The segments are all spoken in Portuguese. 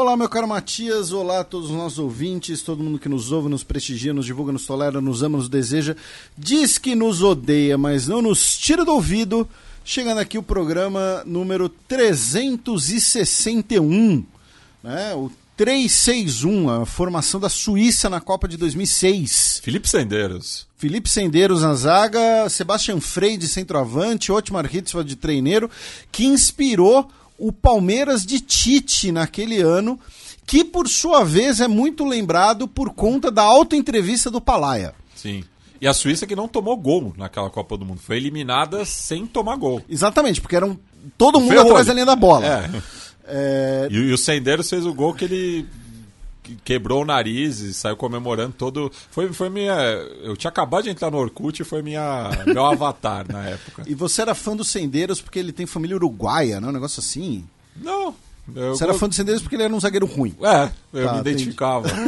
Olá, meu caro Matias, olá a todos os nossos ouvintes, todo mundo que nos ouve, nos prestigia, nos divulga, nos tolera, nos ama, nos deseja, diz que nos odeia, mas não nos tira do ouvido. Chegando aqui o programa número 361, né? O 361, a formação da Suíça na Copa de 2006. Felipe Sendeiros. Felipe Sendeiros na zaga, Sebastian Frey de centroavante, Otmar Hitzfeld de treineiro, que inspirou o Palmeiras de Tite naquele ano, que por sua vez é muito lembrado por conta da auto-entrevista do Palaia. Sim. E a Suíça que não tomou gol naquela Copa do Mundo. Foi eliminada sem tomar gol. Exatamente, porque eram todo mundo atrás da linha da bola. É. É... E, e, o Sendeiros fez o gol que ele quebrou o nariz e saiu comemorando todo. Foi, foi minha. Eu tinha acabado de entrar no Orkut e foi minha, meu avatar na época. E você era fã do Sendeiros porque ele tem família uruguaia, não é um negócio assim? Não. Eu você era fã do Sendeiros porque ele era um zagueiro ruim. É, eu tá, me identificava.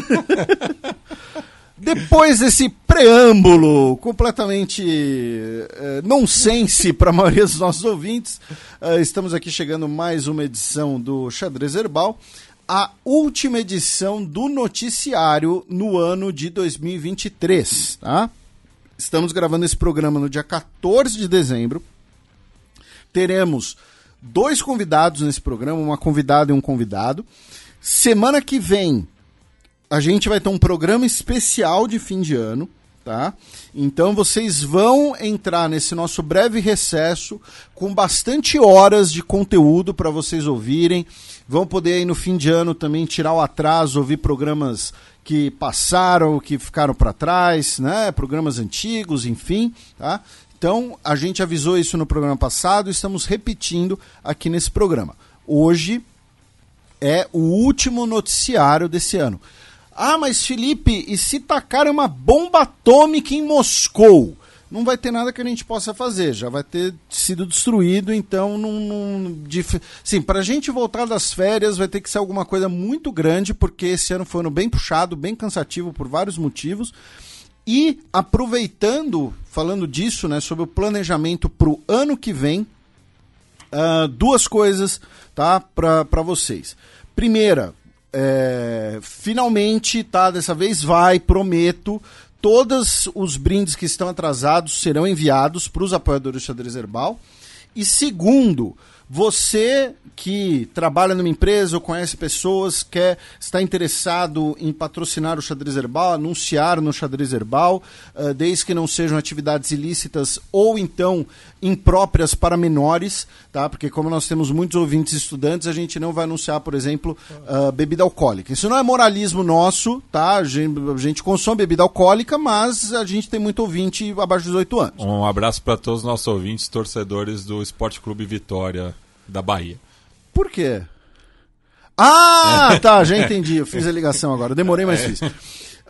Depois desse preâmbulo completamente uh, nonsense para a maioria dos nossos ouvintes, uh, estamos aqui chegando mais uma edição do Xadrez Herbal a última edição do noticiário no ano de 2023, tá? Estamos gravando esse programa no dia 14 de dezembro. Teremos dois convidados nesse programa, uma convidada e um convidado. Semana que vem a gente vai ter um programa especial de fim de ano, tá? Então vocês vão entrar nesse nosso breve recesso com bastante horas de conteúdo para vocês ouvirem vão poder aí no fim de ano também tirar o atraso, ouvir programas que passaram, que ficaram para trás, né? Programas antigos, enfim, tá? Então, a gente avisou isso no programa passado estamos repetindo aqui nesse programa. Hoje é o último noticiário desse ano. Ah, mas Felipe, e se tacar uma bomba atômica em Moscou? Não vai ter nada que a gente possa fazer, já vai ter sido destruído, então não. não dif... Sim, para a gente voltar das férias vai ter que ser alguma coisa muito grande, porque esse ano foi um ano bem puxado, bem cansativo por vários motivos. E aproveitando, falando disso, né, sobre o planejamento para o ano que vem, uh, duas coisas tá, para vocês. Primeira, é, finalmente, tá, dessa vez vai, prometo, todos os brindes que estão atrasados serão enviados para os apoiadores do Xadrez Herbal. E segundo, você que trabalha numa empresa ou conhece pessoas, quer está interessado em patrocinar o Xadrez Herbal, anunciar no Xadrez Herbal, uh, desde que não sejam atividades ilícitas ou então impróprias para menores, tá? Porque como nós temos muitos ouvintes estudantes, a gente não vai anunciar, por exemplo, uh, bebida alcoólica. Isso não é moralismo nosso, tá? A gente, a gente, consome bebida alcoólica, mas a gente tem muito ouvinte abaixo dos 18 anos. Um abraço para todos os nossos ouvintes, torcedores do Esporte Clube Vitória da Bahia. Por quê? Ah, tá, já entendi. Eu fiz a ligação agora. Demorei, mas é. fiz.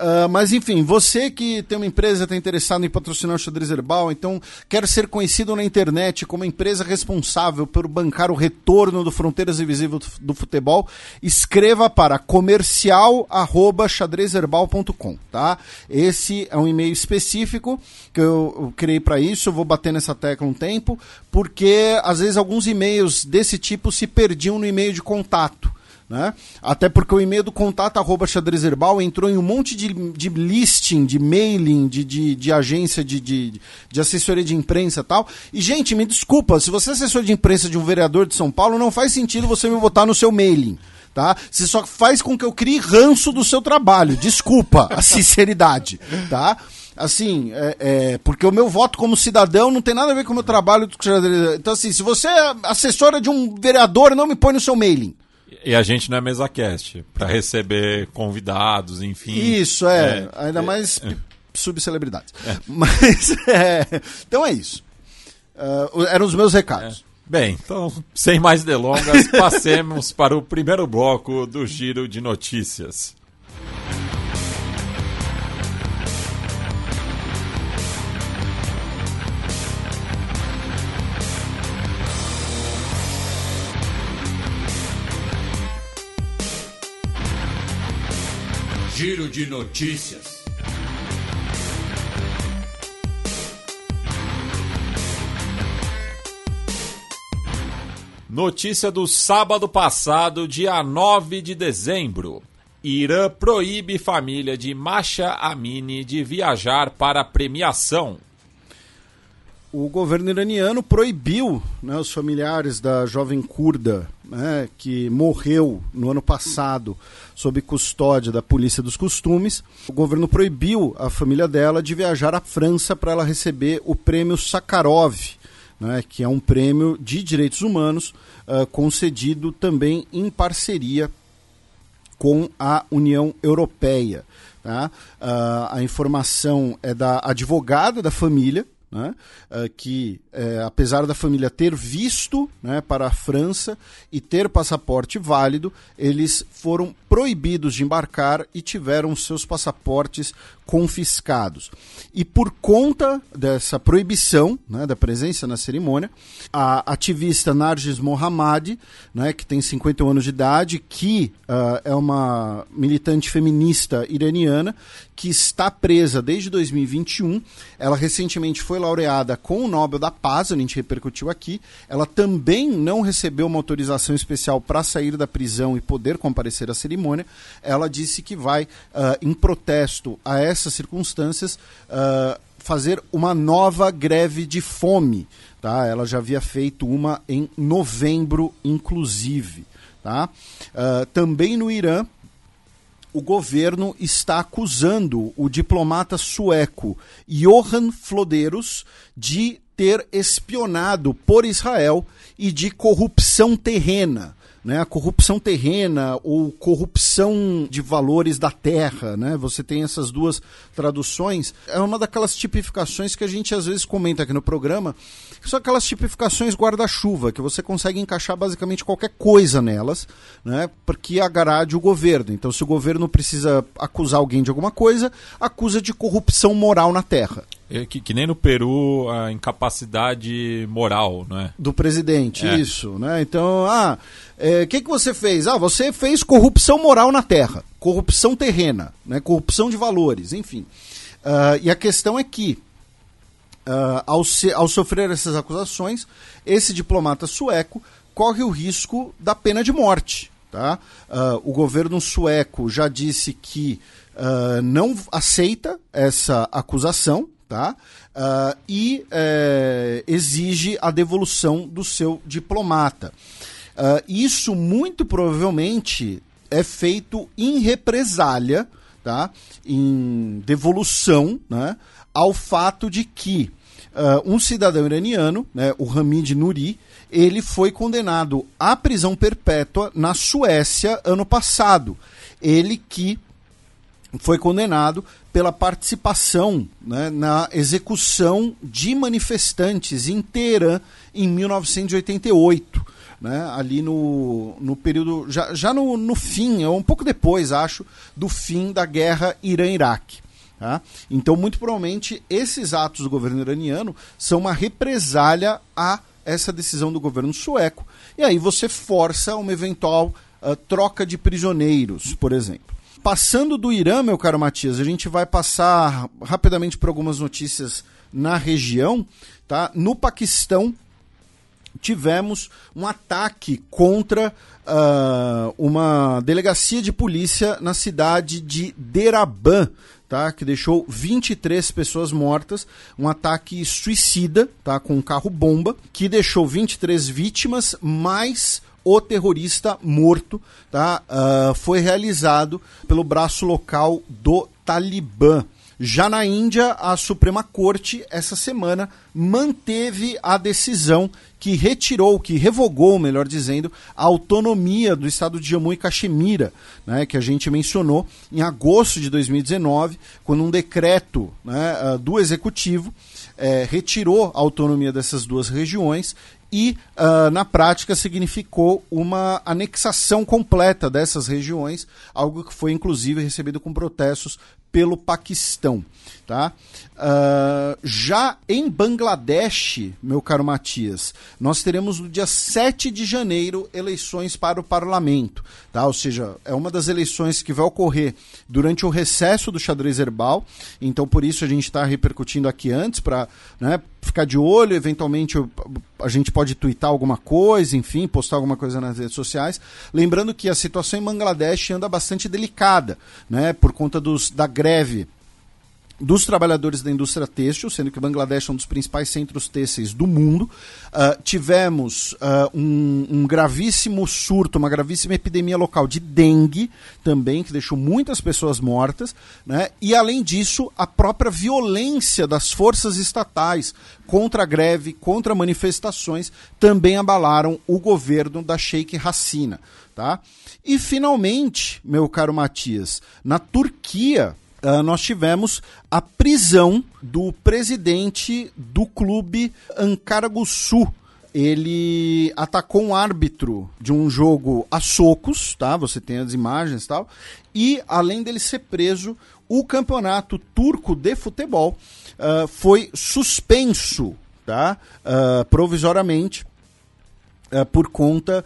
Uh, mas enfim, você que tem uma empresa está interessado em patrocinar o xadrez herbal, então quer ser conhecido na internet como empresa responsável por bancar o retorno do Fronteiras Invisíveis do Futebol, escreva para comercial@xadrezherbal.com, tá? Esse é um e-mail específico que eu, eu criei para isso, eu vou bater nessa tecla um tempo, porque às vezes alguns e-mails desse tipo se perdiam no e-mail de contato. Né? Até porque o e-mail do contato arroba xadrez herbal entrou em um monte de, de listing, de mailing, de, de, de agência de, de, de, assessoria de imprensa e tal. E, gente, me desculpa, se você é assessor de imprensa de um vereador de São Paulo, não faz sentido você me botar no seu mailing. Tá? Você só faz com que eu crie ranço do seu trabalho. Desculpa a sinceridade. Tá? assim, é, é, porque o meu voto como cidadão não tem nada a ver com o meu trabalho. Então, assim, se você é assessora de um vereador, não me põe no seu mailing. E a gente não é mesa cast para receber convidados, enfim. Isso, é. é ainda é, mais é. subcelebridades. É. Mas, é, então é isso. Uh, eram os meus recados. É. Bem, então, sem mais delongas, passemos para o primeiro bloco do Giro de Notícias. Giro de Notícias. Notícia do sábado passado, dia 9 de dezembro. Irã proíbe família de Masha Amini de viajar para premiação o governo iraniano proibiu né, os familiares da jovem curda né, que morreu no ano passado sob custódia da polícia dos costumes. O governo proibiu a família dela de viajar à França para ela receber o prêmio Sakharov, né, que é um prêmio de direitos humanos uh, concedido também em parceria com a União Europeia. Tá? Uh, a informação é da advogada da família, né, uh, que, uh, apesar da família ter visto né, para a França e ter passaporte válido, eles foram proibidos de embarcar e tiveram seus passaportes confiscados. E por conta dessa proibição né, da presença na cerimônia, a ativista Narges Mohammadi, né, que tem 51 anos de idade, que uh, é uma militante feminista iraniana, que está presa desde 2021. Ela recentemente foi laureada com o Nobel da Paz, a gente repercutiu aqui. Ela também não recebeu uma autorização especial para sair da prisão e poder comparecer à cerimônia. Ela disse que vai, uh, em protesto a essas circunstâncias, uh, fazer uma nova greve de fome. Tá? Ela já havia feito uma em novembro, inclusive. Tá? Uh, também no Irã, o governo está acusando o diplomata sueco Johan Floderos de ter espionado por Israel e de corrupção terrena né, a corrupção terrena ou corrupção de valores da terra, né? Você tem essas duas traduções. É uma daquelas tipificações que a gente às vezes comenta aqui no programa, que são aquelas tipificações guarda-chuva, que você consegue encaixar basicamente qualquer coisa nelas, né? Porque agrade o governo. Então, se o governo precisa acusar alguém de alguma coisa, acusa de corrupção moral na terra. É que, que, nem no Peru a incapacidade moral, não é? Do presidente, é. isso, né? Então, ah, o é, que, que você fez? Ah, você fez corrupção moral na terra, corrupção terrena, né? corrupção de valores, enfim. Uh, e a questão é que, uh, ao, se, ao sofrer essas acusações, esse diplomata sueco corre o risco da pena de morte. Tá? Uh, o governo sueco já disse que não aceita essa acusação, tá? Uh, e uh, exige a devolução do seu diplomata. Uh, isso muito provavelmente é feito em represália, tá? em devolução né? ao fato de que ah, um cidadão iraniano, né, o Hamid Nuri, ele foi condenado à prisão perpétua na Suécia ano passado. Ele que foi condenado pela participação né, na execução de manifestantes Teherã em 1988. Né, ali no, no período, já, já no, no fim, um pouco depois, acho, do fim da guerra Irã-Iraque. Tá? Então, muito provavelmente, esses atos do governo iraniano são uma represália a essa decisão do governo sueco, e aí você força uma eventual uh, troca de prisioneiros, por exemplo. Passando do Irã, meu caro Matias, a gente vai passar rapidamente por algumas notícias na região. Tá? No Paquistão, tivemos um ataque contra uh, uma delegacia de polícia na cidade de Deraban, tá? que deixou 23 pessoas mortas, um ataque suicida tá? com um carro-bomba, que deixou 23 vítimas, mais o terrorista morto, tá? Uh, foi realizado pelo braço local do Talibã. Já na Índia, a Suprema Corte, essa semana, manteve a decisão que retirou, que revogou, melhor dizendo, a autonomia do estado de Jammu e Caxemira, né, que a gente mencionou em agosto de 2019, quando um decreto né, ah, do executivo é, retirou a autonomia dessas duas regiões e, uh, na prática, significou uma anexação completa dessas regiões, algo que foi, inclusive, recebido com protestos pelo Paquistão. Tá? Uh, já em Bangladesh, meu caro Matias, nós teremos no dia 7 de janeiro eleições para o parlamento. Tá? Ou seja, é uma das eleições que vai ocorrer durante o recesso do xadrez herbal. Então, por isso, a gente está repercutindo aqui antes para né, ficar de olho. Eventualmente, a gente pode twittar alguma coisa, enfim, postar alguma coisa nas redes sociais. Lembrando que a situação em Bangladesh anda bastante delicada, né, por conta dos, da greve dos trabalhadores da indústria têxtil, sendo que Bangladesh é um dos principais centros têxteis do mundo. Uh, tivemos uh, um, um, gravíssimo surto, uma gravíssima epidemia local de dengue também, que deixou muitas pessoas mortas. Né? E, além disso, a própria violência das forças estatais contra a greve, contra manifestações, também abalaram o governo da Sheikh Hasina. Tá? E, finalmente, meu caro Matias, na Turquia uh, nós tivemos a prisão do presidente do clube Ankaraguçu. Ele atacou um árbitro de um jogo a socos, tá? Você tem as imagens e tal. E, além dele ser preso, o campeonato turco de futebol uh, foi suspenso, tá? Uh, provisoriamente por conta,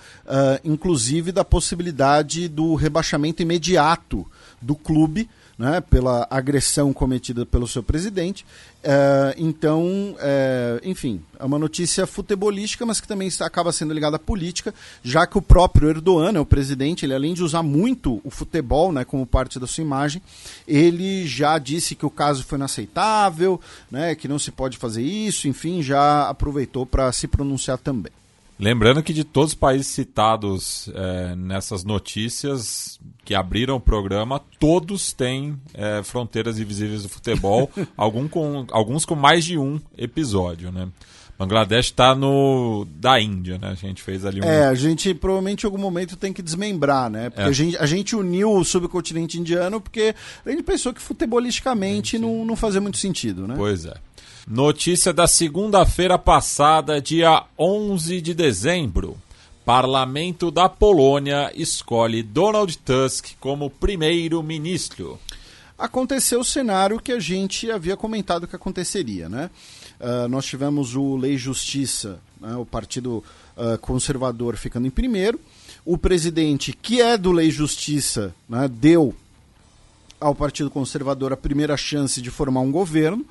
inclusive, da possibilidade do rebaixamento imediato do clube né, pela agressão cometida pelo seu presidente. É, então, é, enfim, é uma notícia futebolística, mas que também acaba sendo ligada à política, já que o próprio Erdogan, né, o presidente, ele além de usar muito o futebol né, como parte da sua imagem, ele já disse que o caso foi inaceitável, né, que não se pode fazer isso, enfim, já aproveitou para se pronunciar também. Lembrando que de todos os países citados é, nessas notícias que abriram o programa, todos têm é, fronteiras invisíveis do futebol, algum com, alguns com mais de um episódio, né? Bangladesh está no da Índia, né? A gente fez ali um... É, a gente provavelmente em algum momento tem que desmembrar, né? Porque é. a, gente, a gente uniu o subcontinente indiano porque a gente pensou que futebolisticamente não, não fazia muito sentido, né? Pois é. Notícia da segunda-feira passada, dia 11 de dezembro. Parlamento da Polônia escolhe Donald Tusk como primeiro-ministro. Aconteceu o cenário que a gente havia comentado que aconteceria, né? Uh, nós tivemos o Lei Justiça, né, o Partido uh, Conservador ficando em primeiro. O presidente, que é do Lei Justiça, né, deu ao Partido Conservador a primeira chance de formar um governo.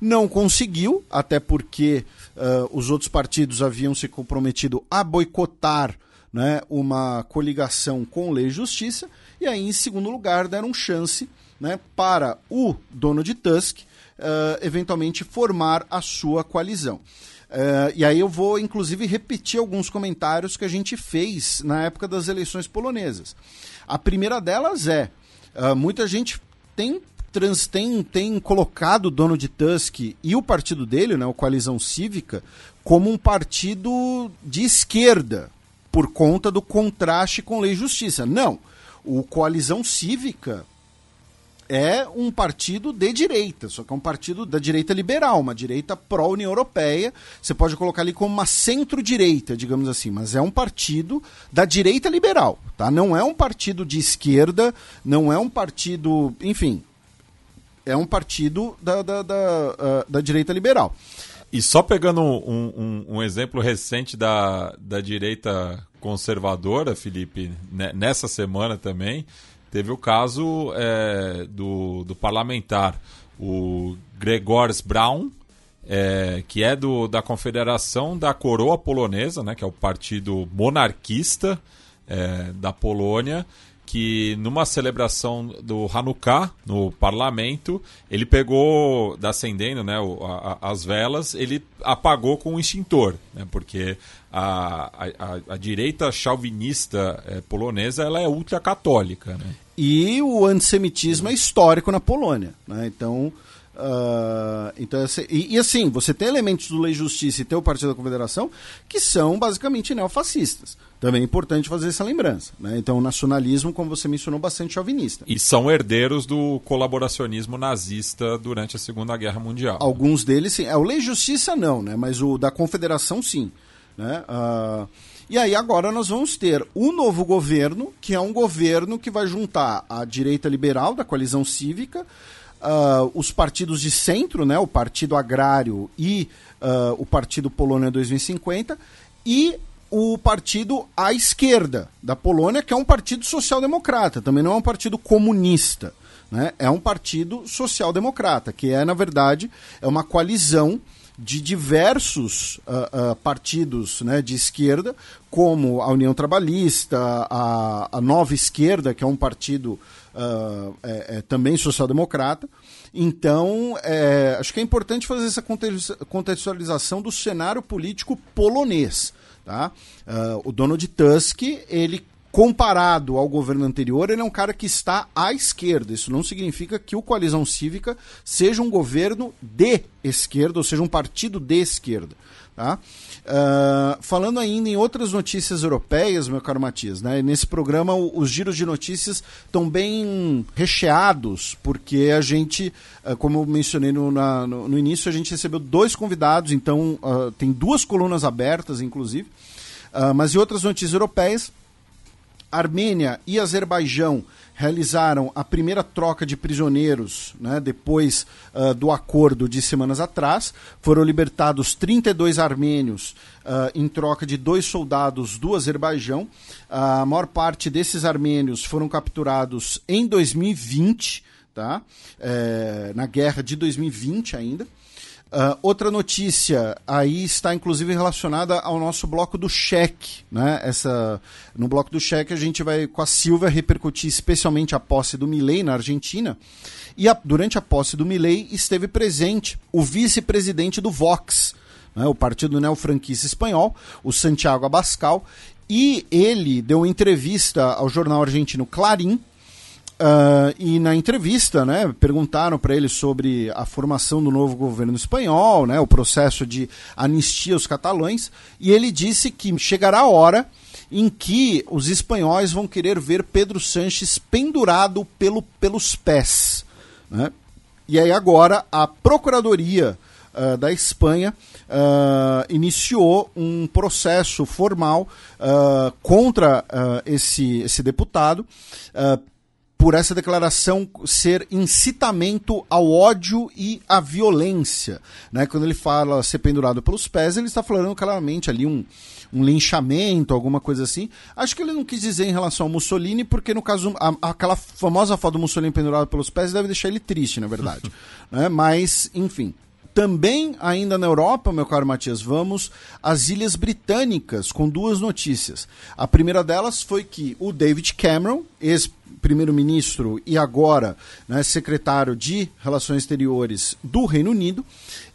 Não conseguiu, até porque uh, os outros partidos haviam se comprometido a boicotar né, uma coligação com Lei e Justiça, e aí, em segundo lugar, deram chance né, para o dono de Tusk uh, eventualmente formar a sua coalizão. Uh, e aí eu vou, inclusive, repetir alguns comentários que a gente fez na época das eleições polonesas. A primeira delas é: uh, muita gente tem trans tem, tem colocado o dono de Tusk e o partido dele, né, o Coalizão Cívica, como um partido de esquerda, por conta do contraste com lei e justiça. Não. O Coalizão Cívica é um partido de direita, só que é um partido da direita liberal, uma direita pró-União Europeia. Você pode colocar ali como uma centro-direita, digamos assim, mas é um partido da direita liberal, tá? Não é um partido de esquerda, não é um partido, enfim, é um partido da, da, da, uh, da direita liberal. E só pegando um, um, um, exemplo recente da, da direita conservadora, Felipe, né, nessa semana também, teve o caso é, do, do parlamentar, o Gregors Braun, é, que é do, da Confederação da Coroa Polonesa, né, que é o partido monarquista é, da Polônia, que numa celebração do Hanukkah no parlamento, ele pegou, da acendendo né, a, as velas, ele apagou com um extintor, né, porque a, a, a direita chauvinista é, polonesa ela é ultracatólica. Né? E o antissemitismo é histórico na Polônia. Né? Então, Uh, então, e, e, assim, você tem elementos do Lei e Justiça e tem o Partido da Confederação que são basicamente neofascistas. Também é importante fazer essa lembrança. Né? Então, o nacionalismo, como você mencionou, bastante chauvinista. E são herdeiros do colaboracionismo nazista durante a Segunda Guerra Mundial. Alguns deles, sim. É, o Lei e Justiça, não, né? mas o da Confederação, sim. Né? Uh, e aí agora nós vamos ter o novo governo, que é um governo que vai juntar a direita liberal da coalizão cívica, uh, os partidos de centro, né, o Partido Agrário e uh, o Partido Polônia 2050, e o partido à esquerda da Polônia, que é um partido social-democrata, também não é um partido comunista. Né? É um partido social-democrata, que é, na verdade, é uma coalizão de diversos uh, uh, partidos né, de esquerda, como a União Trabalhista, a, a Nova Esquerda, que é um partido uh, é, é, também social-democrata. Então, é, acho que é importante fazer essa contextualização do cenário político polonês. Tá? o Donald Tusk, ele comparado ao governo anterior, ele é um cara que está à esquerda. Isso não significa que o Coalizão Cívica seja um governo de esquerda, ou seja, um partido de esquerda. Tá? Uh, falando ainda em outras notícias europeias, meu caro Matias, né? nesse programa os giros de notícias estão bem recheados, porque a gente, uh, como eu mencionei no, na, no, no, início, a gente recebeu dois convidados, então uh, tem duas colunas abertas, inclusive. mas em outras notícias europeias, Armênia e Azerbaijão realizaram a primeira troca de prisioneiros né, depois uh, do acordo de semanas atrás. Foram libertados 32 armênios uh, em troca de dois soldados do Azerbaijão. a maior parte desses armênios foram capturados em 2020, tá? É, na guerra de 2020 ainda. Uh, outra notícia aí está inclusive relacionada ao nosso bloco do cheque, né? Essa no bloco do cheque a gente vai com a Silvia repercutir especialmente a posse do Milei na Argentina. E a, durante a posse do Milei esteve presente o vice-presidente do Vox, né? o partido neofranquista espanhol, o Santiago Abascal, e ele deu entrevista ao jornal argentino Clarim, Uh, e na entrevista, né, perguntaram para ele sobre a formação do novo governo espanhol, né, o processo de anistia aos catalães, e ele disse que chegará a hora em que os espanhóis vão querer ver Pedro Sanches pendurado pelo, pelos pés. Né? E aí agora a Procuradoria uh, da Espanha uh, iniciou um processo formal contra esse, esse deputado por essa declaração ser incitamento ao ódio e à violência. Né? Quando ele fala ser pendurado pelos pés, ele está falando claramente ali um, um linchamento, alguma coisa assim. Acho que ele não quis dizer em relação ao Mussolini, porque no caso, a, aquela famosa foto do Mussolini pendurado pelos pés deve deixar ele triste, na verdade. né? Mas, enfim. Também, ainda na Europa, meu caro Matias, vamos às Ilhas Britânicas com duas notícias. A primeira delas foi que o David Cameron, ex-primeiro-ministro e agora né, secretário de Relações Exteriores do Reino Unido,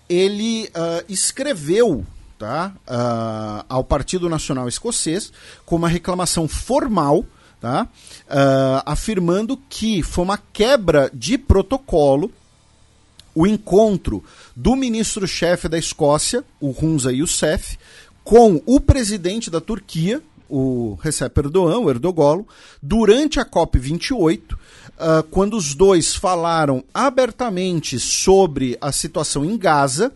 ele uh, escreveu tá, uh, ao Partido Nacional Escocês com uma reclamação formal. Tá, uh, afirmando que foi uma quebra de protocolo o encontro do ministro-chefe da Escócia, o Hunza Youssef, com o presidente da Turquia, o Recep Erdogan, o Erdogolo, durante a COP28, uh, ah, quando os dois falaram abertamente sobre a situação em Gaza,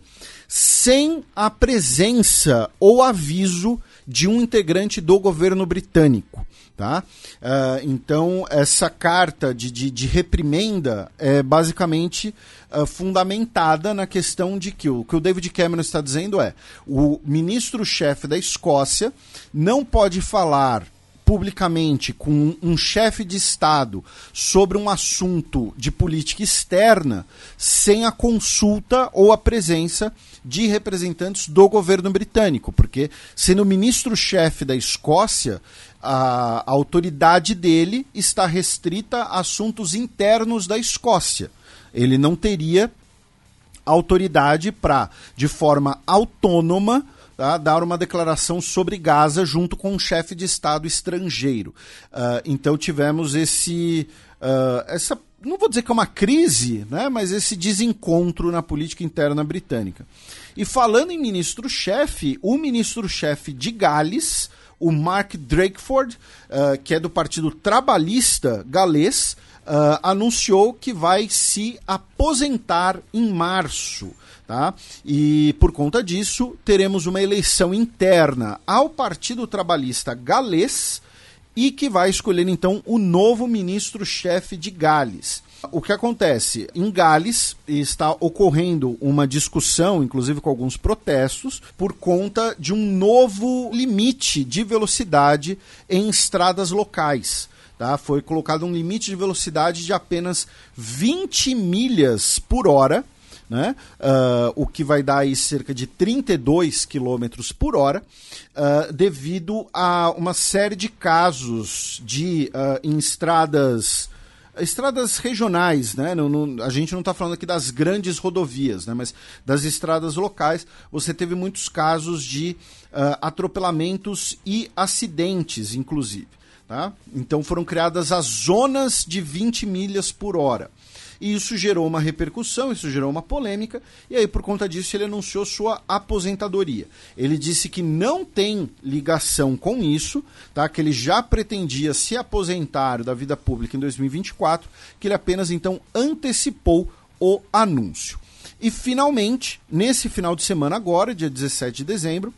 sem a presença ou aviso de um integrante do governo britânico. Tá? Uh, então, essa carta de, de, de, reprimenda é basicamente uh, fundamentada na questão de que o que o David Cameron está dizendo é o ministro-chefe da Escócia não pode falar publicamente com um chefe de Estado sobre um assunto de política externa sem a consulta ou a presença de representantes do governo britânico, porque sendo ministro-chefe da Escócia, a, a autoridade dele está restrita a assuntos internos da Escócia. Ele não teria autoridade para, de forma autônoma, tá, dar uma declaração sobre Gaza junto com um chefe de Estado estrangeiro. Uh, então tivemos esse, uh, essa não vou dizer que é uma crise, né, mas esse desencontro na política interna britânica. E falando em ministro-chefe, o ministro-chefe de Gales, o Mark Drakeford, uh, que é do Partido Trabalhista Galês, anunciou que vai se aposentar em março. Tá? E por conta disso, teremos uma eleição interna ao Partido Trabalhista Galês e que vai escolher então o novo ministro-chefe de Gales. O que acontece? Em Gales está ocorrendo uma discussão, inclusive com alguns protestos, por conta de um novo limite de velocidade em estradas locais. Tá? Foi colocado um limite de velocidade de apenas 20 milhas por hora né? Uh, o que vai dar aí cerca de 32 km por hora, uh, devido a uma série de casos de uh, em estradas estradas regionais, né? Não, não, a gente não está falando aqui das grandes rodovias, né? Mas das estradas locais, você teve muitos casos de uh, atropelamentos e acidentes, inclusive. Tá? Então foram criadas as zonas de 20 milhas por hora. E isso gerou uma repercussão, isso gerou uma polêmica, e aí por conta disso ele anunciou sua aposentadoria. Ele disse que não tem ligação com isso, tá? Que ele já pretendia se aposentar da vida pública em 2024, que ele apenas então antecipou o anúncio. E finalmente, nesse final de semana agora, dia 17 de dezembro,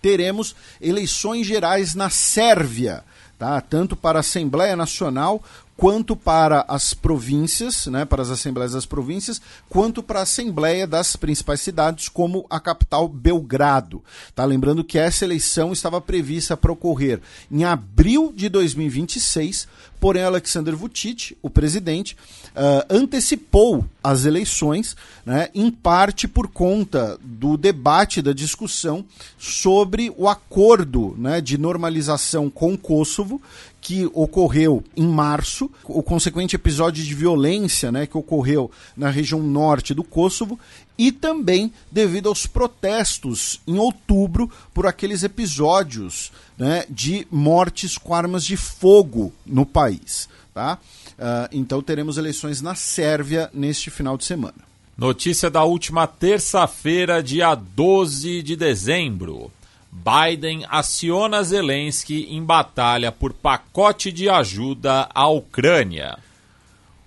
teremos eleições gerais na Sérvia, tá? Tanto para a Assembleia Nacional quanto para as províncias, né, para as assembleias das províncias, quanto para a assembleia das principais cidades, como a capital Belgrado. Tá lembrando que essa eleição estava prevista para ocorrer em abril de 2026, porém Alexander Vucic, o presidente, uh, antecipou as eleições, né, em parte por conta do debate, da discussão sobre o acordo né, de normalização com o Kosovo, que ocorreu em março, o consequente episódio de violência né, que ocorreu na região norte do Kosovo, e também devido aos protestos em outubro por aqueles episódios né, de mortes com armas de fogo no país. Tá? Uh, então teremos eleições na Sérvia neste final de semana. Notícia da última terça-feira, dia 12 de dezembro. Biden aciona Zelensky em batalha por pacote de ajuda à Ucrânia.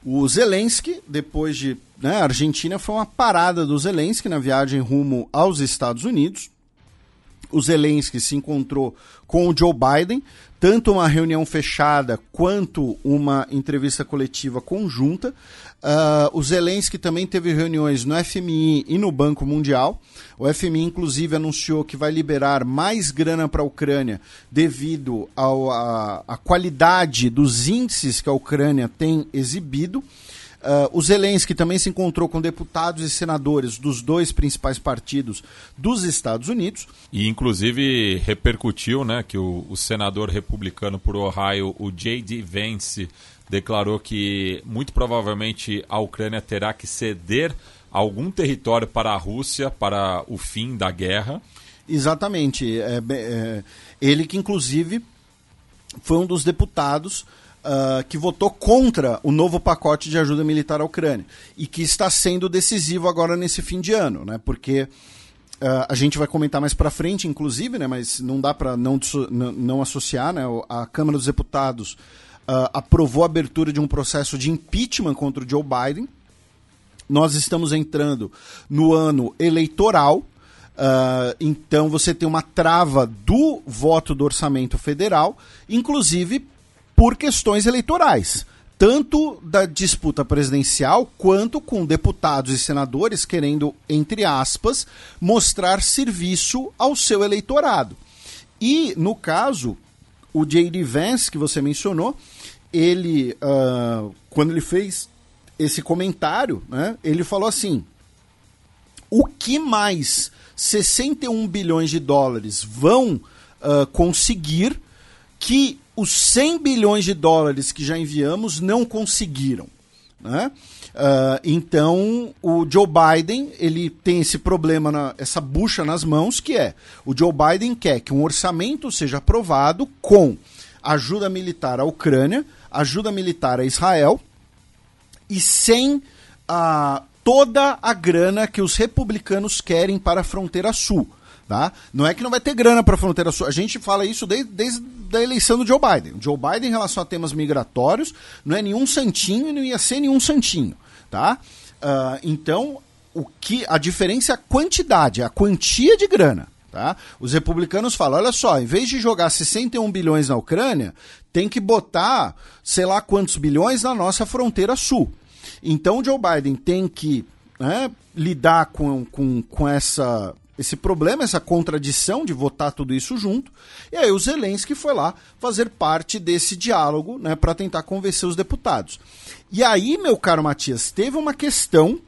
O Zelensky, depois de. Né, a Argentina foi uma parada do Zelensky na viagem rumo aos Estados Unidos. O Zelensky se encontrou com o Joe Biden, tanto uma reunião fechada quanto uma entrevista coletiva conjunta. Uh, o Zelensky também teve reuniões no FMI e no Banco Mundial. O FMI, inclusive, anunciou que vai liberar mais grana para a Ucrânia devido à qualidade dos índices que a Ucrânia tem exibido. Uh, o Zelensky também se encontrou com deputados e senadores dos dois principais partidos dos Estados Unidos. E, inclusive, repercutiu né, que o, o senador republicano por Ohio, o J.D. Vance, declarou que muito provavelmente a Ucrânia terá que ceder algum território para a Rússia para o fim da guerra. Exatamente. É, é, ele que, inclusive, foi um dos deputados uh, que votou contra o novo pacote de ajuda militar à Ucrânia e que está sendo decisivo agora nesse fim de ano, né? porque uh, a gente vai comentar mais para frente, inclusive, né? mas não dá para não, não associar, né? a Câmara dos Deputados uh, aprovou a abertura de um processo de impeachment contra o Joe Biden. Nós estamos entrando no ano eleitoral, uh, então você tem uma trava do voto do orçamento federal, inclusive por questões eleitorais tanto da disputa presidencial quanto com deputados e senadores querendo, entre aspas, mostrar serviço ao seu eleitorado. E, no caso, o J.D. Vance, que você mencionou, ele, uh, quando ele fez esse comentário, né, ele falou assim: o que mais 61 bilhões de dólares vão uh, conseguir que os 100 bilhões de dólares que já enviamos não conseguiram? Né? Uh, então o Joe Biden ele tem esse problema, na, essa bucha nas mãos, que é o Joe Biden quer que um orçamento seja aprovado com ajuda militar à Ucrânia, ajuda militar a Israel e sem a toda a grana que os republicanos querem para a fronteira sul. Tá? Não é que não vai ter grana para a fronteira sul. A gente fala isso desde, desde a eleição do Joe Biden. O Joe Biden, em relação a temas migratórios, não é nenhum santinho e não ia ser nenhum santinho. Tá? Uh, então, o que a diferença é a quantidade, a quantia de grana. Tá? Os republicanos falam: olha só, em vez de jogar 61 bilhões na Ucrânia, tem que botar sei lá quantos bilhões na nossa fronteira sul. Então o Joe Biden tem que né, lidar com, com, com essa, esse problema, essa contradição de votar tudo isso junto. E aí o Zelensky foi lá fazer parte desse diálogo né, para tentar convencer os deputados. E aí, meu caro Matias, teve uma questão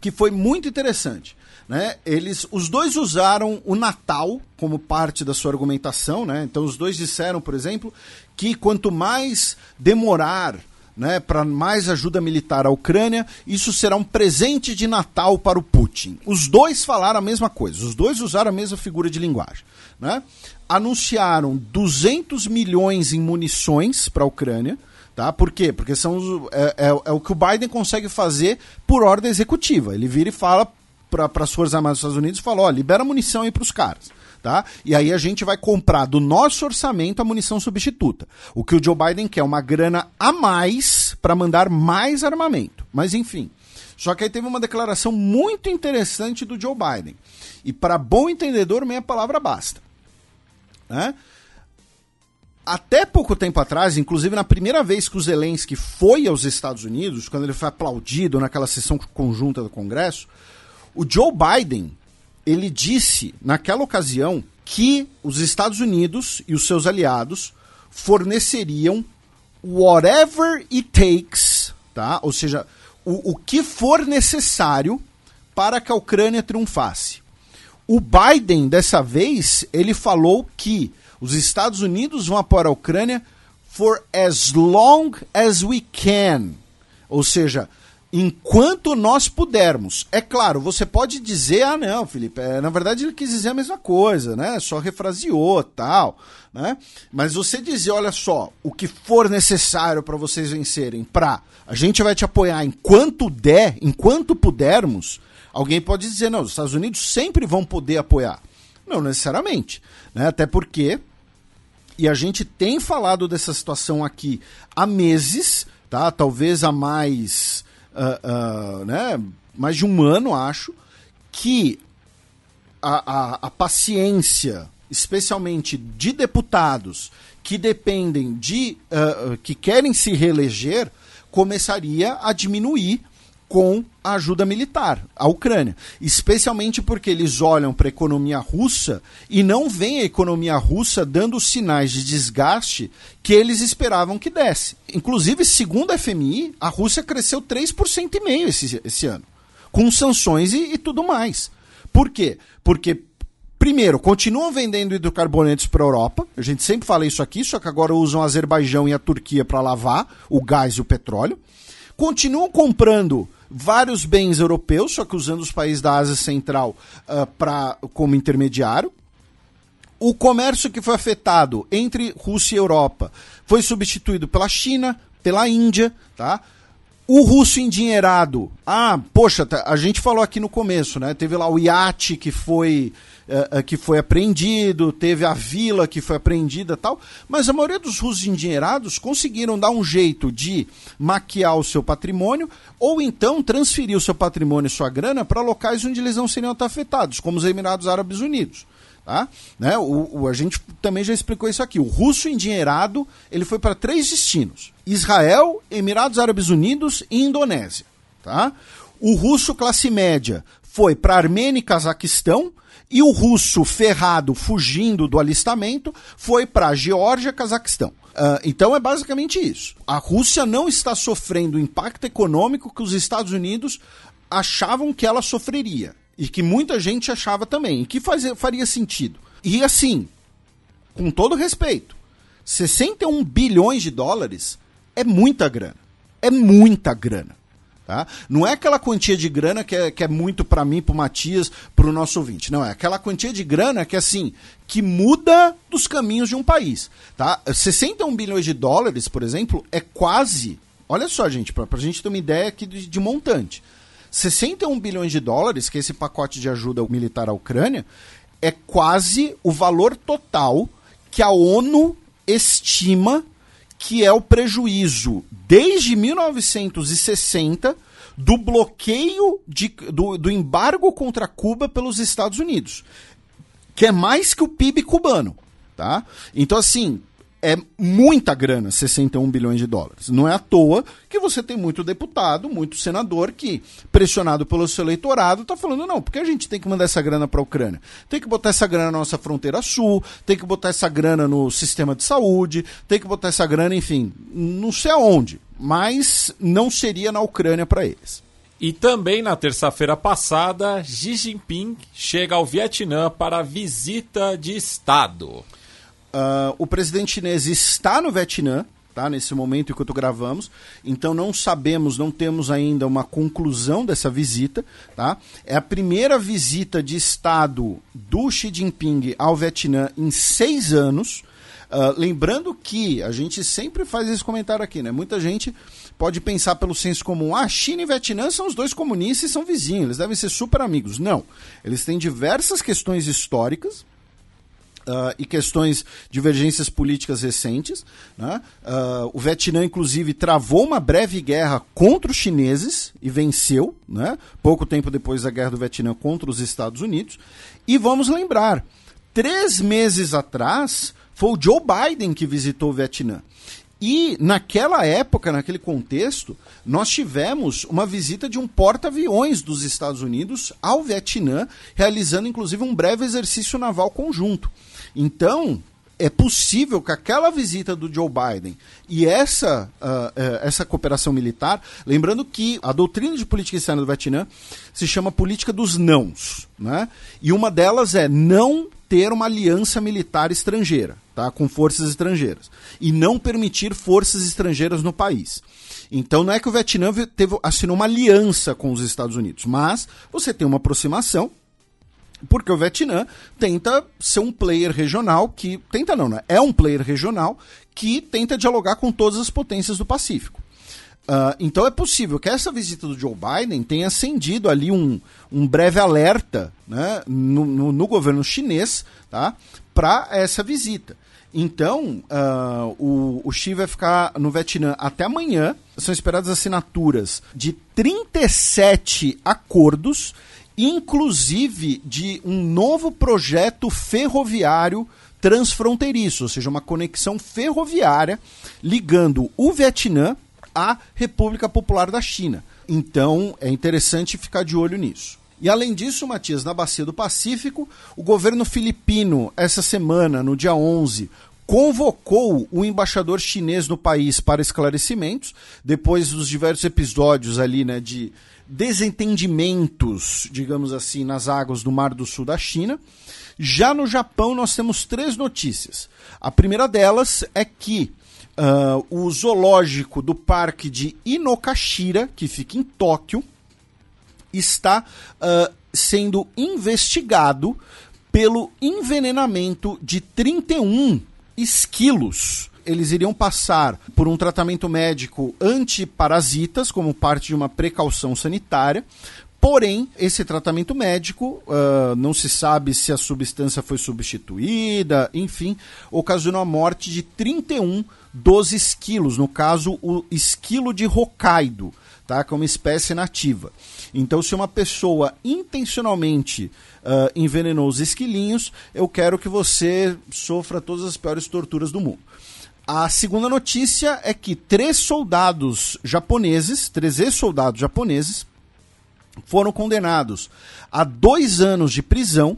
que foi muito interessante. Né? Eles, os dois usaram o Natal como parte da sua argumentação, né? Então os dois disseram, por exemplo, que quanto mais demorar né, para mais ajuda militar à Ucrânia, isso será um presente de Natal para o Putin. Os dois falaram a mesma coisa, os dois usaram a mesma figura de linguagem. Né? Anunciaram 200 milhões em munições para a Ucrânia. Tá? Por quê? Porque são é, é, é, o que o Biden consegue fazer por ordem executiva. Ele vira e fala para as Forças Armadas dos Estados Unidos fala: ó, libera munição aí para os caras tá? E aí a gente vai comprar do nosso orçamento a munição substituta. O que o Joe Biden quer é uma grana a mais para mandar mais armamento. Mas enfim. Só que aí teve uma declaração muito interessante do Joe Biden. E para bom entendedor, meia palavra basta. Né? Até pouco tempo atrás, inclusive na primeira vez que o Zelensky foi aos Estados Unidos, quando ele foi aplaudido naquela sessão conjunta do Congresso, o Joe Biden ele disse naquela ocasião que os Estados Unidos e os seus aliados forneceriam whatever it takes, tá? Ou seja, o, o que for necessário para que a Ucrânia triunfasse. O Biden, dessa vez, ele falou que os Estados Unidos vão apoiar a Ucrânia for as long as we can. Ou seja, enquanto nós pudermos. É claro, você pode dizer, ah, não, Felipe, é, na verdade ele quis dizer a mesma coisa, né? Só refraseou tal, né? Mas você dizer, olha só, o que for necessário para vocês vencerem, pra a gente vai te apoiar enquanto der, enquanto pudermos, alguém pode dizer, não, os Estados Unidos sempre vão poder apoiar. Não necessariamente, né? Até porque e a gente tem falado dessa situação aqui há meses, tá? Talvez há mais uh, né, mais de um ano, acho, que a, a, a paciência, especialmente de deputados que dependem de. Uh, que querem se reeleger, começaria a diminuir com a ajuda militar à Ucrânia, especialmente porque eles olham para a economia russa e não veem a economia russa dando sinais de desgaste que eles esperavam que desse. Inclusive, segundo a FMI, a Rússia cresceu 3,5% esse, esse ano, com sanções e, e tudo mais. Por quê? Porque Primeiro, continuam vendendo hidrocarbonetos para a Europa. A gente sempre fala isso aqui, só que agora usam o Azerbaijão e a Turquia para lavar o gás e o petróleo. Continuam comprando vários bens europeus, só que usando os países da Ásia Central uh, pra, como intermediário. O comércio que foi afetado entre Rússia e Europa foi substituído pela China, pela Índia, tá? O russo endinheirado. Ah, poxa, tá, a gente falou aqui no começo, né? Teve lá o iate que foi uh, que foi apreendido, teve a vila que foi apreendida tal, mas a maioria dos russos endinheirados conseguiram dar um jeito de maquiar o seu patrimônio ou então transferir o seu patrimônio e sua grana para locais onde eles não seriam afetados, como os Emirados Árabes Unidos. Tá? Né? O, o, a gente também já explicou isso aqui. O russo endinheirado ele foi para três destinos: Israel, Emirados Árabes Unidos e Indonésia. Tá? O russo classe média foi para Armênia e Cazaquistão e o russo ferrado, fugindo do alistamento, foi para Geórgia, Cazaquistão. Uh, então é basicamente isso. A Rússia não está sofrendo o impacto econômico que os Estados Unidos achavam que ela sofreria. E que muita gente achava também. E que faria sentido. E assim, com todo respeito, 61 bilhões de dólares é muita grana. É muita grana. Tá? Não é aquela quantia de grana que é, que é muito para mim, para o Matias, para o nosso ouvinte. Não, é aquela quantia de grana que assim que muda dos caminhos de um país. Tá? 61 bilhões de dólares, por exemplo, é quase. Olha só, gente, para a gente ter uma ideia aqui de, de montante. 61 bilhões de dólares, que é esse pacote de ajuda militar à Ucrânia, é quase o valor total que a ONU estima que é o prejuízo desde 1960 do bloqueio de, do, do embargo contra Cuba pelos Estados Unidos, que é mais que o PIB cubano, tá? Então assim, é muita grana, 61 bilhões de dólares. Não é à toa que você tem muito deputado, muito senador que, pressionado pelo seu eleitorado, está falando: não, porque a gente tem que mandar essa grana para a Ucrânia? Tem que botar essa grana na nossa fronteira sul, tem que botar essa grana no sistema de saúde, tem que botar essa grana, enfim, não sei aonde, mas não seria na Ucrânia para eles. E também na terça-feira passada, Xi Jinping chega ao Vietnã para visita de Estado. Uh, o presidente chinês está no Vietnã, tá? Nesse momento enquanto gravamos. Então não sabemos, não temos ainda uma conclusão dessa visita, tá? É a primeira visita de Estado do Xi Jinping ao Vietnã em seis anos. Uh, lembrando que a gente sempre faz esse comentário aqui, né? Muita gente pode pensar pelo senso comum, ah, China e Vietnã são os dois comunistas e são vizinhos, eles devem ser super amigos. Não. Eles têm diversas questões históricas, Uh, e questões, divergências políticas recentes. Né? Uh, o Vietnã, inclusive, travou uma breve guerra contra os chineses e venceu, né? pouco tempo depois da guerra do Vietnã contra os Estados Unidos. E vamos lembrar, três meses atrás, foi o Joe Biden que visitou o Vietnã. E naquela época, naquele contexto, nós tivemos uma visita de um porta-aviões dos Estados Unidos ao Vietnã, realizando inclusive um breve exercício naval conjunto. Então, é possível que aquela visita do Joe Biden e essa, uh, uh, essa cooperação militar, lembrando que a doutrina de política externa do Vietnã se chama política dos nãos, né? E uma delas é não ter uma aliança militar estrangeira, tá? Com forças estrangeiras e não permitir forças estrangeiras no país. Então não é que o Vietnã teve, assinou uma aliança com os Estados Unidos, mas você tem uma aproximação porque o Vietnã tenta ser um player regional que. Tenta não, né? É um player regional que tenta dialogar com todas as potências do Pacífico. Uh, então é possível que essa visita do Joe Biden tenha acendido ali um, um breve alerta né, no, no, no governo chinês tá, para essa visita. Então, uh, o, o Xi vai ficar no Vietnã até amanhã. São esperadas assinaturas de 37 acordos inclusive de um novo projeto ferroviário transfronteiriço, ou seja, uma conexão ferroviária ligando o Vietnã à República Popular da China. Então é interessante ficar de olho nisso. E além disso, Matias, na Bacia do Pacífico, o governo filipino, essa semana, no dia 11, convocou o embaixador chinês no país para esclarecimentos, depois dos diversos episódios ali, né, de desentendimentos, digamos assim, nas águas do Mar do Sul da China. Já no Japão, nós temos três notícias. A primeira delas é que uh, o zoológico do parque de Inokashira, que fica em Tóquio, está uh, sendo investigado pelo envenenamento de 31 esquilos eles iriam passar por um tratamento médico antiparasitas, como parte de uma precaução sanitária. Porém, esse tratamento médico uh, não se sabe se a substância foi substituída, enfim, ocasionou a morte de 31 dos esquilos, no caso, o esquilo de Hokkaido, tá? que é uma espécie nativa. Então, se uma pessoa intencionalmente uh, envenenou os esquilinhos, eu quero que você sofra todas as piores torturas do mundo. A segunda notícia é que três soldados japoneses, três ex-soldados japoneses, foram condenados a dois anos de prisão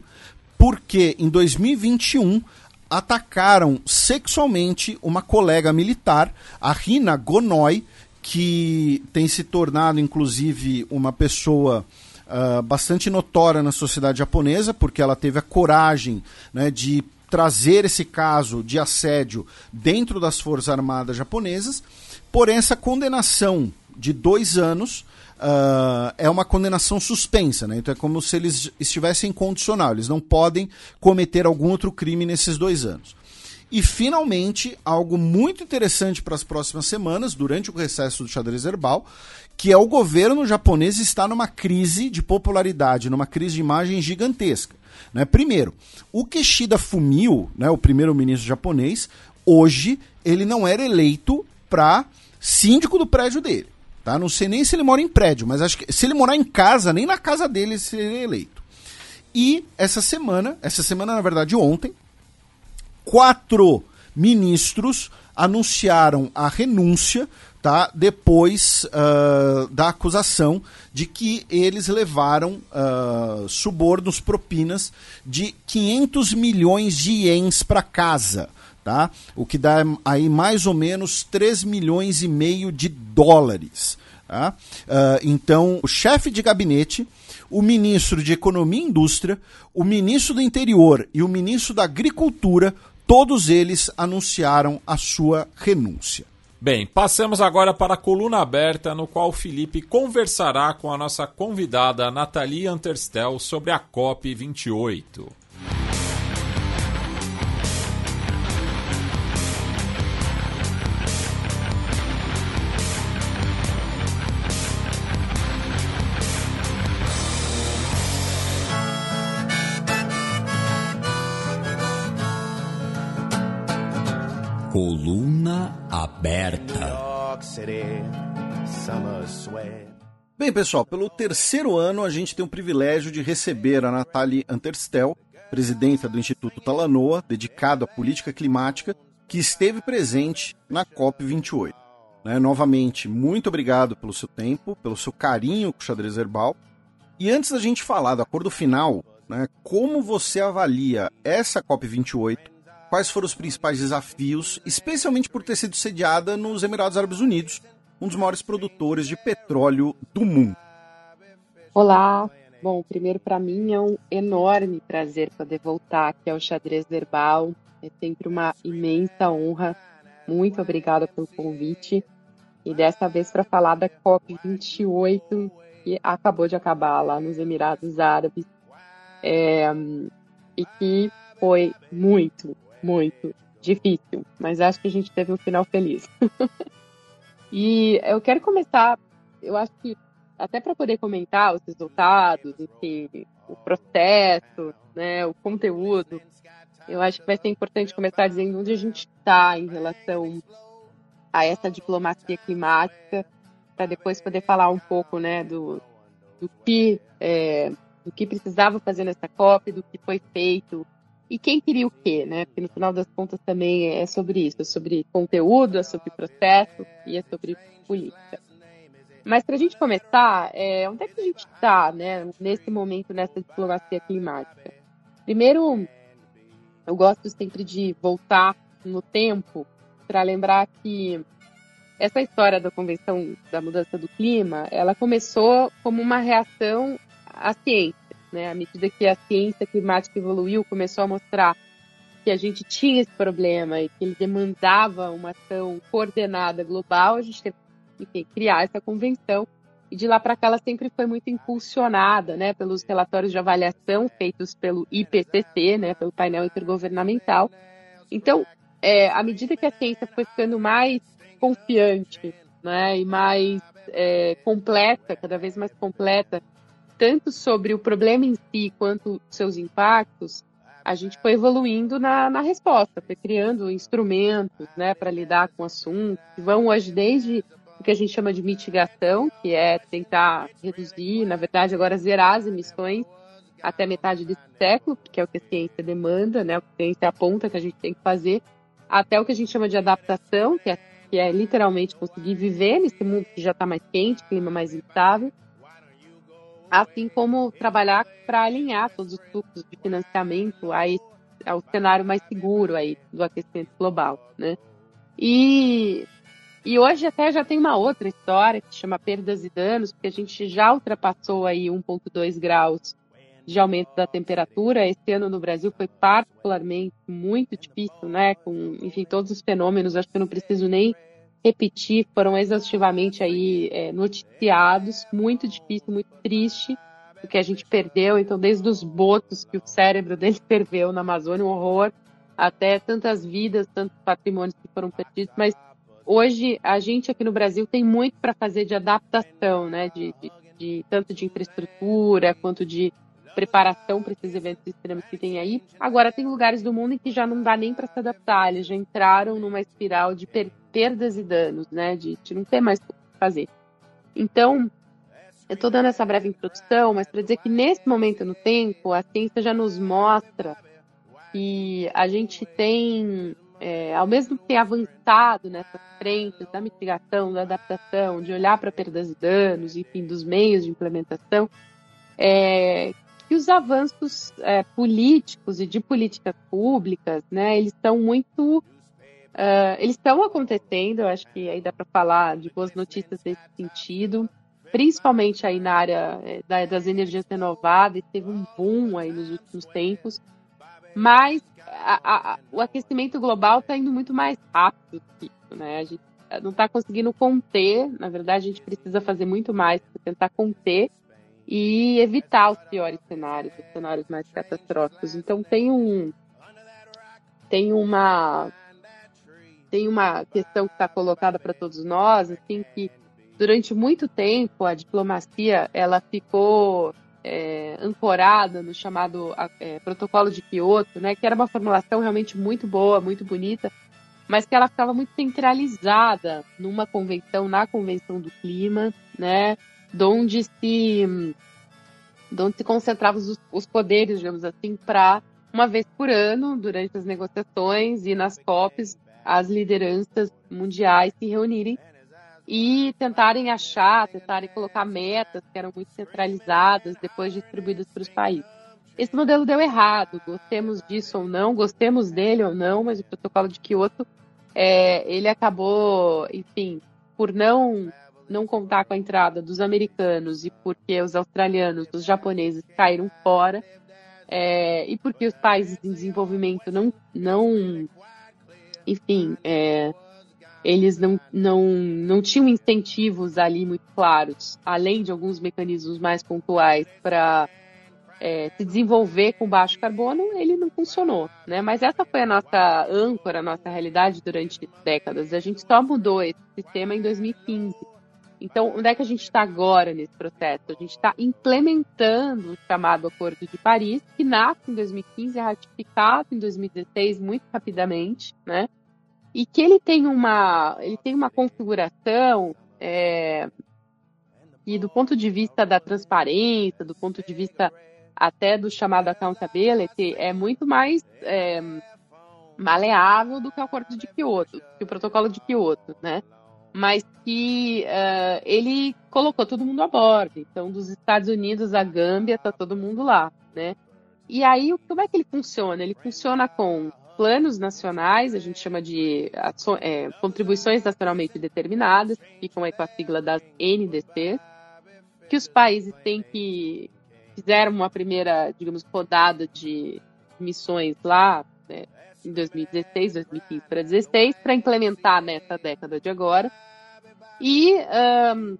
porque em 2021 atacaram sexualmente uma colega militar, a Rina Gonoi, que tem se tornado inclusive uma pessoa uh, bastante notória na sociedade japonesa, porque ela teve a coragem né, de trazer esse caso de assédio dentro das Forças Armadas japonesas, porém essa condenação de dois anos uh, é uma condenação suspensa, né? Então é como se eles estivessem condicional, eles não podem cometer algum outro crime nesses dois anos. E finalmente, algo muito interessante para as próximas semanas, durante o recesso do xadrez herbal, que é o governo japonês está numa crise de popularidade, numa crise de imagem gigantesca. Né? Primeiro, o Kishida Fumio, né, o primeiro-ministro japonês, hoje ele não era eleito para síndico do prédio dele. Tá? Não sei nem se ele mora em prédio, mas acho que se ele morar em casa, nem na casa dele ele seria eleito. E essa semana, essa semana na verdade ontem, quatro ministros anunciaram a renúncia tá? depois uh, da acusação de que eles levaram uh, subornos, propinas de 500 milhões de ienes para casa. Tá? O que dá aí mais ou menos 3 milhões e meio de dólares. Tá? Uh, então, o chefe de gabinete, o ministro de Economia e Indústria, o ministro do Interior e o ministro da Agricultura, todos eles anunciaram a sua renúncia. Bem, passamos agora para a coluna aberta, no qual o Felipe conversará com a nossa convidada Nathalie Anterstel sobre a COP28. Coluna aberta. Bem, pessoal, pelo terceiro ano a gente tem o privilégio de receber a Nathalie Anterstel, presidenta do Instituto Talanoa, dedicado à política climática, que esteve presente na COP28. Né? Novamente, muito obrigado pelo seu tempo, pelo seu carinho com o xadrez herbal. E antes da gente falar do acordo final, né, como você avalia essa COP28 quais foram os principais desafios, especialmente por ter sido sediada nos Emirados Árabes Unidos, um dos maiores produtores de petróleo do mundo. Olá, bom, primeiro para mim é um enorme prazer poder voltar aqui ao Xadrez Verbal. É sempre uma imensa honra. Muito obrigada pelo convite. E dessa vez para falar da COP28, que acabou de acabar lá nos Emirados Árabes. É, e que foi muito, muito difícil, mas acho que a gente teve um final feliz. e eu quero começar, eu acho que até para poder comentar os resultados, enfim, o processo, né, o conteúdo, eu acho que vai ser importante começar dizendo onde a gente está em relação a essa diplomacia climática, para depois poder falar um pouco, né, do, do que é, do que precisava fazer nessa COP, do que foi feito, e quem queria o quê, né? Porque no final das contas também é sobre isso, é sobre conteúdo, é sobre processo e é sobre política. Mas para a gente começar, é, onde é que a gente está, né? Nesse momento, nessa diplomacia climática? Primeiro, eu gosto sempre de voltar no tempo para lembrar que essa história da Convenção da Mudança do Clima, ela começou como uma reação à ciência né? À medida que a ciência climática evoluiu, começou a mostrar que a gente tinha esse problema e que ele demandava uma ação coordenada global, a gente teve que criar essa convenção. E de lá para cá ela sempre foi muito impulsionada né, pelos relatórios de avaliação feitos pelo IPCC, né, pelo painel intergovernamental. Então, é, à medida que a ciência foi ficando mais confiante né, e mais é, completa, cada vez mais completa tanto sobre o problema em si quanto seus impactos, a gente foi evoluindo na, na resposta, foi criando instrumentos né, para lidar com o assunto, que vão hoje desde o que a gente chama de mitigação, que é tentar reduzir, na verdade, agora zerar as emissões até metade desse século, que é o que a ciência demanda, né, o que a ciência aponta que a gente tem que fazer, até o que a gente chama de adaptação, que é, que é literalmente conseguir viver nesse mundo que já está mais quente, clima mais instável, assim como trabalhar para alinhar todos os fluxos de financiamento a esse, ao cenário mais seguro aí do aquecimento global, né? E, e hoje até já tem uma outra história que chama perdas e danos, porque a gente já ultrapassou aí 1.2 graus de aumento da temperatura. Esse ano no Brasil foi particularmente muito difícil, né? Com, enfim, todos os fenômenos. Acho que eu não preciso nem repetir, foram exaustivamente aí é, noticiados, muito difícil, muito triste, o que a gente perdeu, então desde os botos que o cérebro dele perdeu na Amazônia, um horror, até tantas vidas, tantos patrimônios que foram perdidos, mas hoje a gente aqui no Brasil tem muito para fazer de adaptação, né, de, de, de, tanto de infraestrutura quanto de preparação para esses eventos extremos que tem aí. Agora tem lugares do mundo em que já não dá nem para se adaptar, eles já entraram numa espiral de per perdas e danos, né, de, de não ter mais o que fazer. Então, eu estou dando essa breve introdução, mas para dizer que nesse momento no tempo, a ciência já nos mostra que a gente tem, é, ao mesmo que ter avançado nessas frentes da mitigação, da adaptação, de olhar para perdas e danos, enfim, dos meios de implementação, é, que os avanços é, políticos e de políticas públicas, né, eles estão muito Uh, eles estão acontecendo, eu acho que aí dá para falar de boas notícias nesse sentido principalmente aí na área é, das energias renováveis, teve um boom aí nos últimos tempos, mas a, a, o aquecimento global está indo muito mais rápido que isso, né? A gente não está conseguindo conter, na verdade a gente precisa fazer muito mais para tentar conter e evitar os piores cenários, os cenários mais catastróficos. Então tem um tem uma tem uma questão que está colocada para todos nós, assim que durante muito tempo a diplomacia ela ficou é, ancorada no chamado é, Protocolo de Kyoto, né, que era uma formulação realmente muito boa, muito bonita, mas que ela ficava muito centralizada numa convenção, na Convenção do Clima, né, onde se, onde se concentravam os, os poderes, digamos assim, para uma vez por ano, durante as negociações e nas COPs, as lideranças mundiais se reunirem e tentarem achar, tentarem colocar metas que eram muito centralizadas, depois distribuídas para os países. Esse modelo deu errado, gostemos disso ou não, gostemos dele ou não, mas o protocolo de Kyoto, é, ele acabou, enfim, por não não contar com a entrada dos americanos e porque os australianos, os japoneses caíram fora, é, e porque os países em desenvolvimento não, não enfim, é, eles não, não, não tinham incentivos ali muito claros, além de alguns mecanismos mais pontuais para é, se desenvolver com baixo carbono, ele não funcionou, né? Mas essa foi a nossa âncora, a nossa realidade durante décadas. A gente só mudou esse sistema em 2015. Então, onde é que a gente está agora nesse processo? A gente está implementando o chamado Acordo de Paris, que nasce em 2015, é ratificado em 2016 muito rapidamente, né? e que ele tem uma, ele tem uma configuração é, e do ponto de vista da transparência, do ponto de vista até do chamado accountability, é muito mais é, maleável do que o acordo de Kyoto, que o protocolo de Kyoto, né? Mas que uh, ele colocou todo mundo a bordo. Então, dos Estados Unidos à Gâmbia, tá todo mundo lá, né? E aí, como é que ele funciona? Ele funciona com planos nacionais, a gente chama de é, contribuições nacionalmente determinadas, que ficam aí com a sigla das NDC, que os países têm que fizeram uma primeira, digamos, rodada de missões lá né, em 2016, 2015 para 2016, para implementar nessa década de agora. E, um,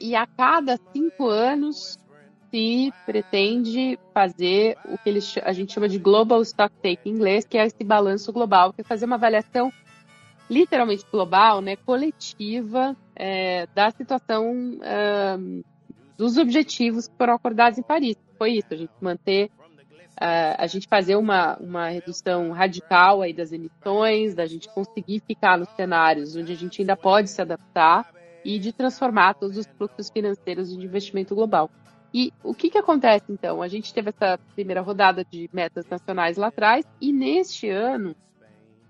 e a cada cinco anos se pretende fazer o que eles, a gente chama de Global Stock Take em inglês, que é esse balanço global, que é fazer uma avaliação literalmente global, né, coletiva, é, da situação dos objetivos que foram acordados em Paris. Foi isso, a gente manter, a gente fazer uma, uma redução radical aí das emissões, da gente conseguir ficar nos cenários onde a gente ainda pode se adaptar e de transformar todos os fluxos financeiros de investimento global. E o que, que acontece então? A gente teve essa primeira rodada de metas nacionais lá atrás, e neste ano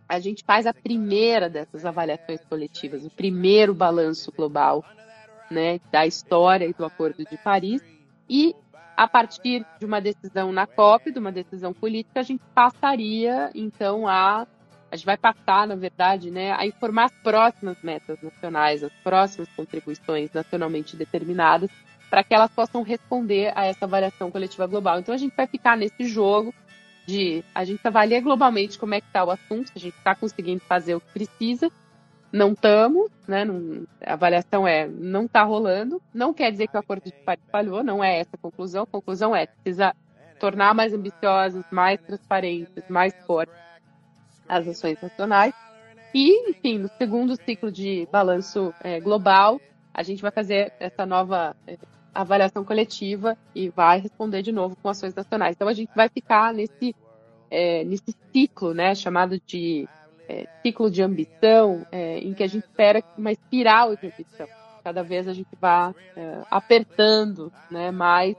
a gente faz a primeira dessas avaliações coletivas, o primeiro balanço global né, da história e do Acordo de Paris. E a partir de uma decisão na COP, de uma decisão política, a gente passaria então a a gente vai passar, na verdade, né, a informar as próximas metas nacionais, as próximas contribuições nacionalmente determinadas para que elas possam responder a essa avaliação coletiva global. Então a gente vai ficar nesse jogo de a gente avalia globalmente como é que está o assunto, se a gente está conseguindo fazer o que precisa, não estamos, né? Não, a avaliação é não está rolando. Não quer dizer que o Acordo de Paris falhou, não é essa a conclusão. A conclusão é precisa tornar mais ambiciosas, mais transparentes, mais fortes as ações nacionais. E, enfim, no segundo ciclo de balanço é, global, a gente vai fazer essa nova é, avaliação coletiva e vai responder de novo com ações nacionais. Então, a gente vai ficar nesse, é, nesse ciclo, né, chamado de é, ciclo de ambição, é, em que a gente espera uma espiral de ambição. Cada vez a gente vai é, apertando né, mais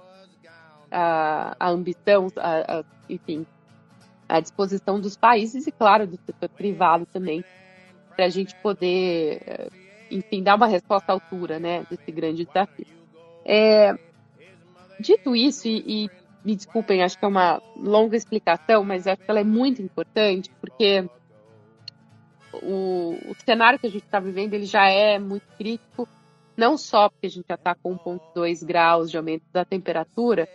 a, a ambição, a, a, enfim, à disposição dos países e, claro, do setor privado também, para a gente poder, eh, enfim, dar uma resposta à altura né, desse grande desafio. É, dito isso, e, e, me desculpem, acho que é uma longa explicação, mas acho que ela é muito importante, porque o, o cenário que a gente está vivendo ele já é muito crítico, não só porque a gente já está com 1,2 graus de aumento da temperatura,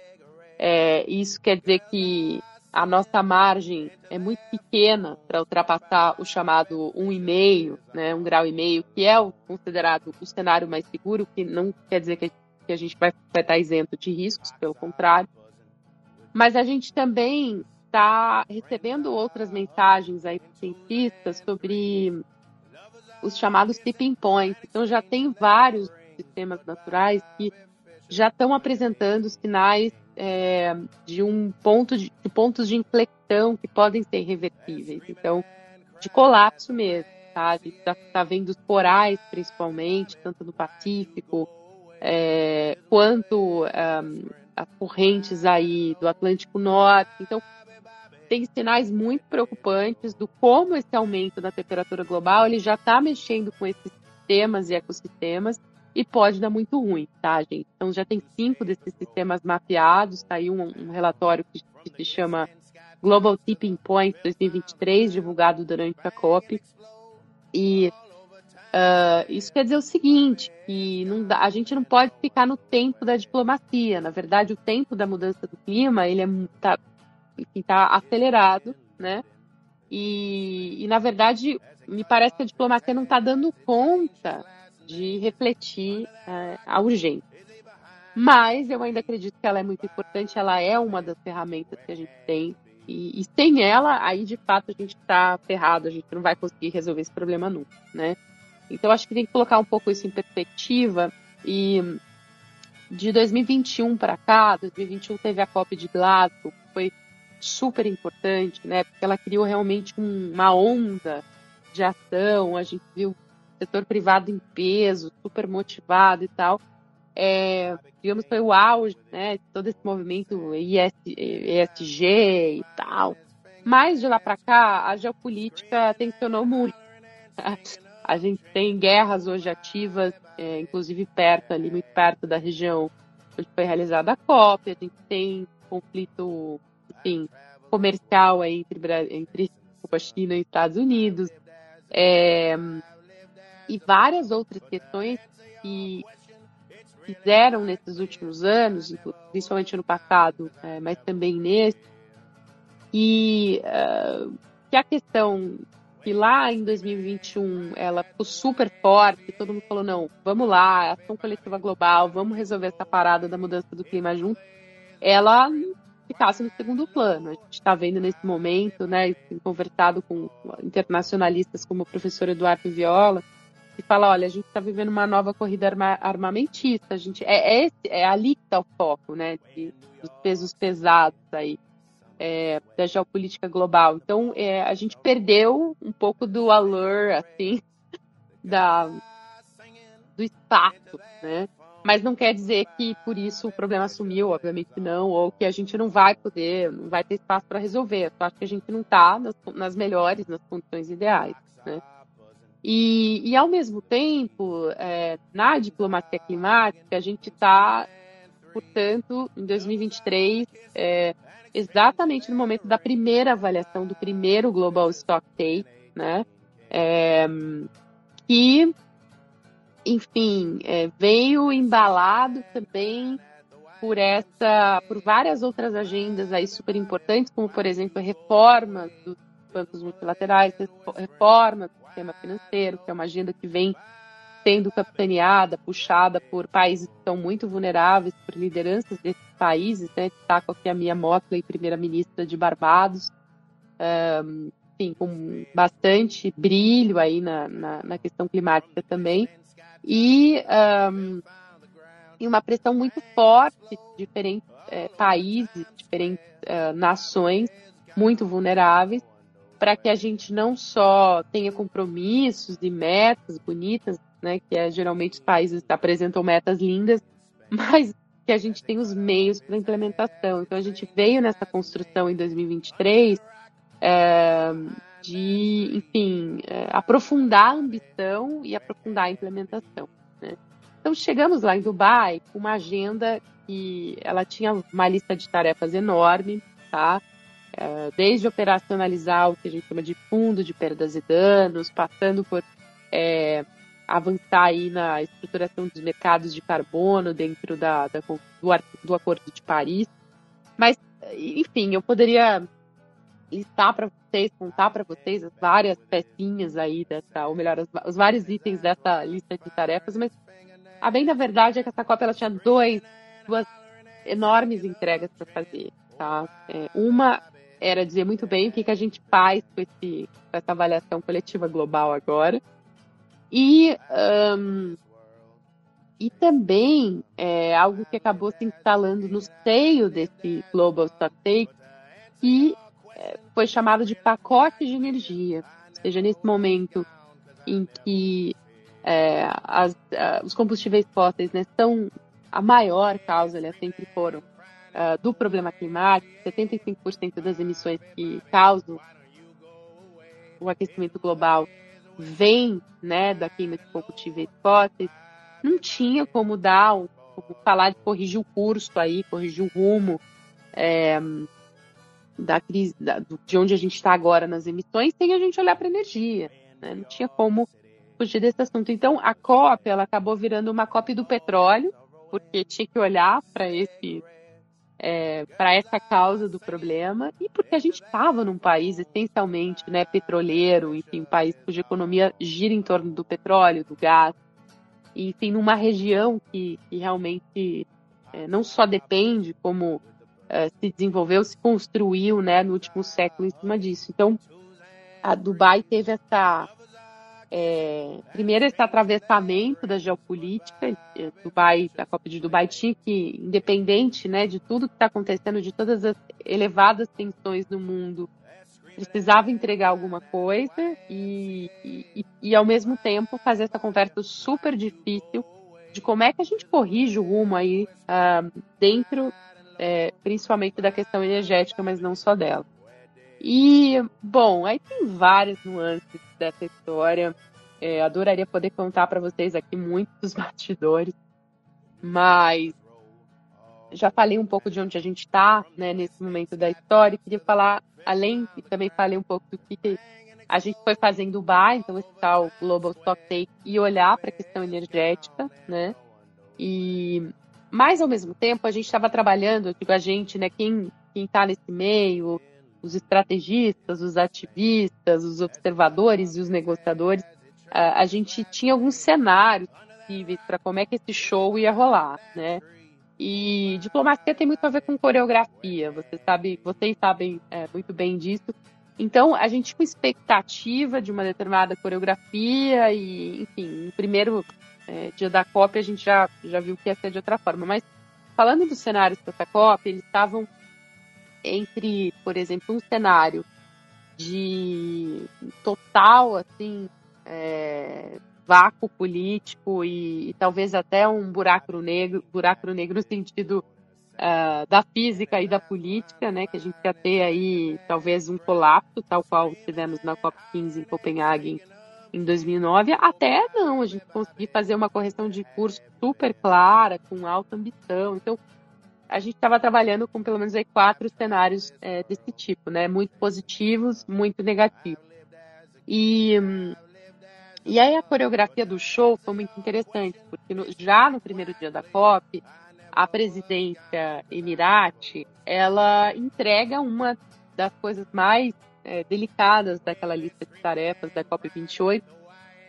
é, isso quer dizer que a nossa margem é muito pequena para ultrapassar o chamado 1,5, né, um grau e meio, que é o considerado o cenário mais seguro, que não quer dizer que a gente vai, vai estar isento de riscos, pelo contrário. Mas a gente também está recebendo outras mensagens aí cientistas sobre os chamados tipping points. Então já tem vários sistemas naturais que já estão apresentando sinais é, de um ponto de, de, pontos de inflexão que podem ser irreversíveis. Então, de colapso mesmo, tá? Gente está tá vendo os corais, principalmente, tanto no Pacífico, é, quanto um, as correntes aí do Atlântico Norte. Então, tem sinais muito preocupantes do como esse aumento da temperatura global ele já está mexendo com esses sistemas e ecossistemas e pode dar muito ruim, tá, gente? Então já tem cinco desses sistemas mapeados, tá aí um, um relatório que, que, se chama Global Tipping Point 2023, divulgado durante a COP. E uh, isso quer dizer o seguinte, que dá, a gente não pode ficar no tempo da diplomacia. Na verdade, o tempo da mudança do clima, ele é, tá, enfim, tá acelerado, né? E, e, na verdade, me parece que a diplomacia não está dando conta de refletir é, a urgência. Mas eu ainda acredito que ela é muito importante, ela é uma das ferramentas que a gente tem. E, e sem ela, aí de fato a gente está ferrado, a gente não vai conseguir resolver esse problema nunca, né? Então acho que tem que colocar um pouco isso em perspectiva. E de 2021 para cá, 2021 teve a COP de Glasgow, foi super importante, né? Porque ela criou realmente um, uma onda de ação. A gente viu setor privado em peso, super motivado e tal. É, digamos, foi o auge, né, todo esse movimento ESG e tal. Mas de lá para cá, a geopolítica tensionou muito. A gente tem guerras hoje ativas, é, inclusive perto, ali muito perto da região onde foi realizada a COP. A gente tem conflito, enfim, comercial entre, entre China e Estados Unidos. É, e várias outras questões que fizeram nesses últimos anos, principalmente no passado, é, mas também nesse, e uh, que a questão que lá em 2021 ela ficou super forte, todo mundo falou, não, vamos lá, ação coletiva global, vamos resolver essa parada da mudança do clima junto, ela ficasse no segundo plano. A gente está vendo nesse momento, né, conversado com internacionalistas como o professor Eduardo Viola, e fala, olha, a gente está vivendo uma nova corrida arma armamentista, a gente é, é, é ali que está o foco, né, de, dos pesos pesados aí é, da geopolítica global. Então, é, a gente perdeu um pouco do allure, assim, da do espaço, né? Mas não quer dizer que por isso o problema sumiu, obviamente não, ou que a gente não vai poder, não vai ter espaço para resolver. Eu acho que a gente não está nas, nas melhores, nas condições ideais, né? E, e ao mesmo tempo, é, na diplomacia climática, a gente está, portanto, em 2023, é, exatamente no momento da primeira avaliação do primeiro Global Stock Take, né? É, enfim, é, veio embalado também por essa, por várias outras agendas aí super importantes, como por exemplo a reforma dos bancos multilaterais, reforma sistema financeiro, que é uma agenda que vem sendo capitaneada, puxada por países que estão muito vulneráveis, por lideranças desses países, né? Destaco aqui a Mia Motley, primeira-ministra de Barbados, um, enfim, com bastante brilho aí na, na, na questão climática também, e, um, e uma pressão muito forte de diferentes é, países, diferentes é, nações muito vulneráveis, para que a gente não só tenha compromissos e metas bonitas, né, que é, geralmente os países apresentam metas lindas, mas que a gente tem os meios para implementação. Então a gente veio nessa construção em 2023 é, de, enfim, é, aprofundar a ambição e aprofundar a implementação. Né? Então chegamos lá em Dubai com uma agenda que ela tinha uma lista de tarefas enorme, tá? É, desde operacionalizar o que a gente chama de fundo de perdas e danos, passando por é, avançar aí na estruturação dos mercados de carbono dentro da, da do, do, Acordo de Paris. Mas, enfim, eu poderia listar para vocês, contar para vocês as várias pecinhas aí dessa, ou melhor, os, os, vários itens dessa lista de tarefas, mas a bem da verdade é que essa Copa ela tinha dois, duas enormes entregas para fazer. Tá? É, uma era dizer muito bem o que, que a gente faz com, esse, com essa avaliação coletiva global agora. E, um, e também é, algo que acabou se instalando no seio desse Global Stocktake, que foi chamado de pacote de energia. Ou seja, nesse momento em que é, as, os combustíveis fósseis né, são a maior causa, eles sempre foram, uh, do problema climático, 75% das emissões que causam o aquecimento global vem né, da queima de combustíveis fósseis, não tinha como dar, como falar de corrigir o curso aí, corrigir o rumo é, da crise, da, de onde a gente está agora nas emissões, sem a gente olhar para a energia. Né? Não tinha como fugir desse assunto. Então, a COP ela acabou virando uma COP do petróleo, porque tinha que olhar para esse é, para essa causa do problema e porque a gente estava num país essencialmente né, petroleiro, enfim, um país cuja economia gira em torno do petróleo, do gás, e, enfim, numa região que, que realmente é, não só depende como é, se desenvolveu, se construiu né, no último século em cima disso. Então, a Dubai teve essa é, primeiro esse atravessamento da geopolítica, Dubai, a Copa de Dubai tinha que, independente né, de tudo que está acontecendo, de todas as elevadas tensões no mundo, precisava entregar alguma coisa e, e, e, ao mesmo tempo fazer essa conversa super difícil de como é que a gente corrige o rumo aí uh, dentro, é, principalmente da questão energética, mas não só dela. E, bom, aí tem várias nuances dessa história. É, adoraria poder contar para vocês aqui muitos bastidores, mas já falei um pouco de onde a gente está né, nesse momento da história. Queria falar, além, e também falei um pouco do que a gente foi fazer em Dubai, então esse tal Global Stock Take, e olhar para a questão energética, né? E, mas, ao mesmo tempo, a gente estava trabalhando, digo a gente, né, quem está nesse meio, os estrategistas, os ativistas, os observadores e os negociadores, a gente tinha alguns cenários possíveis para como é que esse show ia rolar, né? E diplomacia tem muito a ver com coreografia, você sabe, vocês sabem é, muito bem disso. Então, a gente tinha expectativa de uma determinada coreografia e, enfim, primeiro é, dia da COP a gente já, já viu que ia ser de outra forma. Mas, falando dos cenários para a COP, eles estavam entre, por exemplo, um cenário de total, assim, é, vácuo político e, e, talvez até um buraco negro, buraco negro no sentido uh, da física e da política, né, que a gente ia ter aí talvez um colapso, tal qual tivemos na COP15 em Copenhague em 2009, até não, a gente conseguir fazer uma correção de curso super clara, com alta ambição. Então, a gente estava trabalhando com pelo menos aí quatro cenários é, desse tipo, né? Muito positivos, muito negativos. E, e aí a coreografia do show foi muito interessante, porque no, já no primeiro dia da COP, a presidência Emirati, ela entrega uma das coisas mais é, delicadas daquela lista de tarefas da COP28,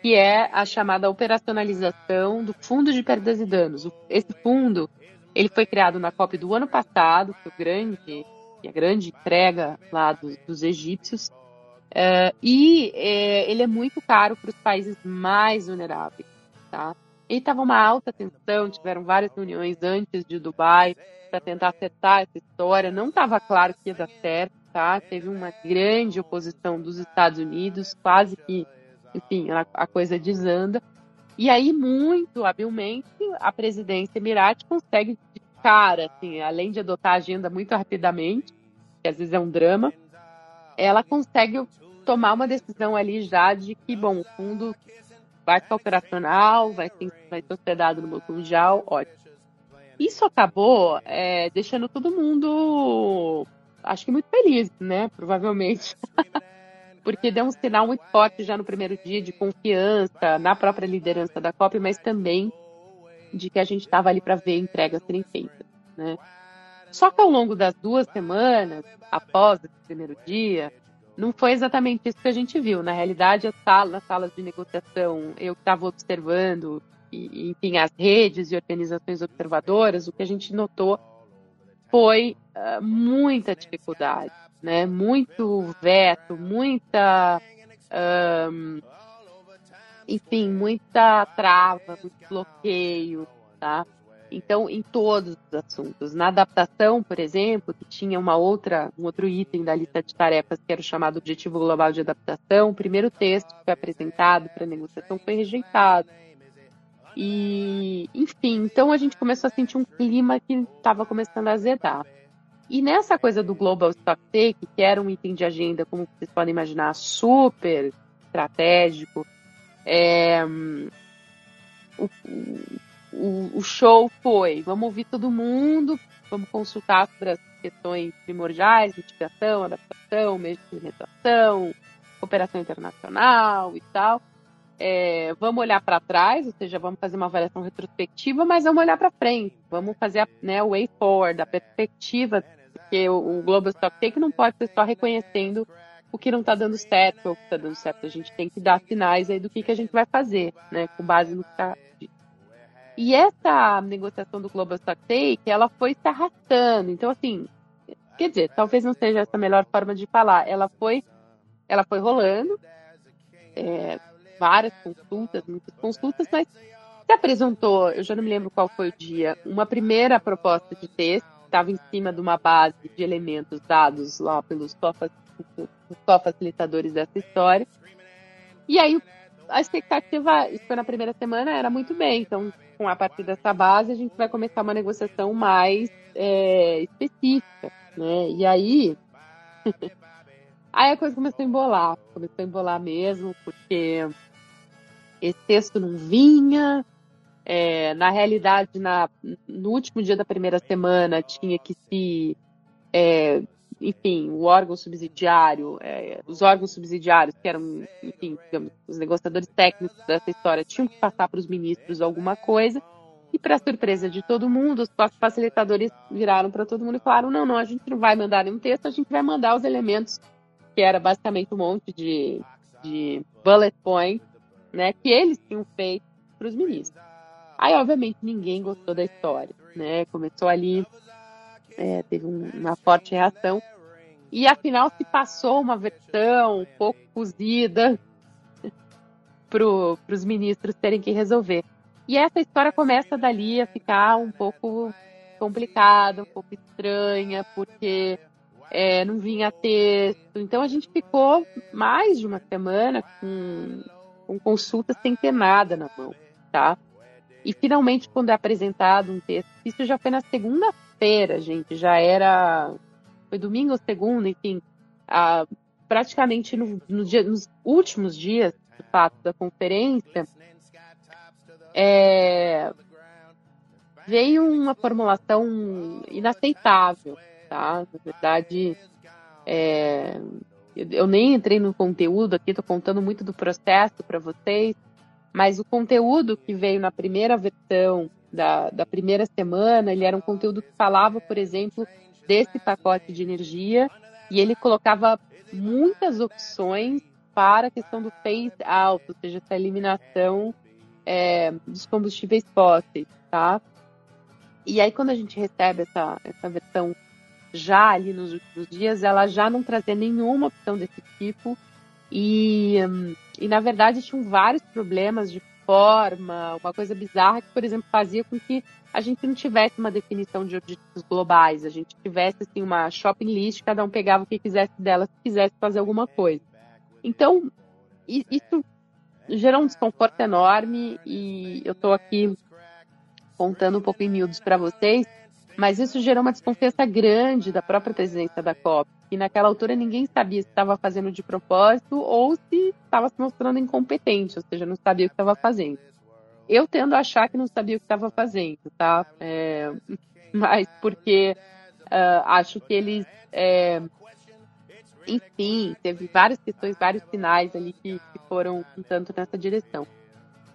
que é a chamada operacionalização do Fundo de Perdas e Danos. Esse fundo ele foi criado na COP do ano passado, que, o grande, que é a grande entrega lá dos, dos egípcios, é, e é, ele é muito caro para os países mais vulneráveis. Tá? E estava uma alta tensão, tiveram várias reuniões antes de Dubai para tentar acertar essa história. Não estava claro que ia dar certo, tá? Teve uma grande oposição dos Estados Unidos, quase que, enfim, a, a coisa desanda. E aí, muito habilmente, a presidência Emirati consegue de cara, assim, além de adotar a agenda muito rapidamente, que às vezes é um drama, ela consegue tomar uma decisão ali já de que, bom, o fundo vai ficar operacional, vai ser, vai ser hospedado no Banco Mundial, ótimo. Isso acabou é, deixando todo mundo, acho que muito feliz, né? Provavelmente. porque deu um sinal muito forte já no primeiro dia de confiança na própria liderança da COP, mas também de que a gente estava ali para ver entregas serem feitas. Né? Só que ao longo das duas semanas, após esse primeiro dia, não foi exatamente isso que a gente viu. Na realidade, as salas, nas salas de negociação, eu estava observando, e, enfim, as redes e organizações observadoras, o que a gente notou foi uh, muita dificuldade né? Muito veto, muita, um, enfim, muita trava, muito bloqueio, tá? Então, em todos os assuntos. Na adaptação, por exemplo, que tinha uma outra, um outro item da lista de tarefas que era o chamado Objetivo Global de Adaptação, o primeiro texto que foi apresentado para negociação foi rejeitado. E, enfim, então a gente começou a sentir um clima que estava começando a azedar. E nessa coisa do Global Stock Take, que era um item de agenda, como vocês podem imaginar, super estratégico, é, o, o, o, show foi: vamos ouvir todo mundo, vamos consultar sobre as questões primordiais, mitigação, adaptação, meio de cooperação internacional e tal. É, vamos olhar para trás, ou seja, vamos fazer uma avaliação retrospectiva, mas vamos olhar para frente, vamos fazer a, né, o way forward, a perspectiva, porque o, o Global Stock Take não pode ser só reconhecendo o que não está dando certo ou o que está dando certo. A gente tem que dar sinais aí do que, que a gente vai fazer, né, com base no que está e essa negociação do Global Stock Take, ela foi se arrastando. Então, assim, quer dizer, talvez não seja essa a melhor forma de falar. Ela foi, ela foi rolando. É, várias consultas, muitas consultas, mas se apresentou, eu já não me lembro qual foi o dia, uma primeira proposta de texto, que estava em cima de uma base de elementos dados lá pelos co-facilitadores dessa história. E aí a expectativa, isso foi na primeira semana, era muito bem. Então, com a partir dessa base, a gente vai começar uma negociação mais é, específica. Né? E aí Aí a coisa começou a embolar, começou a embolar mesmo, porque esse texto não vinha. É, na realidade, na, no último dia da primeira semana, tinha que se. É, enfim, o órgão subsidiário, é, os órgãos subsidiários, que eram, enfim, digamos, os negociadores técnicos dessa história, tinham que passar para os ministros alguma coisa. E, para surpresa de todo mundo, os facilitadores viraram para todo mundo e falaram: não, não, a gente não vai mandar nenhum texto, a gente vai mandar os elementos que era basicamente um monte de, de bullet points, né, que eles tinham feito para os ministros. Aí, obviamente, ninguém gostou da história, né? Começou ali, é, teve um, uma forte reação. E afinal se passou uma versão um pouco cozida para os ministros terem que resolver. E essa história começa dali a ficar um pouco complicada, um pouco estranha, porque é, não vinha texto. Então a gente ficou mais de uma semana com, com consulta sem ter nada na mão, tá? E finalmente, quando é apresentado um texto, isso já foi na segunda-feira, gente, já era. Foi domingo ou segunda, enfim, a, praticamente no, no dia, nos últimos dias, do fato, da conferência, é, veio uma formulação inaceitável, tá? Na verdade, é, eu nem entrei no conteúdo aqui, estou contando muito do processo para vocês, mas o conteúdo que veio na primeira versão da, da primeira semana, ele era um conteúdo que falava, por exemplo, desse pacote de energia, e ele colocava muitas opções para a questão do phase out, ou seja, essa eliminação é, dos combustíveis fósseis, tá? E aí quando a gente recebe essa, essa versão já ali nos últimos dias, ela já não trazia nenhuma opção desse tipo e, e na verdade tinham vários problemas de forma, uma coisa bizarra que, por exemplo, fazia com que a gente não tivesse uma definição de objetivos globais, a gente tivesse assim uma shopping list, cada um pegava o que quisesse dela, se quisesse fazer alguma coisa. Então, isso gerou um desconforto enorme e eu estou aqui contando um pouco em miúdos para vocês, mas isso gerou uma desconfiança grande da própria presidência da COP, que naquela altura ninguém sabia se estava fazendo de propósito ou se estava se mostrando incompetente, ou seja, não sabia o que estava fazendo. Eu tendo a achar que não sabia o que estava fazendo, tá? É, mas porque uh, acho que eles, é, enfim, teve várias questões, vários sinais ali que, que foram um tanto nessa direção.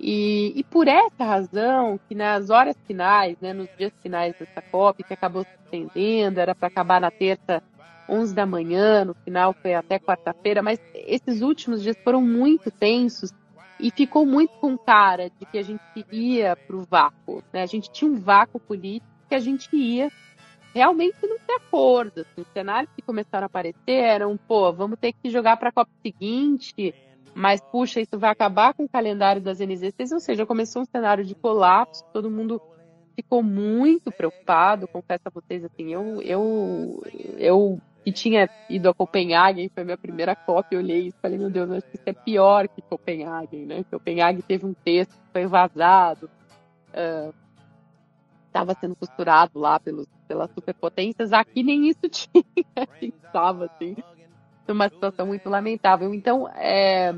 E, e, por essa razão, que nas horas finais, né, nos dias finais dessa COP, que acabou se estendendo, era para acabar na terça, 11 da manhã, no final foi até quarta-feira, mas esses últimos dias foram muito tensos e ficou muito com cara de que a gente ia para o vácuo. Né? A gente tinha um vácuo político que a gente ia realmente não ter acordo. Assim, os cenários que começaram a aparecer eram, pô, vamos ter que jogar para a COP seguinte, mas puxa, isso vai acabar com o calendário das NZ6, ou seja, começou um cenário de colapso, todo mundo ficou muito preocupado, confesso a vocês, assim, eu, eu, eu que tinha ido a Copenhague, foi a minha primeira cópia, eu olhei e falei, meu Deus, acho que isso é pior que Copenhague, né? Copenhague teve um texto que foi vazado, estava uh, sendo costurado lá pelos, pelas superpotências, aqui nem isso tinha, a gente estava assim, uma situação muito lamentável. Então, é,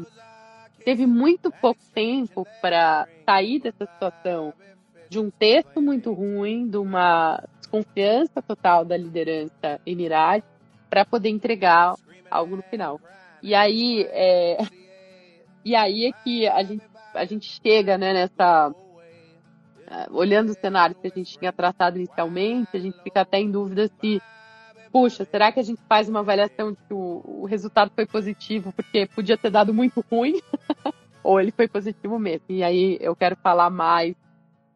teve muito pouco tempo para sair dessa situação de um texto muito ruim, de uma desconfiança total da liderança emirate, para poder entregar algo no final. E aí, é, e aí é que a gente, a gente chega né, nessa. Olhando o cenário que a gente tinha tratado inicialmente, a gente fica até em dúvida se puxa, será que a gente faz uma avaliação de que o, o resultado foi positivo porque podia ter dado muito ruim? Ou ele foi positivo mesmo? E aí eu quero falar mais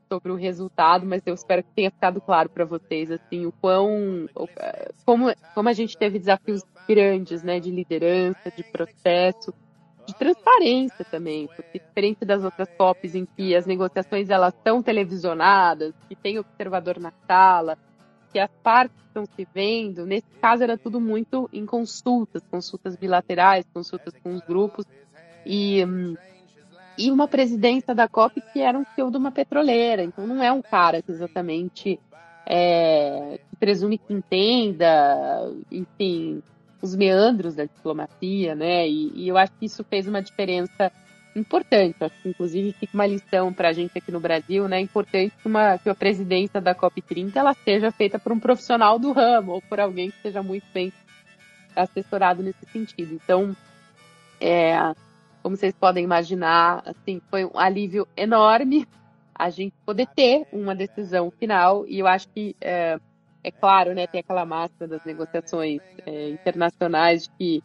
sobre o resultado, mas eu espero que tenha ficado claro para vocês assim o quão como, como a gente teve desafios grandes, né, de liderança, de processo, de transparência também, porque diferente das outras COPs em que as negociações elas são televisionadas, que tem observador na sala, que as partes estão se vendo, nesse caso era tudo muito em consultas, consultas bilaterais, consultas com os grupos, e, e uma presidência da COP que era um CEO de uma petroleira, então não é um cara que exatamente é, que presume que entenda, enfim, os meandros da diplomacia, né? E, e eu acho que isso fez uma diferença importante. Acho que, inclusive, fica uma lição para a gente aqui no Brasil, né? É importante que, uma, que a presidência da COP30 ela seja feita por um profissional do ramo ou por alguém que seja muito bem assessorado nesse sentido. Então, é, como vocês podem imaginar, assim, foi um alívio enorme a gente poder ter uma decisão final e eu acho que é, é claro, né, tem aquela máscara das negociações é, internacionais de que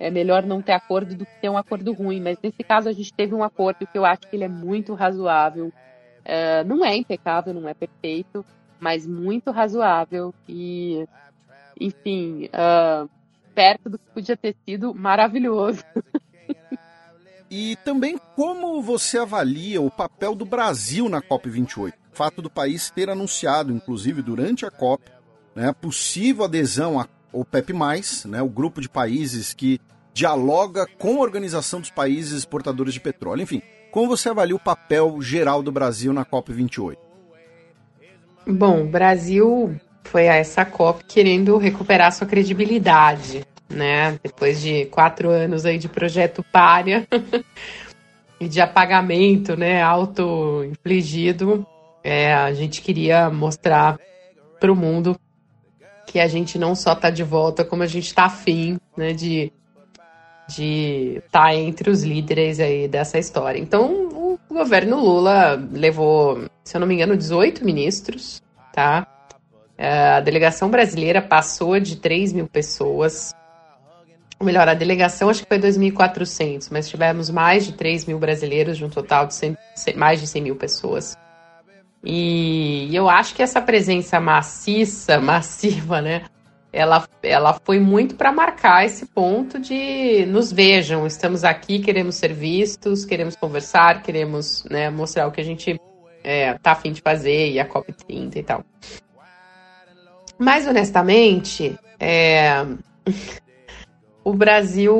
é melhor não ter acordo do que ter um acordo ruim, mas nesse caso a gente teve um acordo que eu acho que ele é muito razoável. É, não é impecável, não é perfeito, mas muito razoável e, enfim, uh, perto do que podia ter sido maravilhoso. E também como você avalia o papel do Brasil na COP28? O fato do país ter anunciado, inclusive durante a COP, né, possível adesão à o PEP+, né, o grupo de países que dialoga com a Organização dos Países Exportadores de Petróleo. Enfim, como você avalia o papel geral do Brasil na COP28? Bom, o Brasil foi a essa COP querendo recuperar sua credibilidade, né? Depois de quatro anos aí de projeto párea e de apagamento, né, auto-infligido, é, a gente queria mostrar para o mundo que a gente não só está de volta, como a gente está afim né, de de estar tá entre os líderes aí dessa história. Então, o governo Lula levou, se eu não me engano, 18 ministros, tá? É, a delegação brasileira passou de 3 mil pessoas. ou melhor, a delegação acho que foi 2.400, mas tivemos mais de 3 mil brasileiros de um total de 100, mais de 100 mil pessoas. E eu acho que essa presença maciça, massiva, né? Ela, ela foi muito para marcar esse ponto de nos vejam, estamos aqui, queremos ser vistos, queremos conversar, queremos né, mostrar o que a gente é, tá afim de fazer, e a COP30 e tal. Mas, honestamente, é... o Brasil.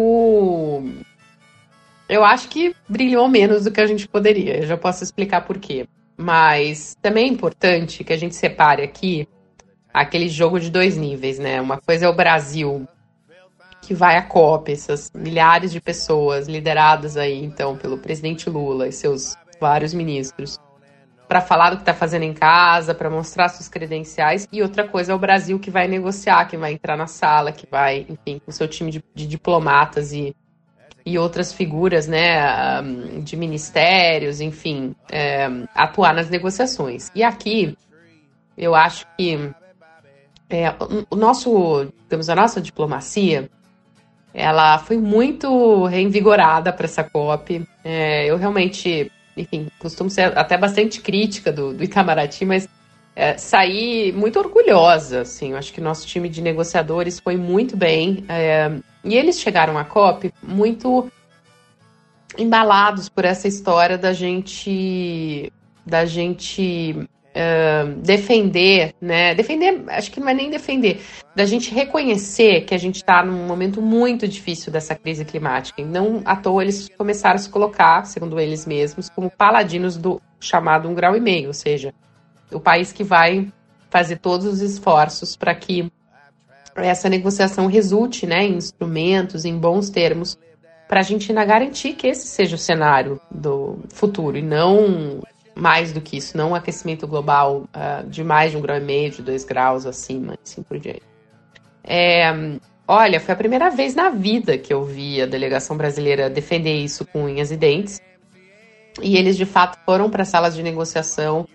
Eu acho que brilhou menos do que a gente poderia. Eu já posso explicar por quê. Mas também é importante que a gente separe aqui aquele jogo de dois níveis, né? Uma coisa é o Brasil, que vai à COP, essas milhares de pessoas lideradas aí, então, pelo presidente Lula e seus vários ministros para falar do que está fazendo em casa, para mostrar suas credenciais. E outra coisa é o Brasil que vai negociar, que vai entrar na sala, que vai, enfim, com seu time de, de diplomatas e, e outras figuras, né, de ministérios, enfim, é, atuar nas negociações. E aqui, eu acho que é, o nosso, digamos, a nossa diplomacia, ela foi muito reinvigorada para essa COP. É, eu realmente enfim, costumo ser até bastante crítica do, do Itamaraty, mas é, saí muito orgulhosa, assim, eu acho que nosso time de negociadores foi muito bem, é, e eles chegaram à COP muito embalados por essa história da gente da gente defender, né? Defender, acho que não é nem defender, da gente reconhecer que a gente está num momento muito difícil dessa crise climática. E não à toa eles começaram a se colocar, segundo eles mesmos, como paladinos do chamado um grau e meio, ou seja, o país que vai fazer todos os esforços para que essa negociação resulte né, em instrumentos, em bons termos, para a gente ainda garantir que esse seja o cenário do futuro e não mais do que isso, não um aquecimento global uh, de mais de um grau e meio, de dois graus acima, assim por diante. É, olha, foi a primeira vez na vida que eu vi a delegação brasileira defender isso com unhas e dentes. E eles de fato foram para salas de negociação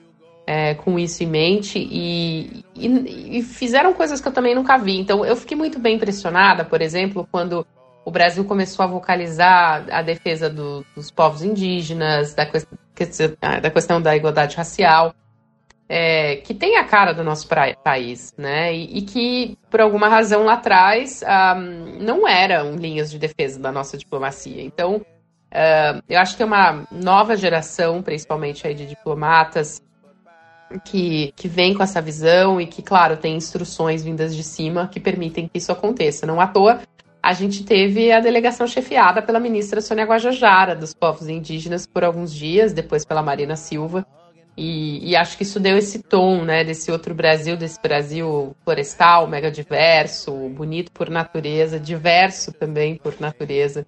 é, com isso em mente e, e, e, fizeram coisas que eu também nunca vi. Então eu fiquei muito bem impressionada, por exemplo, quando o Brasil começou a vocalizar a defesa do, dos povos indígenas, da, ah, da questão da igualdade racial, é, que tem a cara do nosso país, né? E, e, que, por alguma razão lá atrás, um, não eram linhas de defesa da nossa diplomacia. Então, uh, eu acho que é uma nova geração, principalmente aí de diplomatas, que, que vem com essa visão e que, claro, tem instruções vindas de cima que permitem que isso aconteça. Não à toa, a gente teve a delegação chefiada pela ministra Sônia Guajajara, dos povos indígenas, por alguns dias, depois pela Marina Silva. E, e, acho que isso deu esse tom, né, desse outro Brasil, desse Brasil florestal, mega diverso, bonito por natureza, diverso também por natureza,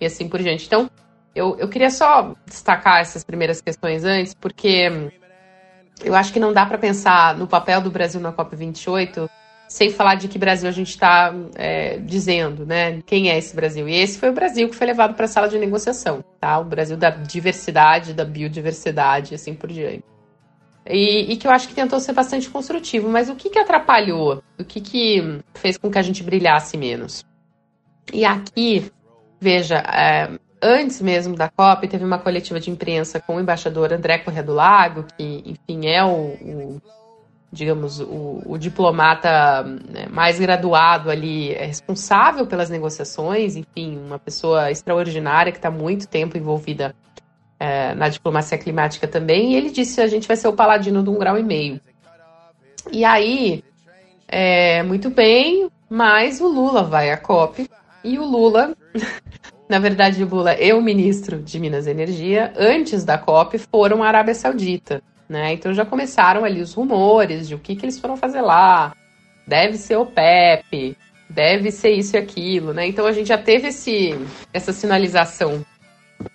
e assim por diante. Então, eu, eu queria só destacar essas primeiras questões antes, porque eu acho que não dá para pensar no papel do Brasil na COP28 sem falar de que Brasil a gente está é, dizendo, né? Quem é esse Brasil? E esse foi o Brasil que foi levado para a sala de negociação, tá? O Brasil da diversidade, da biodiversidade, assim por diante. E, e, que eu acho que tentou ser bastante construtivo. Mas o que, que atrapalhou? O que, que fez com que a gente brilhasse menos? E aqui, veja, é, antes mesmo da COP, teve uma coletiva de imprensa com o embaixador André Corrêa do Lago, que, enfim, é o, o digamos, o, o diplomata né, mais graduado ali é responsável pelas negociações, enfim, uma pessoa extraordinária que está muito tempo envolvida é, na diplomacia climática também, e ele disse a gente vai ser o paladino de um grau e meio. E aí, é, muito bem, mas o Lula vai à COP, e o Lula, na verdade, Lula e o ministro de Minas e Energia, antes da COP, foram à Arábia Saudita. Né? Então já começaram ali os rumores de o que, que eles foram fazer lá. Deve ser o PEP, deve ser isso e aquilo, né? Então a gente já teve esse, essa sinalização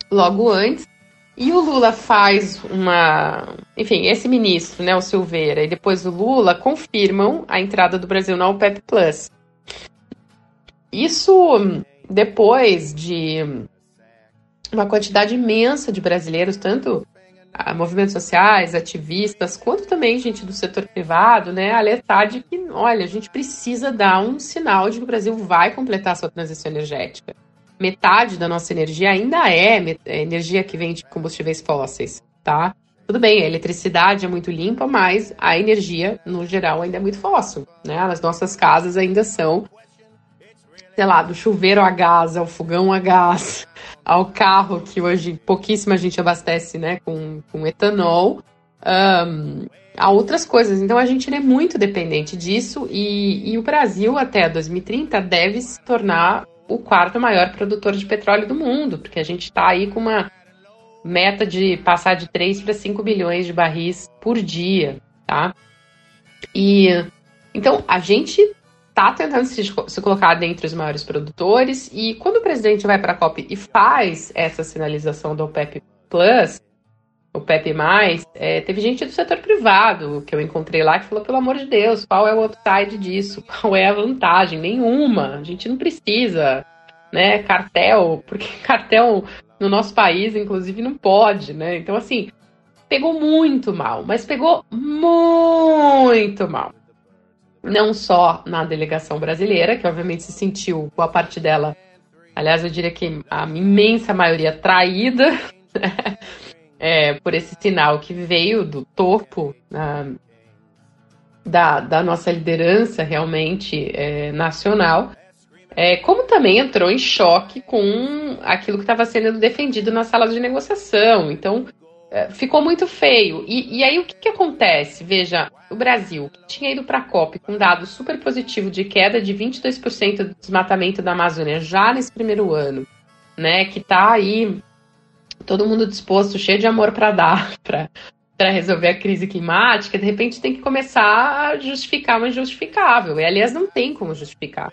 logo antes. E o Lula faz uma. Enfim, esse ministro, né, o Silveira, e depois o Lula confirmam a entrada do Brasil na OPEP Plus. Isso depois de uma quantidade imensa de brasileiros, tanto movimentos sociais, ativistas, quanto também gente do setor privado, né, alertar de que, olha, a gente precisa dar um sinal de que o Brasil vai completar a sua transição energética. Metade da nossa energia ainda é, é energia que vem de combustíveis fósseis, tá? Tudo bem, a eletricidade é muito limpa, mas a energia, no geral, ainda é muito fóssil, né? As nossas casas ainda são, sei lá, do chuveiro a gás, ao fogão a gás, ao carro, que hoje pouquíssima gente abastece né, com, com etanol, um, a outras coisas. Então a gente é muito dependente disso e, e o Brasil, até 2030, deve se tornar o quarto maior produtor de petróleo do mundo, porque a gente está aí com uma meta de passar de 3 para 5 bilhões de barris por dia, tá? E então a gente está tentando se, se, colocar dentre os maiores produtores. E quando o presidente vai para a COP e faz essa sinalização do OPEP Plus, OPEP+, é, teve gente do setor privado que eu encontrei lá que falou, pelo amor de Deus, qual é o upside disso? Qual é a vantagem? Nenhuma. A gente não precisa, né? Cartel, porque cartel no nosso país, inclusive, não pode, né? Então, assim, pegou muito mal, mas pegou muito mal não só na delegação brasileira, que obviamente se sentiu boa parte dela, aliás, eu diria que a imensa maioria traída é, por esse sinal que veio do topo uh, da, da nossa liderança realmente é, nacional. É, como também entrou em choque com aquilo que estava sendo defendido na sala de negociação. Então, ficou muito feio. E, e aí o que, que, acontece? Veja, o Brasil, tinha ido para a COP com dado super positivo de queda de 22% do desmatamento da Amazônia já nesse primeiro ano, né? Que está aí todo mundo disposto, cheio de amor para dar, para resolver a crise climática, de repente tem que começar a justificar o injustificável. E aliás, não tem como justificar.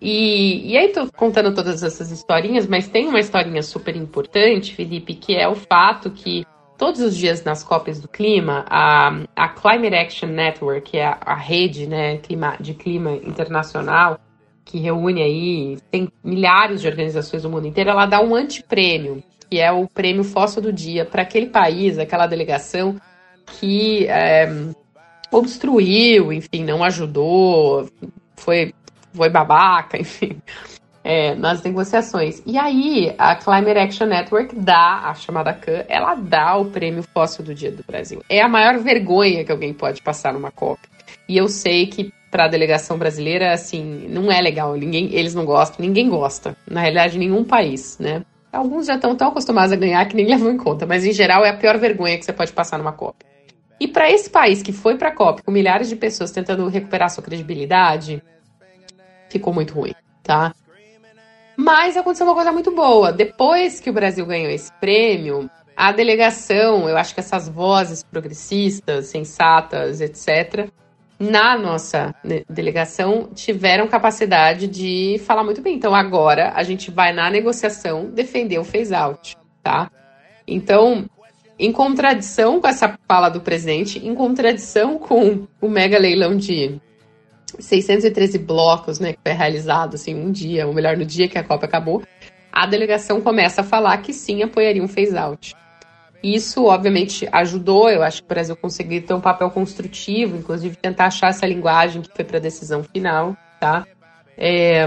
E, e aí tô contando todas essas historinhas, mas tem uma historinha super importante, Felipe, que é o fato que todos os dias nas cópias do clima, a, a Climate Action Network, que é a, a rede né, clima, de clima internacional, que reúne aí, tem milhares de organizações do mundo inteiro, ela dá um antiprêmio, que é o prêmio fóssil do dia, para aquele país, aquela delegação que é, obstruiu, enfim, não ajudou, foi, foi babaca, enfim é, nas negociações. E aí, a Climate Action Network dá, a chamada CAN, ela dá o prêmio fóssil do Dia do Brasil. É a maior vergonha que alguém pode passar numa COP. E eu sei que para a delegação brasileira, assim, não é legal. Ninguém, eles não gostam, ninguém gosta. Na realidade, nenhum país, né? Alguns já estão tão acostumados a ganhar que nem levam em conta, mas em geral é a pior vergonha que você pode passar numa COP. E para esse país que foi para a COP com milhares de pessoas tentando recuperar sua credibilidade, ficou muito ruim, tá? Mas aconteceu uma coisa muito boa. Depois que o Brasil ganhou esse prêmio, a delegação, eu acho que essas vozes progressistas, sensatas, etc., na nossa delegação tiveram capacidade de falar muito bem. Então agora a gente vai na negociação defender o phase out, tá? Então, em contradição com essa fala do presidente, em contradição com o mega leilão de 613 blocos, né, que foi realizado assim um dia, ou melhor, no dia que a Copa acabou, a delegação começa a falar que sim apoiaria um phase out. Isso, obviamente, ajudou, eu acho que o Brasil conseguiu ter um papel construtivo, inclusive tentar achar essa linguagem que foi para a decisão final, tá? É,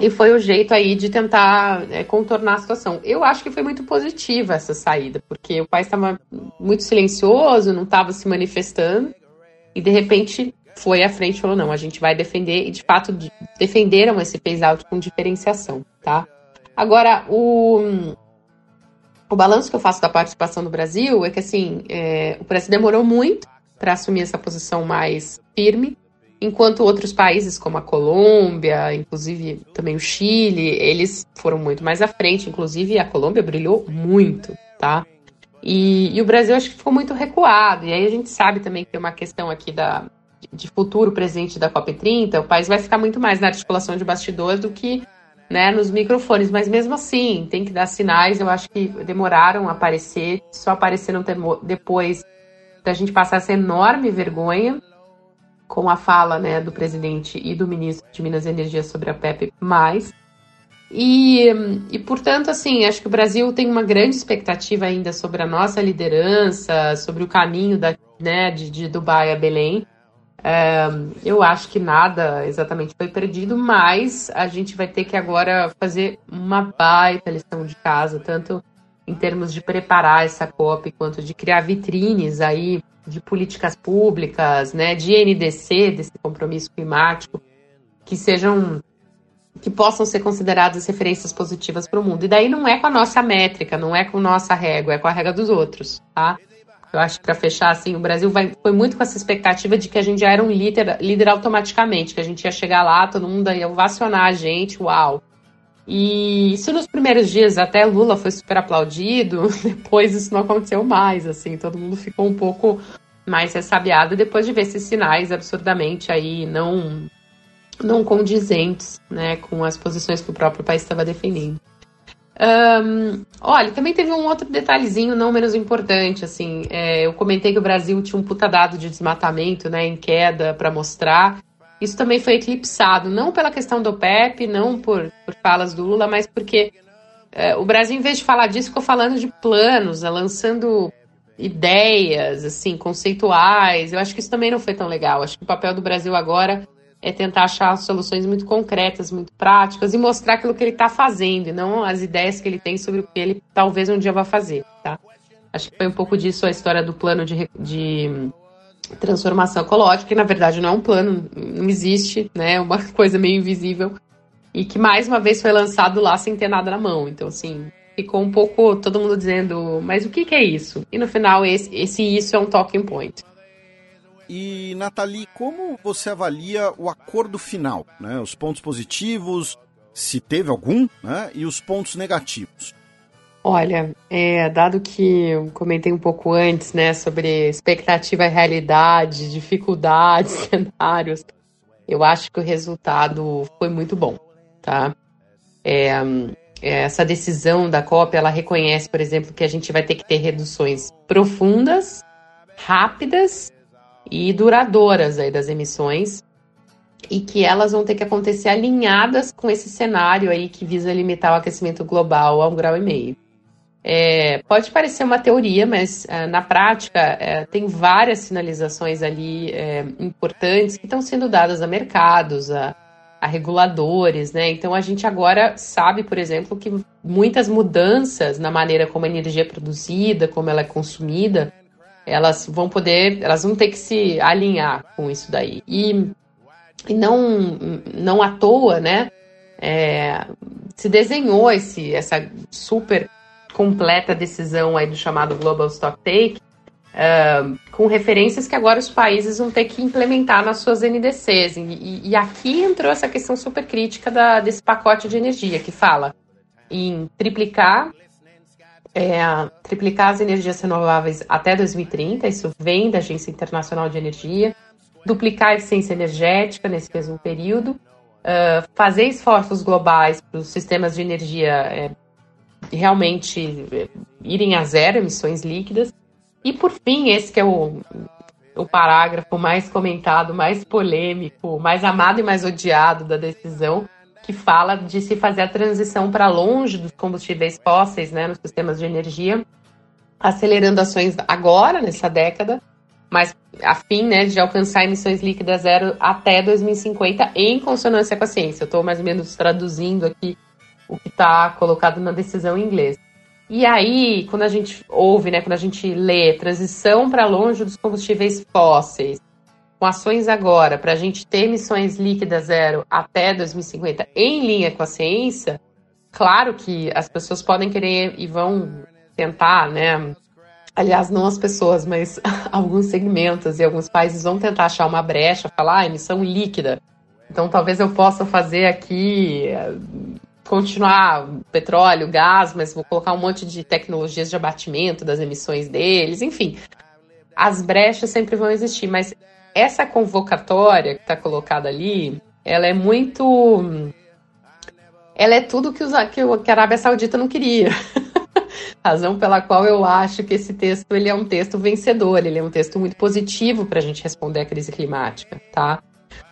e foi o jeito aí de tentar é, contornar a situação. Eu acho que foi muito positiva essa saída, porque o país estava muito silencioso, não estava se manifestando, e de repente foi à frente e falou: não, a gente vai defender, e de fato defenderam esse phase out com diferenciação, tá? Agora, o, o balanço que eu faço da participação do Brasil é que, assim, é, o Brasil demorou muito para assumir essa posição mais firme, enquanto outros países, como a Colômbia, inclusive também o Chile, eles foram muito mais à frente, inclusive a Colômbia brilhou muito, tá? E, e, o Brasil acho que ficou muito recuado. E aí a gente sabe também que tem uma questão aqui da, de futuro presidente da COP30, o país vai ficar muito mais na articulação de bastidores do que né, nos microfones, mas mesmo assim tem que dar sinais. Eu acho que demoraram a aparecer, só apareceram depois da gente passar essa enorme vergonha com a fala né, do presidente e do ministro de Minas e Energia sobre a PEP. Mas E, e, portanto, assim, acho que o Brasil tem uma grande expectativa ainda sobre a nossa liderança, sobre o caminho da, né, de, de Dubai a Belém. Eu acho que nada exatamente foi perdido, mas a gente vai ter que agora fazer uma baita lição de casa, tanto em termos de preparar essa COP, quanto de criar vitrines aí de políticas públicas, né, de NDC, desse compromisso climático, que sejam que possam ser consideradas referências positivas para o mundo. E daí não é com a nossa métrica, não é com a nossa régua, é com a régua dos outros, tá? Eu acho que para fechar, assim, o Brasil vai, foi muito com essa expectativa de que a gente já era um líder, líder automaticamente, que a gente ia chegar lá, todo mundo ia ovacionar a gente, uau. E isso nos primeiros dias, até Lula foi super aplaudido, depois isso não aconteceu mais, assim, todo mundo ficou um pouco mais ressabiado depois de ver esses sinais absurdamente aí não, não condizentes, né, com as posições que o próprio país estava defendendo. Um, olha, também teve um outro detalhezinho não menos importante, assim, é, eu comentei que o Brasil tinha um puta dado de desmatamento, né, em queda para mostrar. Isso também foi eclipsado, não pela questão do PEP, não por, por falas do Lula, mas porque é, o Brasil, em vez de falar disso, ficou falando de planos, né, lançando ideias, assim, conceituais. Eu acho que isso também não foi tão legal. Acho que o papel do Brasil agora é tentar achar soluções muito concretas, muito práticas e mostrar aquilo que ele está fazendo e não as ideias que ele tem sobre o que ele talvez um dia vá fazer, tá? Acho que foi um pouco disso a história do plano de, de transformação ecológica, que na verdade não é um plano, não existe, né? É uma coisa meio invisível e que mais uma vez foi lançado lá sem ter nada na mão. Então, assim, ficou um pouco todo mundo dizendo, mas o que, que é isso? E no final, esse, esse isso é um talking point. E, Nathalie, como você avalia o acordo final? Né? Os pontos positivos, se teve algum, né? e os pontos negativos? Olha, é, dado que eu comentei um pouco antes, né, sobre expectativa e realidade, dificuldades, cenários, eu acho que o resultado foi muito bom, tá? É, é essa decisão da COP, ela reconhece, por exemplo, que a gente vai ter que ter reduções profundas, rápidas e duradouras aí das emissões e que elas vão ter que acontecer alinhadas com esse cenário aí que visa limitar o aquecimento global a um grau e meio. É, pode parecer uma teoria, mas é, na prática é, tem várias sinalizações ali é, importantes que estão sendo dadas a mercados, a, a, reguladores, né? Então a gente agora sabe, por exemplo, que muitas mudanças na maneira como a energia é produzida, como ela é consumida, elas vão poder, elas vão ter que se alinhar com isso daí. E, e não, não à toa, né? É, se desenhou esse, essa super completa decisão aí do chamado Global Stock Take, uh, com referências que agora os países vão ter que implementar nas suas NDCs. E, e aqui entrou essa questão super crítica da, desse pacote de energia, que fala em triplicar é, triplicar as energias renováveis até 2030, isso vem da Agência Internacional de Energia, duplicar a eficiência energética nesse mesmo período, uh, fazer esforços globais para os sistemas de energia é, realmente é, irem a zero emissões líquidas, e por fim, esse que é o, o parágrafo mais comentado, mais polêmico, mais amado e mais odiado da decisão, que fala de se fazer a transição para longe dos combustíveis fósseis, né, nos sistemas de energia, acelerando ações agora, nessa década, mas a fim né, de alcançar emissões líquidas zero até 2050 em consonância com a ciência. Eu estou mais ou menos traduzindo aqui o que está colocado na decisão em inglês. E aí, quando a gente ouve, né, quando a gente lê transição para longe dos combustíveis fósseis, com ações agora para a gente ter emissões líquidas zero até 2050 em linha com a ciência, claro que as pessoas podem querer e vão tentar, né? Aliás, não as pessoas, mas alguns segmentos e alguns países vão tentar achar uma brecha, falar ah, emissão líquida. Então, talvez eu possa fazer aqui continuar petróleo, gás, mas vou colocar um monte de tecnologias de abatimento das emissões deles, enfim. As brechas sempre vão existir, mas essa convocatória que está colocada ali, ela é muito. Ela é tudo que, os, que, que a Arábia Saudita não queria. Razão pela qual eu acho que esse texto ele é um texto vencedor, ele é um texto muito positivo para a gente responder à crise climática, tá?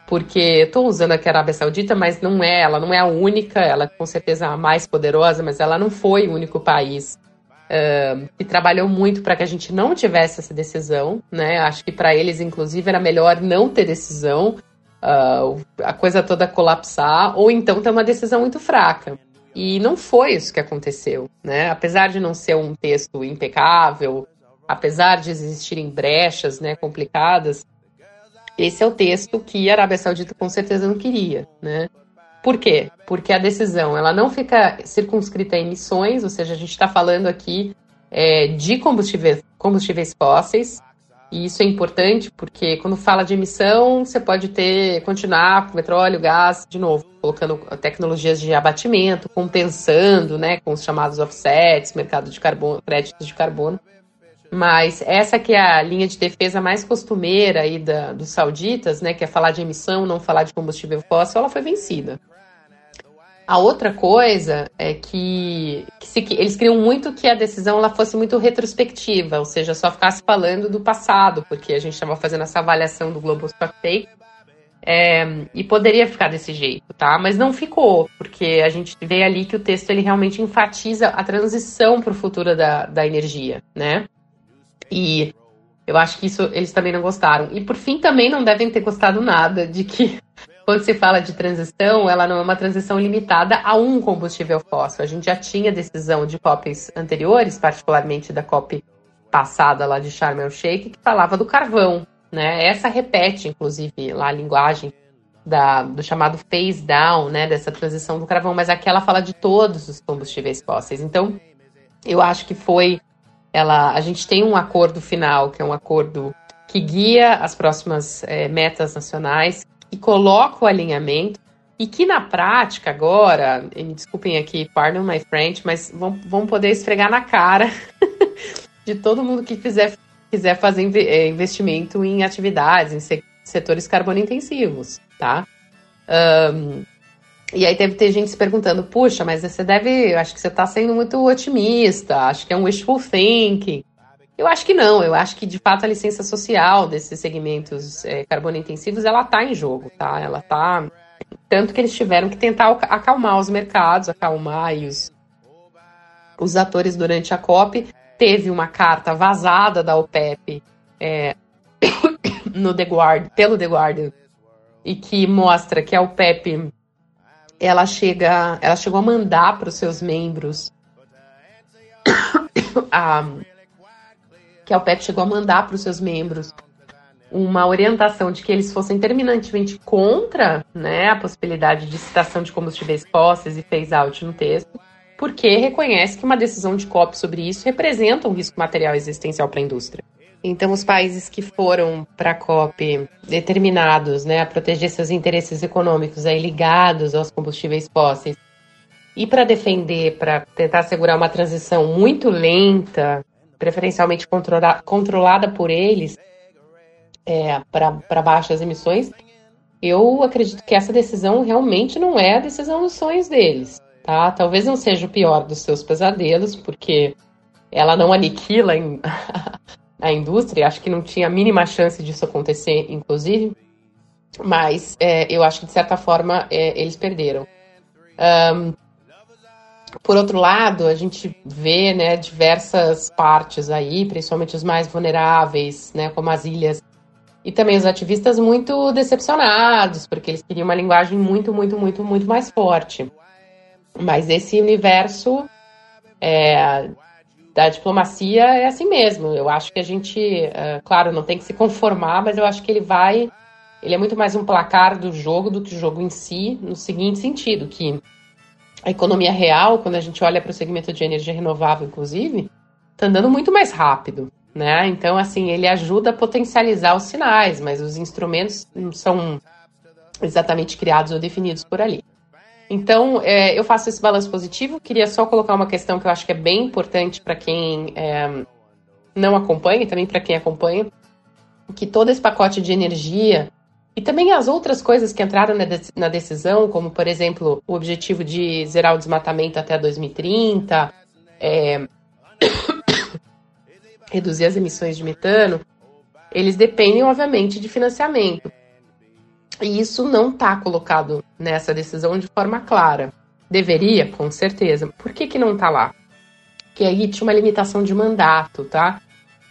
porque estou usando aqui a Arábia Saudita, mas não é, ela não é a única, ela é com certeza a mais poderosa, mas ela não foi o único país que trabalhou muito para que a gente não tivesse essa decisão, né? Acho que para eles, inclusive, era melhor não ter decisão, uh, a coisa toda colapsar, ou então ter uma decisão muito fraca. E não foi isso que aconteceu, né? Apesar de não ser um texto impecável, apesar de existirem brechas, né, complicadas, esse é o texto que a Arábia Saudita com certeza não queria, né? Por quê? Porque a decisão ela não fica circunscrita a emissões, ou seja, a gente está falando aqui é, de combustíveis, combustíveis fósseis, e isso é importante porque quando fala de emissão, você pode ter continuar com petróleo, gás, de novo, colocando tecnologias de abatimento, compensando, né, com os chamados offsets, mercado de carbono, créditos de carbono. Mas essa que é a linha de defesa mais costumeira aí da, dos sauditas, né, que é falar de emissão, não falar de combustível fóssil, ela foi vencida. A outra coisa é que, que, se, que, eles queriam muito que a decisão ela fosse muito retrospectiva, ou seja, só ficasse falando do passado, porque a gente estava fazendo essa avaliação do Global Stock Take, é, e poderia ficar desse jeito, tá? Mas não ficou, porque a gente vê ali que o texto ele realmente enfatiza a transição para o futuro da, da energia, né? E eu acho que isso eles também não gostaram. E por fim, também não devem ter gostado nada de que quando se fala de transição, ela não é uma transição limitada a um combustível fóssil. A gente já tinha decisão de COPs anteriores, particularmente da COP passada lá de Sharm el Sheikh, que falava do carvão. Né? Essa repete, inclusive, lá a linguagem da, do chamado phase down, né? dessa transição do carvão, mas aqui ela fala de todos os combustíveis fósseis. Então, eu acho que foi ela, a gente tem um acordo final, que é um acordo que guia as próximas é, metas nacionais, e coloca o alinhamento, e que na prática agora, me desculpem aqui, pardon my French, mas vão, vão poder esfregar na cara de todo mundo que fizer, quiser fazer é, investimento em atividades, em setores carbono intensivos, tá? Um, e aí deve ter gente se perguntando, puxa, mas você deve, acho que você está sendo muito otimista, acho que é um wishful thinking. Eu acho que não, eu acho que de fato a licença social desses segmentos é, carbono intensivos, ela está em jogo, tá? Ela está tanto que eles tiveram que tentar acalmar os mercados, acalmar os, os atores durante a COP. Teve uma carta vazada da OPEP é, no The pelo The Guardian, e que mostra que a OPEP ela chega, ela chegou a mandar para os seus membros a, que a OPEP chegou a mandar para os seus membros uma orientação de que eles fossem terminantemente contra né, a possibilidade de citação de combustíveis fósseis e phase out no texto, porque reconhece que uma decisão de COP sobre isso representa um risco material existencial para a indústria. Então, os países que foram para a COP determinados né, a proteger seus interesses econômicos aí ligados aos combustíveis fósseis e para defender, para tentar assegurar uma transição muito lenta, preferencialmente controla controlada por eles, é, para baixas emissões, eu acredito que essa decisão realmente não é a decisão dos sonhos deles. Tá? Talvez não seja o pior dos seus pesadelos, porque ela não aniquila a indústria. Acho que não tinha a mínima chance disso acontecer, inclusive. Mas é, eu acho que, de certa forma, é, eles perderam. Um, por outro lado, a gente vê né, diversas partes aí, principalmente os mais vulneráveis, né, como as ilhas, e também os ativistas muito decepcionados, porque eles queriam uma linguagem muito, muito, muito, muito mais forte. Mas esse universo é, da diplomacia é assim mesmo. Eu acho que a gente, uh, claro, não tem que se conformar, mas eu acho que ele vai. Ele é muito mais um placar do jogo do que o jogo em si, no seguinte sentido, que a economia real, quando a gente olha para o segmento de energia renovável, inclusive, está andando muito mais rápido. Né? Então, assim, ele ajuda a potencializar os sinais, mas os instrumentos não são exatamente criados ou definidos por ali. Então, é, eu faço esse balanço positivo. Queria só colocar uma questão que eu acho que é bem importante para quem é, não acompanha e também para quem acompanha, que todo esse pacote de energia e também as outras coisas que entraram na decisão, como, por exemplo, o objetivo de zerar o desmatamento até 2030, é, reduzir as emissões de metano, eles dependem, obviamente, de financiamento. E isso não está colocado nessa decisão de forma clara. Deveria, com certeza. Por que, que não está lá? Porque aí tinha uma limitação de mandato, tá?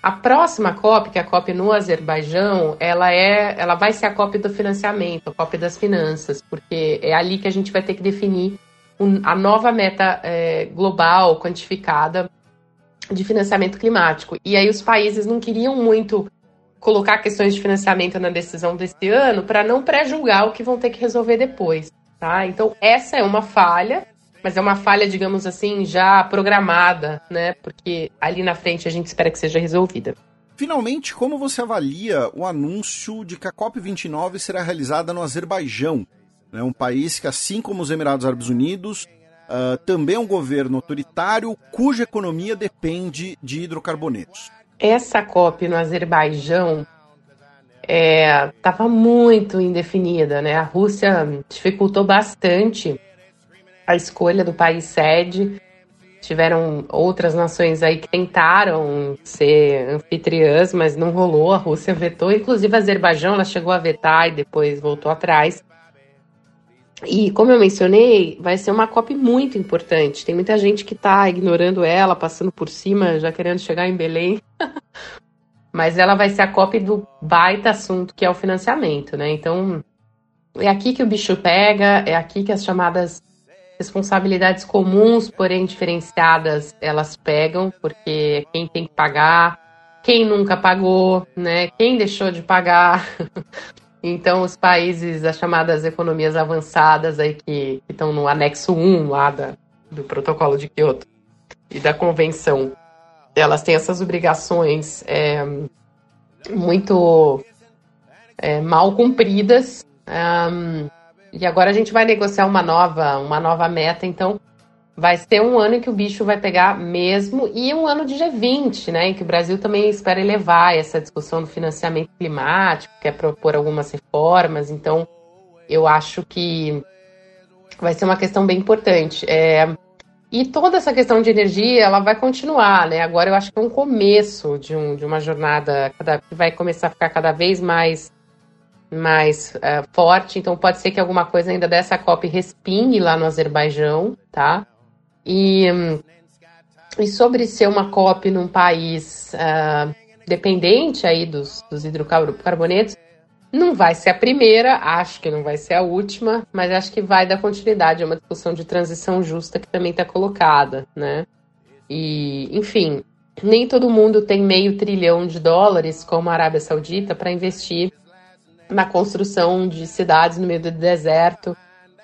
A próxima COP, que é a COP no Azerbaijão, ela é, ela vai ser a COP do financiamento, a COP das finanças, porque é ali que a gente vai ter que definir a nova meta é, global quantificada de financiamento climático. E aí os países não queriam muito colocar questões de financiamento na decisão desse ano para não pré-julgar o que vão ter que resolver depois, tá? Então essa é uma falha, mas é uma falha, digamos assim, já programada, né? Porque ali na frente a gente espera que seja resolvida. Finalmente, como você avalia o anúncio de que a COP29 será realizada no Azerbaijão? É um país que, assim como os Emirados Árabes Unidos, uh, também é um governo autoritário cuja economia depende de hidrocarbonetos. Essa COP no Azerbaijão estava é, muito indefinida, né? A Rússia dificultou bastante a escolha do país sede. Tiveram outras nações aí que tentaram ser anfitriãs, mas não rolou. A Rússia vetou, inclusive a Azerbaijão, ela chegou a vetar e depois voltou atrás. E como eu mencionei, vai ser uma COP muito importante. Tem muita gente que está ignorando ela, passando por cima, já querendo chegar em Belém. Mas ela vai ser a COP do baita assunto que é o financiamento, né? Então, é aqui que o bicho pega, é aqui que as chamadas responsabilidades comuns, porém diferenciadas, elas pegam, porque quem tem que pagar, quem nunca pagou, né? Quem deixou de pagar. Então, os países, as chamadas economias avançadas aí que estão no anexo 1 lá da, do protocolo de Kyoto e da convenção, elas têm essas obrigações é, muito é, mal cumpridas. Um, e agora a gente vai negociar uma nova, uma nova meta, então vai ser um ano em que o bicho vai pegar mesmo, e um ano de G20, né, em que o Brasil também espera elevar essa discussão do financiamento climático, quer propor algumas reformas, então eu acho que vai ser uma questão bem importante. É, e toda essa questão de energia, ela vai continuar, né? Agora eu acho que é um começo de, um, de uma jornada que vai começar a ficar cada vez mais mais uh, forte, então pode ser que alguma coisa ainda dessa COP respingue lá no Azerbaijão, tá? E, e sobre ser uma COP num país uh, dependente aí dos, dos hidrocarbonetos, não vai ser a primeira, acho que não vai ser a última, mas acho que vai dar continuidade a uma discussão de transição justa que também está colocada, né? E, enfim, nem todo mundo tem meio trilhão de dólares, como a Arábia Saudita, para investir na construção de cidades no meio do deserto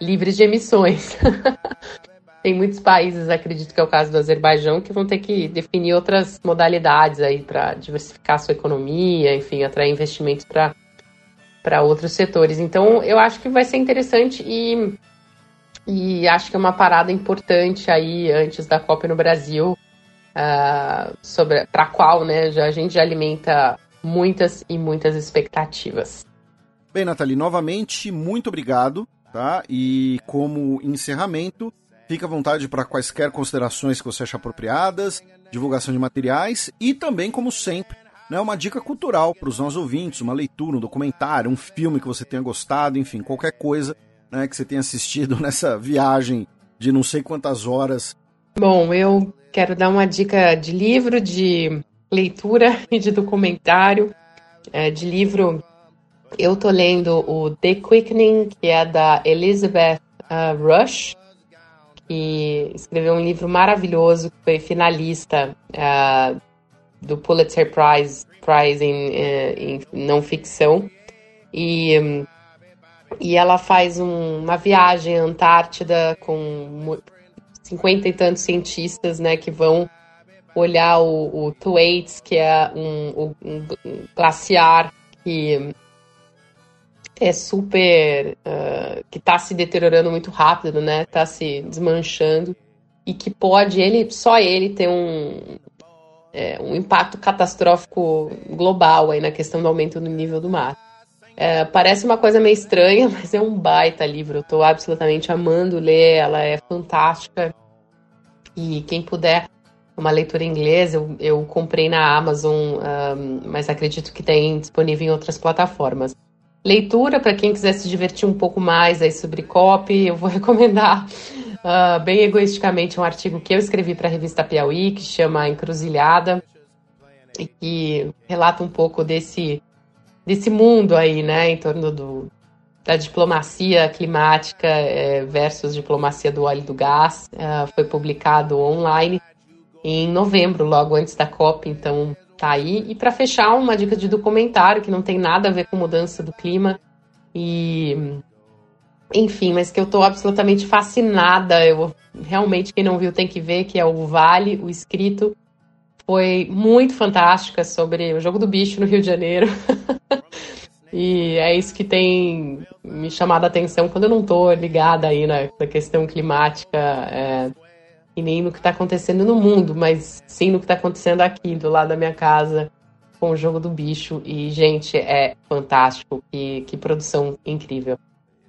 livres de emissões. tem muitos países, acredito que é o caso do Azerbaijão, que vão ter que definir outras modalidades aí para diversificar sua economia, enfim, atrair investimentos para para outros setores. Então, eu acho que vai ser interessante e, e acho que é uma parada importante aí antes da Copa no Brasil, uh, sobre para qual, né, já, a gente já alimenta muitas e muitas expectativas. Bem, Nathalie, novamente muito obrigado, tá? E como encerramento, Fique à vontade para quaisquer considerações que você achar apropriadas, divulgação de materiais e também, como sempre, né, uma dica cultural para os nossos ouvintes, uma leitura, um documentário, um filme que você tenha gostado, enfim, qualquer coisa né, que você tenha assistido nessa viagem de não sei quantas horas. Bom, eu quero dar uma dica de livro, de leitura e de documentário. É, de livro, eu tô lendo o The Quickening, que é da Elizabeth uh, Rush, que escreveu um livro maravilhoso, que foi finalista uh, do Pulitzer Prize, Prize em, uh, em não ficção. E, e ela faz um, uma viagem à Antártida com cinquenta e tantos cientistas né, que vão olhar o, o Thwaites, que é um, um glaciar que é super. Uh, que está se deteriorando muito rápido, né? Está se desmanchando. E que pode, ele, só ele, ter um, é, um impacto catastrófico global aí na questão do aumento do nível do mar. É, parece uma coisa meio estranha, mas é um baita livro. Eu estou absolutamente amando ler, ela é fantástica. E quem puder, uma leitura em inglês, eu, eu comprei na Amazon, um, mas acredito que tem disponível em outras plataformas. Leitura para quem quiser se divertir um pouco mais aí sobre copy, eu vou recomendar uh, bem egoisticamente um artigo que eu escrevi para a revista Piauí que chama Encruzilhada e que relata um pouco desse desse mundo aí, né, em torno do, da diplomacia climática é, versus diplomacia do óleo e do gás. Uh, foi publicado online em novembro, logo antes da COP, então tá aí. E para fechar, uma dica de documentário que não tem nada a ver com mudança do clima e enfim, mas que eu tô absolutamente fascinada. Eu realmente quem não viu tem que ver que é o Vale, o escrito foi muito fantástica sobre o jogo do bicho no Rio de Janeiro. E é isso que tem me chamado a atenção quando eu não estou ligada aí na, na questão climática é, e nem no que está acontecendo no mundo, mas sim no que está acontecendo aqui do lado da minha casa com o jogo do bicho. E, gente, é fantástico. Que, que produção incrível.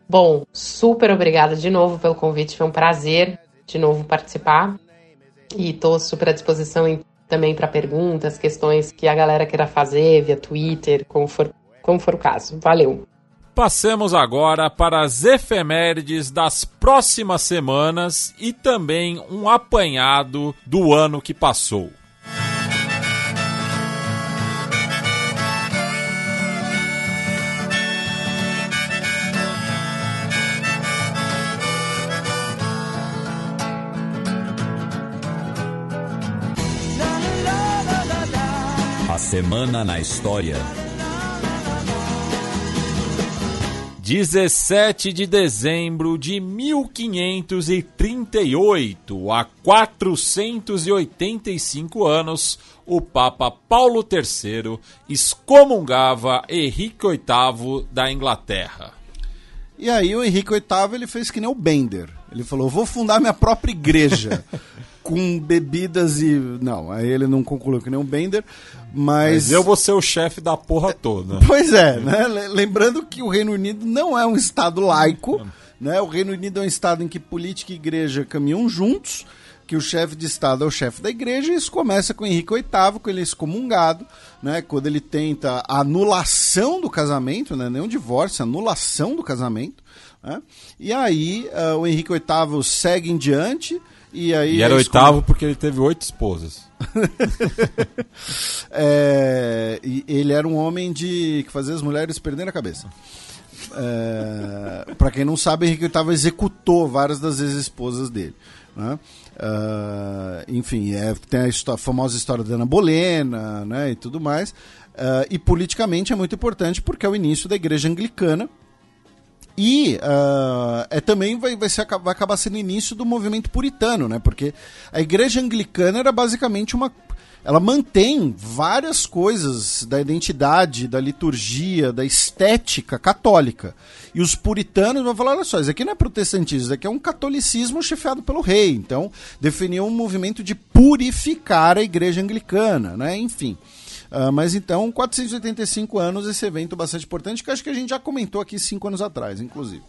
Bom, super obrigada de novo pelo convite. Foi um prazer de novo participar. E estou super à disposição em, também para perguntas, questões que a galera queira fazer via Twitter, como for como for o caso. Valeu! Passemos agora para as efemérides das próximas semanas e também um apanhado do ano que passou. A Semana na História 17 de dezembro de 1538, há 485 anos, o Papa Paulo III excomungava Henrique VIII da Inglaterra. E aí o Henrique VIII ele fez que nem o Bender. Ele falou: "Vou fundar minha própria igreja". com bebidas e. Não, aí ele não concluiu que nem um Bender, mas. Mas eu vou ser o chefe da porra toda. Pois é, né? Lembrando que o Reino Unido não é um Estado laico, né? O Reino Unido é um Estado em que política e igreja caminham juntos, que o chefe de Estado é o chefe da igreja, e isso começa com Henrique VIII, com ele excomungado, né? Quando ele tenta a anulação do casamento, né? Nem um divórcio, anulação do casamento. Né? E aí uh, o Henrique VIII segue em diante e, aí e era oitavo porque ele teve oito esposas. é, ele era um homem de que fazia as mulheres perderem a cabeça. É, para quem não sabe, Henrique VIII executou várias das ex-esposas dele. Né? Uh, enfim, é, tem a, história, a, famosa história da Ana Bolena né, e tudo mais. Uh, e politicamente é muito importante porque é o início da igreja anglicana, e uh, é, também vai, vai, ser, vai acabar sendo início do movimento puritano, né? Porque a igreja anglicana era basicamente uma. Ela mantém várias coisas da identidade, da liturgia, da estética católica. E os puritanos vão falar: olha só, isso aqui não é protestantismo, isso aqui é um catolicismo chefiado pelo rei. Então, definiu um movimento de purificar a igreja anglicana, né? Enfim. Uh, mas então, 485 anos, esse evento bastante importante, que acho que a gente já comentou aqui cinco anos atrás, inclusive.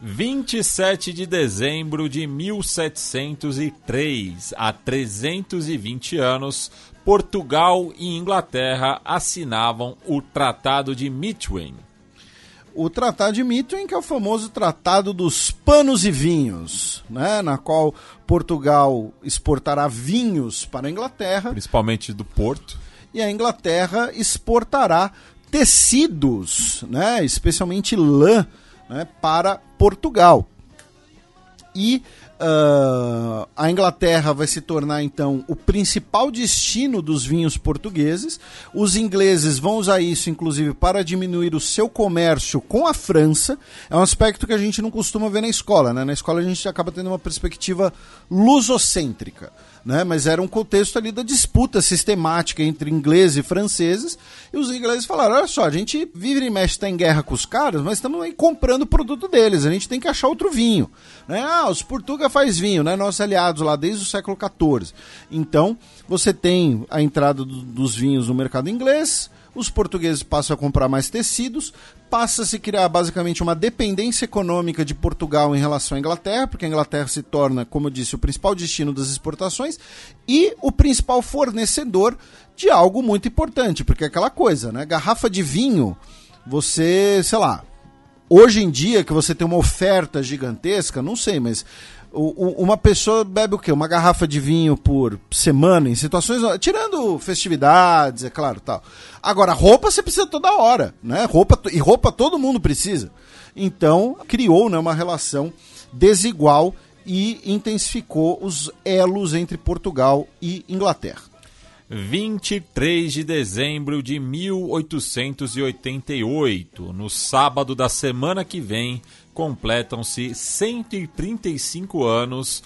27 de dezembro de 1703, há 320 anos, Portugal e Inglaterra assinavam o Tratado de Mitwin. O Tratado de Mitwin, que é o famoso Tratado dos Panos e Vinhos, né, na qual Portugal exportará vinhos para a Inglaterra. Principalmente do Porto e a Inglaterra exportará tecidos, né, especialmente lã, né, para Portugal. E uh, a Inglaterra vai se tornar então o principal destino dos vinhos portugueses. Os ingleses vão usar isso, inclusive, para diminuir o seu comércio com a França. É um aspecto que a gente não costuma ver na escola. Né? Na escola a gente acaba tendo uma perspectiva lusocêntrica né? Mas era um contexto ali da disputa sistemática entre ingleses e franceses. E os ingleses falaram: olha só, a gente vive e mexe, está em guerra com os caras, mas estamos aí comprando o produto deles. A gente tem que achar outro vinho. Né? Ah, os Portuga faz vinho, né? Nossos aliados lá desde o século XIV. Então, você tem a entrada do, dos vinhos no mercado inglês os portugueses passam a comprar mais tecidos, passa a se criar basicamente uma dependência econômica de Portugal em relação à Inglaterra, porque a Inglaterra se torna, como eu disse, o principal destino das exportações e o principal fornecedor de algo muito importante, porque é aquela coisa, né? Garrafa de vinho você, sei lá, hoje em dia que você tem uma oferta gigantesca, não sei, mas uma pessoa bebe o quê? Uma garrafa de vinho por semana, em situações. Tirando festividades, é claro, tal. Agora, roupa você precisa toda hora, né? Roupa, e roupa todo mundo precisa. Então, criou né, uma relação desigual e intensificou os elos entre Portugal e Inglaterra. 23 de dezembro de 1888, no sábado da semana que vem, completam-se 135 anos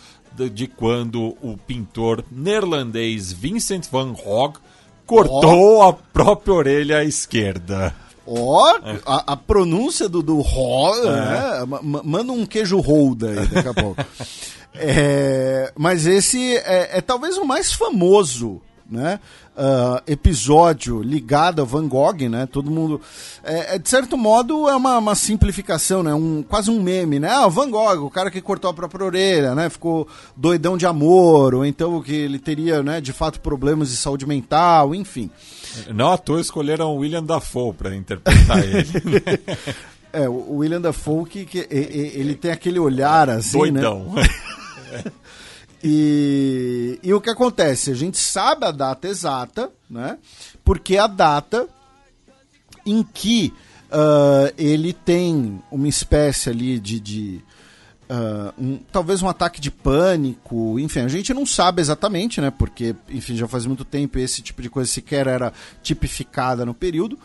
de, quando o pintor neerlandês Vincent van Gogh cortou oh. a própria orelha esquerda. Ó, oh, é. a, a, pronúncia do, do Ró, é. né? Manda um queijo rolda aí daqui a pouco. é, mas esse é, é talvez o mais famoso né? Uh, episódio ligado a Van Gogh, né? Todo mundo. É, é, de certo modo, é uma, uma, simplificação, né? Um, quase um meme, né? Ah, Van Gogh, o cara que cortou a própria orelha, né? Ficou doidão de amor, ou então que ele teria, né, de fato, problemas de saúde mental, enfim. Não à toa escolheram William Dafoe para interpretar ele. é, o William Dafoe que, que, ele tem aquele olhar assim, Doidão. né? E, e o que acontece? A gente sabe a data exata, né? Porque a data em que uh, ele tem uma espécie ali de. de uh, um, talvez um ataque de pânico, enfim, a gente não sabe exatamente, né? Porque, enfim, já faz muito tempo esse tipo de coisa sequer era tipificada no período.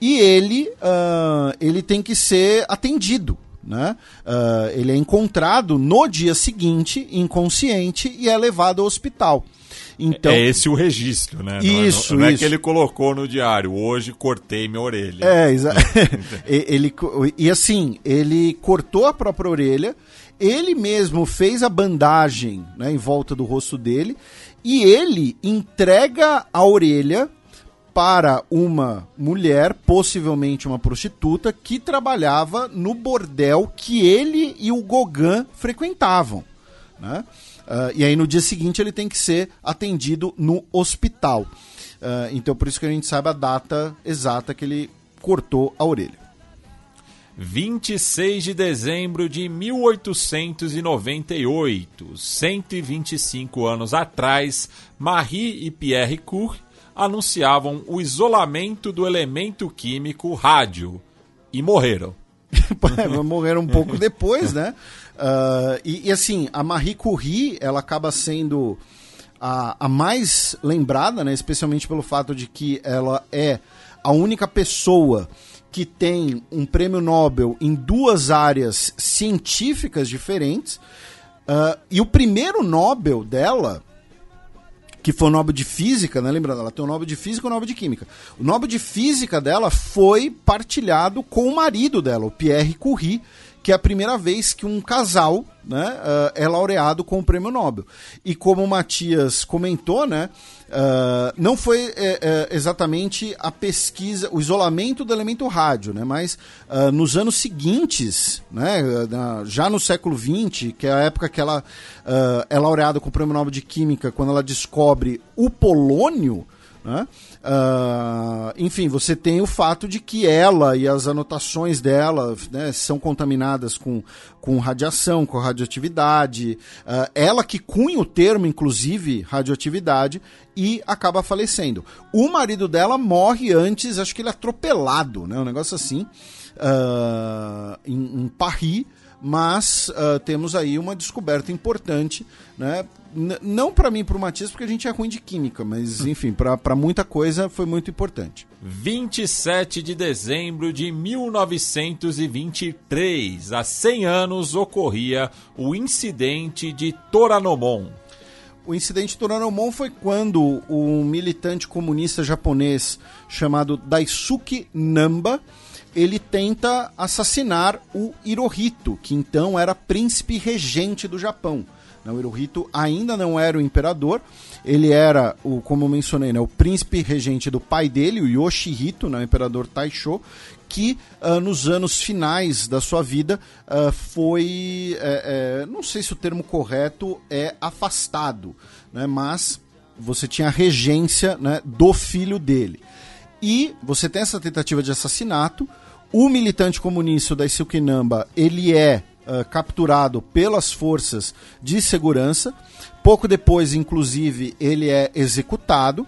E ele, uh, ele tem que ser atendido, né? Uh, ele é encontrado no dia seguinte, inconsciente, e é levado ao hospital. Então, é esse o registro, né? Isso, não, é, não, não isso. é que ele colocou no diário, hoje cortei minha orelha. É, exato. ele, e assim, ele cortou a própria orelha, ele mesmo fez a bandagem né, em volta do rosto dele, e ele entrega a orelha para uma mulher, possivelmente uma prostituta, que trabalhava no bordel que ele e o Gauguin frequentavam. Né? Uh, e aí no dia seguinte ele tem que ser atendido no hospital. Uh, então por isso que a gente sabe a data exata que ele cortou a orelha. 26 de dezembro de 1898, 125 anos atrás, Marie e Pierre Curie anunciavam o isolamento do elemento químico rádio e morreram. morreram um pouco depois, né? Uh, e, e, assim, a Marie Curie, ela acaba sendo a, a mais lembrada, né? Especialmente pelo fato de que ela é a única pessoa que tem um prêmio Nobel em duas áreas científicas diferentes. Uh, e o primeiro Nobel dela que foi o Nobel de Física, né? Lembrando, ela tem o Nobel de Física e o Nobel de Química. O Nobel de Física dela foi partilhado com o marido dela, o Pierre Curie, que é a primeira vez que um casal né, uh, é laureado com o prêmio Nobel. E como o Matias comentou, né, Uh, não foi é, exatamente a pesquisa, o isolamento do elemento rádio, né? mas uh, nos anos seguintes, né? Já no século XX, que é a época que ela é laureada com o Prêmio Nobel de Química, quando ela descobre o polônio, né? Uh, enfim, você tem o fato de que ela e as anotações dela né, são contaminadas com, com radiação, com radioatividade. Uh, ela que cunha o termo, inclusive, radioatividade, e acaba falecendo. O marido dela morre antes, acho que ele é atropelado, né, um negócio assim, uh, em, em Paris mas uh, temos aí uma descoberta importante, né? Não para mim, para o Matias, porque a gente é ruim de química, mas enfim, para muita coisa foi muito importante. 27 de dezembro de 1923, há 100 anos, ocorria o incidente de Toranomon. O incidente de Toranomon foi quando um militante comunista japonês chamado Daisuke Namba ele tenta assassinar o Hirohito, que então era príncipe regente do Japão. O Hirohito ainda não era o imperador, ele era, o, como eu mencionei, né, o príncipe regente do pai dele, o Yoshihito, né, o imperador Taisho, que uh, nos anos finais da sua vida uh, foi, é, é, não sei se o termo correto é afastado, né, mas você tinha a regência né, do filho dele. E você tem essa tentativa de assassinato, O militante comunista da Silquinamba, ele é uh, capturado pelas forças de segurança. Pouco depois, inclusive, ele é executado.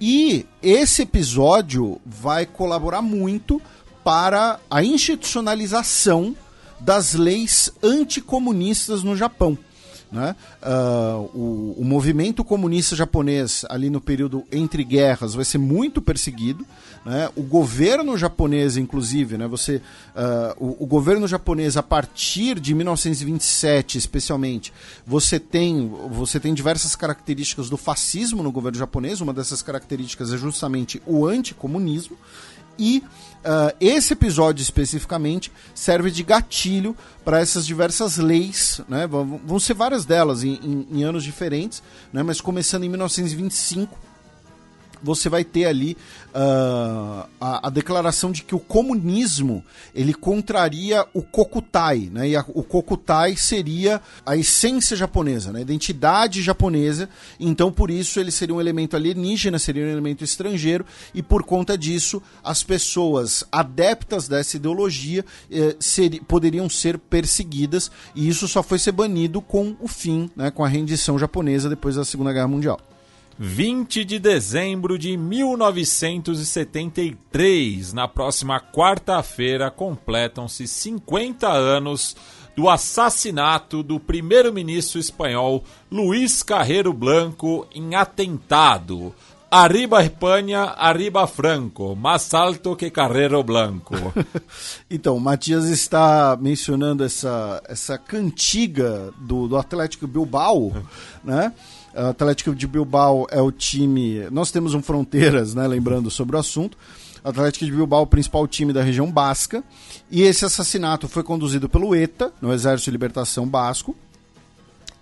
E esse episódio vai colaborar muito para a institucionalização das leis anticomunistas no Japão. Né? Uh, o, o, movimento comunista japonês, ali no período entre guerras, vai ser muito perseguido. Né? O governo japonês, inclusive, né? você, uh, o, o, governo japonês, a partir de 1927, especialmente, você tem, você tem diversas características do fascismo no governo japonês. Uma dessas características é justamente o anticomunismo. E Uh, esse episódio especificamente serve de gatilho para essas diversas leis, né? vão, vão ser várias delas em, em, em anos diferentes, né? mas começando em 1925 você vai ter ali uh, a, a, declaração de que o comunismo ele contraria o Kokutai, né? E a, o Kokutai seria a essência japonesa, né? a identidade japonesa. Então, por isso, ele seria um elemento alienígena, seria um elemento estrangeiro, e por conta disso, as pessoas adeptas dessa ideologia eh, ser, poderiam ser perseguidas, e isso só foi ser banido com o fim, né? com a rendição japonesa depois da Segunda Guerra Mundial. 20 de dezembro de 1973. Na próxima quarta-feira completam-se 50 anos do assassinato do primeiro-ministro espanhol Luiz Carreiro Blanco em atentado. Arriba Espanha, arriba Franco, mais alto que Carreiro Blanco. então, Matias está mencionando essa, essa cantiga do, do Atlético Bilbao, né? Atlético de Bilbao é o time. Nós temos um Fronteiras, né? Lembrando sobre o assunto. Atlético de Bilbao é o principal time da região basca. E esse assassinato foi conduzido pelo ETA, no Exército de Libertação Basco.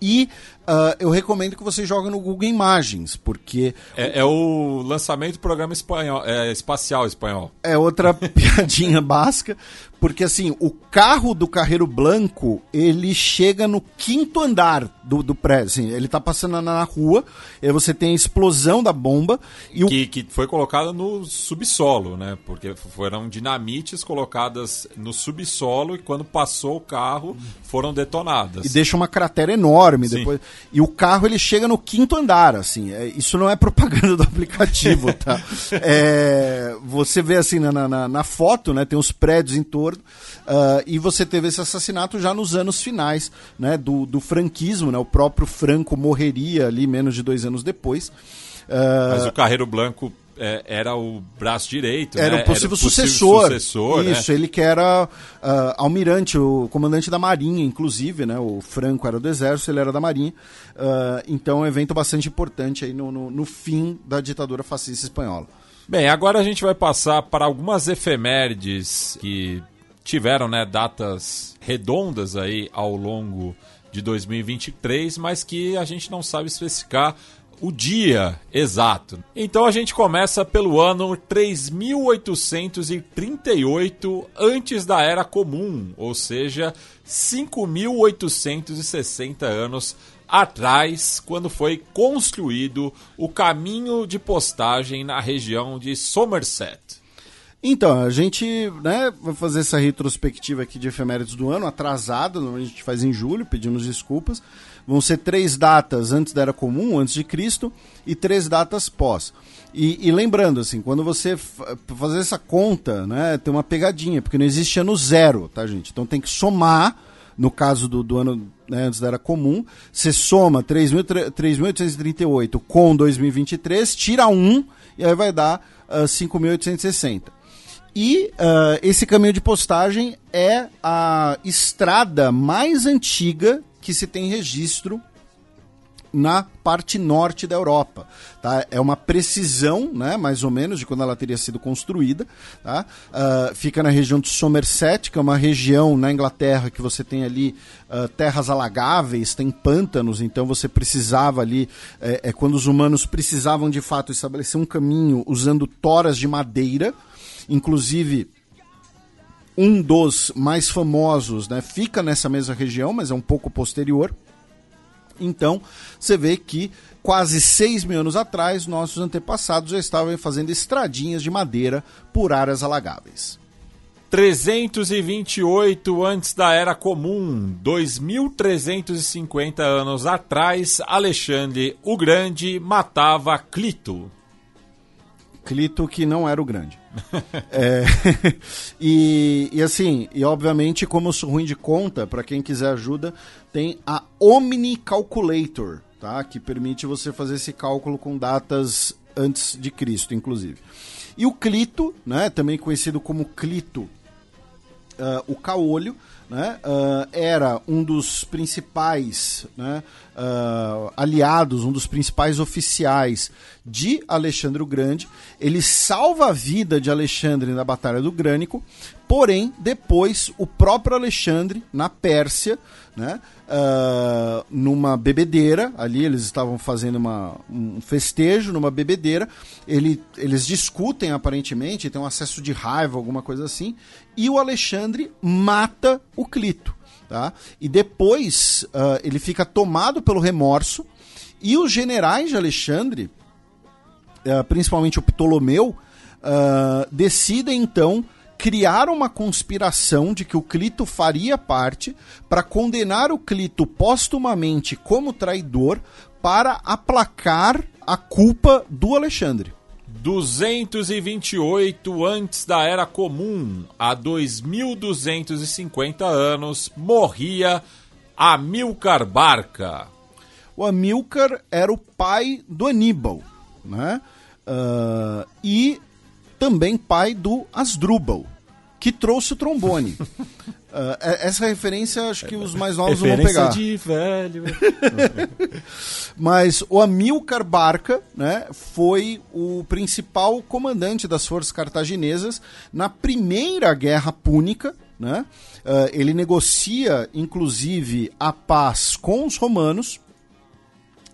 E uh, eu recomendo que você jogue no Google Imagens, porque. É, é o lançamento do programa espanhol, é, espacial espanhol. É outra piadinha basca, porque assim, o carro do Carreiro Blanco, ele chega no quinto andar do, do prédio. Assim, ele tá passando na, na rua, e você tem a explosão da bomba. E que, o... que foi colocada no subsolo, né? Porque foram dinamites colocadas no subsolo e quando passou o carro foram detonadas. E deixa uma cratera enorme Sim. depois. E o carro ele chega no quinto andar, assim. É, isso não é propaganda do aplicativo, tá? é, você vê assim na, na, na, foto, né? Tem os prédios em torno. Uh, e você teve esse assassinato já nos anos finais, né? Do, do franquismo, né? O próprio Franco morreria ali menos de dois anos depois. Uh, Mas o Carreiro Blanco é, era o braço direito. Era né? o possível, era sucessor. sucessor. Né? Isso, né? ele que era uh, almirante, o comandante da Marinha, inclusive, né? O Franco era do Exército, ele era da Marinha. Uh, então, é um evento bastante importante aí no, no, no fim da ditadura fascista espanhola. Bem, agora a gente vai passar para algumas efemérides que tiveram né, datas redondas aí ao longo de 2023, mas que a gente não sabe especificar o dia exato. Então a gente começa pelo ano 3838 antes da Era Comum, ou seja, 5860 anos atrás, quando foi construído o caminho de postagem na região de Somerset. Então, a gente né, vai fazer essa retrospectiva aqui de efemérides do ano, atrasada, a gente faz em julho, pedimos desculpas. Vão ser três datas antes da Era Comum, antes de Cristo, e três datas pós. E, e lembrando, assim, quando você fazer essa conta, né, tem uma pegadinha, porque não existe ano zero, tá, gente? Então tem que somar, no caso do, do ano né, antes da Era Comum, você soma 3.838 com 2023, tira 1, e aí vai dar uh, 5.860. E uh, esse caminho de postagem é a estrada mais antiga que se tem registro na parte norte da Europa. Tá? É uma precisão, né, mais ou menos, de quando ela teria sido construída. Tá? Uh, fica na região de Somerset, que é uma região na Inglaterra que você tem ali uh, terras alagáveis, tem pântanos, então você precisava ali, é, é, quando os humanos precisavam de fato estabelecer um caminho usando toras de madeira, inclusive um dos mais famosos né, fica nessa mesma região, mas é um pouco posterior. Então, você vê que quase 6 mil anos atrás, nossos antepassados já estavam fazendo estradinhas de madeira por áreas alagáveis. 328 antes da Era Comum, 2350 anos atrás, Alexandre o Grande matava Clito. Clito que não era o grande. é, e, e, assim, e obviamente, como eu sou ruim de conta, para quem quiser ajuda, tem a Omni Calculator, tá? Que permite você fazer esse cálculo com datas antes de Cristo, inclusive. E o Clito, né, também conhecido como Clito uh, o caolho, né, uh, era um dos principais né, uh, aliados, um dos principais oficiais de Alexandre o Grande. Ele salva a vida de Alexandre na Batalha do Grânico, porém, depois, o próprio Alexandre, na Pérsia, né, uh, numa bebedeira, ali eles estavam fazendo uma, um festejo numa bebedeira, ele, eles discutem aparentemente, tem um acesso de raiva, alguma coisa assim, e o Alexandre mata o Clito. Tá? E depois uh, ele fica tomado pelo remorso, e os generais de Alexandre, uh, principalmente o Ptolomeu, decidem então criaram uma conspiração de que o Clito faria parte para condenar o Clito póstumamente como traidor para aplacar a culpa do Alexandre. 228 antes da Era Comum, há 2250 anos, morria Amilcar Barca. O Amilcar era o pai do Aníbal, né? Uh, e também pai do Asdrubal, que trouxe o trombone. Uh, essa referência acho que os mais novos vão pegar. de velho. Mas o Amilcar Barca né, foi o principal comandante das forças cartaginesas na primeira guerra púnica. Né? Uh, ele negocia, inclusive, a paz com os romanos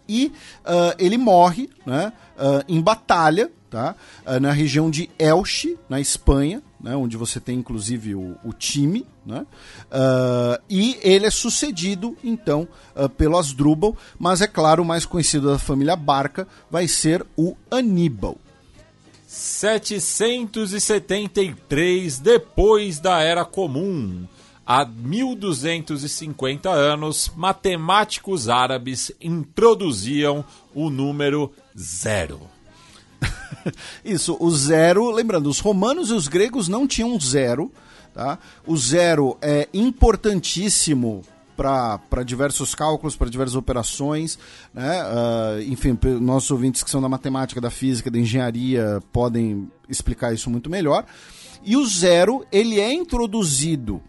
e uh, ele morre né, em batalha tá? Uh, na região de Elche, na Espanha, né? onde você tem inclusive o, o time, né? Uh, e ele é sucedido então uh, pelo Asdrubal, mas é claro, o mais conhecido da família Barca vai ser o Aníbal. 773 depois da Era Comum. Há 1250 anos, matemáticos árabes introduziam o número zero. Isso, o zero, lembrando, os romanos e os gregos não tinham zero, tá? O zero é importantíssimo para diversos cálculos, para diversas operações, né? Uh, enfim, nossos ouvintes que são da matemática, da física, da engenharia podem explicar isso muito melhor. E o zero, ele é introduzido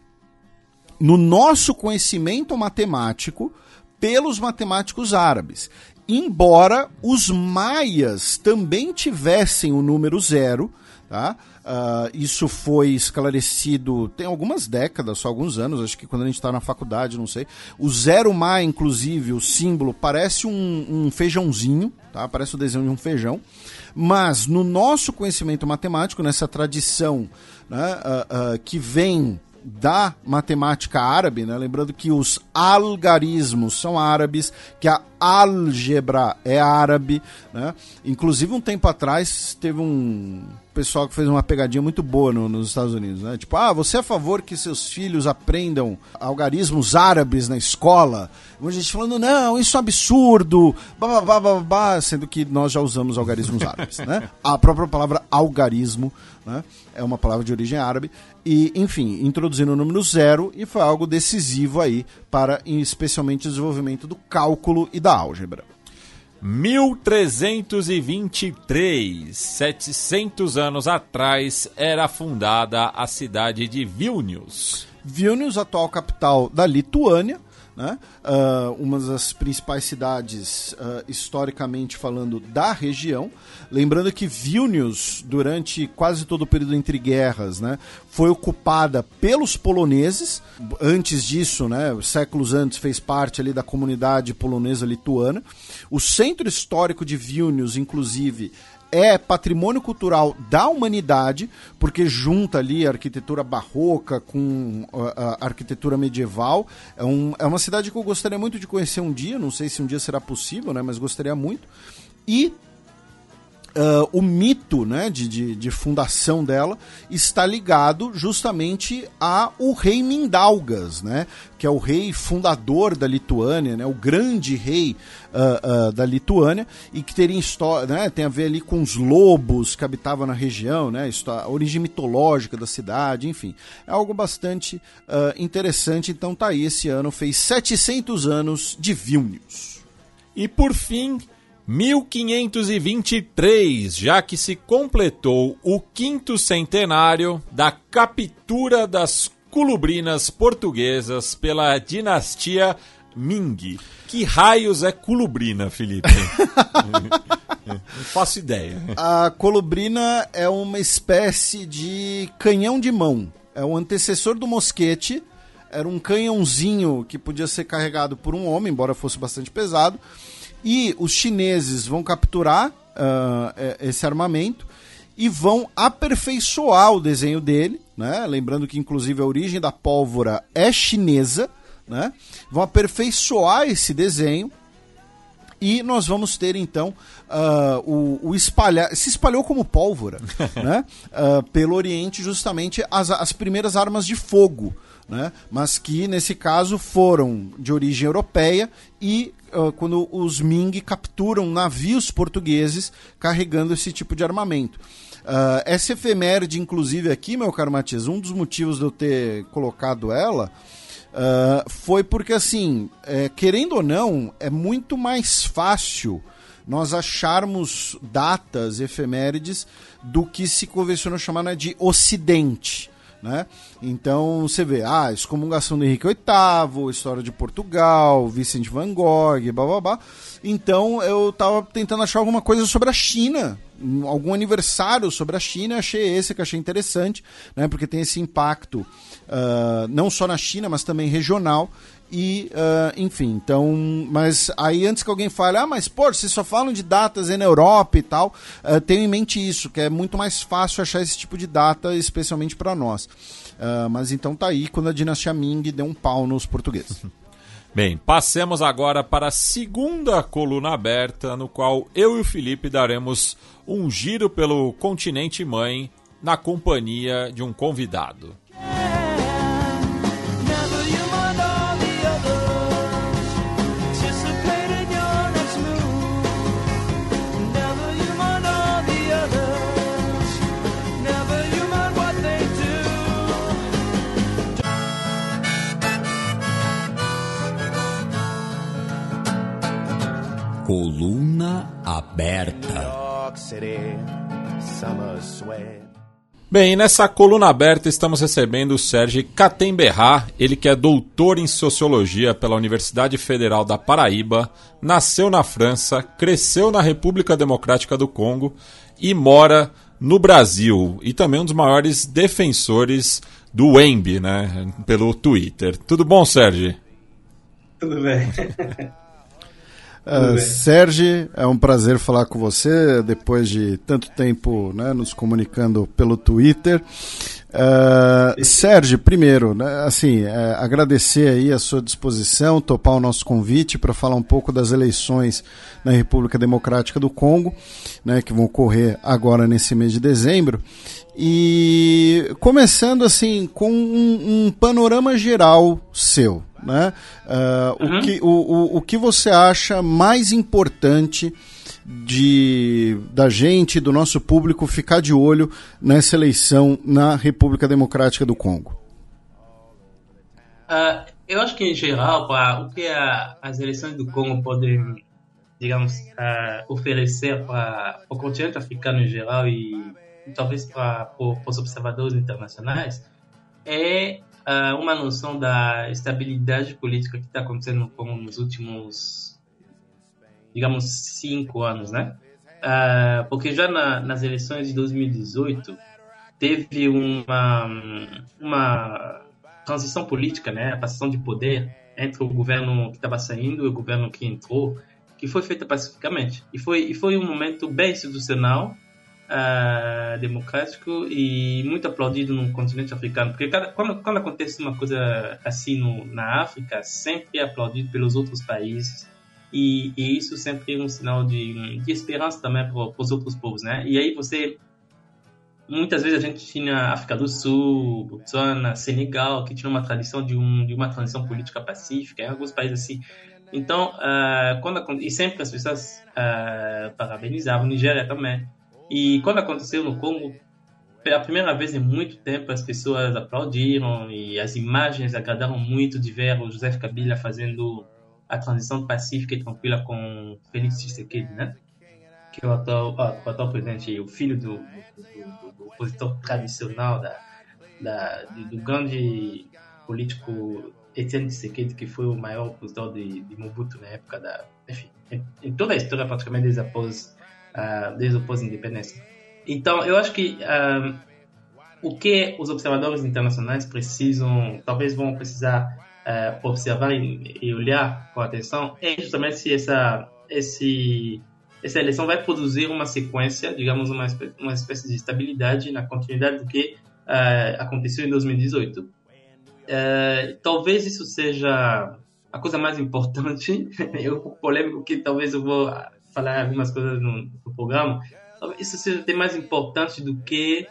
no nosso conhecimento matemático pelos matemáticos árabes embora os maias também tivessem o número zero, tá? Uh, isso foi esclarecido tem algumas décadas, só alguns anos, acho que quando a gente está na faculdade, não sei. O zero maia, inclusive, o símbolo, parece um, um feijãozinho, tá? Parece o desenho de um feijão. Mas no nosso conhecimento matemático, nessa tradição né, uh, uh, que vem da matemática árabe, né? lembrando que os algarismos são árabes, que a álgebra é árabe. Né? Inclusive, um tempo atrás, teve um pessoal que fez uma pegadinha muito boa no, nos Estados Unidos. Né? Tipo, ah, você é a favor que seus filhos aprendam algarismos árabes na escola? a gente falando, não, isso é um absurdo, babá, babá, sendo que nós já usamos algarismos árabes. Né? A própria palavra algarismo né? é uma palavra de origem árabe. E, enfim, introduzindo o número zero e foi algo decisivo aí para, especialmente, o desenvolvimento do cálculo e da álgebra. 1323, 700 anos atrás, era fundada a cidade de Vilnius. Vilnius, atual capital da Lituânia, né? Uh, uma das principais cidades, uh, historicamente falando, da região. Lembrando que Vilnius, durante quase todo o período entre guerras, né, foi ocupada pelos poloneses. Antes disso, né, séculos antes, fez parte ali da comunidade polonesa lituana. O centro histórico de Vilnius, inclusive, é patrimônio cultural da humanidade, porque junta ali a arquitetura barroca com a, a arquitetura medieval. É, um, é uma cidade que eu gostaria muito de conhecer um dia, não sei se um dia será possível, né, mas gostaria muito. E Uh, o mito né, de, de, de, fundação dela está ligado justamente ao rei Mindaugas, né, que é o rei fundador da Lituânia, né, o grande rei uh, uh, da Lituânia, e que teria história, né, tem a ver ali com os lobos que habitavam na região, né, a origem mitológica da cidade, enfim. É algo bastante interessante. Então tá aí, esse ano fez 700 anos de Vilnius. E por fim, 1523, já que se completou o quinto centenário da captura das culubrinas portuguesas pela dinastia Ming. Que raios é culubrina, Felipe? Não faço ideia. A colubrina é uma espécie de canhão de mão. É o antecessor do mosquete. Era um canhãozinho que podia ser carregado por um homem, embora fosse bastante pesado e os chineses vão capturar uh, esse armamento e vão aperfeiçoar o desenho dele, né? Lembrando que inclusive a origem da pólvora é chinesa, né? Vão aperfeiçoar esse desenho e nós vamos ter então uh, o, o, espalhar se espalhou como pólvora né? Uh, pelo Oriente justamente as, as primeiras armas de fogo né? mas que nesse caso foram de origem europeia e quando os Ming capturam navios portugueses carregando esse tipo de armamento. Uh, essa efeméride, inclusive, aqui, meu caro Matias, um dos motivos de eu ter colocado ela uh, foi porque, assim, é, querendo ou não, é muito mais fácil nós acharmos datas efemérides do que se convencionou chamar né, de Ocidente. Né? Então você vê, ah, excomungação do Henrique VIII, história de Portugal, Vicente Van Gogh, blá blá blá. Então eu estava tentando achar alguma coisa sobre a China, algum aniversário sobre a China, achei esse que achei interessante, né? Porque tem esse impacto uh, não só na China, mas também regional. E, uh, enfim, então. Mas aí antes que alguém fale, ah, mas pô, vocês só falam de datas na Europa e tal, uh, tenho em mente isso, que é muito mais fácil achar esse tipo de data, especialmente para nós. Uh, mas então tá aí quando a dinastia Ming deu um pau nos portugueses. Bem, passemos agora para a segunda coluna aberta, no qual eu e o Felipe daremos um giro pelo continente mãe na companhia de um convidado. Coluna aberta. Bem, nessa coluna aberta estamos recebendo o Sérgio Catemberrá, ele que é doutor em Sociologia pela Universidade Federal da Paraíba, nasceu na França, cresceu na República Democrática do Congo e mora no Brasil, e também um dos maiores defensores do Wemby, né, pelo Twitter. Tudo bom, Sérgio? Tudo bem. Uh, Sérgio, é um prazer falar com você depois de tanto tempo né, nos comunicando pelo Twitter. Uh, Sérgio, primeiro, né, assim, é, agradecer aí a sua disposição, topar o nosso convite para falar um pouco das eleições na República Democrática do Congo, né, que vão ocorrer agora nesse mês de dezembro. E começando assim com um, um panorama geral seu, né? Uh, uhum. o, que, o, o, o que você acha mais importante de da gente, do nosso público, ficar de olho nessa eleição na República Democrática do Congo? Uh, eu acho que, em geral, para o que a, as eleições do Congo podem, digamos, uh, oferecer para o continente africano em geral e talvez para os observadores internacionais, é uh, uma noção da estabilidade política que está acontecendo Congo nos últimos, digamos, cinco anos, né? Uh, porque já na, nas eleições de 2018 teve uma, uma transição política, né? A passação de poder entre o governo que estava saindo e o governo que entrou, que foi feita pacificamente. E foi, e foi um momento bem institucional uh, democrático e muito aplaudido no continente africano. Porque cada, quando, quando acontece uma coisa assim no, na África, sempre é aplaudido pelos outros países E, e isso sempre é um sinal de, de esperança também para os outros povos, né? E aí você muitas vezes a gente tinha África do Sul, Botswana, Senegal, que tinha uma tradição de, um, de uma transição política pacífica, em alguns países assim. Então, uh, quando e sempre as pessoas uh, parabenizavam, Nigéria também. E quando aconteceu no Congo, pela primeira vez em muito tempo, as pessoas aplaudiram e as imagens agradaram muito de ver o José Kabila fazendo a transição pacífica e tranquila com Félix Tshisekedi, né? Que é o atual, o atual presidente, o filho do, do, do, do opositor tradicional da, da, do grande político Etienne Tshisekedi, que foi o maior opositor de, de Mobutu na época da... Enfim, em, em toda a história praticamente desde após, uh, desde o pós-independência. Então, eu acho que uh, o que os observadores internacionais precisam, talvez vão precisar uh, observar e, e, olhar com atenção, é justamente se essa, esse, essa eleição vai produzir uma sequência, digamos, uma, uma espécie de estabilidade na continuidade do que uh, aconteceu em 2018. Uh, talvez isso seja a coisa mais importante, pouco polêmico que talvez eu vou falar algumas coisas no, programa, isso seja até mais importante do que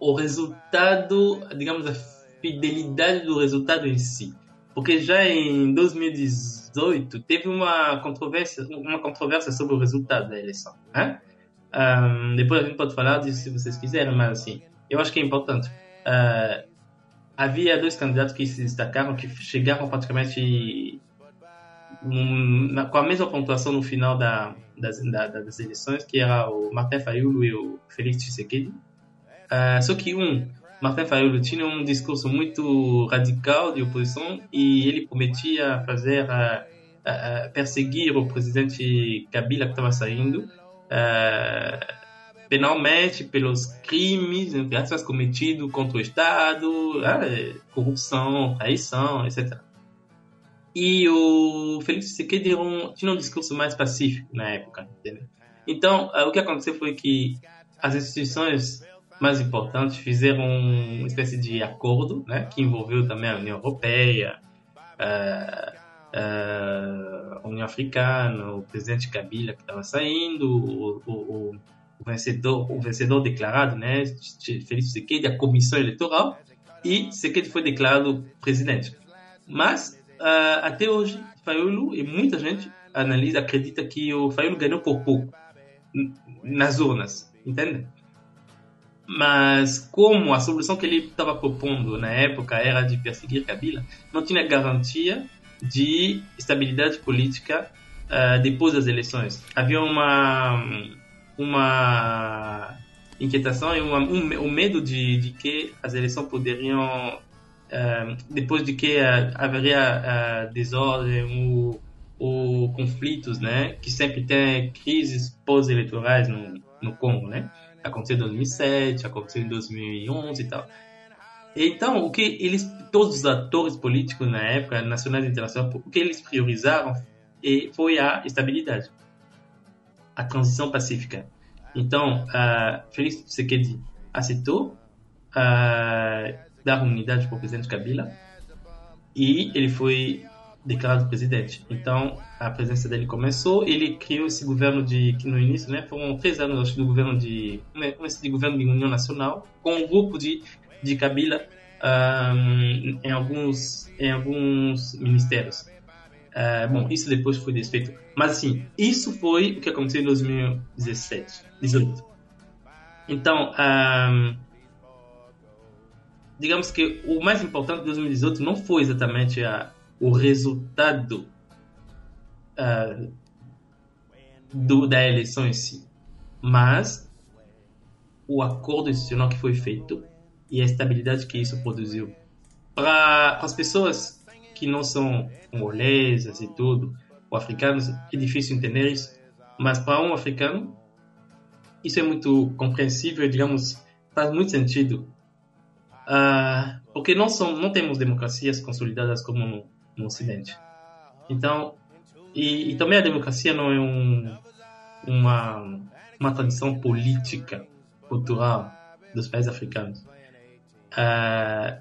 o resultado, digamos, a fidelidade do resultado em si. Porque já em 2018 teve uma controvérsia, uma controvérsia sobre o resultado da eleição. Né? Um, depois a gente pode falar disso se vocês quiserem, mas assim, eu acho que é importante. Uh, havia dois candidatos que se destacaram, que chegaram praticamente na, com a mesma pontuação no final da, das, da, das eleições, que era o Martin Fayulu e o Félix Tshisekedi. Uh, só que um, Martin Fayulu, tinha um discurso muito radical de oposição e ele prometia fazer, uh, uh, perseguir o presidente Kabila que estava saindo penalmente pelos crimes cometidos contra o Estado, corrupção, traição, etc. E o Félix Tshisekedi um, tinha um discurso mais pacífico na época, entendeu? Então, uh, o que aconteceu foi que as instituições mais importantes fizeram uma espécie de acordo, né, que envolveu também a União Europeia, uh, uh, a União Africana, o presidente Kabila que estava saindo, o, o, o, vencedor, o vencedor declarado, né, Félix Tshisekedi, a comissão eleitoral, e Tshisekedi foi declarado presidente. Mas uh, até hoje, Fayulu e muita gente analisa, acredita que o Fayulu ganhou por pouco nas urnas, entende? Mas como a solução que ele estava propondo na época era de perseguir Kabila, não tinha garantia de estabilidade política uh, depois das eleições. Havia uma uma inquietação e uma, um, um medo de, de que as eleições poderiam depois de que uh, haveria uh, desordem ou, ou, conflitos, né, que sempre tem crises pós-eleitorais no, no Congo, né? Aconteceu em 2007, aconteceu em 2011 e tal. Então, o que eles, todos os atores políticos na época, nacionais e internacionais, o que eles priorizaram foi a estabilidade, a transição pacífica. Então, uh, Félix Tshisekedi aceitou uh, dar unidade para o presidente Kabila e ele foi declarado presidente. Então, a presença dele começou, ele criou esse governo de, que no início, né, foram três anos, acho, do governo de, né, de governo de união nacional, com um grupo de, de Kabila um, em, alguns, em alguns ministérios. Uh, bom, isso depois foi desfeito. Mas, assim, isso foi o que aconteceu em 2017, 18. Então, um, digamos que o mais importante de 2018 não foi exatamente a, o resultado do, da eleição em si, mas o acordo institucional que foi feito e a estabilidade que isso produziu. Para as pessoas que não são congolesas e tudo, ou africanos, é difícil entender isso, mas para um africano, isso é muito compreensível, digamos, faz muito sentido Uh, porque não, são, não temos democracias consolidadas como no, no Ocidente. Então, e, e, também a democracia não é um, uma, uma tradição política, cultural dos países africanos. Uh,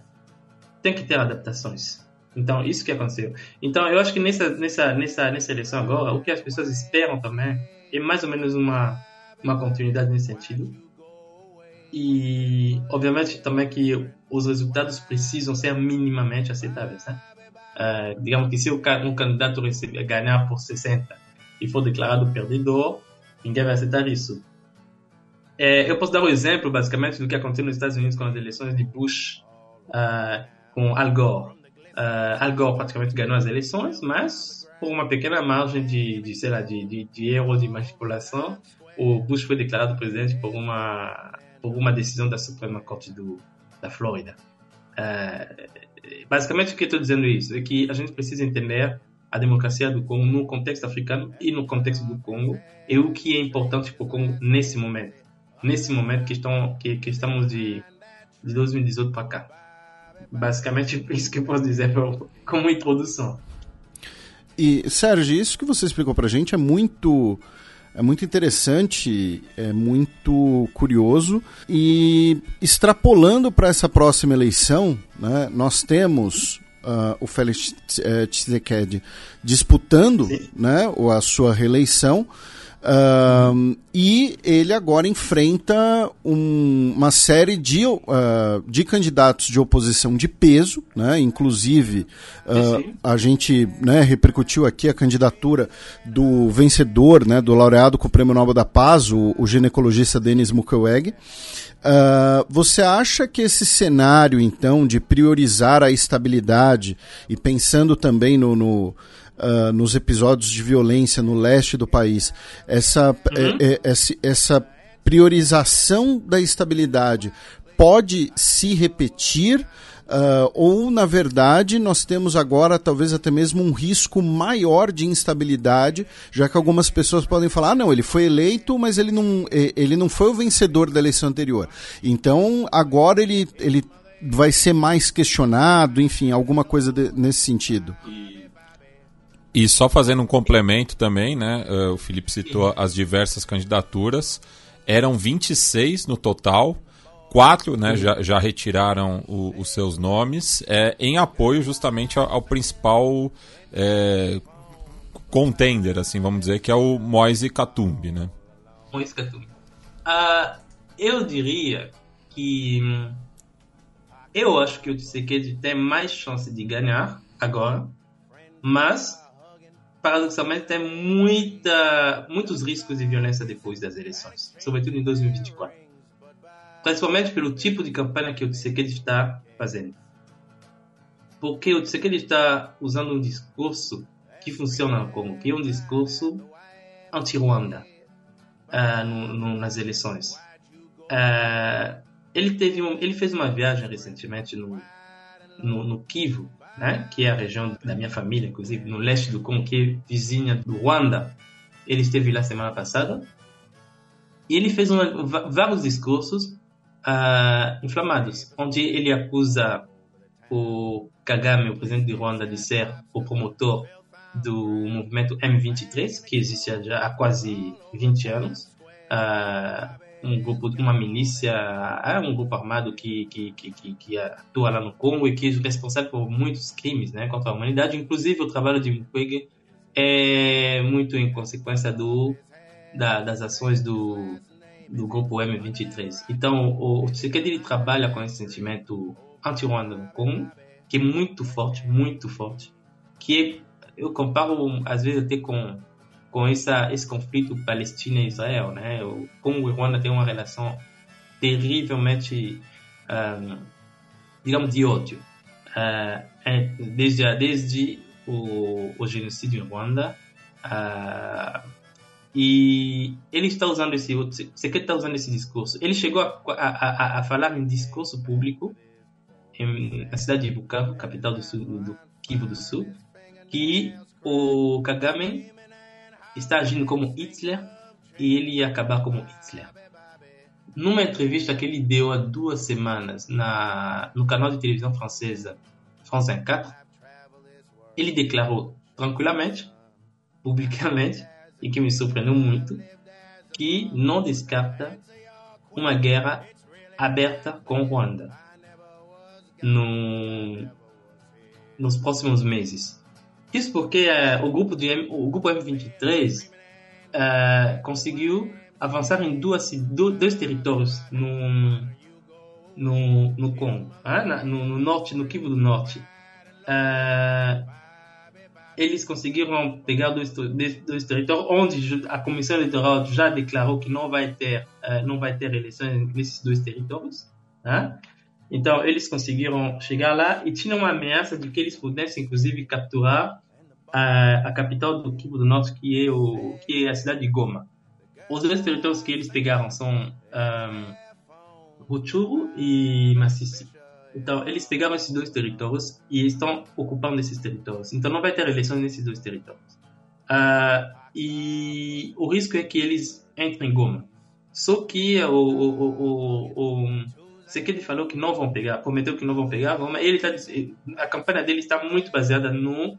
tem que ter adaptações. Então, isso que aconteceu. Então, eu acho que nessa, nessa, nessa, nessa eleição agora, o que as pessoas esperam também é mais ou menos uma, uma continuidade nesse sentido. E, obviamente, também que os resultados precisam ser minimamente aceitáveis. Né? Uh, digamos que se um candidato receber, ganhar por 60 e for declarado perdedor, ninguém vai aceitar isso. É, eu posso dar um exemplo, basicamente, do que aconteceu nos Estados Unidos com as eleições de Bush uh, com Al Gore. Uh, Al Gore praticamente ganhou as eleições, mas por uma pequena margem de, de sei lá, de, de, de erro de manipulação, o Bush foi declarado presidente por uma por uma decisão da Suprema Corte do, da Flórida. Uh, basicamente, o que estou dizendo isso é que a gente precisa entender a democracia do Congo no contexto africano e no contexto do Congo e o que é importante para o Congo nesse momento. Nesse momento que, estão, que, que estamos de, de 2018 para cá. Basicamente, isso que eu posso dizer como introdução. E, Sérgio, isso que você explicou para a gente é muito é muito interessante, é muito curioso. E extrapolando para essa próxima eleição, né, nós temos uh, o Félix Tshisekedi disputando né, a sua reeleição Uh, e ele agora enfrenta um, uma série de, uh, de candidatos de oposição de peso, né? inclusive uh, a gente né, repercutiu aqui a candidatura do vencedor, né, do laureado com o Prêmio Nobel da Paz, o, o ginecologista Denis Mukwege. Uh, você acha que esse cenário, então, de priorizar a estabilidade e pensando também no, no uh, nos episódios de violência no leste do país, essa, uhum. é, é, essa, priorização da estabilidade pode se repetir? Uh, ou, na verdade, nós temos agora talvez até mesmo um risco maior de instabilidade, já que algumas pessoas podem falar: ah, não, ele foi eleito, mas ele não, ele não foi o vencedor da eleição anterior. Então, agora ele, ele vai ser mais questionado, enfim, alguma coisa de, nesse sentido. E só fazendo um complemento também, né? Uh, o Felipe citou as diversas candidaturas. Eram 26 no total. Quatro né, já, já retiraram o, os seus nomes é, em apoio justamente ao, ao principal é, contender, assim, vamos dizer, que é o Moise Katumbi, né? Moise Katumbi. Uh, eu diria que hum, eu acho que o Tshisekedi tem mais chance de ganhar agora, mas paradoxalmente, tem muita, muitos riscos de violência depois das eleições, sobretudo em 2024. Principalmente pelo tipo de campanha que o Tshisekedi está fazendo. Porque o Tshisekedi está usando um discurso que funciona como que é um discurso anti-Ruanda uh, nas eleições. Uh, ele, teve um, ele fez uma viagem recentemente no, no, no Kivu, né, que é a região da minha família, inclusive no leste do Congo, que é vizinha do Ruanda. Ele esteve lá semana passada e ele fez uma, vários discursos uh, inflamados, onde ele acusa o Kagame, o presidente do Ruanda, de ser o promotor do movimento M23, que existe já há quase 20 anos. Uh, um grupo, uma milícia, é um grupo armado que, que, que, que, atua lá no Congo e que é responsável por muitos crimes né, contra a humanidade. Inclusive, o trabalho de Mukwege é muito em consequência do, da, das ações do, do grupo M23. Então, o, o Tshisekedi trabalha com esse sentimento anti-Rwanda no Congo, que é muito forte, muito forte, que eu comparo às vezes até com com essa, esse conflito Palestina e Israel, né? O Congo e Ruanda uma relação terrivelmente, um, digamos, de ódio. Uh, desde, desde o, o genocídio em Ruanda. Uh, e ele está usando esse você quer está usando esse discurso. Ele chegou a, a, a, falar em discurso público em, na cidade de Bukavu, capital do, sul, do Kivu do Sul, que o Kagame está agindo como Hitler e ele ia acabar como Hitler. Numa entrevista que ele deu há duas semanas na, no canal de televisão francesa France 24, ele declarou tranquilamente, publicamente, e que me surpreendeu muito, que não descarta uma guerra aberta com Ruanda. No, nos próximos meses. Isso porque uh, o grupo de M, o grupo M23 uh, conseguiu avançar em duas, dois territórios no, no, no Congo, né? no, no, norte, no Kivu do Norte. Uh, eles conseguiram pegar dois, dois, dois, territórios onde a Comissão Eleitoral já declarou que não vai ter, uh, não vai ter eleições nesses dois territórios. Né? Então, eles conseguiram chegar lá e tinham uma ameaça de que eles pudessem, inclusive, capturar a, a capital do Kivu do Norte, que é, o, que é a cidade de Goma. Os dois territórios que eles pegaram são um, Rutshuru e Massissi. Então, eles pegaram esses dois territórios e estão ocupando esses territórios. Então, não vai ter eleições nesses dois territórios. Uh, e o risco é que eles entrem em Goma. Só que o, o, o, o, Sekedi falou que não vão pegar, prometeu que não vão pegar Goma. Ele tá, a campanha dele está muito baseada no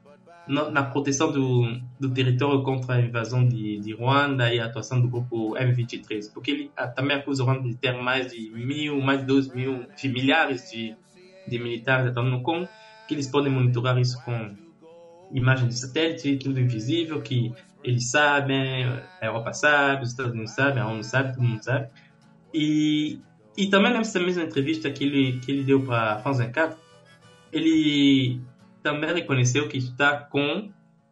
na proteção do, do território contra a invasão de, de Ruanda e a atuação do grupo M23, porque ele também acusa o Ruanda de ter mais de mil, mais de dois mil, de milhares de, de militares atuando no Congo, que eles podem monitorar isso com imagens de satélite, tudo invisível, que eles sabem, a Europa sabe, os Estados Unidos sabem, a ONU sabe, todo mundo sabe. E, e também nessa mesma entrevista que ele, que ele deu para France 24, ele também reconheceu que está com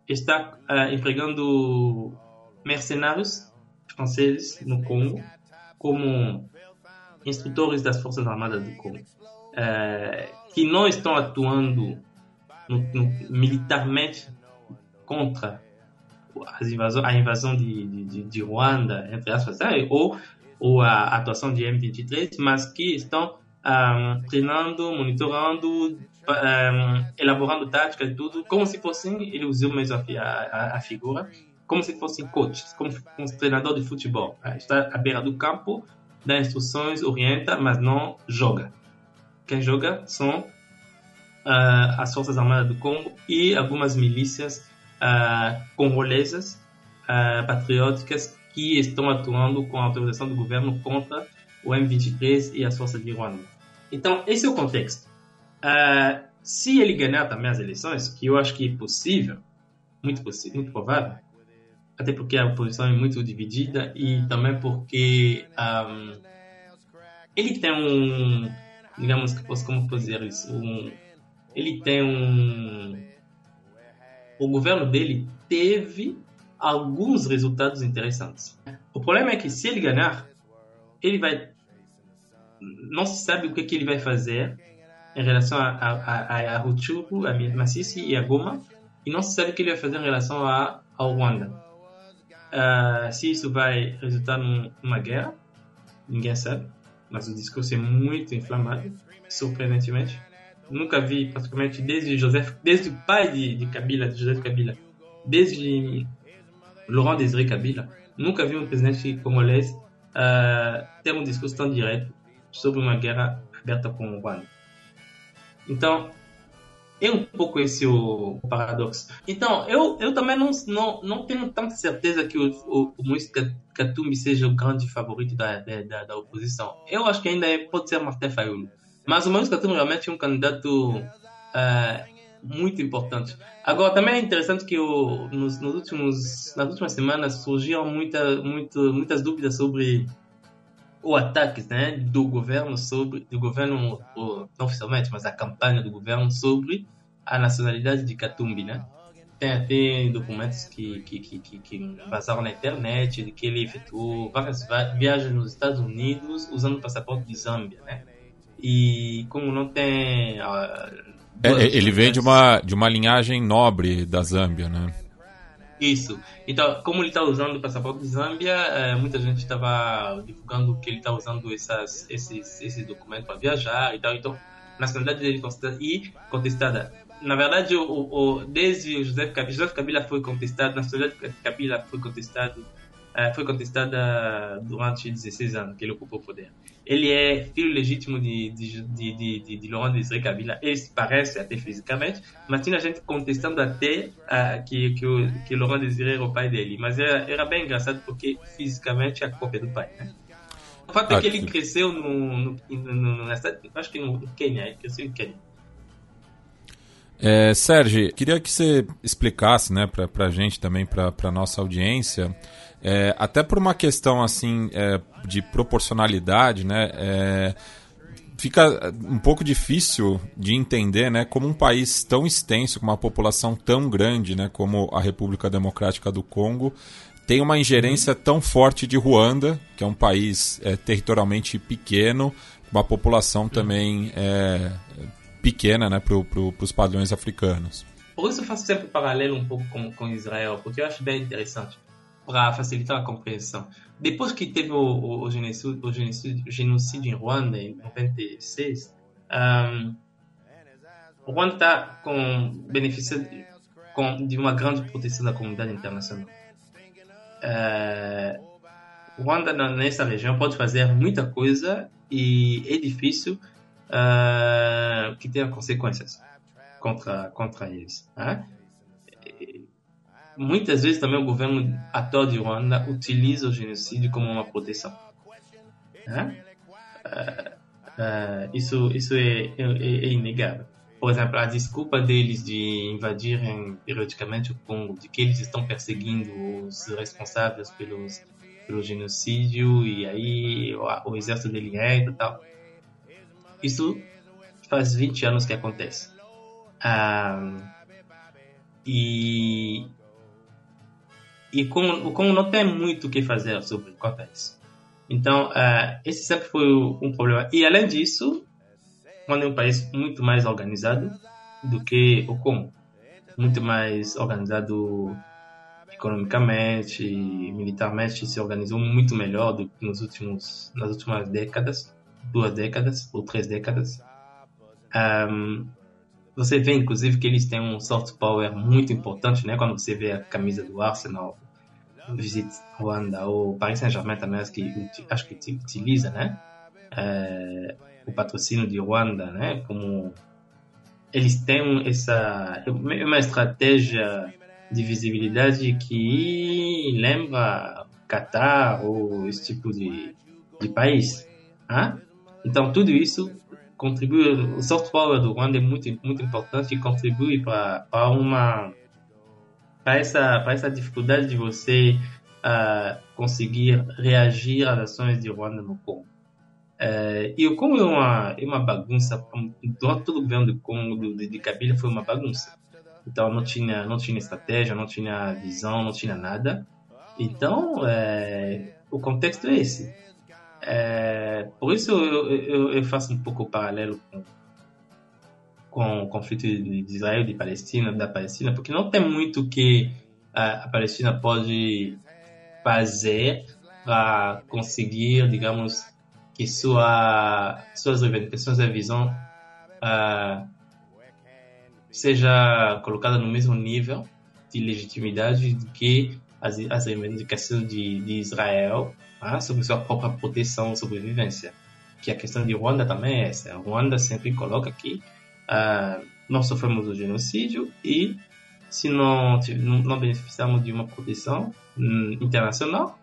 está uh, empregando mercenários franceses no Congo como instrutores das forças armadas do Congo. Uh, que não estão atuando no, no, militarmente contra invasão, a invasão de, de, de, Ruanda entre aspas ou ou a atuação de M23 mas que estão um, treinando monitorando um, elaborando táticas e tudo, como se fossem, ele usou mesmo a, a, a figura, como se fossem coaches, como um treinador de futebol. Ah, está à beira do campo, dá instruções, orienta, mas não joga. Quem joga são uh, as Forças Armadas do Congo e algumas milícias uh, congolesas uh, patrióticas que estão atuando com a autorização do governo contra o M23 e as forças de Rwanda. Então, esse é o contexto. Uh, se ele ganhar também as eleições, que eu acho que é possível, muito possível, muito provável, até porque a oposição é muito dividida e também porque um, ele tem um, digamos que posso como dizer isso, um, ele tem um, o governo dele teve alguns resultados interessantes. O problema é que se ele ganhar, ele vai não se sabe o que, que ele vai fazer em relação a, a, a, a a e a Goma, e não se sabe o que ele vai fazer em relação a, ao Ruanda. Uh, se isso vai resultar numa guerra, ninguém sabe, mas o discurso é muito inflamado, surpreendentemente. Nunca vi, praticamente, desde Joseph, desde o pai de, de Kabila, de Joseph Kabila, desde Laurent Désiré Kabila, nunca vi um presidente congolês uh, ter um discurso tão direto sobre uma guerra aberta com o Ruanda. Então, é um pouco esse o paradoxo. Então, eu, eu também não, não, não tenho tanta certeza que o, o, o Moïse Katumbi seja o grande favorito da, da, da, oposição. Eu acho que ainda é, pode ser Martin Fayulu. Mas o Moïse Katumbi realmente é um candidato uh, muito importante. Agora, também é interessante que o, nos, nos últimos, nas últimas semanas surgiram muita, muito, muitas dúvidas sobre o ataque né, do governo sobre do governo não oficialmente mas a campanha do governo sobre a nacionalidade de Katumbi né tem até documentos que, que, que, que, vazaram na internet de que ele efetuou várias viagens nos Estados Unidos usando o passaporte de Zâmbia né e como não tem é, ele vem de uma de uma linhagem nobre da Zâmbia né isso. Então, como ele está usando o passaporte de Zâmbia, é, muita gente estava divulgando que ele está usando essas, esses, esses documentos para viajar e tal. Então, a nacionalidade dele contestada e contestada. Na verdade, o, o, desde o José Kabila, José Kabila foi contestado, a nacionalidade de Kabila foi contestado é, foi contestada durante 16 anos que ele ocupou o poder. Ele é filho legítimo de, de, de, de, de Laurent Désiré Kabila. Ele se parece até fisicamente, mas tinha gente contestando até uh, que, que, o, que Laurent Désiré era o pai dele. Mas era, era bem engraçado porque fisicamente é a cópia do pai. Né? O fato é que ele cresceu no, no, no, no, acho que no Quênia, ele cresceu em Quênia. É, Sérgio, queria que você explicasse né, para a gente também, para a nossa audiência, é, até por uma questão assim é, de proporcionalidade, né, é, fica um pouco difícil de entender né, como um país tão extenso, com uma população tão grande né, como a República Democrática do Congo, tem uma ingerência tão forte de Ruanda, que é um país é, territorialmente pequeno, uma população também é, pequena né, para pro, os padrões africanos. Por isso eu faço sempre paralelo um pouco com, com Israel, porque eu acho bem interessante para facilitar a compreensão. Depois que teve o, o, o, genocídio, o, genocídio, o genocídio, em Ruanda, em 96, um, o Ruanda está com benefício de, com, de uma grande proteção da comunidade internacional. Uh, Ruanda, nessa região, pode fazer muita coisa e é difícil uh, que tenha consequências contra, contra eles. Né? Muitas vezes também o governo atual de Ruanda utiliza o genocídio como uma proteção. Uh, uh, isso isso é, é, é, inegável. Por exemplo, a desculpa deles de invadirem periodicamente o Congo, de que eles estão perseguindo os responsáveis pelos, pelo genocídio e aí o, o exército dele entra e tal. Isso faz 20 anos que acontece. Um, e e como, como não tem muito o que fazer sobre o isso. Então, uh, esse sempre foi um problema. E além disso, quando é um país muito mais organizado do que o Congo, muito mais organizado economicamente, militarmente, se organizou muito melhor do que nos últimos, nas últimas décadas duas décadas ou três décadas. Um, você vê, inclusive, que eles têm um soft power muito importante, né? Quando você vê a camisa do Arsenal, Visit Ruanda, ou Paris Saint-Germain também, acho que, acho que utiliza, né? É, o patrocínio de Ruanda, né? Como eles têm essa uma estratégia de visibilidade que lembra Qatar ou esse tipo de, de país. Hein? Então, tudo isso contribui, o soft power do Rwanda é muito, muito importante e contribui para uma para essa, para essa dificuldade de você uh, conseguir reagir às ações de Rwanda no Congo. Uh, e o Congo é uma, é uma bagunça, todo o governo do Congo, de, de Kabila, foi uma bagunça. Então não tinha, não tinha estratégia, não tinha visão, não tinha nada. Então, uh, o contexto é esse. É, por isso eu, eu, eu, faço um pouco o paralelo com, com o conflito de Israel e de Palestina, da Palestina, porque não tem muito que a, a Palestina pode fazer para conseguir, digamos, que sua, suas reivindicações e visão uh, seja colocada no mesmo nível de legitimidade que as, as reivindicações de, de Israel ah, sobre sua própria proteção e sobrevivência. Que a questão de Ruanda também é essa. A Ruanda sempre coloca que ah, nós sofremos o genocídio e se não, não beneficiamos de uma proteção hum, internacional,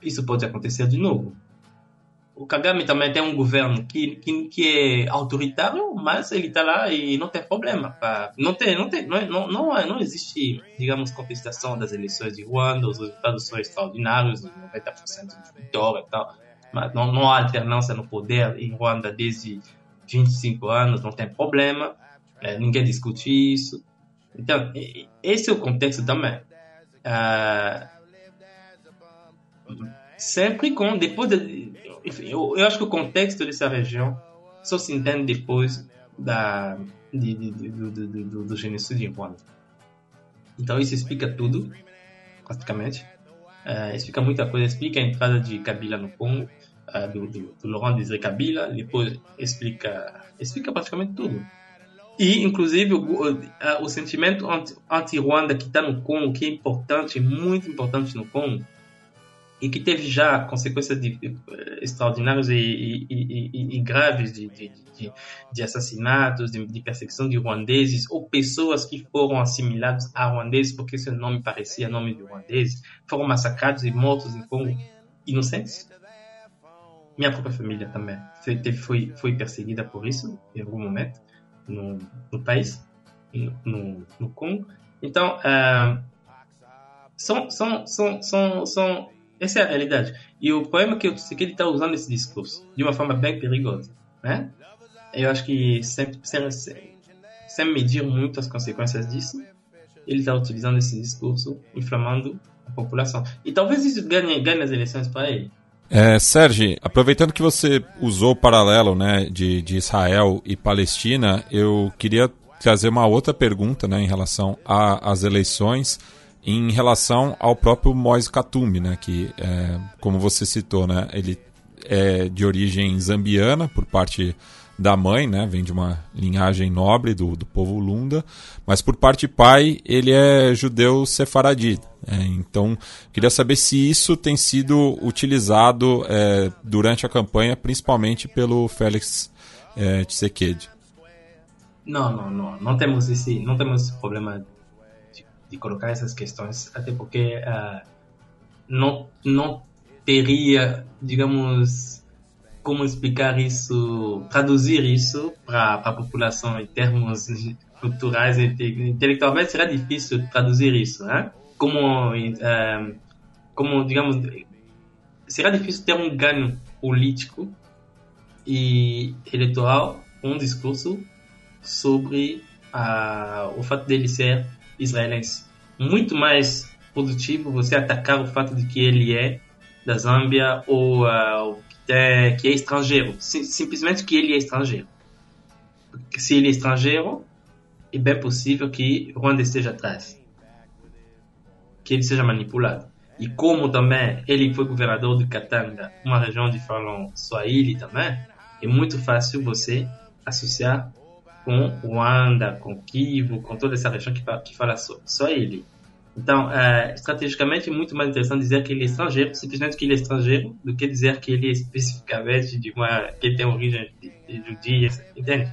isso pode acontecer de novo o Kagame também tem um governo que, que, que é autoritário, mas ele está lá e não tem problema. Pra, não, tem, não, tem, não, não, não, não existe, digamos, contestação das eleições de Ruanda, os resultados são extraordinários, 90% de vitória e tal. Mas não, não há alternância no poder em Ruanda desde 25 anos, não tem problema, é, ninguém discute isso. Então, esse é o contexto também. Uh, sempre com, depois de, enfim, eu, eu acho que o contexto dessa região só se entende depois da, de, de, de, do, do, do, do genocídio em Ruanda. Então isso explica tudo, praticamente. Uh, explica muita coisa, explica a entrada de Kabila no Congo, uh, do, do, do Laurent Desiré Kabila, depois explica, explica praticamente tudo. E, inclusive, o, o, o sentimento anti-Ruanda que está no Congo, que é importante, muito importante no Congo, e que teve já consequências de, eh, extraordinárias e, e, e, e graves de, de, assassinatos, de, perseguição de ruandeses ou pessoas que foram assimiladas a ruandeses porque seu nome parecia nome de ruandeses, foram massacrados e mortos em Congo inocentes. Minha própria família também foi, foi, foi perseguida por isso em algum momento. no, no país, no, no Congo. Então, uh, são, são, são, são, são, essa é a realidade. E o problema é que o Tshisekedi está usando esse discurso de uma forma bem perigosa. Né? Eu acho que sem, sem, sem medir muito as consequências disso, ele está utilizando esse discurso, inflamando a população. E talvez isso ganhe, ganhe as eleições para ele. É, Sérgio, aproveitando que você usou o paralelo né, de, de Israel e Palestina, eu queria trazer uma outra pergunta né, em relação às eleições, em relação ao próprio Moise Katumbi, né, que, é, como você citou, né, ele é de origem zambiana, por parte da mãe, né? Vem de uma linhagem nobre do, do povo Lunda, mas por parte pai ele é judeu sefaradi. É, então, queria saber se isso tem sido utilizado é, durante a campanha, principalmente pelo Félix é. Não, não, não. Não temos esse, não temos esse problema de, colocar essas questões, até porque uh, não, não teria, digamos, como explicar isso, traduzir isso para a população em termos culturais e intelectualmente será difícil traduzir isso, né? Como, é, como digamos, será difícil ter um ganho político e eleitoral, um discurso sobre a, o fato dele ser israelense. Muito mais produtivo você atacar o fato de que ele é da Zâmbia ou uh, é, que é estrangeiro, sim, simplesmente que ele é estrangeiro. Se ele é estrangeiro, é bem possível que Rwanda esteja atrás, que ele seja manipulado. E como também ele foi governador de Katanga, uma região de falam Swahili também, é muito fácil você associar com Rwanda, com Kivu, com toda essa região que fala, que fala Swahili. Então, é, estrategicamente, é muito mais interessante dizer que ele é estrangeiro, simplesmente que ele é estrangeiro, do que dizer que ele é especificamente de uma. que ele tem origem judia, entende?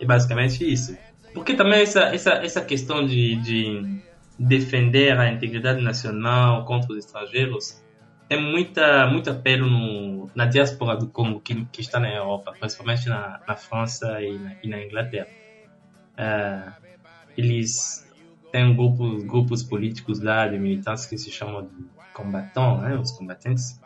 É basicamente isso. Porque também essa, essa, essa questão de, de defender a integridade nacional contra os estrangeiros tem muita, muito apelo no, na diáspora do Congo que, que está na Europa, principalmente na, na França e na, e na Inglaterra. É, eles tem grupos, grupos políticos lá de militantes que se chamam de combatants, né, os combatentes,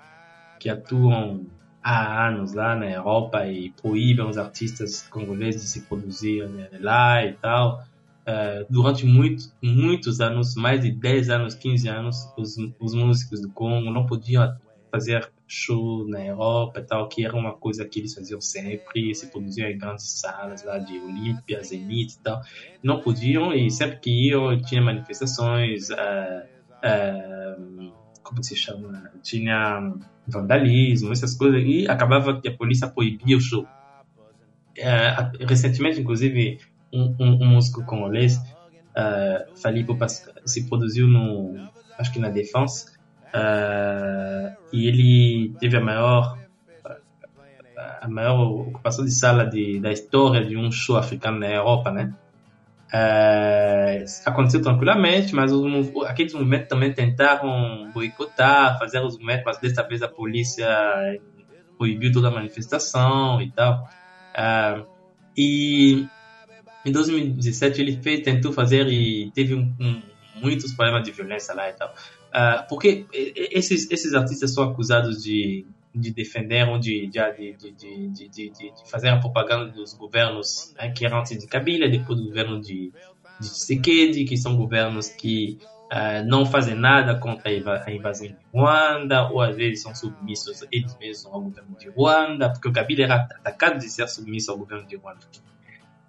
que atuam há anos lá na Europa e proíbem os artistas congoleses de se produzir lá e tal. Uh, durante muito, muitos anos, mais de 10 anos, 15 anos, os, os músicos do Congo não podiam fazer show na Europa e tal, que era uma coisa que eles faziam sempre, se produziam em grandes salas lá de Olímpia, Zenit e tal. Não podiam e sempre que iam tinha manifestações, uh, uh, como se chama? Tinha vandalismo, essas coisas, e acabava que a polícia proibia o show. Uh, recentemente, inclusive, um, um, músico congolês, uh, Falipo se produziu no, acho que na Défense, Uh, e ele teve a maior a maior ocupação de sala de, da história de um show africano na Europa, né? Uh, aconteceu tranquilamente, mas os, aqueles movimentos também tentaram boicotar, fazer os movimentos, mas desta vez a polícia proibiu toda a manifestação e tal. Uh, e em 2017 ele fez, tentou fazer e teve um, um, muitos problemas de violência lá e tal. Uh, porque esses, esses artistas são acusados de, de defender ou de, de, de, de, fazer a propaganda dos governos né, que eram antes de Kabila, depois do governo de, de Tshisekedi, que são governos que uh, não fazem nada contra a invasão de Ruanda, ou às vezes são submissos eles mesmos ao governo de Ruanda, porque o Kabila era atacado de ser submisso ao governo de Ruanda.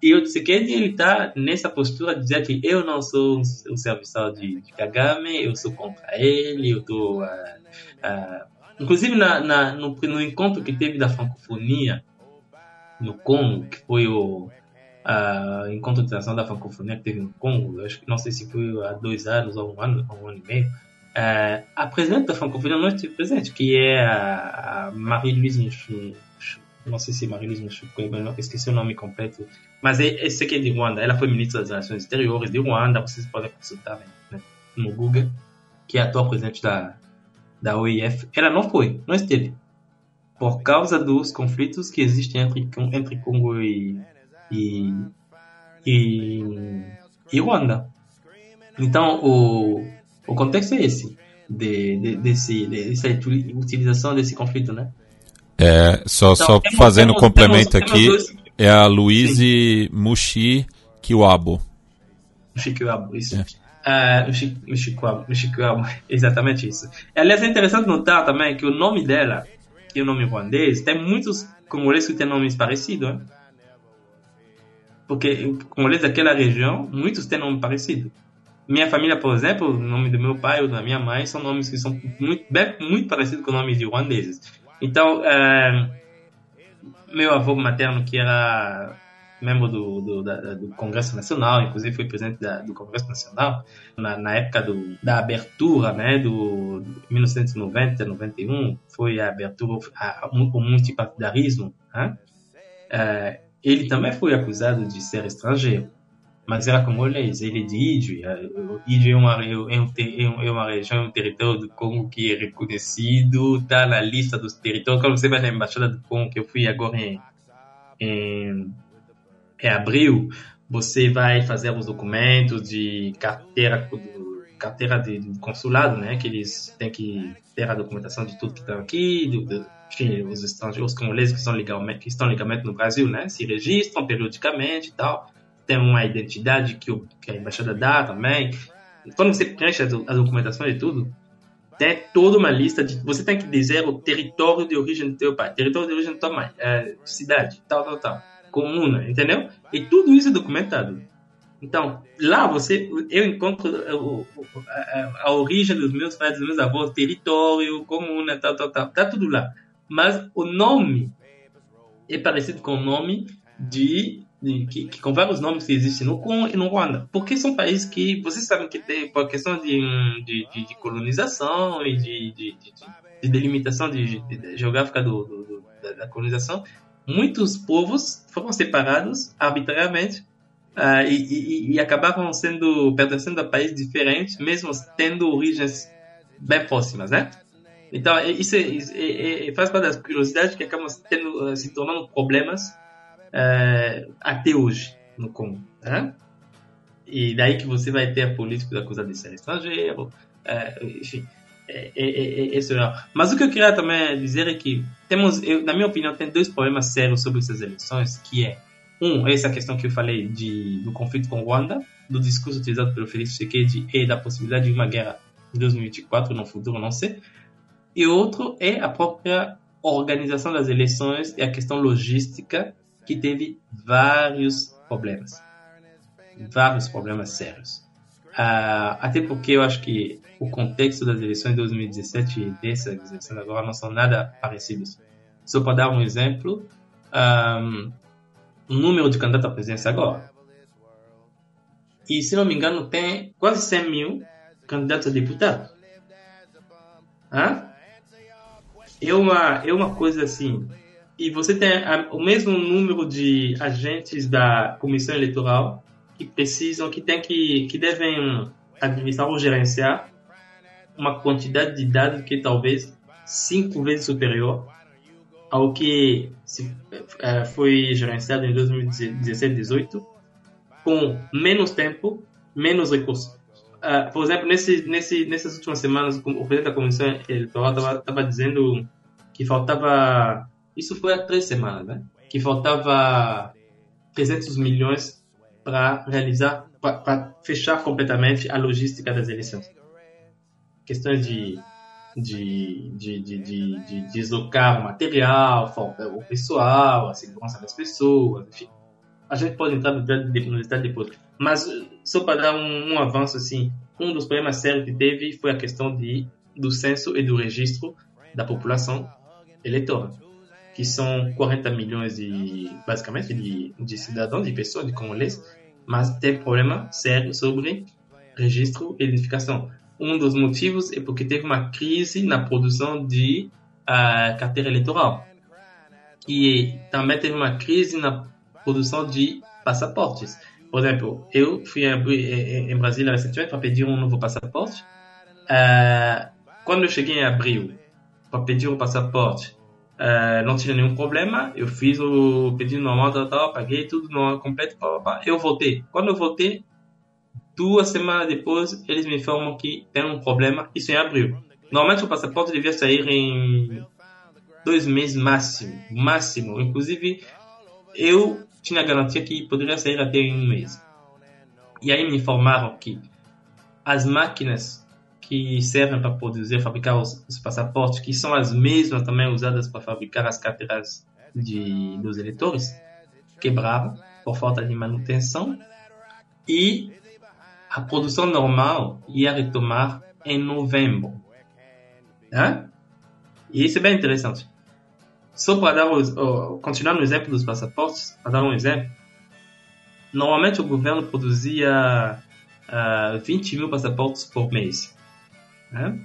E o Tshisekedi, ele está nessa postura de dizer que eu não sou o serviçal de, de Kagame, eu sou contra ele, eu tô... Uh, uh, inclusive, na, na no, no, encontro que teve da francofonia no Congo, que foi o uh, encontro internacional da francofonia que teve no Congo, acho que não sei se foi há dois anos ou um ano, ou um ano e meio, uh, a presidente da francofonia não esteve presente, que é a, a Marie-Louise não sei se Marie-Louise Michukwebe, esqueci o nome completo, mas é, esse aqui é de Ruanda. Ela foi ministra das Relações Exteriores de Ruanda, vocês podem consultar né, no Google, que é a atual presidente da, da OIF. Ela não foi, não esteve, por causa dos conflitos que existem entre, entre Congo e, e, e, e Ruanda. Então, o, o contexto é esse, de, de, desse, dessa utilização desse conflito, né? É, só, então, só temos, fazendo temos, complemento temos, aqui, dois... é a Luiz Mushi Kiwabo. Mushi Kiwabo, isso. É. Uh, Mushi Kiwabo, exatamente isso. Aliás, é interessante notar também que o nome dela, que é o nome ruandês, tem muitos congoleses que têm nomes parecidos, hein? Porque congoleses daquela região, muitos têm nome parecido. Minha família, por exemplo, o nome do meu pai ou da minha mãe são nomes que são muito, bem, muito parecidos com nomes de ruandeses. Então, é, meu avô materno, que era membro do, do, da, do Congresso Nacional, inclusive foi presidente da, do Congresso Nacional na, na época do, da abertura, né, do 1990, 91, foi a abertura ao multipartidarismo, né? É, ele também foi acusado de ser estrangeiro mas era congolês, ele é de Idjo. Idjo é uma, é, um, é uma região, um território do Congo que é reconhecido, está na lista dos territórios. Quando você vai na Embaixada do Congo, que eu fui agora em, em, em abril, você vai fazer os documentos de carteira carteira de, de, consulado, né? Que eles têm que ter a documentação de tudo que está aqui, do, os estrangeiros, os congoleses que estão legalmente, que estão legalmente no Brasil, né? Se registram periodicamente e tal tem uma identidade que, o, que a embaixada dá também. Quando você preenche a, a documentação e tudo, tem toda uma lista de. Você tem que dizer o território de origem do teu pai, território de origem da tua mãe, é, cidade, tal, tal, tal, comuna, entendeu? E tudo isso é documentado. Então, lá você, eu encontro a, a, a, origem dos meus pais, dos meus avós, território, comuna, tal, tal, tal, tá tudo lá. Mas o nome é parecido com o nome de, que, que, com vários nomes que existem no Congo e no Ruanda. Porque são países que vocês sabem que tem, por questão de, de, de, de colonização e de, de, de delimitação de, geográfica do, do, da, da, colonização, muitos povos foram separados arbitrariamente uh, e, e, e, acabaram sendo pertencendo a países diferentes, mesmo tendo origens bem próximas, né? Então, isso, é, isso é, é, faz parte das curiosidades que acabam tendo, se tornando problemas até hoje no Congo. Né? E daí que você vai ter a política acusada de ser estrangeiro, uh, enfim. É, é, é, é Mas o que eu queria também dizer é que temos, eu, na minha opinião, tem dois problemas sérios sobre essas eleições, que é um, essa questão que eu falei de, do conflito com Ruanda, do discurso utilizado pelo Felix Tshisekedi e da possibilidade de uma guerra em 2024, no futuro, não sei. E outro é a própria organização das eleições e a questão logística que teve vários problemas. Vários problemas sérios. Uh, até porque eu acho que o contexto das eleições de 2017 e dessas eleições agora não são nada parecidos. Só para dar um exemplo, um, o número de candidatos à presidência agora. E, se não me engano, tem quase 100 mil candidatos a deputado. Hã? É uma, é uma coisa assim e você tem a, o mesmo número de agentes da comissão eleitoral que precisam, que tem que, que devem administrar ou gerenciar uma quantidade de dados que talvez cinco vezes superior ao que se, é, foi gerenciado em 2017, 2018, com menos tempo, menos recursos. Uh, por exemplo, nesse, nesse, nessas últimas semanas, o presidente da comissão eleitoral estava dizendo que faltava isso foi há três semanas, né? Que faltava 300 milhões para realizar, para fechar completamente a logística das eleições. Questões de, de, de, de, de, de deslocar o material, o pessoal, a segurança das pessoas, enfim. A gente pode entrar no detalhe depois. Mas, só para dar um, um avanço, assim, um dos problemas sérios que teve foi a questão de, do censo e do registro da população eleitoral que são 40 milhões de, basicamente, de, de cidadãos, de pessoas, de congoleses, mas tem problema sério sobre registro e identificação. Um dos motivos é porque teve uma crise na produção de uh, carteira eleitoral. E também teve uma crise na produção de passaportes. Por exemplo, eu fui em Brasília recentemente para pedir um novo passaporte. Uh, quando eu cheguei em abril para pedir um passaporte, Uh, não tinha nenhum problema, eu fiz o pedido normal, tal, tal, paguei tudo no completo, pá, pá. eu voltei. Quando eu voltei, duas semanas depois, eles me informam que tem um problema, isso em abril. Normalmente o passaporte devia sair em dois meses máximo, máximo. Inclusive, eu tinha garantia que poderia sair até em um mês. E aí me informaram que as máquinas que servem para produzir, fabricar os, os, passaportes, que são as mesmas também usadas para fabricar as carteiras de, dos eleitores, quebraram por falta de manutenção e a produção normal ia retomar em novembro. E isso é bem interessante. Só para dar o, continuar no exemplo dos passaportes, para dar um exemplo, normalmente o governo produzia uh, 20 mil passaportes por mês, né?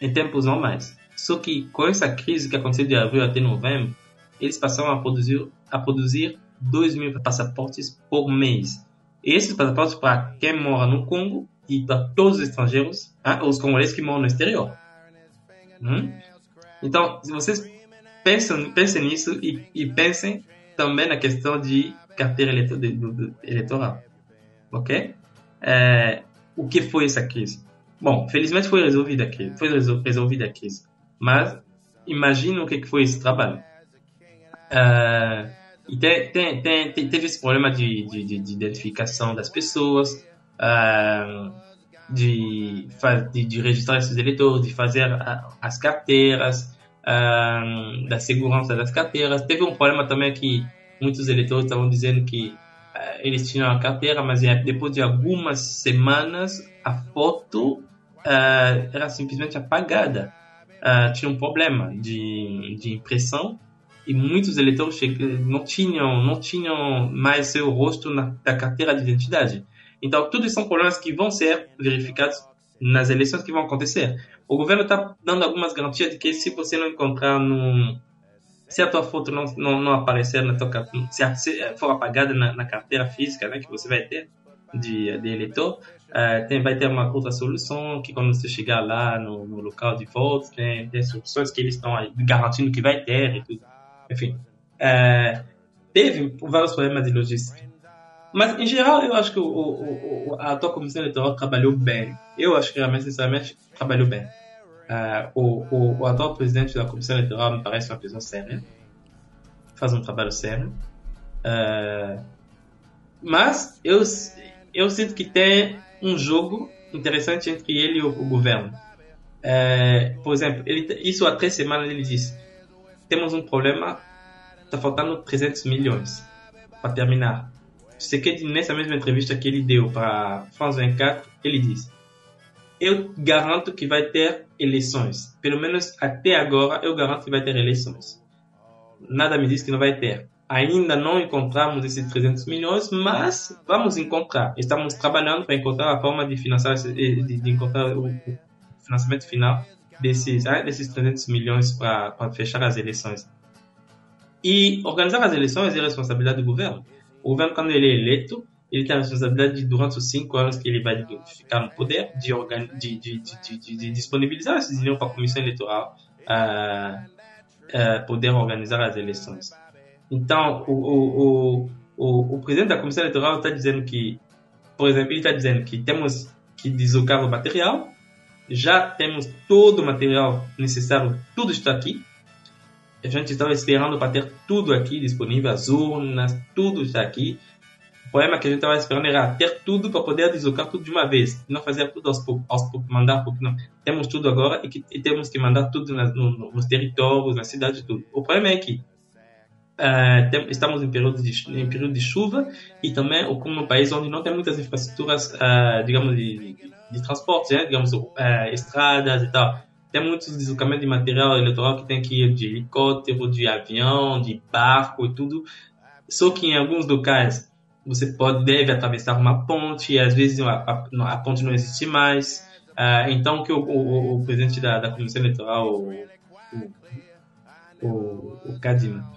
em tempos normais. Só que com essa crise que aconteceu de abril até novembro, eles passaram a produzir a produzir 2 mil passaportes por mês. E esses passaportes para quem mora no Congo e para todos os estrangeiros, hein, os congoleses que moram no exterior. Hum? Então, se vocês pensam, pensem nisso e, e pensem também na questão de carteira eleitoral. ok? É, o que foi essa crise? Bom, felizmente foi resolvida a crise, foi resolvida a crise. Mas imagina o que foi esse trabalho. É, e teve esse problema de, de, de identificação das pessoas, uh, de, de, de, registrar esses eleitores, de fazer as carteiras, uh, da segurança das carteiras. Teve um problema também que muitos eleitores estavam dizendo que uh, eles tinham a carteira, mas depois de algumas semanas a foto era simplesmente apagada. tinha um problema de, de impressão e muitos eleitores não tinham não tinham mais seu rosto na, carteira de identidade. Então, tudo isso são problemas que vão ser verificados nas eleições que vão acontecer. O governo está dando algumas garantias de que se você não encontrar no se a tua foto não, não, não aparecer na tua se for apagada na, na, carteira física, né, que você vai ter de, de eleitor, uh, tem, vai ter uma outra solução que quando você chegar lá no, no local de voto, tem, tem soluções que eles estão garantindo que vai ter e tudo. Enfim, é, teve vários problemas de logística. Mas, em geral, eu acho que o, o, o, a atual comissão eleitoral trabalhou bem. Eu acho que, realmente, sinceramente, trabalhou bem. Uh, o, o, atual presidente da comissão eleitoral me parece uma pessoa séria. Faz um trabalho sério. Mas eu, eu sinto que tem um jogo interessante entre ele e o, governo. Uh, por exemplo, ele, isso há três semanas ele disse temos um problema, está faltando 300 milhões para terminar. Você quer nessa mesma entrevista que ele deu para France 24, ele disse: Eu garanto que vai ter eleições. Pelo menos até agora, eu garanto que vai ter eleições. Nada me diz que não vai ter. Ainda não encontramos esses 300 milhões, mas vamos encontrar. Estamos trabalhando para encontrar a forma de financiar, de, de encontrar o financiamento final desses, ah, desses 300 milhões para fechar as eleições. E organizar as eleições é responsabilidade do governo. O governo, quando ele é eleito, ele tem a responsabilidade de, durante os cinco anos que ele vai ficar no poder, de, de, de, de, de disponibilizar esse dinheiro para a comissão eleitoral uh, uh, poder organizar as eleições. Então, o, o, o, o, presidente da comissão eleitoral está dizendo que, por exemplo, ele está dizendo que temos que deslocar o material, já temos todo o material necessário, tudo está aqui. A gente estava esperando para ter tudo aqui disponível, as urnas, tudo está aqui. O problema que a gente estava esperando era ter tudo para poder deslocar tudo de uma vez, não fazer tudo aos poucos, aos poucos mandar pouco, não. Temos tudo agora e, que, e temos que mandar tudo nas, no, nos territórios, na cidade, tudo. O problema é que uh, tem, estamos em período, de, em período de chuva e também como um país onde não tem muitas infraestruturas, uh, digamos, de, de transporte, né? digamos, é, estradas e tal. Tem muitos deslocamentos de material eleitoral que tem que ir de helicóptero, de avião, de barco e tudo. Só que em alguns locais você pode deve atravessar uma ponte e às vezes a, a, a ponte não existe mais. Uh, então que o, o, o, presidente da, da comissão eleitoral, o, o, o Kadima,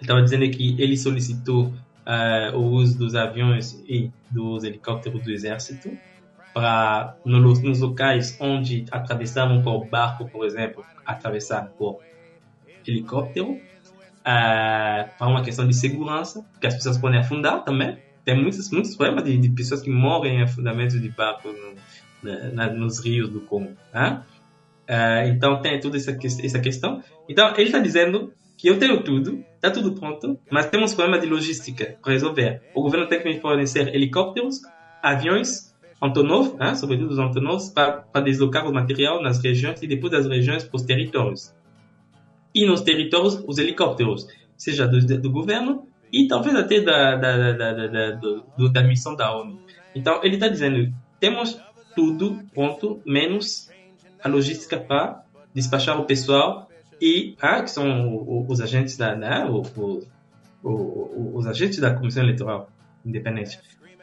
estava dizendo que ele solicitou uh, o uso dos aviões e dos helicópteros do exército para nos, nos locais onde atravessavam por barco, por exemplo, atravessar por helicóptero uh, para uma questão de segurança, que as pessoas podem afundar também. Tem muitos, muitos problemas de, de pessoas que morrem em afundamentos de barco no, na, nos rios do Congo. Né? Uh, então tem toda essa, essa questão. Então ele está dizendo que eu tenho tudo, está tudo pronto, mas temos problema de logística para resolver. O governo tem que me fornecer helicópteros, aviões, Antonov, né, sobretudo os Antonovs, para deslocar o material nas regiões e depois das regiões para os territórios. E nos territórios, os helicópteros, seja do, do governo e talvez até da, da, da, da, do, da missão da ONU. Então, ele está dizendo, temos tudo pronto, menos a logística para despachar o pessoal e ah, que são os agentes da, né, o, o, o, os agentes da Comissão Eleitoral Independente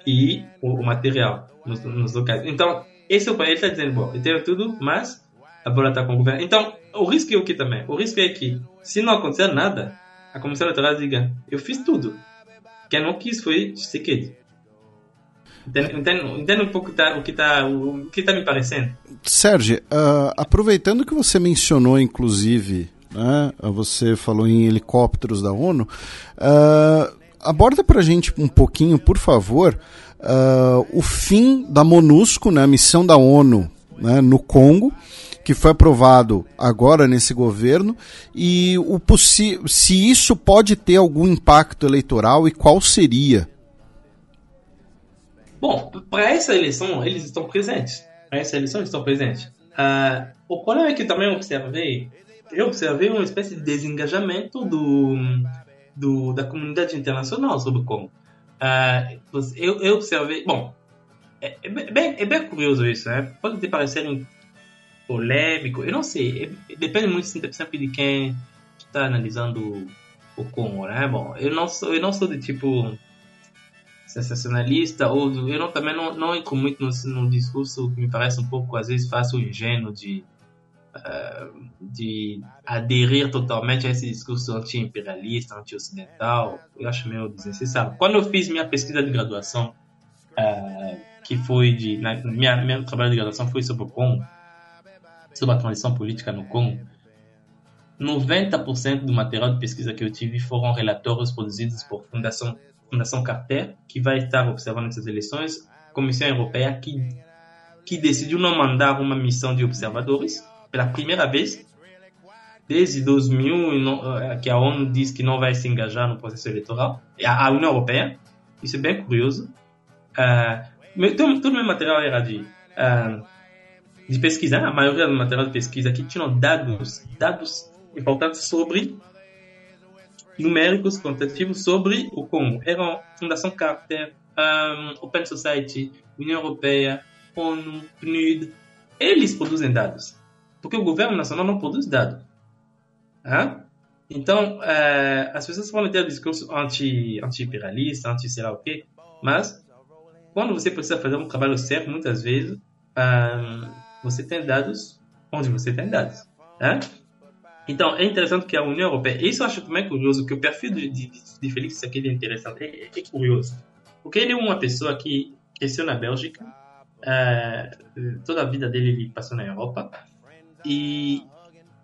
e o, material nos, nos, locais. Então, esse é o ele está dizendo, bom, eu tenho tudo, mas a bola está com o governo. Então, o risco é o que também? O risco é que, se não acontecer nada, a Comissão Eleitoral diga, eu fiz tudo. Quem não quis foi Tshisekedi. Entende um pouco tá, o que está o que tá me parecendo? Sérgio, uh, aproveitando que você mencionou, inclusive, né, você falou em helicópteros da ONU, uh, aborda para a gente um pouquinho, por favor, uh, o fim da MONUSCO, né, a missão da ONU né, no Congo, que foi aprovado agora nesse governo, e o se isso pode ter algum impacto eleitoral e qual seria? Bom, para essa eleição eles estão presentes. Para essa eleição eles estão presentes. Uh, o problema é que também observei, eu observei uma espécie de desengajamento do, do da comunidade internacional sobre o Congo. Uh, eu, eu observei, bom, é, é, bem, é bem curioso isso, né? Pode te parecer polêmico, eu não sei, é, depende muito sempre de quem está analisando o Congo, né? Bom, eu não sou, eu não sou de tipo sensacionalista ou eu não, também não, não entro muito no, no, discurso que me parece um pouco às vezes fácil ingênuo de uh, de aderir totalmente a esse discurso anti-imperialista, anti-ocidental. Eu acho meio desnecessário. Quando eu fiz minha pesquisa de graduação, uh, que foi de na, minha meu trabalho de graduação foi sobre o Congo, sobre a transição política no Congo. 90% do material de pesquisa que eu tive foram relatórios produzidos por Fundação Fundação Carter, que vai estar observando essas eleições, Comissão Europeia, que, que decidiu não mandar uma missão de observadores pela primeira vez. Desde 2000, eh, que a ONU diz que não vai se engajar no processo eleitoral, a, União Europeia, isso é bem curioso. Uh, todo, todo meu material era de, uh, de pesquisa, a maioria do material de pesquisa que tinham dados, dados importantes sobre numéricos quantitativos sobre o Congo. Eram Fundação Carter, um, Open Society, União Europeia, ONU, PNUD. Eles produzem dados. Porque o governo nacional não produz dados. Hã? Então, é, as pessoas podem ter um discurso anti-imperialista, anti, anti sei lá o quê, mas quando você precisa fazer um trabalho certo, muitas vezes, um, você tem dados onde você tem dados. Né? Então, é interessante que a União Europeia, isso eu acho também curioso, que o perfil de, de, de Félix aqui é interessante, é, é, curioso. Porque ele é uma pessoa que cresceu na Bélgica, é, toda a vida dele ele passou na Europa, e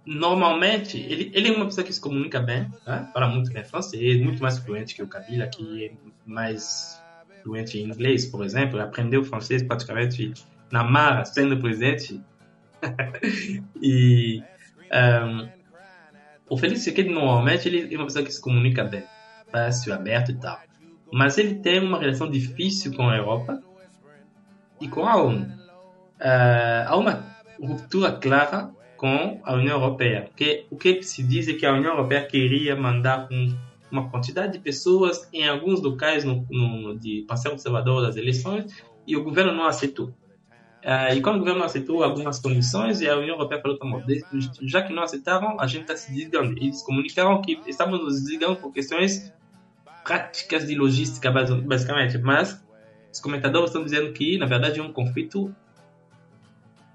normalmente, ele, ele é uma pessoa que se comunica bem, né? fala muito bem francês, muito mais fluente que o Kabila, que é mais fluente em inglês, por exemplo, aprendeu francês praticamente na Mara, sendo presidente. e um, o Félix Tshisekedi normalmente ele é uma pessoa que se comunica bem, fácil, aberto e tal. Mas ele tem uma relação difícil com a Europa e com a ONU. Uh, há uma ruptura clara com a União Europeia, porque o que se diz é que a União Europeia queria mandar um, uma quantidade de pessoas em alguns locais no, no, de parceiro observador das eleições e o governo não aceitou. Uh, e quando o governo aceitou algumas condições, e a União Europeia falou, tá bom, já que não aceitaram, a gente está se desligando. Eles comunicaram que estavam nos desligando por questões práticas de logística, basicamente. Mas os comentadores estão dizendo que, na verdade, é um conflito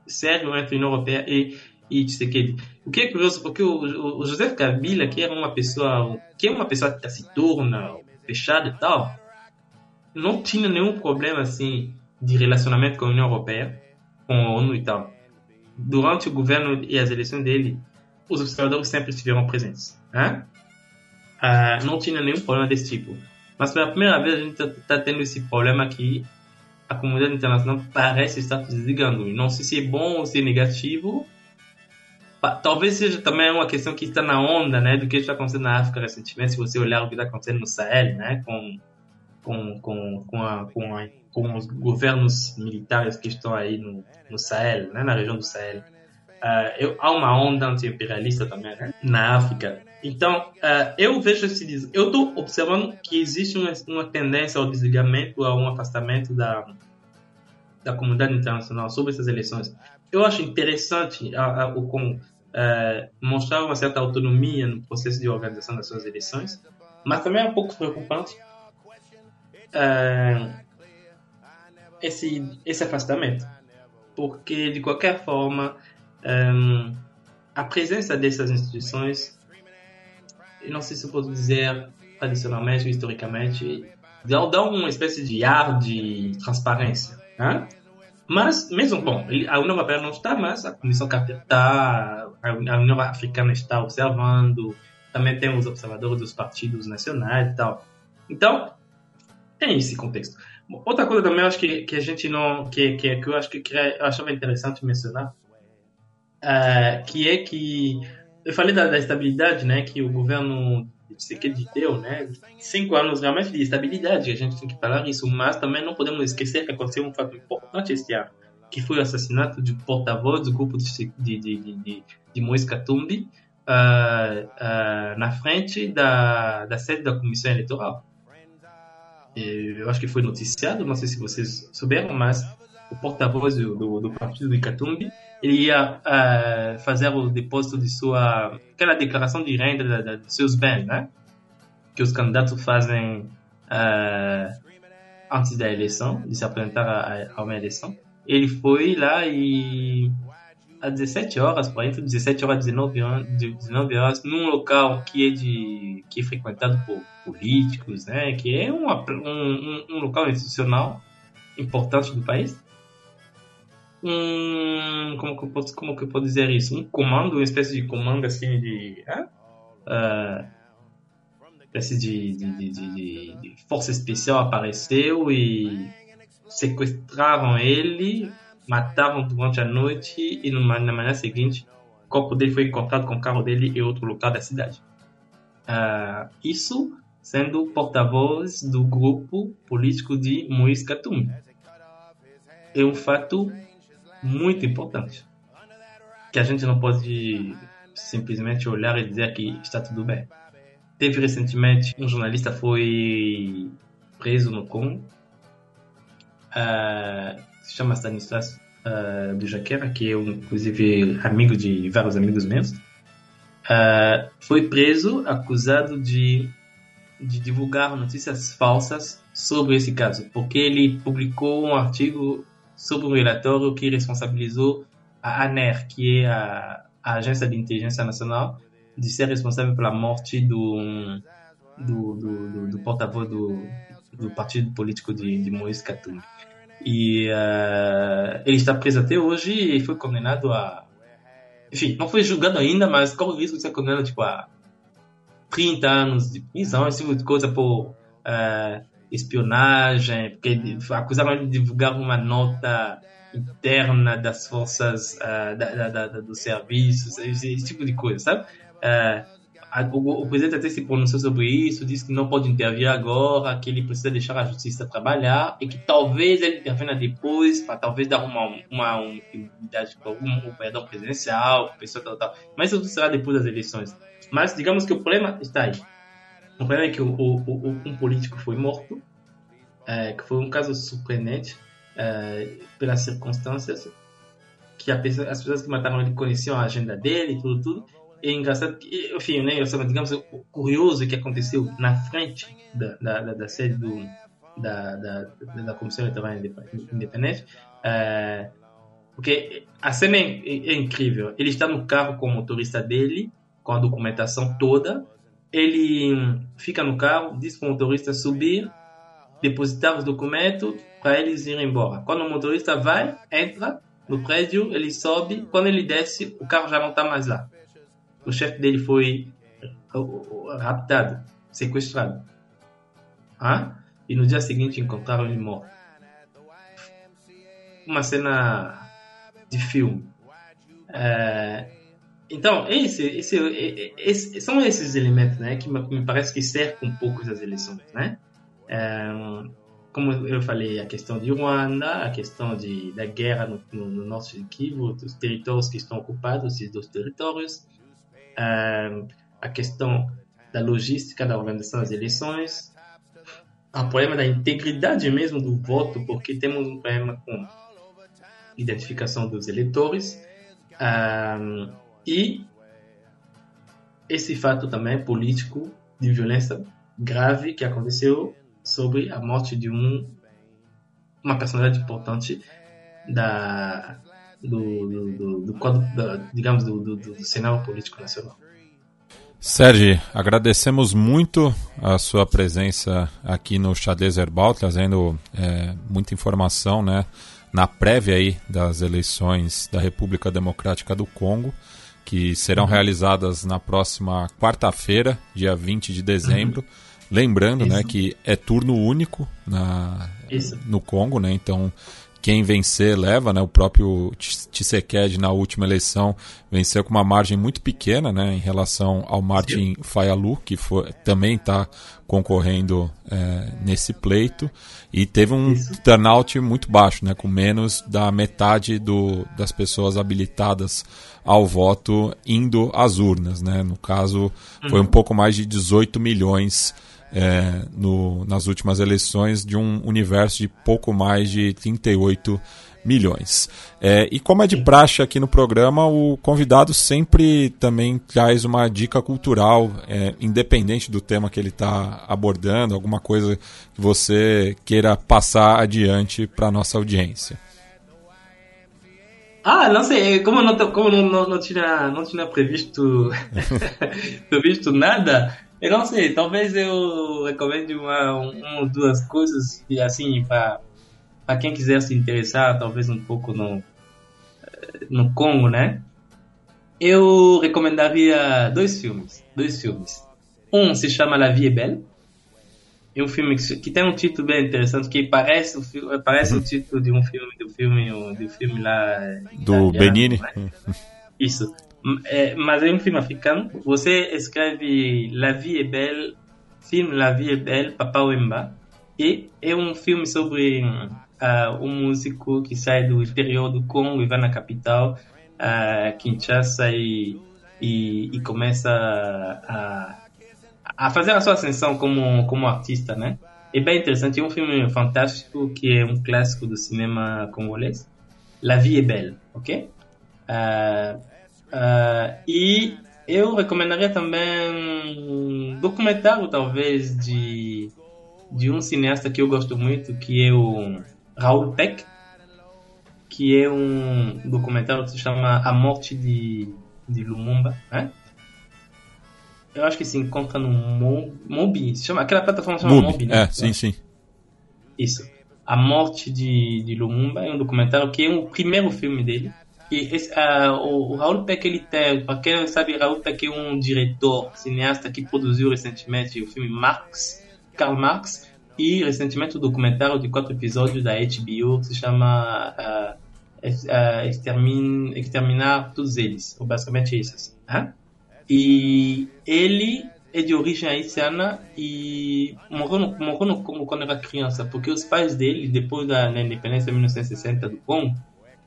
sério entre a União Europeia e, e Tshisekedi. O que é curioso, porque o, o José Kabila, que era uma pessoa, que é uma pessoa taciturna, fechada e tal, não tinha nenhum problema assim de relacionamento com a União Europeia, com a ONU e tal. Durante o governo e as eleições dele, os observadores sempre estiveram presentes. Não tinha nenhum problema desse tipo. Mas pela primeira vez a gente está tá tendo esse problema que a comunidade internacional parece estar se desligando. E não sei se é bom ou se é negativo. Talvez seja também uma questão que está na onda né, do que está acontecendo na África recentemente, se você olhar o que está acontecendo no Sahel, né, com, com, com, com, a, com, a, com os governos militares que estão aí no, no Sahel, né, na região do Sahel. Uh, eu, há uma onda anti-imperialista também né, na África. Então, uh, eu vejo esse. Eu estou observando que existe uma, uma, tendência ao desligamento, a um afastamento da, da comunidade internacional sobre essas eleições. Eu acho interessante a, a, o, com, uh, mostrar uma certa autonomia no processo de organização das suas eleições, mas também é um pouco preocupante esse, esse afastamento. Porque, de qualquer forma, um, a presença dessas instituições, não sei se eu posso dizer tradicionalmente ou historicamente, dá, uma espécie de ar de transparência. Né? Mas, mesmo bom, a União Europeia não está, mas a Comissão Carter está, a União Africana está observando, também tem os observadores dos partidos nacionais e tal. Então, tem esse contexto. Outra coisa também, acho que, que a gente não, que, que, que eu acho que, que eu achava interessante mencionar, uh, que é que eu falei da, da, estabilidade, né, que o governo de deu, né, cinco anos realmente de estabilidade, a gente tem que falar isso, mas também não podemos esquecer que aconteceu um fato importante este ano, que foi o assassinato de porta-voz do grupo de, de, de, de, de Katumbi uh, uh, na frente da, da sede da Comissão Eleitoral. Eu acho que foi noticiado, não sei se vocês souberam, mas o porta-voz do, do, do, partido de Katumbi, ele ia uh, fazer o depósito de sua aquela declaração de renda da, da, de seus bens, né? Que os candidatos fazem uh, antes da eleição, de se apresentar a, a, uma eleição. Ele foi lá e às 17 horas, por entre 17 horas e 19 horas, 19 horas, num local que é de que é frequentado por políticos, né? Que é uma, um, um local institucional importante do país. Um como que eu posso como que eu posso dizer isso? Um comando uma espécie de comando assim de uh, espécie de, de, de, de, força especial apareceu e sequestraram ele mataram durante a noite e na manhã seguinte o corpo dele foi encontrado com o carro dele em outro local da cidade uh, isso sendo porta-voz do grupo político de Moïse Katumbi é um fato muito importante. Que a gente não pode simplesmente olhar e dizer que está tudo bem. Teve recentemente um jornalista foi preso no Congo, uh, se chama Stanislas uh, Bujaquera, que é um, inclusive amigo de vários amigos meus. Uh, foi preso acusado de, de divulgar notícias falsas sobre esse caso, porque ele publicou um artigo sobre um relatório que responsabilizou a ANER, que é a, a Agência de Inteligência Nacional, de ser responsável pela morte do, do, do, do, do porta-voz do, do partido político de, de Moïse Katumbi. E uh, ele está preso até hoje e foi condenado a. Enfim, não foi julgado ainda, mas corre o risco de ser condenado tipo, a 30 anos de prisão, esse tipo de coisa por uh, espionagem, porque acusaram ele de divulgar uma nota interna das forças uh, da, da, da, dos serviços, esse, esse, tipo de coisa, sabe? Uh, o, o, presidente até se pronunciou sobre isso, disse que não pode intervir agora, que ele precisa deixar a justiça trabalhar e que talvez ele intervenha depois para talvez dar uma uma, uma impunidade para algum um perdão presidencial, pessoa tal, tal. Mas isso será depois das eleições. Mas digamos que o problema está aí. O problema é que o, o, um político foi morto, é, que foi um caso surpreendente é, pelas circunstâncias, que pessoa, as pessoas que mataram ele conheciam a agenda dele e tudo, tudo. É engraçado que, enfim, né, digamos, o curioso que aconteceu na frente da, da, da, da sede do, da, da, da Comissão Eleitoral Independente, é, porque a cena é, é, incrível. Ele está no carro com o motorista dele, com a documentação toda, ele fica no carro, diz para o motorista subir, depositar os documentos para eles irem embora. Quando o motorista vai, entra no prédio, ele sobe, quando ele desce, o carro já não está mais lá. O chefe dele foi raptado, sequestrado. Ah? E no dia seguinte encontraram ele morto. Uma cena de filme. É, então, esse, esse, esse, são esses elementos né, que me parece que cercam um pouco as eleições. Né? É, como eu falei, a questão de Ruanda, a questão de, da guerra no, no, no norte dos territórios que estão ocupados, esses dois territórios, a questão da logística da organização das eleições, o problema da integridade mesmo do voto, porque temos um problema com identificação dos eleitores, e esse fato também político de violência grave que aconteceu sobre a morte de um uma personalidade importante da do, do, do, do da, digamos do, do, do cenário político nacional. Sérgio, agradecemos muito a sua presença aqui no Xadrez Herbal, trazendo é, muita informação né, na prévia aí das eleições da República Democrática do Congo, que serão uhum. realizadas na próxima quarta-feira, dia 20 de dezembro. Uhum. Lembrando, né, que é turno único na, no Congo, né? Então, quem vencer leva, né? O próprio Tshisekedi na última eleição venceu com uma margem muito pequena, né? Em relação ao Martin Fayulu, que foi, também está concorrendo é, nesse pleito e teve um Isso. turnout muito baixo, né? Com menos da metade do, das pessoas habilitadas ao voto indo às urnas, né? No caso, foi um uhum. pouco mais de 18 milhões é, no, nas últimas eleições de um universo de pouco mais de 38 milhões. É, e como é de praxe aqui no programa, o convidado sempre também traz uma dica cultural, é, independente do tema que ele está abordando, alguma coisa que você queira passar adiante para a nossa audiência. Ah, não sei, como não, como não, não, não tinha, não tinha previsto, previsto nada, eu não sei, talvez eu recomende uma, ou duas coisas e assim para para quem quiser se interessar, talvez um pouco no no Congo, né? Eu recomendaria dois filmes, dois filmes. Um se chama La Vie est Belle. É um filme que, que tem um título bem interessante que parece o parece uhum. o título de um filme do filme do filme lá do Benini. Né? Isso. É, mas é um filme africano. Você escreve La Vie est Belle, filme La Vie est Belle, Papa Wemba. E é um filme sobre uh, um músico que sai do interior do Congo e vai na capital, uh, Kinshasa, e, e, e começa a, a fazer a sua ascensão como, como artista, né? É bem interessante, é um filme fantástico que é um clássico do cinema congolês. La Vie est Belle, ok? Uh, Uh, e eu recomendaria também um documentário, talvez, de, de um cineasta que eu gosto muito, que é o Raul Peck, que é um documentário que se chama A Morte de, de Lumumba, né? Eu acho que se encontra no Mobi, se chama, aquela plataforma se chama Mobi, né? É, sim, sim. Isso. A Morte de, de Lumumba é um documentário que é o primeiro filme dele esse, uh, o, Raul Peck, ele tem, para quem não sabe, Raul Peck é um diretor, cineasta que produziu recentemente o filme Marx, Karl Marx, e recentemente o documentário de quatro episódios da HBO que se chama uh, Extermin, Exterminar Todos Eles, ou basicamente isso. Assim, e ele é de origem haitiana e morreu no, morreu no Congo quando era criança, porque os pais dele, depois da independência de 1960 do Congo,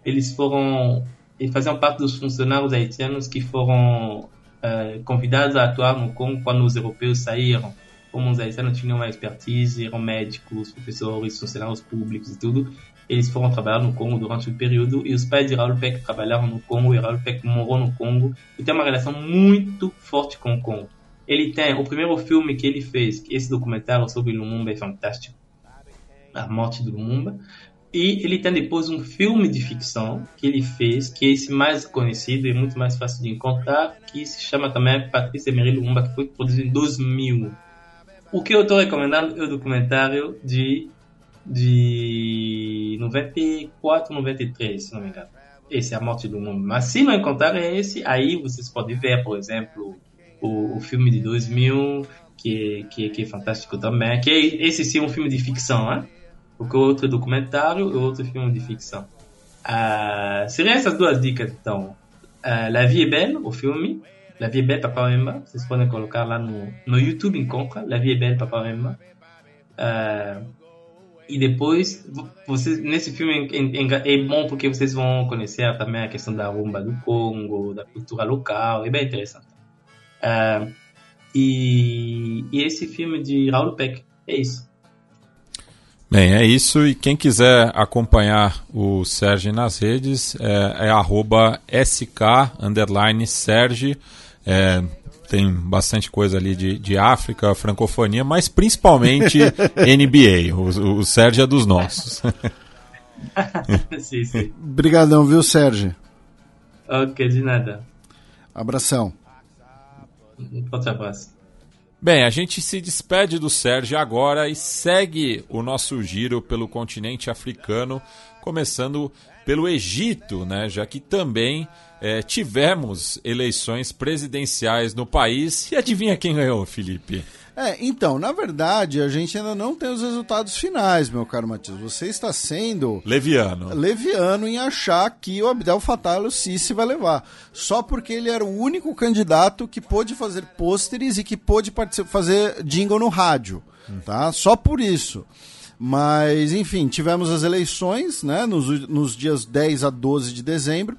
eles foram eles faziam parte dos funcionários haitianos que foram uh, convidados a atuar no Congo quando os europeus saíram. Como os haitianos tinham uma expertise, eram médicos, professores, funcionários públicos e tudo, eles foram trabalhar no Congo durante um período e os pais de Raul Peck trabalharam no Congo e Raul Peck morou no Congo e tem uma relação muito forte com o Congo. Ele tem o primeiro filme que ele fez, esse documentário sobre Lumumba é fantástico, a morte do Lumumba. E ele tem depois um filme de ficção que ele fez, que é esse mais conhecido e muito mais fácil de encontrar, que se chama também Patrícia Emery Lumumba, que foi produzido em 2000. O que eu estou recomendando é o documentário de, de 94, 93, se não me engano. esse é a morte do mundo. Mas se não encontrar esse, aí vocês podem ver, por exemplo, o, o filme de 2000, que, que, que é fantástico também. Que é, esse sim é um filme de ficção, né? Porque o outro é documentário e o outro é filme de ficção. Uh, seriam essas duas dicas, então. Uh, La Vie est Belle, o filme. La Vie est Belle, Papa Wemba. Vocês podem colocar lá no, no YouTube, encontra. La Vie est Belle, Papa Wemba. Uh, e depois, vocês, nesse filme é, bom porque vocês vão conhecer também a questão da rumba do Congo, da cultura local, é bem interessante. Uh, e, e, esse filme de Raul Peck, é isso. Bem, é isso. E quem quiser acompanhar o Sérgio nas redes é, é sk underline Sergi. É, tem bastante coisa ali de, de África, francofonia, mas principalmente NBA. O, o Sérgio é dos nossos. sim, sim. Obrigadão, viu, Sérgio? Ok, de nada. Abração. Forte abraço. Bem, a gente se despede do Sérgio agora e segue o nosso giro pelo continente africano, começando pelo Egito, né? Já que também é, tivemos eleições presidenciais no país. E adivinha quem ganhou, Felipe? É, então, na verdade, a gente ainda não tem os resultados finais, meu caro Matias. Você está sendo leviano. Leviano em achar que o Abdel Fattah el-Sisi vai levar, só porque ele era o único candidato que pôde fazer pôsteres e que pôde fazer jingle no rádio, tá? Só por isso. Mas, enfim, tivemos as eleições né, nos, nos dias 10 a 12 de dezembro.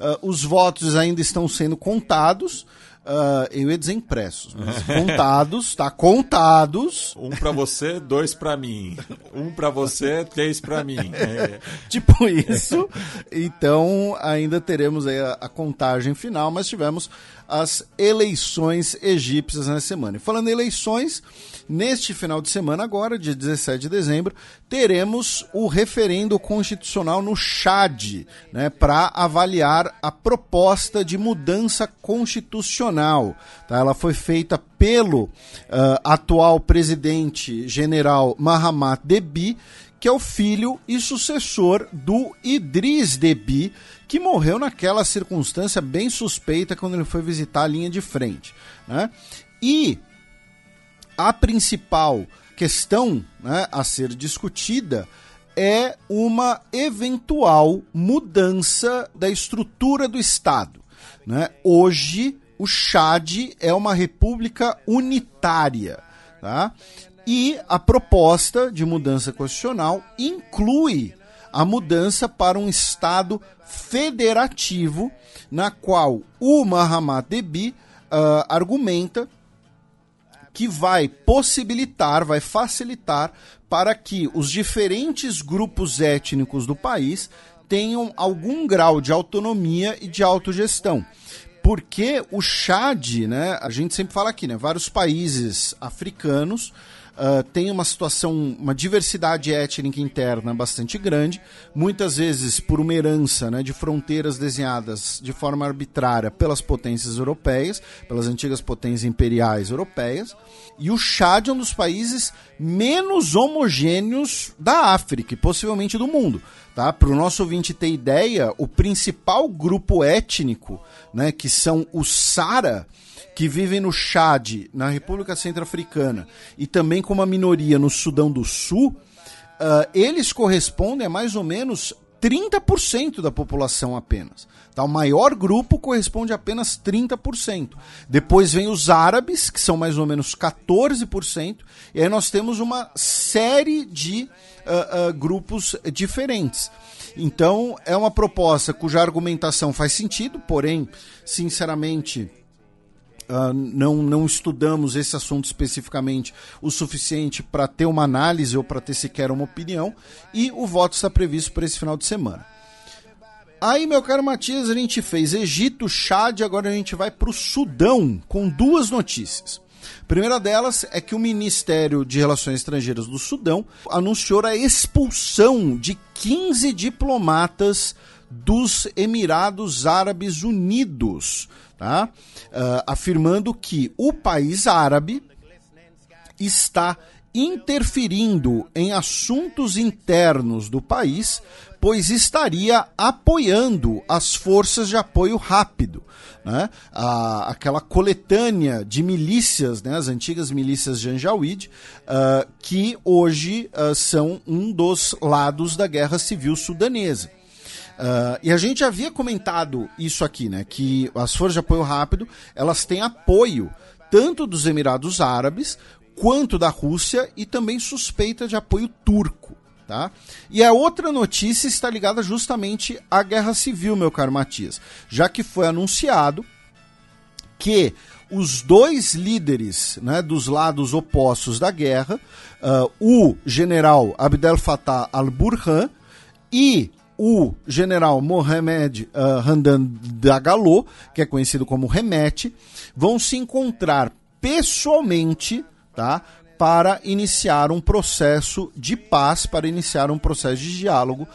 Uh, os votos ainda estão sendo contados. Uh, eu ia dizer impressos, mas contados, tá? Contados. Um para você, dois para mim. Um para você, três para mim. É. Tipo isso. Então, ainda teremos aí a, a, contagem final, mas tivemos as eleições egípcias na semana. E falando em eleições, Neste final de semana, agora, dia 17 de dezembro, teremos o referendo constitucional no Chad, né, para avaliar a proposta de mudança constitucional. Tá? Ela foi feita pelo uh, atual presidente general Mahamat Deby, que é o filho e sucessor do Idris Deby, que morreu naquela circunstância bem suspeita quando ele foi visitar a linha de frente. Né? E a principal questão né, a ser discutida é uma eventual mudança da estrutura do Estado. Né? Hoje, o Chad é uma república unitária. Tá? E a proposta de mudança constitucional inclui a mudança para um Estado federativo, na qual o Mahamat Deby uh, argumenta que vai possibilitar, vai facilitar para que os diferentes grupos étnicos do país tenham algum grau de autonomia e de autogestão. Porque o Chad, né, a gente sempre fala aqui, né, vários países africanos uh, tem uma situação, uma diversidade étnica interna bastante grande, muitas vezes por uma herança né, de fronteiras desenhadas de forma arbitrária pelas potências europeias, pelas antigas potências imperiais europeias. E o Chad é um dos países menos homogêneos da África e possivelmente do mundo. Tá? Para o nosso ouvinte ter ideia, o principal grupo étnico, né, que são os Sara, que vivem no Chad, na República Centro-Africana, e também com uma minoria no Sudão do Sul, uh, eles correspondem a mais ou menos 30% da população apenas. Tá? O maior grupo corresponde a apenas 30%. Depois vem os árabes, que são mais ou menos 14%, e aí nós temos uma série de uh, uh, grupos diferentes. Então, é uma proposta cuja argumentação faz sentido, porém, sinceramente Uh, não, não estudamos esse assunto especificamente o suficiente para ter uma análise ou para ter sequer uma opinião, e o voto está previsto para esse final de semana. Aí, meu caro Matias, a gente fez Egito, Chad, agora a gente vai para o Sudão com duas notícias. A primeira delas é que o Ministério de Relações Estrangeiras do Sudão anunciou a expulsão de 15 diplomatas dos Emirados Árabes Unidos tá? Uh, afirmando que o país árabe está interferindo em assuntos internos do país pois estaria apoiando as forças de apoio rápido. Né? A, aquela coletânea de milícias, né? as antigas milícias Janjaweed, uh, que hoje uh, são um dos lados da guerra civil sudanesa. Uh, e a gente havia comentado isso aqui, né? Que as forças de apoio rápido elas têm apoio tanto dos Emirados Árabes quanto da Rússia e também suspeita de apoio turco. Tá? E a outra notícia está ligada justamente à guerra civil, meu caro Matias, já que foi anunciado que os dois líderes né, dos lados opostos da guerra, uh, o general Abdel Fattah al-Burhan e o general Mohamed uh, Hamdan Dagalo, que é conhecido como Remete, vão se encontrar pessoalmente tá, para iniciar um processo de paz, para iniciar um processo de diálogo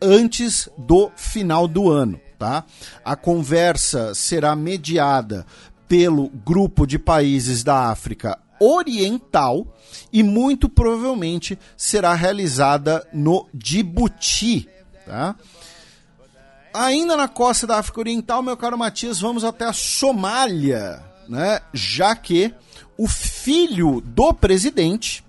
antes do final do ano. Tá? A conversa será mediada pelo grupo de países da África Oriental e muito provavelmente será realizada no Djibouti. Tá? Ainda na costa da África Oriental, meu caro Matias, vamos até a Somália, né? já que o filho do presidente,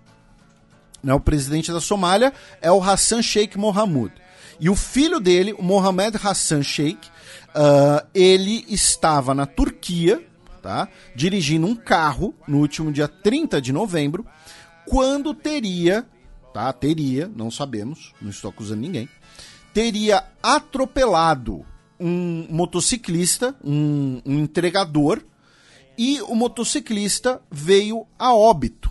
né, o presidente da Somália, é o Hassan Sheikh Mohamud. E o filho dele, o Mohamed Hassan Sheikh, uh, ele estava na Turquia, tá, dirigindo um carro no último dia 30 de novembro, quando teria, tá, teria, não sabemos, não estou acusando ninguém, teria atropelado um motociclista, um, um entregador, e o motociclista veio a óbito.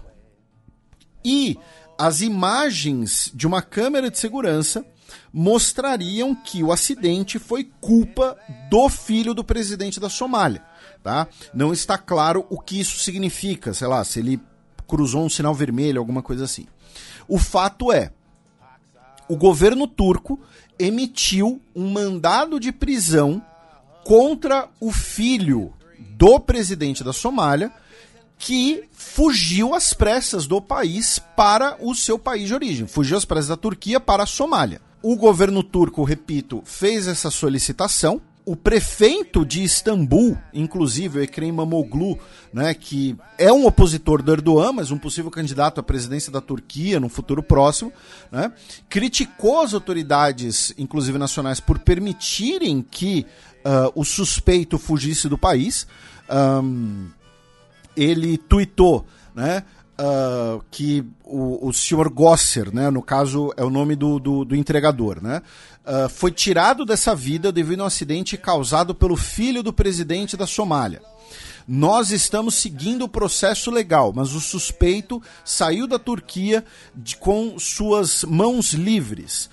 E as imagens de uma câmera de segurança mostrariam que o acidente foi culpa do filho do presidente da Somália. Tá? Não está claro o que isso significa, sei lá, se ele cruzou um sinal vermelho, alguma coisa assim. O fato é, o governo turco emitiu um mandado de prisão contra o filho do presidente da Somália, que fugiu às pressas do país para o seu país de origem. Fugiu às pressas da Turquia para a Somália. O governo turco, repito, fez essa solicitação. O prefeito de Istambul, inclusive o Ekrem Mamoglu, né, que é um opositor do Erdogan, mas um possível candidato à presidência da Turquia no futuro próximo, né, criticou as autoridades, inclusive nacionais, por permitirem que uh, o suspeito fugisse do país. Um, ele tweetou, né? Uh, que o, o senhor Gosser, né, no caso é o nome do, do, do entregador, né, uh, foi tirado dessa vida devido a um acidente causado pelo filho do presidente da Somália. Nós estamos seguindo o processo legal, mas o suspeito saiu da Turquia de, com suas mãos livres.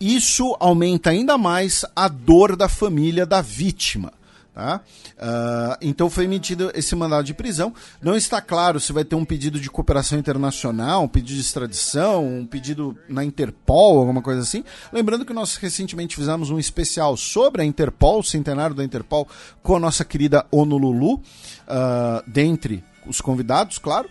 Isso aumenta ainda mais a dor da família da vítima. Tá? Uh, então foi emitido esse mandado de prisão. Não está claro se vai ter um pedido de cooperação internacional, um pedido de extradição, um pedido na Interpol, alguma coisa assim. Lembrando que nós recentemente fizemos um especial sobre a Interpol, o centenário da Interpol, com a nossa querida Honolulu, uh, dentre os convidados, claro.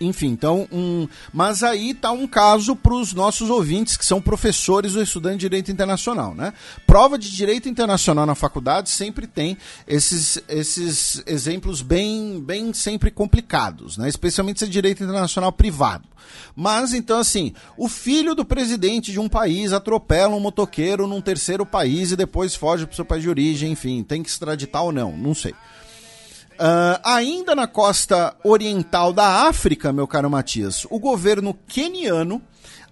Enfim, então, um, mas aí tá um caso para os nossos ouvintes que são professores ou estudantes de direito internacional, né? Prova de direito internacional na faculdade sempre tem esses, esses exemplos bem, bem sempre complicados, né? Especialmente se é direito internacional privado. Mas então assim, o filho do presidente de um país atropela um motoqueiro num terceiro país e depois foge para o seu país de origem, enfim, tem que extraditar ou não, não sei. Uh, ainda na costa oriental da África, meu caro Matias, o governo queniano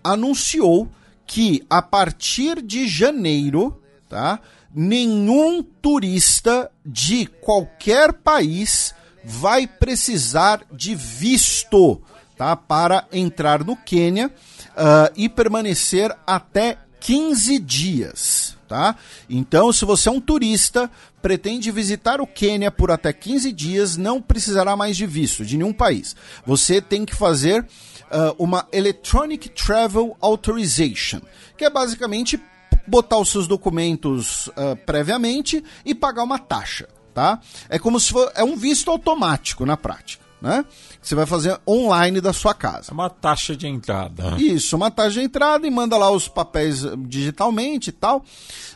anunciou que a partir de janeiro, tá, nenhum turista de qualquer país vai precisar de visto tá, para entrar no Quênia uh, e permanecer até 15 dias tá? Então, se você é um turista, pretende visitar o Quênia por até 15 dias, não precisará mais de visto de nenhum país. Você tem que fazer uh, uma Electronic Travel Authorization, que é basicamente botar os seus documentos uh, previamente e pagar uma taxa, tá? É como se for é um visto automático na prática. Né? Você vai fazer online da sua casa. É uma taxa de entrada. Isso, uma taxa de entrada e manda lá os papéis digitalmente e tal,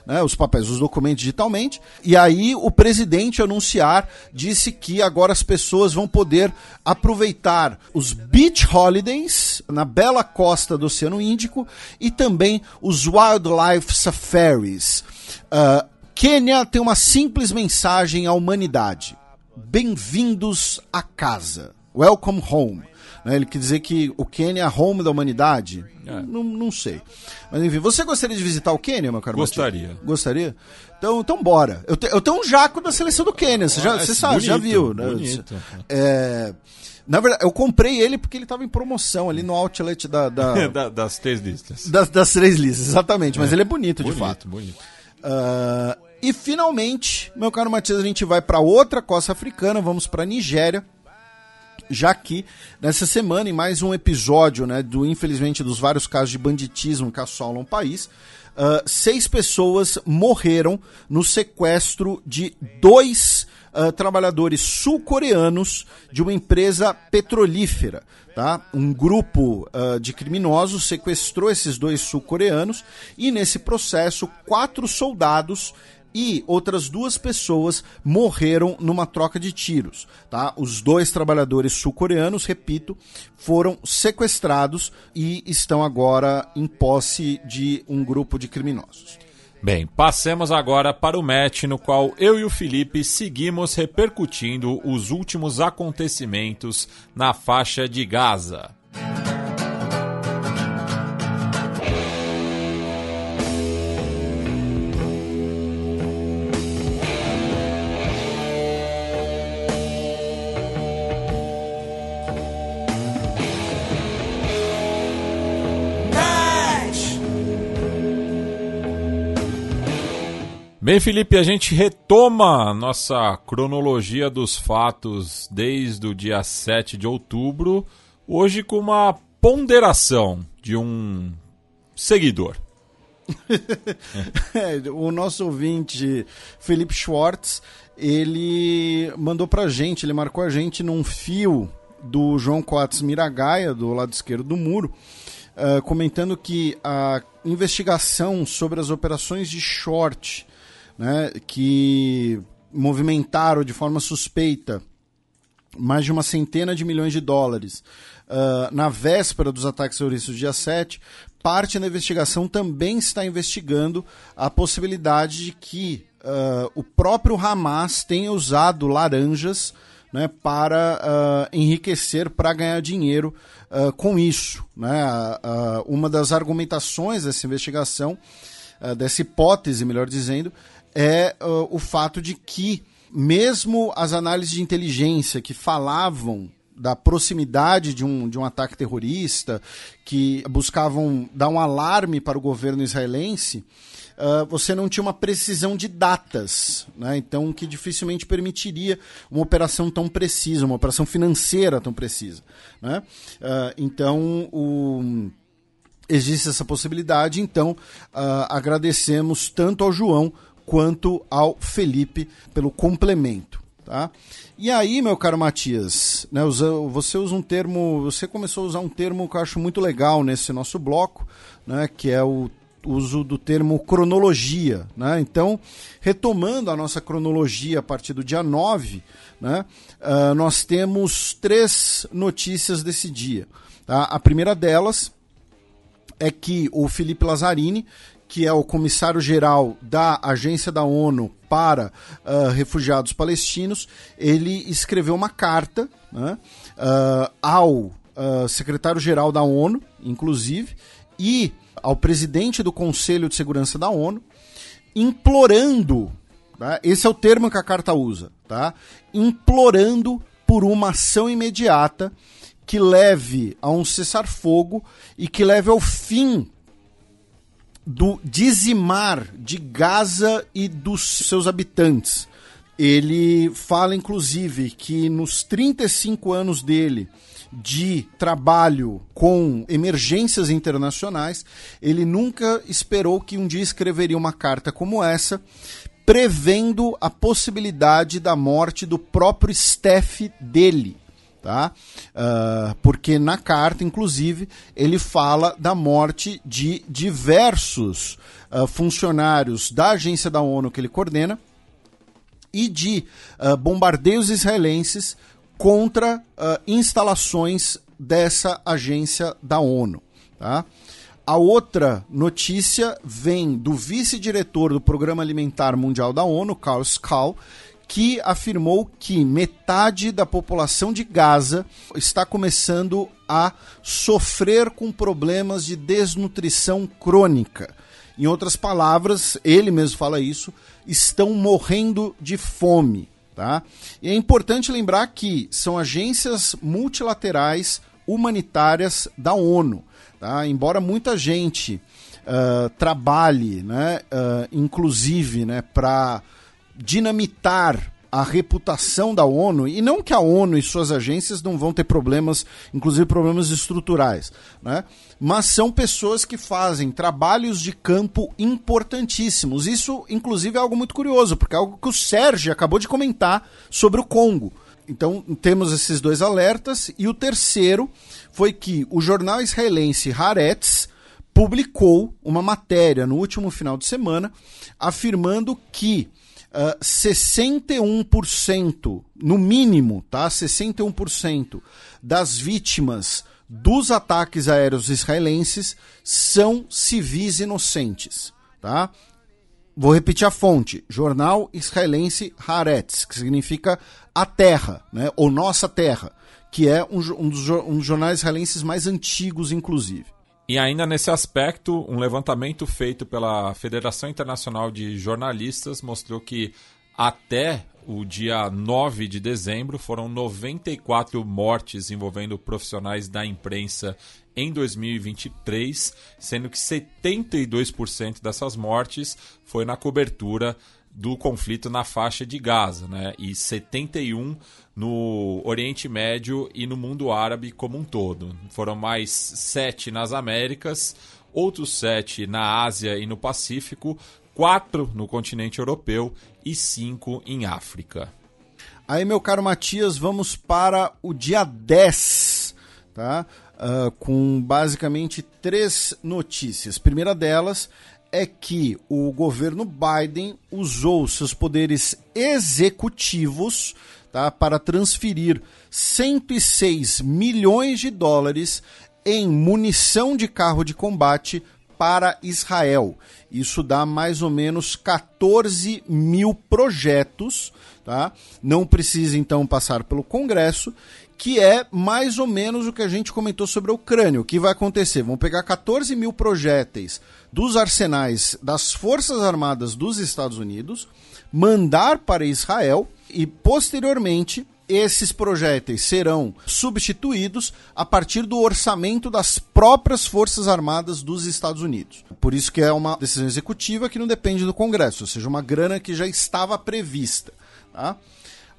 né? Os papéis, os documentos digitalmente. E aí o presidente anunciar disse que agora as pessoas vão poder aproveitar os beach holidays na bela costa do Oceano Índico e também os wildlife safaris. Uh, Quênia tem uma simples mensagem à humanidade bem-vindos a casa. Welcome home. Né, ele quer dizer que o Quênia é a home da humanidade? É. Não, não sei. Mas enfim, você gostaria de visitar o Quênia, meu caro Gostaria. Matinho? Gostaria? Então, então bora. Eu, te, eu tenho um jaco da seleção do Quênia, você, já, você sabe, bonito, já viu. Né? Bonito. É, na verdade, eu comprei ele porque ele estava em promoção ali no outlet da, da... da das três listas. Das, das três listas, exatamente. Mas é. ele é bonito, bonito de fato. Bonito, bonito. Uh, e finalmente, meu caro Matias, a gente vai para outra costa africana, vamos para Nigéria. Já que nessa semana, em mais um episódio, né, do infelizmente dos vários casos de banditismo que assolam o país, uh, seis pessoas morreram no sequestro de dois uh, trabalhadores sul-coreanos de uma empresa petrolífera. Tá? Um grupo uh, de criminosos sequestrou esses dois sul-coreanos e, nesse processo, quatro soldados e outras duas pessoas morreram numa troca de tiros. Tá? Os dois trabalhadores sul-coreanos, repito, foram sequestrados e estão agora em posse de um grupo de criminosos. Bem, passemos agora para o match no qual eu e o Felipe seguimos repercutindo os últimos acontecimentos na faixa de Gaza. Bem, Felipe, a gente retoma nossa cronologia dos fatos desde o dia 7 de outubro, hoje com uma ponderação de um seguidor. é, o nosso ouvinte Felipe Schwartz, ele mandou pra gente, ele marcou a gente num fio do João Coates Miragaia, do lado esquerdo do muro, uh, comentando que a investigação sobre as operações de short né, que movimentaram de forma suspeita mais de uma centena de milhões de dólares uh, na véspera dos ataques terroristas do dia 7, parte da investigação também está investigando a possibilidade de que uh, o próprio Hamas tenha usado laranjas né, para uh, enriquecer, para ganhar dinheiro uh, com isso. Né? Uh, uma das argumentações dessa investigação, dessa hipótese, melhor dizendo, é uh, o fato de que, mesmo as análises de inteligência que falavam da proximidade de um, de um ataque terrorista, que buscavam dar um alarme para o governo israelense, uh, você não tinha uma precisão de datas, né? então que dificilmente permitiria uma operação tão precisa, uma operação financeira tão precisa. Né? Uh, então, o existe essa possibilidade, então uh, agradecemos tanto ao João quanto ao Felipe pelo complemento. Tá? E aí, meu caro Matias, né, você usa um termo, você começou a usar um termo que eu acho muito legal nesse nosso bloco, né, que é o uso do termo cronologia. Né? Então, retomando a nossa cronologia a partir do dia 9, né, uh, nós temos três notícias desse dia. Tá? A primeira delas é que o Felipe Lazzarini, que é o comissário-geral da Agência da ONU para uh, Refugiados Palestinos, ele escreveu uma carta né, uh, ao uh, secretário-geral da ONU, inclusive, e ao presidente do Conselho de Segurança da ONU, implorando, tá, esse é o termo que a carta usa, tá, implorando por uma ação imediata que leve a um cessar-fogo e que leve ao fim do dizimar de Gaza e dos seus habitantes. Ele fala, inclusive, que nos 35 anos dele de trabalho com emergências internacionais, ele nunca esperou que um dia escreveria uma carta como essa, prevendo a possibilidade da morte do próprio staff dele. Tá? Uh, porque na carta, inclusive, ele fala da morte de diversos uh, funcionários da agência da ONU que ele coordena e de uh, bombardeios israelenses contra instalações dessa agência da ONU, tá? A outra notícia vem do vice-diretor do Programa Alimentar Mundial da ONU, Carl Skall, que afirmou que metade da população de Gaza está começando a sofrer com problemas de desnutrição crônica. Em outras palavras, ele mesmo fala isso, estão morrendo de fome. Tá? E é importante lembrar que são agências multilaterais humanitárias da ONU. Tá? Embora muita gente uh, trabalhe, né, uh, inclusive, né, para dinamitar a reputação da ONU, e não que a ONU e suas agências não vão ter problemas, inclusive problemas estruturais, né? mas são pessoas que fazem trabalhos de campo importantíssimos. Isso, inclusive, é algo muito curioso, porque é algo que o Sérgio acabou de comentar sobre o Congo. Então, temos esses dois alertas, e o terceiro foi que o jornal israelense Haaretz publicou uma matéria no último final de semana afirmando que uh, ah, 61%, no mínimo, tá? 61% das vítimas dos ataques aéreos israelenses são civis inocentes, tá? Vou repetir a fonte: Jornal Israelense Haaretz, que significa a terra, né? ou nossa terra, que é um, um, dos, um dos jornais israelenses mais antigos, inclusive. E ainda nesse aspecto, um levantamento feito pela Federação Internacional de Jornalistas mostrou que até o dia 9 de dezembro foram 94 mortes envolvendo profissionais da imprensa em 2023, sendo que 72% dessas mortes foi na cobertura do conflito na faixa de Gaza, né? E 71 no Oriente Médio e no mundo árabe como um todo. Foram mais sete nas Américas, outros sete na Ásia e no Pacífico, quatro no continente europeu e cinco em África. Aí, meu caro Matias, vamos para o dia 10, tá? Uh, com basicamente três notícias. Primeira delas é que o governo Biden usou seus poderes executivos tá, para transferir 106 milhões de dólares em munição de carro de combate para Israel. Isso dá mais ou menos 14 mil projetos, tá? Não precisa então passar pelo Congresso, que é mais ou menos o que a gente comentou sobre a Ucrânia. O que vai acontecer? Vão pegar 14 mil projéteis dos arsenais das Forças Armadas dos Estados Unidos, mandar para Israel e posteriormente esses projéteis serão substituídos a partir do orçamento das próprias Forças Armadas dos Estados Unidos. Por isso que é uma decisão executiva que não depende do Congresso, ou seja, uma grana que já estava prevista. Tá?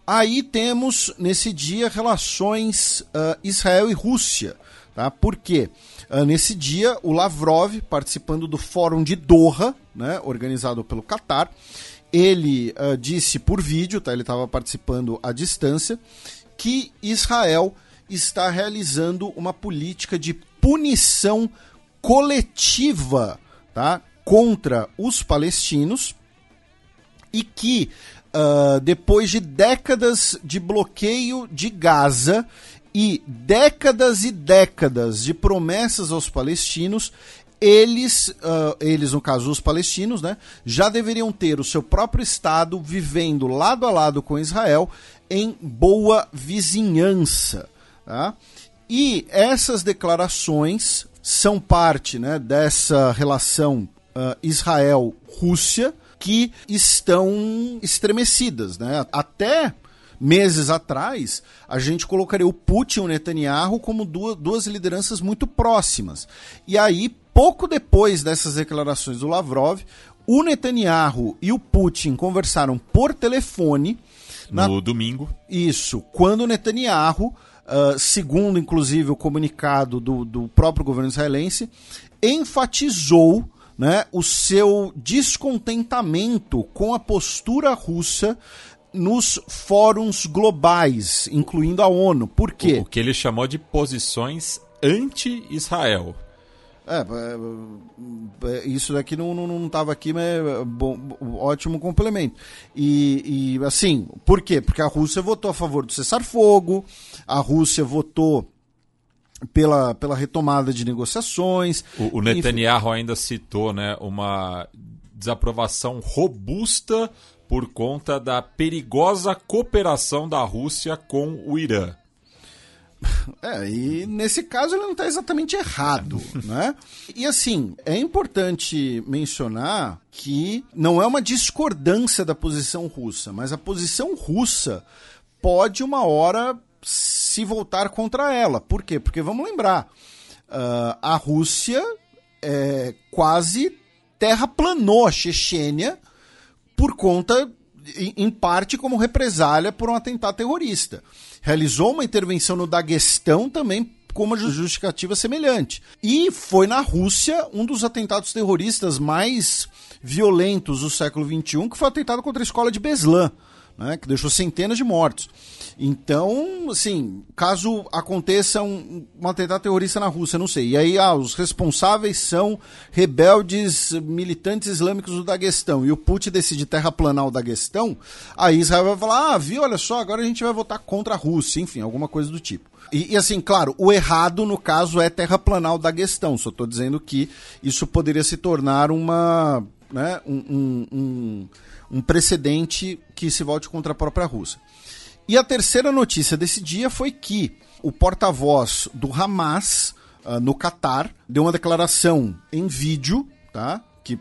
Aí temos nesse dia relações uh, Israel e Rússia. Tá? Por quê? Uh, nesse dia, o Lavrov, participando do Fórum de Doha, né, organizado pelo Qatar, ele uh, disse por vídeo, tá? ele estava participando à distância, que Israel está realizando uma política de punição coletiva tá? contra os palestinos e que uh, depois de décadas de bloqueio de Gaza e décadas e décadas de promessas aos palestinos, eles, uh, eles no caso os palestinos, né, já deveriam ter o seu próprio estado vivendo lado a lado com Israel em boa vizinhança. Tá? E essas declarações são parte né, dessa relação uh, Israel-Rússia que estão estremecidas. Né? Até meses atrás, a gente colocaria o Putin e o Netanyahu como duas, duas lideranças muito próximas. E aí, pouco depois dessas declarações do Lavrov, o Netanyahu e o Putin conversaram por telefone. No na... domingo. Isso. Quando o Netanyahu, uh, segundo inclusive o comunicado do, do próprio governo israelense, enfatizou né, o seu descontentamento com a postura russa nos fóruns globais, incluindo a ONU. Por quê? O, o que ele chamou de posições anti-Israel. É, é, é, isso daqui não estava não, não tava aqui, mas é bom, ótimo complemento. E, e, assim, por quê? Porque a Rússia votou a favor do cessar-fogo, a Rússia votou pela, pela retomada de negociações. O, o Netanyahu enfim. ainda citou né, uma desaprovação robusta por conta da perigosa cooperação da Rússia com o Irã. É, e nesse caso ele não está exatamente errado, né? E assim, é importante mencionar que não é uma discordância da posição russa, mas a posição russa pode uma hora se voltar contra ela. Por quê? Porque vamos lembrar, uh, a Rússia é, quase terraplanou a Chechênia por conta, em, parte, como represália por um atentado terrorista realizou uma intervenção no Daguestão também com uma justificativa semelhante. E foi na Rússia um dos atentados terroristas mais violentos do século XXI, que foi o atentado contra a escola de Beslan, né, que deixou centenas de mortos. Então, assim, caso aconteça um, um atentado terrorista na Rússia, não sei. E aí, ah, os responsáveis são rebeldes militantes islâmicos do Daguestão. E o Putin decide terraplanar o Daguestão. Aí Israel vai falar: ah, viu, olha só, agora a gente vai votar contra a Rússia. Enfim, alguma coisa do tipo. E, e, assim, claro, o errado no caso é terraplanar o Daguestão. Só estou dizendo que isso poderia se tornar uma. Né, um, um, um, um precedente que se volte contra a própria Rússia. E a terceira notícia desse dia foi que o porta-voz do Hamas uh, no Catar deu uma declaração em vídeo, tá? Que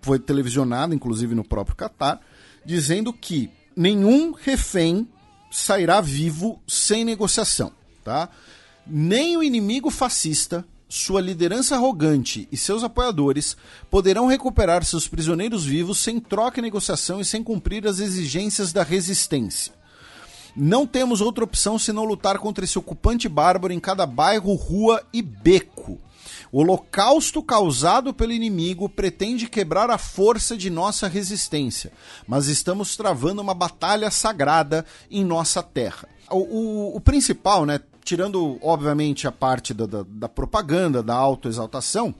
foi televisionada, inclusive no próprio Catar, dizendo que nenhum refém sairá vivo sem negociação, tá? Nem o inimigo fascista, sua liderança arrogante e seus apoiadores poderão recuperar seus prisioneiros vivos sem troca e negociação e sem cumprir as exigências da resistência. Não temos outra opção senão lutar contra esse ocupante bárbaro em cada bairro, rua e beco. O holocausto causado pelo inimigo pretende quebrar a força de nossa resistência, mas estamos travando uma batalha sagrada em nossa terra. O, o, o principal, né, tirando obviamente a parte da, da, da propaganda, da autoexaltação,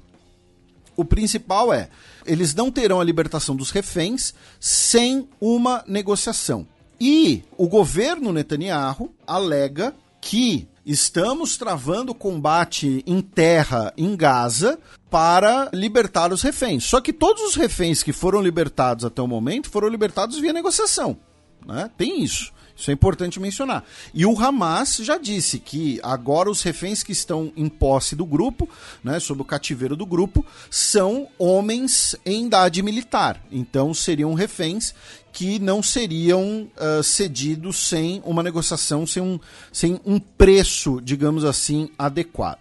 o principal é: eles não terão a libertação dos reféns sem uma negociação. E o governo Netanyahu alega que estamos travando combate em terra em Gaza para libertar os reféns. Só que todos os reféns que foram libertados até o momento foram libertados via negociação. Né? Tem isso. Isso é importante mencionar. E o Hamas já disse que agora os reféns que estão em posse do grupo, né, sob o cativeiro do grupo, são homens em idade militar. Então seriam reféns que não seriam uh, cedidos sem uma negociação, sem um, sem um preço, digamos assim, adequado.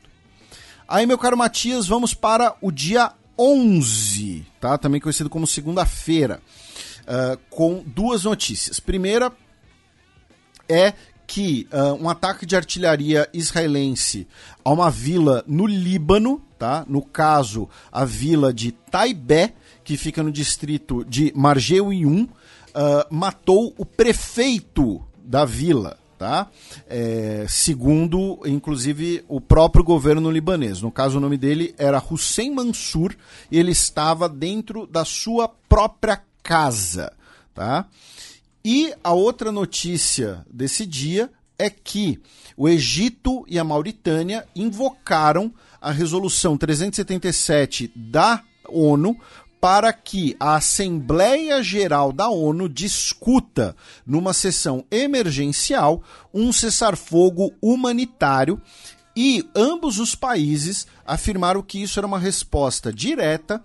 Aí, meu caro Matias, vamos para o dia 11, tá? também conhecido como segunda-feira, uh, com duas notícias. Primeira é que uh, um ataque de artilharia israelense a uma vila no Líbano, tá? no caso, a vila de Taibé, que fica no distrito de Marjewium, uh, matou o prefeito da vila, tá? É, segundo, inclusive, o próprio governo libanês. No caso, o nome dele era Hussein Mansur e ele estava dentro da sua própria casa, tá? E a outra notícia desse dia é que o Egito e a Mauritânia invocaram a resolução 377 da ONU para que a Assembleia Geral da ONU discuta, numa sessão emergencial, um cessar-fogo humanitário. E ambos os países afirmaram que isso era uma resposta direta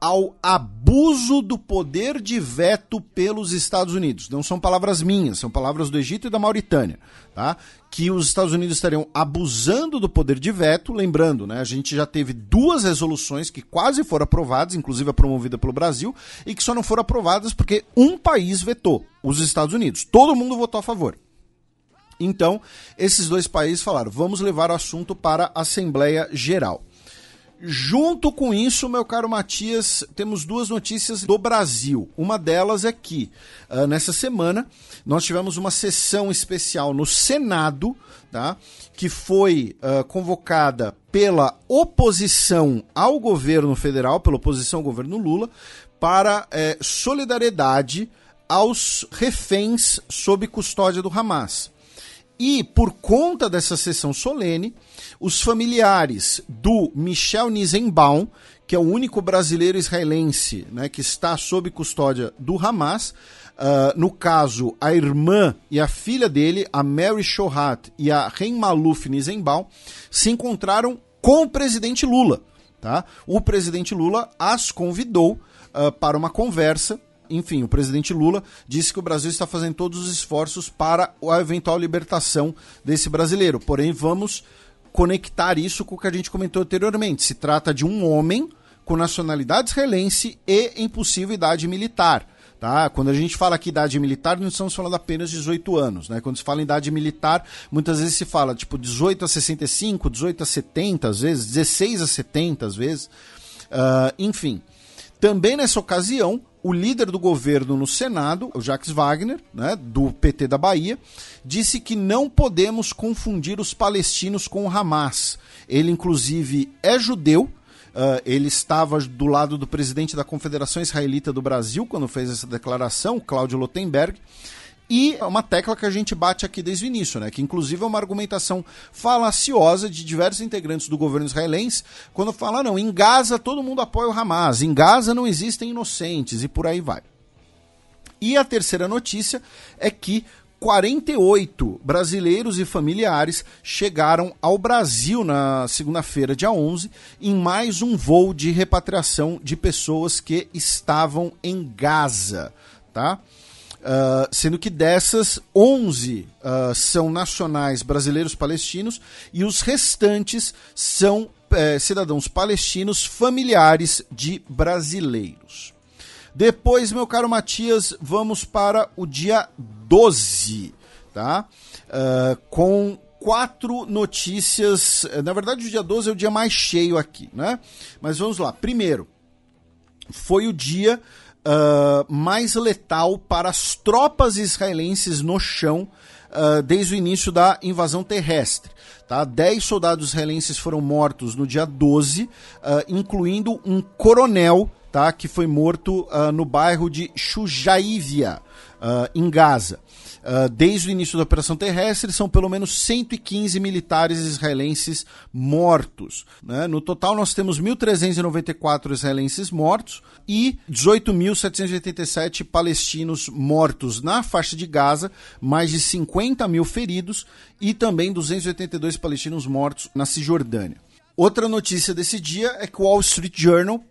ao abuso do poder de veto pelos Estados Unidos. Não são palavras minhas, são palavras do Egito e da Mauritânia, tá? Que os Estados Unidos estariam abusando do poder de veto, lembrando, né? A gente já teve duas resoluções que quase foram aprovadas, inclusive a promovida pelo Brasil, e que só não foram aprovadas porque um país vetou, os Estados Unidos. Todo mundo votou a favor. Então, esses dois países falaram: vamos levar o assunto para a Assembleia Geral. Junto com isso, meu caro Matias, temos duas notícias do Brasil. Uma delas é que, uh, nessa semana, nós tivemos uma sessão especial no Senado, tá? que foi uh, convocada pela oposição ao governo federal, pela oposição ao governo Lula, para eh, solidariedade aos reféns sob custódia do Hamas. E por conta dessa sessão solene, os familiares do Michel Nizenbaum, que é o único brasileiro israelense né, que está sob custódia do Hamas, uh, no caso, a irmã e a filha dele, a Mary Shohat e a Ren Maluf Nizenbaum, se encontraram com o presidente Lula. Tá? O presidente Lula as convidou uh, para uma conversa enfim, o presidente Lula disse que o Brasil está fazendo todos os esforços para a eventual libertação desse brasileiro. Porém, vamos conectar isso com o que a gente comentou anteriormente. Se trata de um homem com nacionalidade israelense e em possível idade militar. Tá? Quando a gente fala aqui idade militar, não estamos falando apenas de 18 anos. Né? Quando se fala em idade militar, muitas vezes se fala tipo 18 a 65, 18 a 70, às vezes, 16 a 70, às vezes. Uh, enfim. Também nessa ocasião, o líder do governo no Senado, o Jacques Wagner, né, do PT da Bahia, disse que não podemos confundir os palestinos com o Hamas. Ele, inclusive, é judeu. Uh, ele estava do lado do presidente da Confederação Israelita do Brasil quando fez essa declaração, Cláudio Lotenberg. E é uma tecla que a gente bate aqui desde o início, né? Que inclusive é uma argumentação falaciosa de diversos integrantes do governo israelense, quando fala, não, em Gaza todo mundo apoia o Hamas, em Gaza não existem inocentes e por aí vai. E a terceira notícia é que 48 brasileiros e familiares chegaram ao Brasil na segunda-feira, dia 11, em mais um voo de repatriação de pessoas que estavam em Gaza, tá? Uh, sendo que dessas, 11 uh, ah, são nacionais brasileiros palestinos e os restantes são uh, cidadãos palestinos familiares de brasileiros. Depois, meu caro Matias, vamos para o dia 12, tá? Ah, com quatro notícias. Na verdade, o dia 12 é o dia mais cheio aqui, né? Mas vamos lá. Primeiro, foi o dia uh, mais letal para as tropas israelenses no chão uh, desde o início da invasão terrestre. Tá? Dez soldados israelenses foram mortos no dia 12, uh, incluindo um coronel tá? que foi morto no bairro de Shujaivia, em Gaza. Uh, desde o início da operação terrestre, são pelo menos 115 militares israelenses mortos. Né? No total, nós temos 1.394 israelenses mortos e 18.787 palestinos mortos na faixa de Gaza, mais de 50 mil feridos e também 282 palestinos mortos na Cisjordânia. Outra notícia desse dia é que o Wall Street Journal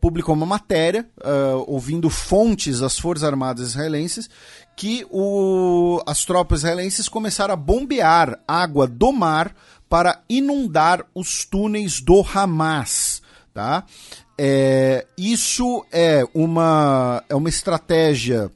publicou uma matéria, uh, ouvindo fontes das Forças Armadas israelenses, que o, as tropas israelenses começaram a bombear água do mar para inundar os túneis do Hamas. Tá? É, isso é uma, é uma estratégia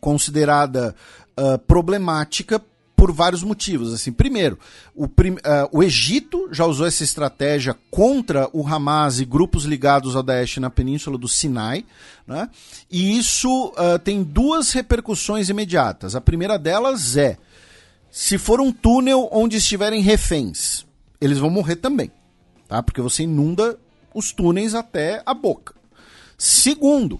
considerada uh, problemática por vários motivos. Assim, primeiro, o, prim, uh, o Egito já usou essa estratégia contra o Hamas e grupos ligados ao Daesh na península do Sinai, né? e isso uh, tem duas repercussões imediatas. A primeira delas é: se for um túnel onde estiverem reféns, eles vão morrer também, tá? porque você inunda os túneis até a boca. Segundo,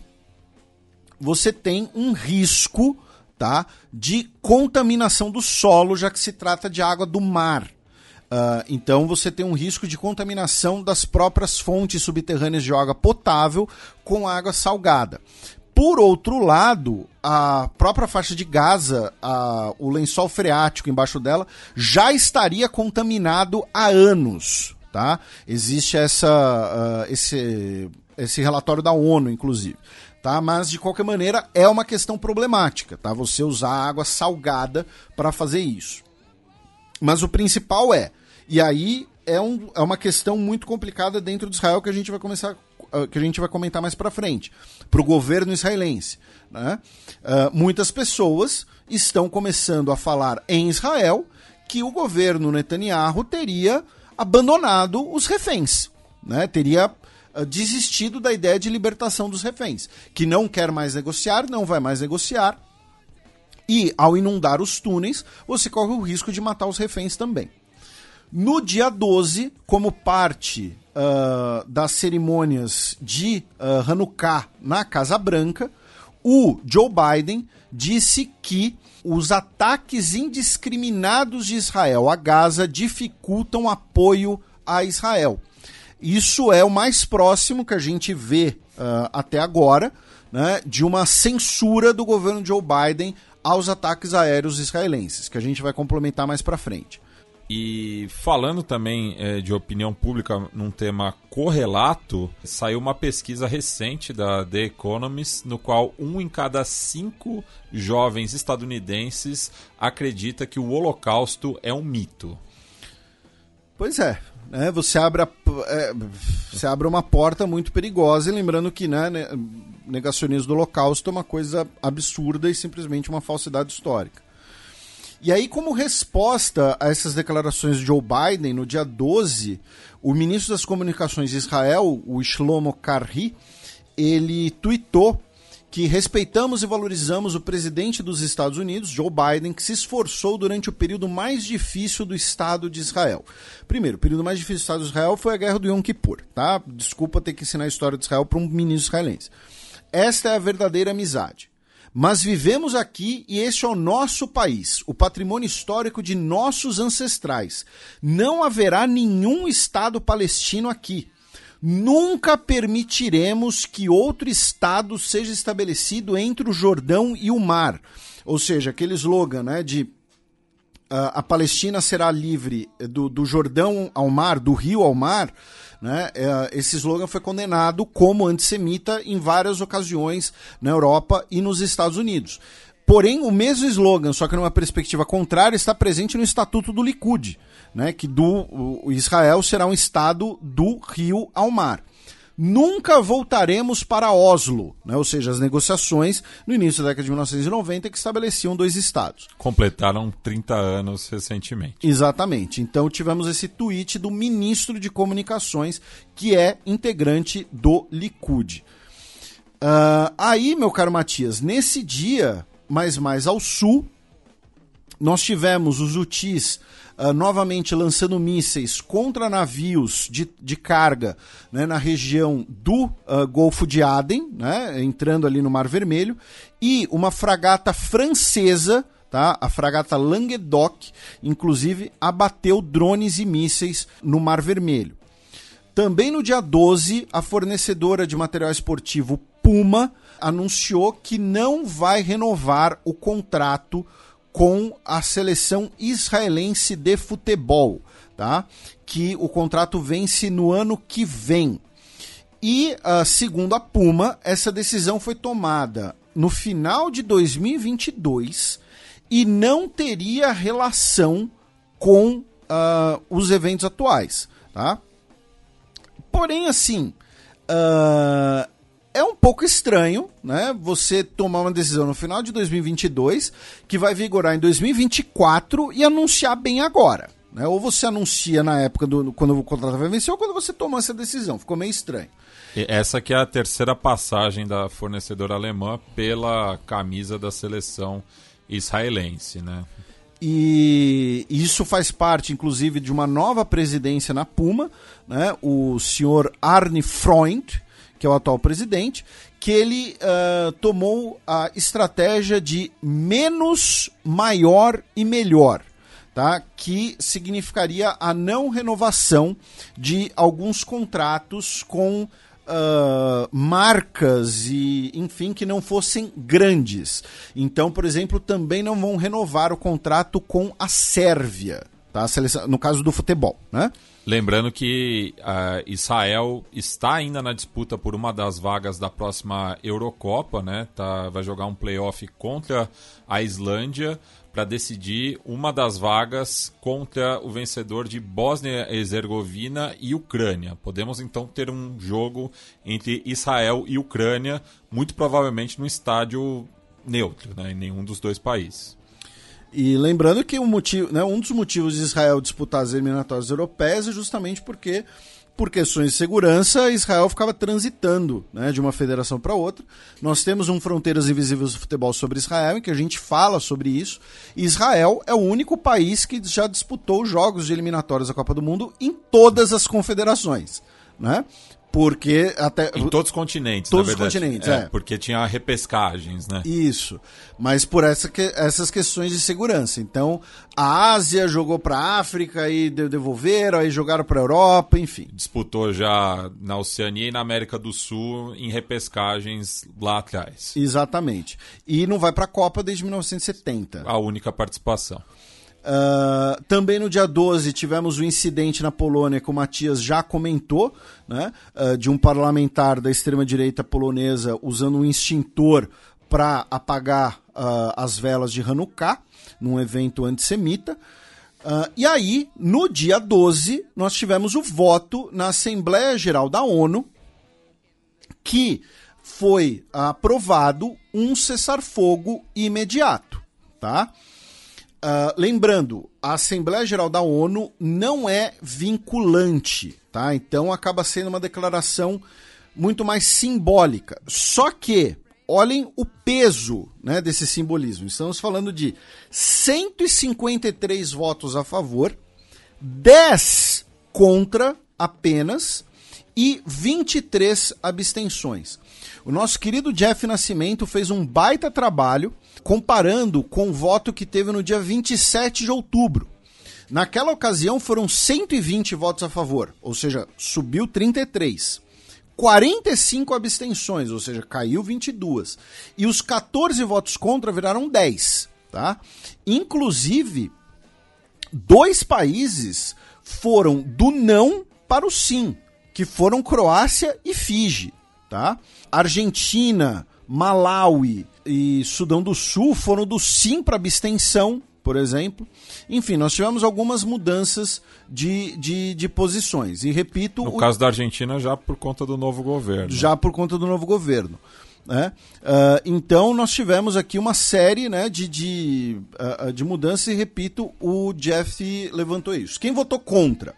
você tem um risco tá? de contaminação do solo, já que se trata de água do mar. Uh, então você tem um risco de contaminação das próprias fontes subterrâneas de água potável com água salgada. Por outro lado, a própria faixa de Gaza, a, o lençol freático embaixo dela, já estaria contaminado há anos. Tá? Existe essa, uh, esse, esse relatório da ONU, inclusive tá? Mas de qualquer maneira é uma questão problemática, tá? Você usar água salgada para fazer isso. Mas o principal é, e aí é, um, é uma questão muito complicada dentro de Israel que a gente vai começar ah, que a gente vai comentar mais para frente, para o governo israelense. Né? Uh, muitas pessoas estão começando a falar em Israel que o governo Netanyahu teria abandonado os reféns. né, teria desistido da ideia de libertação dos reféns, que não quer mais negociar, não vai mais negociar. E ao inundar os túneis, você corre o risco de matar os reféns também. No dia 12, como parte uh, das cerimônias de uh, Hanukkah na Casa Branca, o Joe Biden disse que os ataques indiscriminados de Israel a Gaza dificultam apoio a Israel. Isso é o mais próximo que a gente vê uh, até agora né, de uma censura do governo Joe Biden aos ataques aéreos israelenses, que a gente vai complementar mais para frente. E falando também é, de opinião pública num tema correlato, saiu uma pesquisa recente da The Economist, no qual um em cada cinco jovens estadunidenses acredita que o Holocausto é um mito. Pois é, né, você, abre a, é, você abre uma porta muito perigosa, e lembrando que né, negacionismo do Holocausto é uma coisa absurda e simplesmente uma falsidade histórica. E aí, como resposta a essas declarações de Joe Biden, no dia 12, o ministro das Comunicações de Israel, o Shlomo Karhi, ele tweetou que respeitamos e valorizamos o presidente dos Estados Unidos, Joe Biden, que se esforçou durante o período mais difícil do Estado de Israel. Primeiro, o período mais difícil do Estado de Israel foi a Guerra do Yom Kippur, tá? Desculpa ter que ensinar a história de Israel para um ministro israelense. Esta é a verdadeira amizade. Mas vivemos aqui e este é o nosso país, o patrimônio histórico de nossos ancestrais. Não haverá nenhum Estado palestino aqui. Nunca permitiremos que outro Estado seja estabelecido entre o Jordão e o mar. Ou seja, aquele slogan né, de uh, a Palestina será livre do, do Jordão ao mar, do rio ao mar né? É, esse slogan foi condenado como antissemita em várias ocasiões na Europa e nos Estados Unidos. Porém, o mesmo slogan, só que numa perspectiva contrária, está presente no Estatuto do Likud, né? que do o Israel será um estado do rio ao mar nunca voltaremos para Oslo, né? ou seja, as negociações no início da década de 1990 que estabeleciam dois estados. Completaram 30 anos recentemente. Exatamente. Então tivemos esse tweet do ministro de Comunicações, que é integrante do Likud. Uh, aí, meu caro Matias, nesse dia, mas mais ao sul, nós tivemos os UTIs uh, novamente lançando mísseis contra navios de, de carga né, na região do uh, Golfo de Aden, né, entrando ali no Mar Vermelho, e uma fragata francesa Tá? A fragata Languedoc, inclusive, abateu drones e mísseis no Mar Vermelho. Também no dia 12, a fornecedora de material esportivo Puma anunciou que não vai renovar o contrato com a seleção israelense de futebol, tá? Que o contrato vence no ano que vem. E, uh, segundo a Puma, essa decisão foi tomada no final de 2022 e não teria relação com uh, os eventos atuais, tá? Porém, assim, uh, é um pouco estranho, né? Você tomar uma decisão no final de 2022 que vai vigorar em 2024 e anunciar bem agora. Né? Ou você anuncia na época do quando o contrato vai vencer ou quando você tomou essa decisão. Ficou meio estranho. E essa que é a terceira passagem da fornecedora alemã pela camisa da seleção israelense, né? E isso faz parte, inclusive, de uma nova presidência na Puma, né? O senhor Arne Freund, que é o atual presidente, que ele uh, tomou a estratégia de menos, maior e melhor. Tá? que significaria a não renovação de alguns contratos com uh, marcas e, enfim, que não fossem grandes. Então, por exemplo, também não vão renovar o contrato com a Sérvia, tá? No caso do futebol, né? Lembrando que uh, Israel está ainda na disputa por uma das vagas da próxima Eurocopa, né? Tá, vai jogar um playoff contra a Islândia para decidir uma das vagas contra o vencedor de Bósnia e Herzegovina e Ucrânia. Podemos então ter um jogo entre Israel e Ucrânia, muito provavelmente no estádio neutro, né? em nenhum dos dois países. E lembrando que o motivo, né, um dos motivos de Israel disputar as eliminatórias europeias é justamente porque por questões de segurança, Israel ficava transitando né, de uma federação para outra. Nós temos um Fronteiras Invisíveis do Futebol sobre Israel, em que a gente fala sobre isso. Israel é o único país que já disputou jogos de eliminatórias da Copa do Mundo em todas as confederações. Né? Porque até. Em todos os continentes, Todos os continentes, é, é. Porque tinha repescagens, né? Isso. Mas por essa que- essas questões de segurança. Então, a Ásia jogou para a África e de- devolveram, aí jogaram para a Europa, enfim. Disputou já na Oceania e na América do Sul em repescagens lá atrás. Exatamente. E não vai para a Copa desde 1970. A única participação. Ah, também no dia 12 tivemos o incidente na Polônia que o Matias já comentou, né, ah, de um parlamentar da extrema-direita polonesa usando um extintor para apagar ah, as velas de Hanukkah, num evento antissemita. E aí, no dia 12, nós tivemos o voto na Assembleia Geral da ONU que foi aprovado um cessar-fogo imediato, tá? Ah, lembrando, a Assembleia Geral da ONU não é vinculante, tá? Então acaba sendo uma declaração muito mais simbólica. Só que, olhem o peso né, desse simbolismo. Estamos falando de 153 votos a favor, 10 contra apenas e 23 abstenções. O nosso querido Jeff Nascimento fez um baita trabalho comparando com o voto que teve no dia 27 de outubro. Naquela ocasião foram 120 votos a favor, ou seja, subiu 33. 45 abstenções, ou seja, caiu 22. E os 14 votos contra viraram 10, tá? Inclusive, dois países foram do não para o sim, que foram Croácia e Fiji, tá? Argentina, Malawi e Sudão do Sul foram do sim para abstenção, por exemplo. Enfim, nós tivemos algumas mudanças de, de, de posições. E repito, No o- caso da Argentina, já por conta do novo governo. já por conta do novo governo. Né? Ah, então nós tivemos aqui uma série né, de, de, ah, de mudanças e repito, o Jeff levantou isso. Quem votou contra?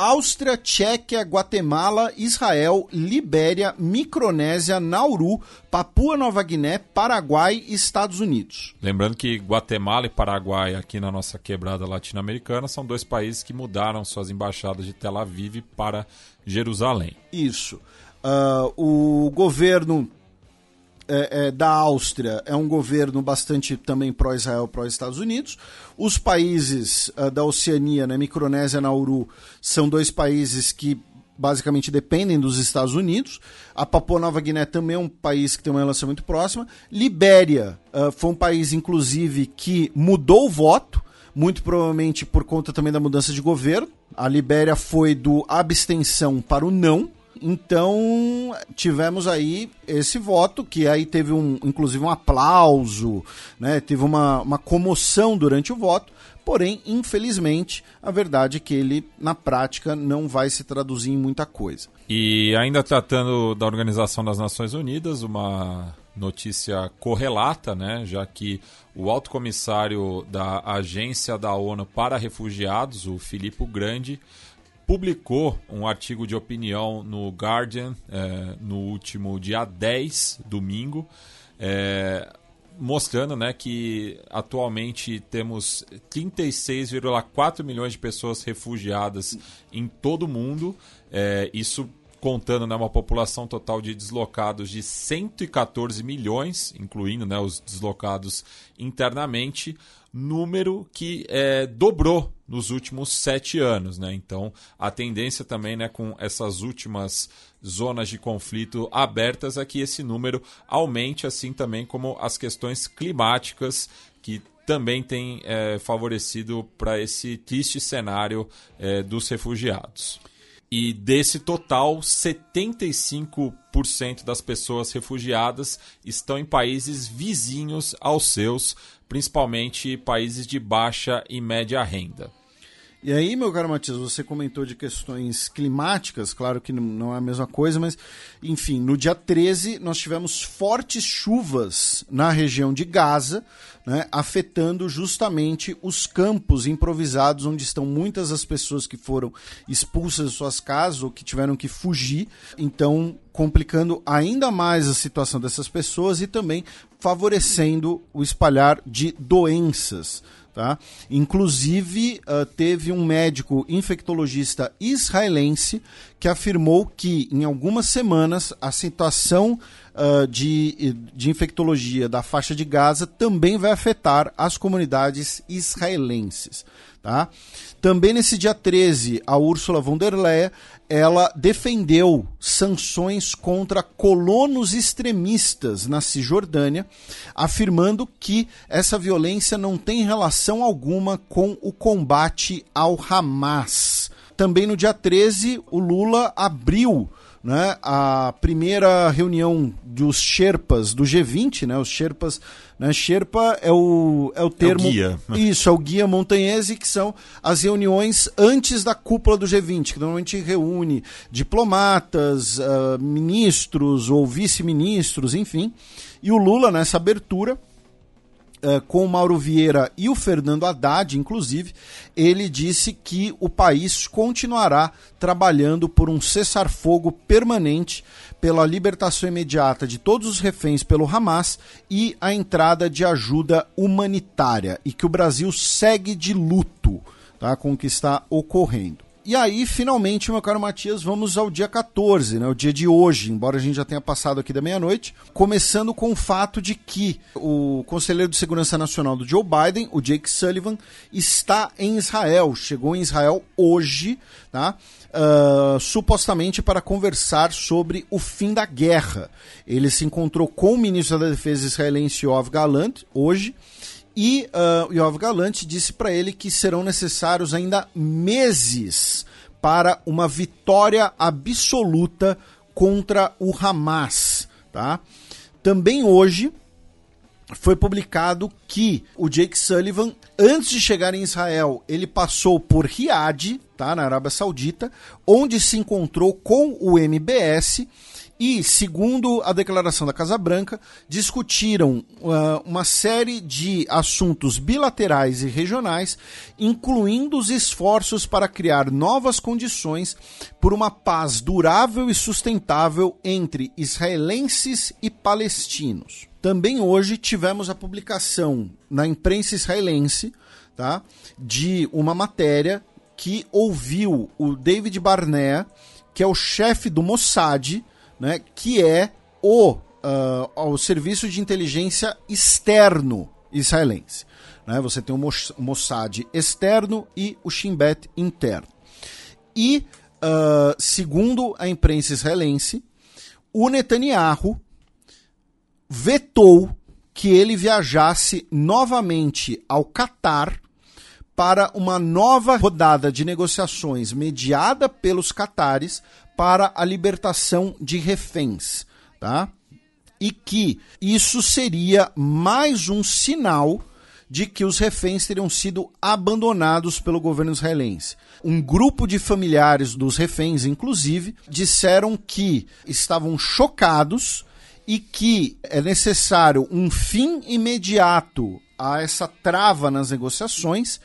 Áustria, Tchequia, Guatemala, Israel, Libéria, Micronésia, Nauru, Papua Nova Guiné, Paraguai e Estados Unidos. Lembrando que Guatemala e Paraguai, aqui na nossa quebrada latino-americana, são dois países que mudaram suas embaixadas de Tel Aviv para Jerusalém. Isso. Ah, o governo é, é, da Áustria é um governo bastante também pró-Israel, pró-Estados Unidos. Os países ah, da Oceania, né, Micronésia e Nauru, são dois países que basicamente dependem dos Estados Unidos. A Papua Nova Guiné também é um país que tem uma relação muito próxima. Libéria ah, foi um país, inclusive, que mudou o voto, muito provavelmente por conta também da mudança de governo. A Libéria foi do abstenção para o não. Então, tivemos aí esse voto, que aí teve um, inclusive um aplauso, né? teve uma, uma comoção durante o voto, porém, infelizmente, a verdade é que ele, na prática, não vai se traduzir em muita coisa. E ainda tratando da Organização das Nações Unidas, uma notícia correlata, né, já que o alto comissário da Agência da ONU para Refugiados, o Filippo Grandi, publicou um artigo de opinião no Guardian eh, no último dia 10, domingo, eh, mostrando né, que atualmente temos 36,4 milhões de pessoas refugiadas em todo o mundo. Eh, isso contando né, uma população total de deslocados de 114 milhões, incluindo né, os deslocados internamente, número que é, dobrou nos últimos sete anos. Né? Então, a tendência também né, com essas últimas zonas de conflito abertas é que esse número aumente, assim também como as questões climáticas que também têm é, favorecido para esse triste cenário é, dos refugiados. E desse total, 75% das pessoas refugiadas estão em países vizinhos aos seus, principalmente países de baixa e média renda. E aí, meu caro Matias, você comentou de questões climáticas, claro que não é a mesma coisa, mas, enfim, no dia 13 nós tivemos fortes chuvas na região de Gaza, né, afetando justamente os campos improvisados onde estão muitas das pessoas que foram expulsas de suas casas ou que tiveram que fugir. Então, complicando ainda mais a situação dessas pessoas e também favorecendo o espalhar de doenças. Tá? Inclusive, uh, teve um médico infectologista israelense que afirmou que em algumas semanas a situação uh, de, de infectologia da faixa de Gaza também vai afetar as comunidades israelenses. Tá? Também nesse dia 13, a Ursula von der Leyen ela defendeu sanções contra colonos extremistas na Cisjordânia, afirmando que essa violência não tem relação alguma com o combate ao Hamas. Também no dia 13, o Lula abriu né, a primeira reunião dos Sherpas do G20, né, os Sherpas, né, Sherpa é o, é o termo... É o guia. Isso, é o guia montanhese, que são as reuniões antes da cúpula do G20, que normalmente reúne diplomatas, uh, ministros ou vice-ministros, enfim. E o Lula, nessa abertura, Uh, com o Mauro Vieira e o Fernando Haddad, inclusive, ele disse que o país continuará trabalhando por um cessar-fogo permanente, pela libertação imediata de todos os reféns pelo Hamas e a entrada de ajuda humanitária, e que o Brasil segue de luto tá, com o que está ocorrendo. E aí, finalmente, meu caro Matias, vamos ao dia 14, né, o dia de hoje, embora a gente já tenha passado aqui da meia-noite, começando com o fato de que o conselheiro de segurança nacional do Joe Biden, o Jake Sullivan, está em Israel, chegou em Israel hoje, tá? Uh, supostamente para conversar sobre o fim da guerra. Ele se encontrou com o ministro da Defesa israelense Yoav Galant hoje e uh, Yoav Galante disse para ele que serão necessários ainda meses para uma vitória absoluta contra o Hamas. Tá? Também hoje foi publicado que o Jake Sullivan, antes de chegar em Israel, ele passou por Riad, tá, na Arábia Saudita, onde se encontrou com o MBS e, segundo a declaração da Casa Branca, discutiram uh, uma série de assuntos bilaterais e regionais, incluindo os esforços para criar novas condições por uma paz durável e sustentável entre israelenses e palestinos. Também hoje tivemos a publicação na imprensa israelense tá, de uma matéria que ouviu o David Barnea, que é o chefe do Mossad, né, que é o, uh, o serviço de inteligência externo israelense. Né? Você tem o Mossad externo e o Shin Bet interno. E, uh, segundo a imprensa israelense, o Netanyahu vetou que ele viajasse novamente ao Catar para uma nova rodada de negociações mediada pelos catares para a libertação de reféns, tá? E que isso seria mais um sinal de que os reféns teriam sido abandonados pelo governo israelense. Um grupo de familiares dos reféns, inclusive, disseram que estavam chocados e que é necessário um fim imediato a essa trava nas negociações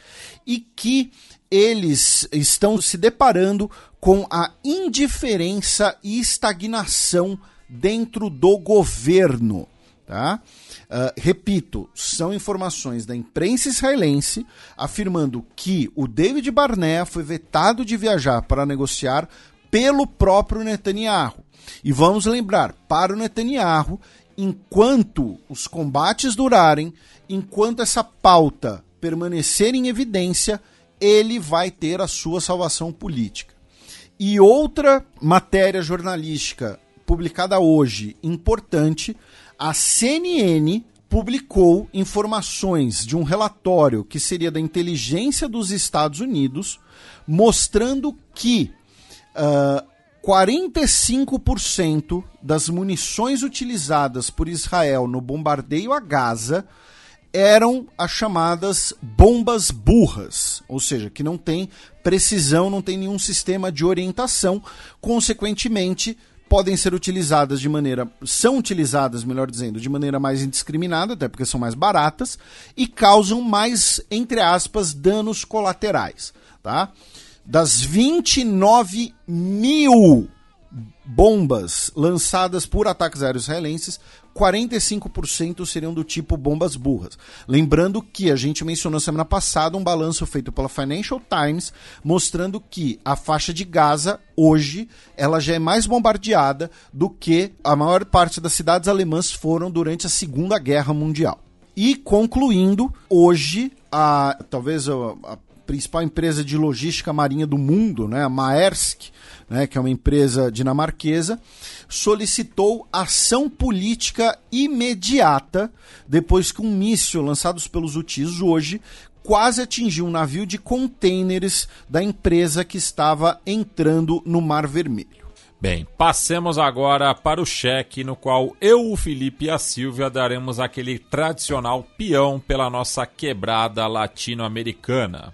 e que eles estão se deparando com a indiferença e estagnação dentro do governo. Tá? Uh, repito, são informações da imprensa israelense afirmando que o David Barnea foi vetado de viajar para negociar pelo próprio Netanyahu. E vamos lembrar, para o Netanyahu, enquanto os combates durarem, enquanto essa pauta permanecer em evidência, ele vai ter a sua salvação política. E outra matéria jornalística publicada hoje, importante, a CNN publicou informações de um relatório que seria da inteligência dos Estados Unidos, mostrando que uh, ah, 45% das munições utilizadas por Israel no bombardeio a Gaza eram as chamadas bombas burras, ou seja, que não tem precisão, não tem nenhum sistema de orientação, consequentemente podem ser utilizadas de maneira são utilizadas, melhor dizendo, de maneira mais indiscriminada, até porque são mais baratas e causam mais entre aspas danos colaterais, tá? Das 29 mil bombas lançadas por ataques aéreos israelenses, 45% seriam do tipo bombas burras. Lembrando que a gente mencionou semana passada um balanço feito pela Financial Times mostrando que a faixa de Gaza hoje ela já é mais bombardeada do que a maior parte das cidades alemãs foram durante a Segunda Guerra Mundial. E concluindo, hoje a talvez a, a principal empresa de logística marinha do mundo, né, a Maersk, né, que é uma empresa dinamarquesa, solicitou ação política imediata depois que um míssil lançado pelos Houthis hoje quase atingiu um navio de contêineres da empresa que estava entrando no Mar Vermelho. Bem, passemos agora para o cheque, no qual eu, o Felipe e a Silvia daremos aquele tradicional peão pela nossa quebrada latino-americana.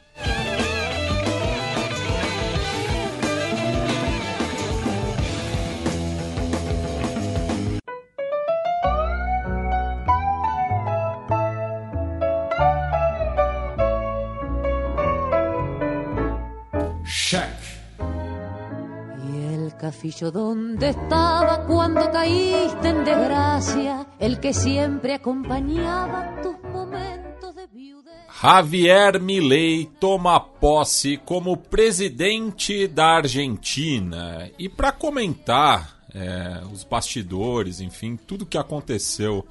Castillo donde estaba cuando caíste en desgracia, el que siempre acompañaba tus momentos de viudez. Javier Milei toma posse como presidente da Argentina. E para comentar é, os bastidores, enfim, tudo que aconteceu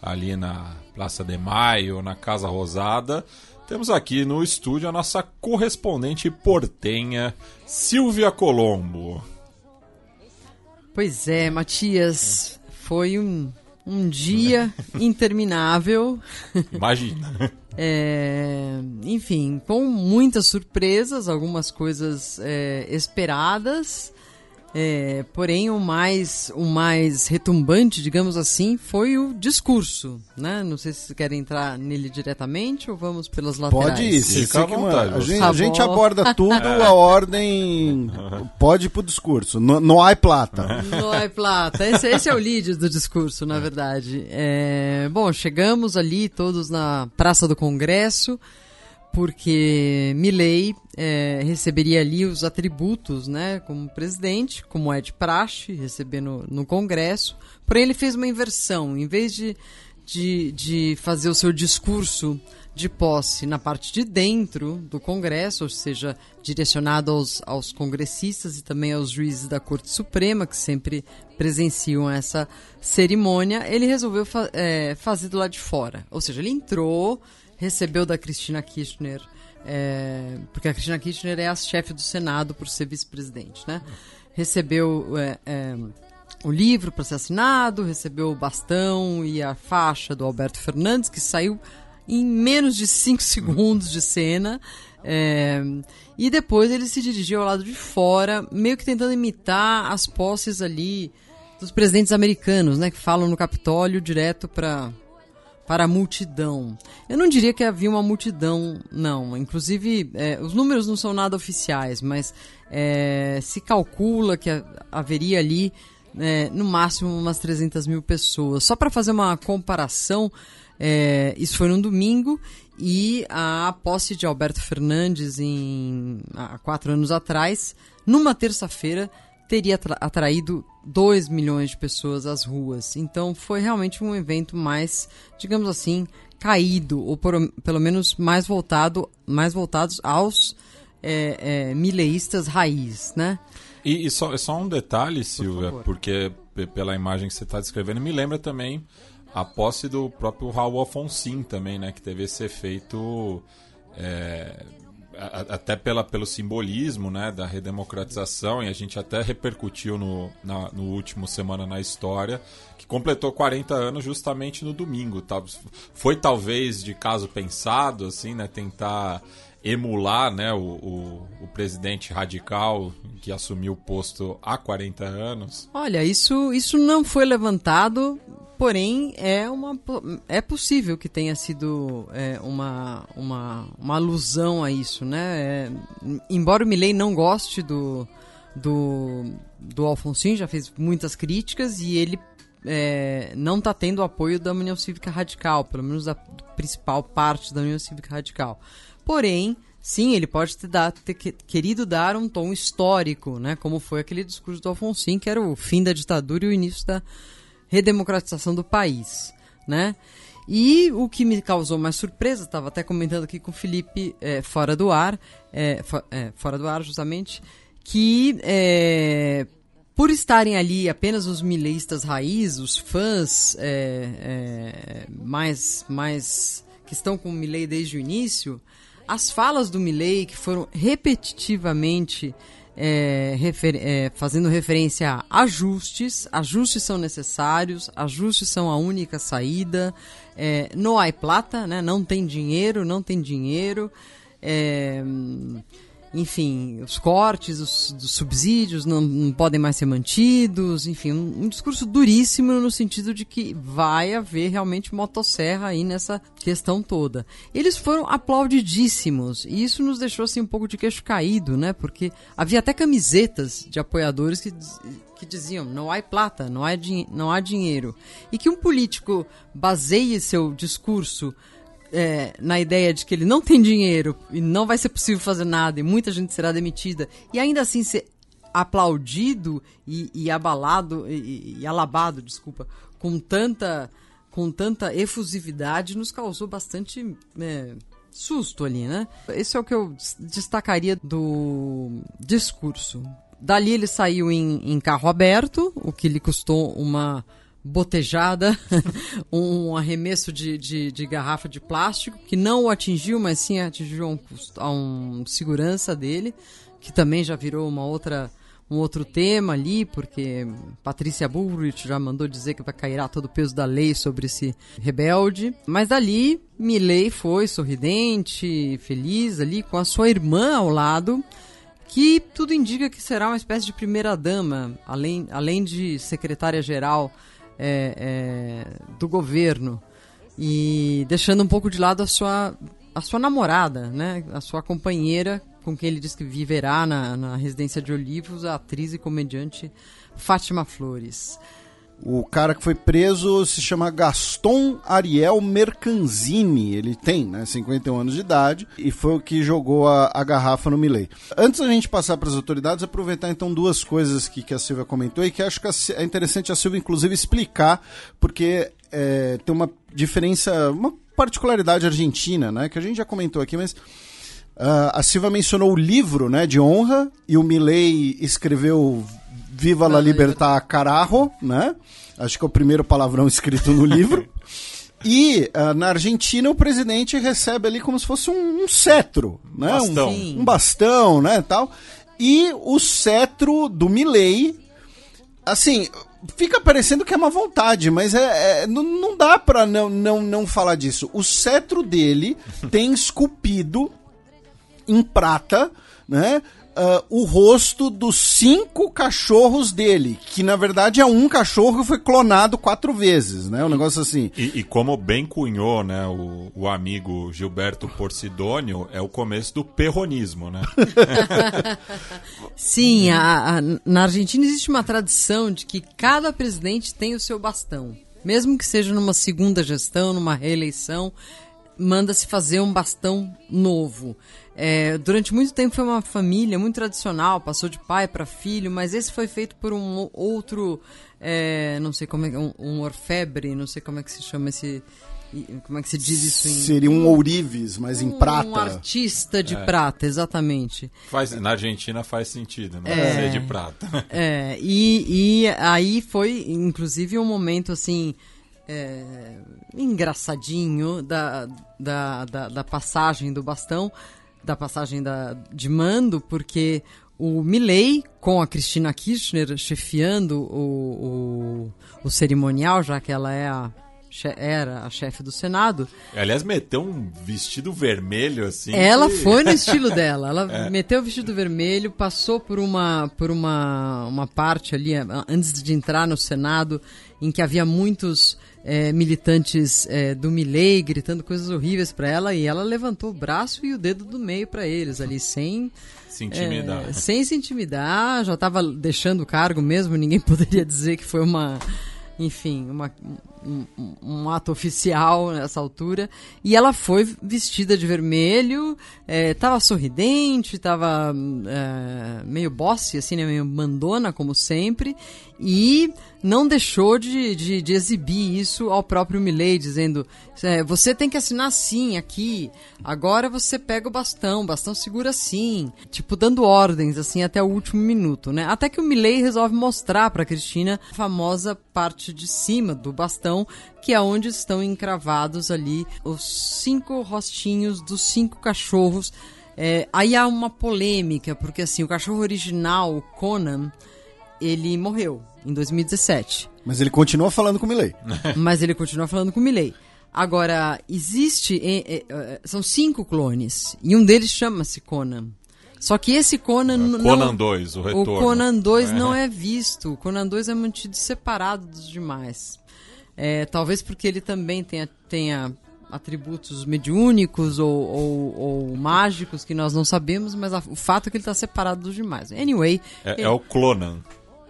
ali na Praça de Maio, na Casa Rosada, temos aqui no estúdio a nossa correspondente portenha, Silvia Colombo. Pois é, Matias, foi um, um dia interminável. Imagina. É, enfim, com muitas surpresas, algumas coisas é, esperadas é, porém, o mais, o mais retumbante, digamos assim, foi o discurso, né? Não sei se vocês querem entrar nele diretamente ou vamos pelas laterais. Pode ir, se fica à vontade. A gente, a gente aborda tudo, a ordem pode ir pro discurso. No, no ai plata. No ai plata. Esse, esse, é o lead do discurso, na verdade. É, bom, chegamos ali todos na Praça do Congresso porque Milley é, receberia ali os atributos, né, como presidente, como é de praxe, receber no, no Congresso. Porém, ele fez uma inversão. Em vez de, de, de fazer o seu discurso de posse na parte de dentro do Congresso, ou seja, direcionado aos, aos congressistas e também aos juízes da Corte Suprema, que sempre presenciam essa cerimônia, ele resolveu fa é, fazer do lado de fora. Ou seja, ele entrou recebeu da Cristina Kirchner, é, porque a Cristina Kirchner é a chefe do Senado por ser vice-presidente, né? Recebeu é, é, o livro para ser assinado, recebeu o bastão e a faixa do Alberto Fernandes, que saiu em menos de cinco segundos de cena. É, e depois ele se dirigiu ao lado de fora, meio que tentando imitar as posses ali dos presidentes americanos, né, que falam no Capitólio direto para para a multidão. Eu não diria que havia uma multidão, não. Inclusive, é, os números não são nada oficiais, mas é, se calcula que haveria ali é, no máximo umas 300 mil pessoas. Só para fazer uma comparação, é, isso foi no domingo e a posse de Alberto Fernandes em, há quatro anos atrás, numa terça-feira, teria atraído 2 milhões de pessoas às ruas. Então foi realmente um evento mais, digamos assim, caído, ou por, pelo menos mais voltado, mais voltados aos é, é, mileístas raiz, né? E, e só, só um detalhe, Silvia, por porque pela imagem que você está descrevendo, me lembra também a posse do próprio Raul Afonso também, né? Que teve esse efeito... É, até pela, pelo simbolismo né, da redemocratização, e a gente até repercutiu no, na, no último Semana na História, que completou 40 anos justamente no domingo. Tá? Foi talvez de caso pensado, assim, né, tentar emular né, o, o, o, presidente radical que assumiu o posto há 40 anos? Olha, isso, isso não foi levantado Porém, é, uma, é possível que tenha sido é, uma, uma, uma alusão a isso, né? É, embora o Milley não goste do, do, do Alfonsin, já fez muitas críticas e ele é, não está tendo apoio da União Cívica Radical, pelo menos da principal parte da União Cívica Radical. Porém, sim, ele pode ter, dado, ter querido dar um tom histórico, né? Como foi aquele discurso do Alfonsin, que era o fim da ditadura e o início da redemocratização do país, né? E o que me causou mais surpresa, estava até comentando aqui com o Felipe é, fora do ar, é, for, é, fora do ar justamente, que é, por estarem ali apenas os mileistas raiz, os fãs é, é, mais, mais que estão com o Milley desde o início, as falas do Milley que foram repetitivamente é, refer é, fazendo referência a ajustes, ajustes são necessários, ajustes são a única saída, é, no há plata, né? não tem dinheiro, não tem dinheiro, é, enfim, os cortes os, dos subsídios não, não, podem mais ser mantidos, enfim, um, um, discurso duríssimo no sentido de que vai haver realmente motosserra aí nessa questão toda. Eles foram aplaudidíssimos e isso nos deixou assim um pouco de queixo caído, né? Porque havia até camisetas de apoiadores que que diziam não há plata, não há, não há dinheiro. E que um político baseie seu discurso é, na ideia de que ele não tem dinheiro e não vai ser possível fazer nada e muita gente será demitida e ainda assim ser aplaudido e, e abalado e, e, alabado, desculpa, com tanta com tanta efusividade nos causou bastante é, susto ali, né? Esse é o que eu destacaria do discurso. Dali ele saiu em, em carro aberto, o que lhe custou uma botejada, um arremesso de, de, de, garrafa de plástico, que não o atingiu, mas sim atingiu a um, a um segurança dele, que também já virou uma outra um outro tema ali, porque Patrícia Bullrich já mandou dizer que vai cair todo o peso da lei sobre esse rebelde. Mas dali, Milley foi sorridente, feliz ali, com a sua irmã ao lado, que tudo indica que será uma espécie de primeira-dama, além, além de secretária-geral é, é, do governo e deixando um pouco de lado a sua, a sua namorada, né? a sua companheira com quem ele diz que viverá na, na residência de Olivos, a atriz e comediante Fátima Flores. O cara que foi preso se chama Gaston Ariel Mercanzini. Ele tem, né, 51 anos de idade e foi o que jogou a, a garrafa no Milley. Antes da gente passar para as autoridades, aproveitar então duas coisas que, que a Silvia comentou e que acho que é interessante a Silvia, inclusive, explicar, porque é, tem uma diferença, uma particularidade argentina, né, que a gente já comentou aqui, mas. Uh, a Silva mencionou o livro né, de honra e o Milley escreveu Viva la Libertad Carajo, né? Acho que é o primeiro palavrão escrito no livro. E uh, na Argentina o presidente recebe ali como se fosse um, um cetro, né? Bastão. Um, um, bastão, né, tal. E o cetro do Milley, assim, fica parecendo que é uma vontade, mas é, é não, não dá para não, não, não falar disso. O cetro dele tem esculpido em prata, né? Uh, o rosto dos cinco cachorros dele, que na verdade é um cachorro que foi clonado quatro vezes, né? Um negócio assim. E, e como bem cunhou, né, o, o amigo Gilberto Porcidônio, é o começo do perronismo, né? Sim, a, a, na Argentina existe uma tradição de que cada presidente tem o seu bastão. Mesmo que seja numa segunda gestão, numa reeleição, manda-se fazer um bastão novo. É, durante muito tempo foi uma família muito tradicional, passou de pai para filho, mas esse foi feito por um outro, é, não sei como é, um, um orfebre, não sei como é que se chama esse, como é que se diz isso em... Seria um ourives, mas em prata. Um artista de é. prata, exatamente. Faz, na Argentina faz sentido, mas é, é de prata. É, e, e aí foi, inclusive, um momento assim... É, engraçadinho da, da, da, da passagem do bastão, da passagem da, de mando, porque o Milley, com a Cristina Kirchner chefiando o, o, o, cerimonial, já que ela é a era a chefe do Senado, Aliás, meteu um vestido vermelho assim. ela que- foi no estilo dela. Ela É. meteu o vestido vermelho, passou por uma por uma, uma parte ali antes de entrar no Senado em que havia muitos eh, militantes eh, do Milley gritando coisas horríveis para ela e ela levantou o braço e o dedo do meio para eles ali sem Se intimidar. é, sem se intimidar, já estava deixando o cargo mesmo, ninguém poderia dizer que foi uma, enfim, uma, um, um- ato oficial nessa altura. E ela foi vestida de vermelho, estava sorridente, estava meio bossy, assim, né, meio mandona, como sempre, e não deixou de, de, de exibir isso ao próprio Milley, dizendo: é, você tem que assinar assim, aqui, agora você pega o bastão, o bastão segura assim, tipo, dando ordens, assim, até o último minuto, né? Até que o Milley resolve mostrar para Cristina a famosa parte de cima do bastão, que é onde estão encravados ali os cinco rostinhos dos cinco cachorros. É, aí há uma polêmica, porque assim, o cachorro original, o Conan, ele morreu em 2017. Mas ele continua falando com o Milley. Mas ele continua falando com o Milley. Agora, existe. eh, eh, são cinco clones. E um deles chama-se Conan. Só que esse Conan. n- Conan não, 2, o retorno. O Conan 2 É. não é visto. O Conan 2 é mantido separado dos demais. É, talvez porque ele também tenha, tenha atributos mediúnicos ou, ou- ou mágicos que nós não sabemos, mas a- o fato é que ele está separado dos demais. Anyway, É, é o Clonan.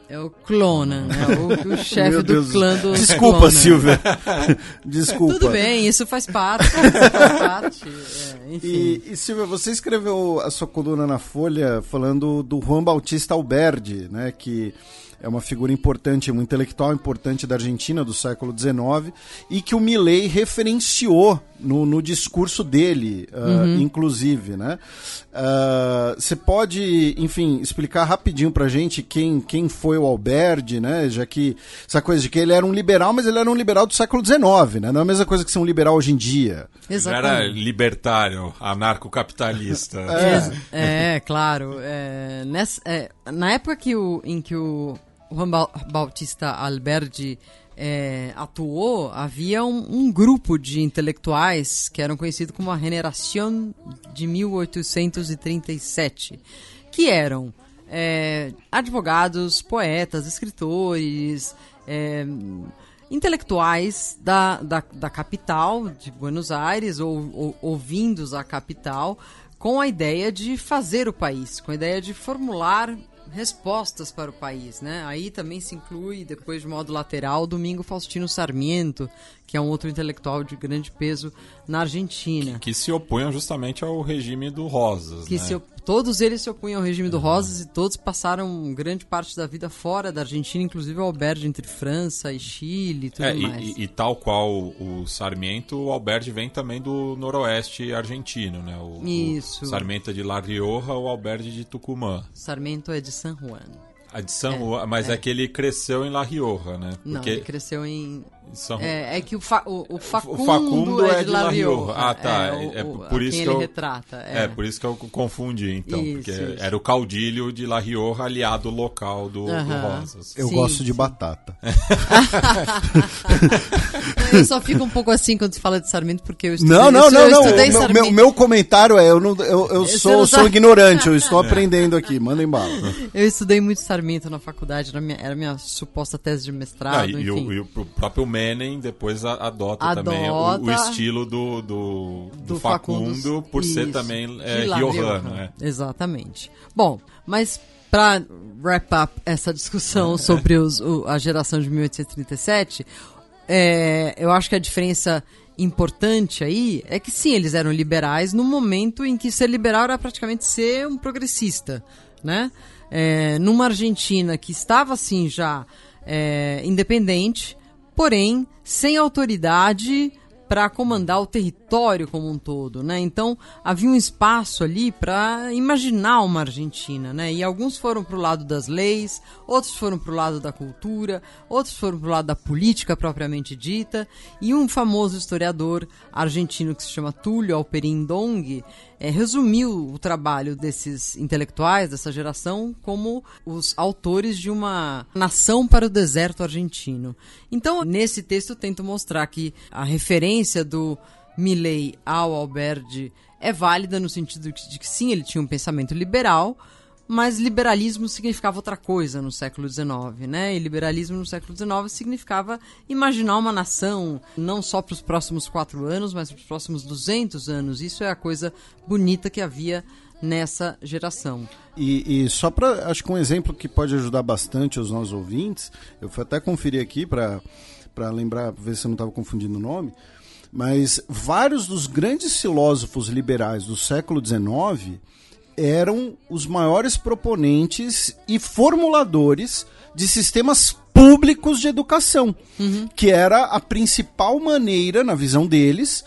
é o Clonan, é o, o chefe do clã do Desculpa, Clonan. Silvia. Desculpa. Tudo bem, isso faz parte. Isso faz parte. é, enfim. E, e, Silvia, você escreveu a sua coluna na Folha falando do Juan Bautista Alberdi, né, que é uma figura importante, um intelectual importante da Argentina do século XIX e que o Milley referenciou no, no discurso dele, ah, inclusive, né? Ah, Você pode, enfim, explicar rapidinho pra gente quem, quem foi o Alberdi, né? Já que essa coisa de que ele era um liberal, mas ele era um liberal do século XIX, né? Não é a mesma coisa que ser um liberal hoje em dia. Ele era Exatamente. libertário, anarcocapitalista. É, claro. é, nessa- é, na época que o, em que o Juan Ba- Bautista Alberdi é, atuou, havia um, um grupo de intelectuais que eram conhecidos como a Generación de 1837, que eram é, advogados, poetas, escritores, é, intelectuais da, da, da capital de Buenos Aires ou, ou, ou vindos à capital com a ideia de fazer o país, com a ideia de formular respostas para o país, né? Aí também se inclui, depois de modo lateral, Domingo Faustino Sarmiento, que é um outro intelectual de grande peso na Argentina. Que se opunham justamente ao regime do Rosas. Que né? se todos eles se opunham ao regime do Rosas e todos passaram grande parte da vida fora da Argentina, inclusive o Alberto entre França e Chile e tudo É, e, mais. e- e tal qual o Sarmiento, o Alberti vem também do noroeste argentino, né? O, Isso. O Sarmiento é de La Rioja, o Alberti de Tucumã. Sarmento é de San Juan. A de San Juan, mas é. que ele cresceu em La Rioja, né? Não, ele cresceu em. San- É, é que o, fa- o, o Facundo, Facundo é de La Rioja. Ah, tá. É, o- É, o- por isso que ele eu... retrata. É. É, por isso que eu confundi, então. Isso, porque isso. era o caudilho de La Rioja aliado local do, do Aham. Rosas. Eu Sim, gosto de sim. batata. Eu só fico um pouco assim quando se fala de Sarmento, porque eu estudei, Não, não, eu, não, eu não. estudei O meu, Sarmento. meu, meu comentário é: eu, não, eu, eu sou, não sou ignorante, eu estou aprendendo aqui. Manda embala. Eu estudei muito Sarmento na faculdade, era minha, era minha suposta tese de Ah, mestrado, e, e enfim. o, e o próprio Menem depois a- adota, também o, o Adota estilo do, do, do do Facundo, por ser isso, também de é, riojano. Rioja. né? Exatamente. Bom, mas para wrap up essa discussão sobre os- o- a geração de 1837, é, eu acho que a diferença importante aí é que sim, eles eram liberais no momento em que ser liberal era praticamente ser um progressista, né? É, numa Argentina que estava assim já é, independente, porém sem autoridade para comandar o território como um todo, né? Então havia um espaço ali para imaginar uma Argentina, né? E alguns foram para o lado das leis, outros foram para o lado da cultura, outros foram para o lado da política propriamente dita. E um famoso historiador argentino que se chama Túlio Alperin Dong, é, resumiu o trabalho desses intelectuais, dessa geração, como os autores de uma nação para o deserto argentino. Então, nesse texto, tento mostrar que a referência do Milley ao Alberdi é válida no sentido de que sim, ele tinha um pensamento liberal, mas liberalismo significava outra coisa no século XIX, né? E liberalismo no século XIX significava imaginar uma nação não só para os próximos quatro anos, mas para os próximos 200 anos. Isso é a coisa bonita que havia nessa geração. E, e só para, acho que um exemplo que pode ajudar bastante os nossos ouvintes, eu fui até conferir aqui para lembrar, ver se eu não estava confundindo o nome, mas vários dos grandes filósofos liberais do século XIX eram os maiores proponentes e formuladores de sistemas públicos de educação, uhum. que era a principal maneira, na visão deles,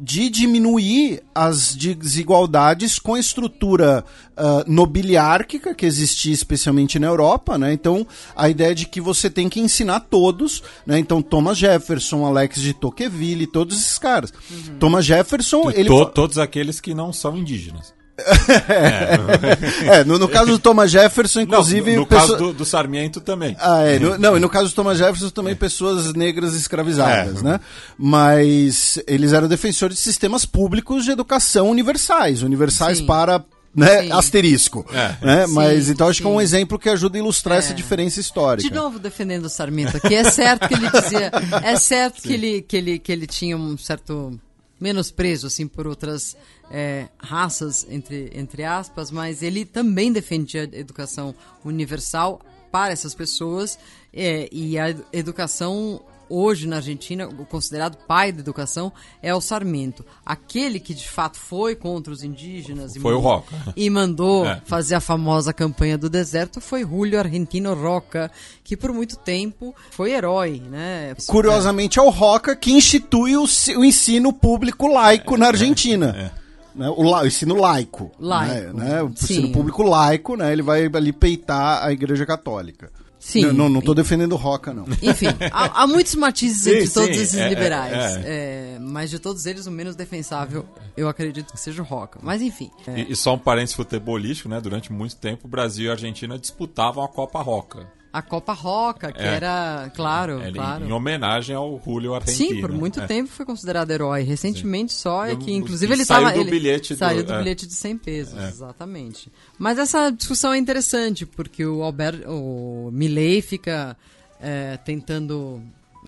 de diminuir as desigualdades com a estrutura uh, nobiliárquica que existia especialmente na Europa, né? Então, a ideia de que você tem que ensinar todos, né? Então, Thomas Jefferson, Alex de Tocqueville, todos esses caras. Uhum. Thomas Jefferson, ele... To todos aqueles que não são indígenas. é, no, no, caso do Thomas Jefferson, inclusive. Não, no, no pessoa... caso do, do, Sarmiento também. Ah, é. No, não, e no caso do Thomas Jefferson também pessoas negras escravizadas, é. né? Mas eles eram defensores de sistemas públicos de educação universais universais Sim. para né, sim. asterisco. É. Né? Sim, Mas então acho sim. que é um exemplo que ajuda a ilustrar é. essa diferença histórica. De novo defendendo o Sarmiento aqui, é certo que ele dizia, é certo que ele, que, ele, que ele tinha um certo menosprezo assim por outras é, raças entre entre aspas mas ele também defendia a educação universal para essas pessoas é, e a educação hoje na Argentina, o considerado pai da educação é o Sarmento. Aquele que de fato foi contra os indígenas foi e, o Roca. e mandou é. fazer a famosa campanha do deserto foi Julio Argentino Roca, que por muito tempo foi herói, né? Curiosamente é o Roca que institui o, o ensino público laico é, na Argentina. É, é. Né, o, la, o, ensino laico. Laico. Né, né, o ensino público laico, né? Ele vai ali peitar a igreja católica. Sim. Não, não, não tô defendendo Roca, não. Enfim, há, há muitos matizes sim, entre sim, todos esses é, liberais. É, é. é, mas de todos eles, o menos defensável, eu acredito que seja o Roca. Mas enfim. É. E, e, só um parênteses futebolístico, né? Durante muito tempo, o Brasil e a Argentina disputavam a Copa Roca a Copa Roca, que é. era, claro, é, claro. Em homenagem ao Julio Argentino. Sim, por muito é. tempo foi considerado herói. Recentemente Sim. só é que, inclusive, ele saiu tava, do bilhete do, saiu do é. bilhete de 100 pesos, é. exatamente. Mas essa discussão é interessante, porque o Albert, o Milley fica é, tentando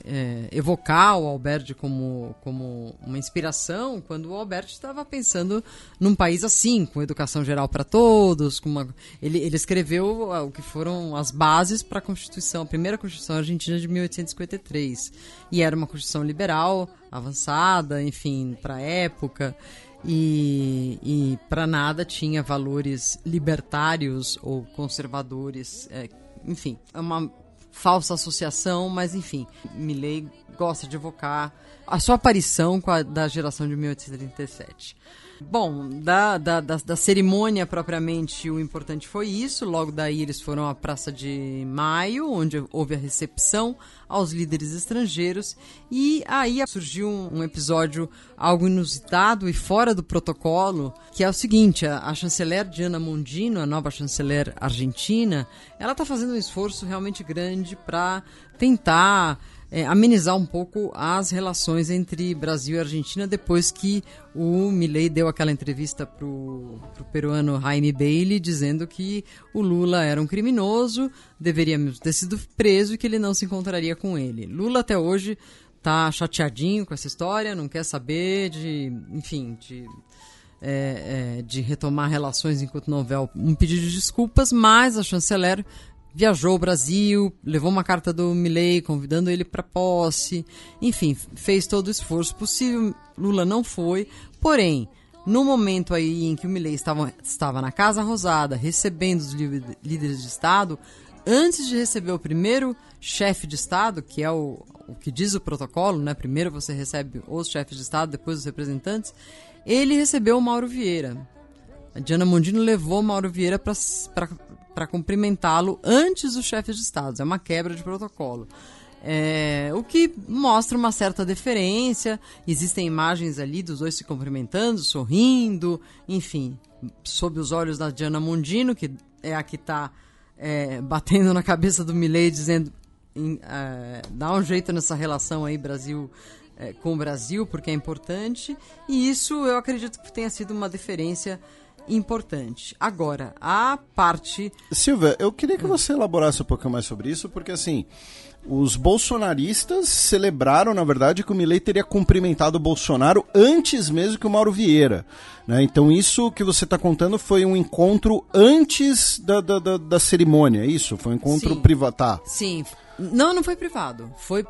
é, evocar o Alberti como, como uma inspiração quando o Alberti estava pensando num país assim, com educação geral para todos. Com uma, ele, ele escreveu o que foram as bases para a Constituição, a primeira Constituição Argentina de 1853. E era uma Constituição liberal, avançada, enfim, para a época. E, e para nada tinha valores libertários ou conservadores. É, enfim, é uma falsa associação, mas enfim, Milley gosta de evocar a sua aparição com a da geração de 1837. Bom, da, da, da, da, cerimônia propriamente, o importante foi isso. Logo daí, eles foram à Praça de Maio, onde houve a recepção aos líderes estrangeiros. E aí surgiu um, episódio algo inusitado e fora do protocolo, que é o seguinte: a, a chanceler Diana Mondino, a nova chanceler argentina, ela está fazendo um esforço realmente grande para tentar é, amenizar um pouco as relações entre Brasil e Argentina depois que o Milley deu aquela entrevista para o peruano Jaime Bailey dizendo que o Lula era um criminoso, deveria ter sido preso e que ele não se encontraria com ele. Lula até hoje tá chateadinho com essa história, não quer saber de, enfim, de é, é, de retomar relações enquanto não houver um pedido de desculpas, mas a chanceler viajou ao Brasil, levou uma carta do Milley convidando ele para posse, enfim, fez todo o esforço possível. Lula não foi, porém, no momento aí em que o Milley estava, estava na Casa Rosada recebendo os líderes de Estado, antes de receber o primeiro chefe de Estado, que é o, o que diz o protocolo, né? Primeiro você recebe os chefes de Estado, depois os representantes. Ele recebeu o Mauro Vieira. A Diana Mondino levou Mauro Vieira para para cumprimentá-lo antes dos chefes de Estado. É uma quebra de protocolo. É, o que mostra uma certa deferência. Existem imagens ali dos dois se cumprimentando, sorrindo, enfim, sob os olhos da Diana Mondino, que é a que está é, batendo na cabeça do Milley, dizendo em, é, dá um jeito nessa relação aí Brasil é, com o Brasil, porque é importante. E isso eu acredito que tenha sido uma deferência importante. Agora, a parte. Silvia, eu queria que você elaborasse um pouquinho mais sobre isso, porque assim. Os bolsonaristas celebraram, na verdade, que o Milei teria cumprimentado o Bolsonaro antes mesmo que o Mauro Vieira. Né? Então, isso que você está contando foi um encontro antes da, da, da, da cerimônia, é isso? Foi um encontro privado. Tá. Sim. Não, não foi privado. Foi,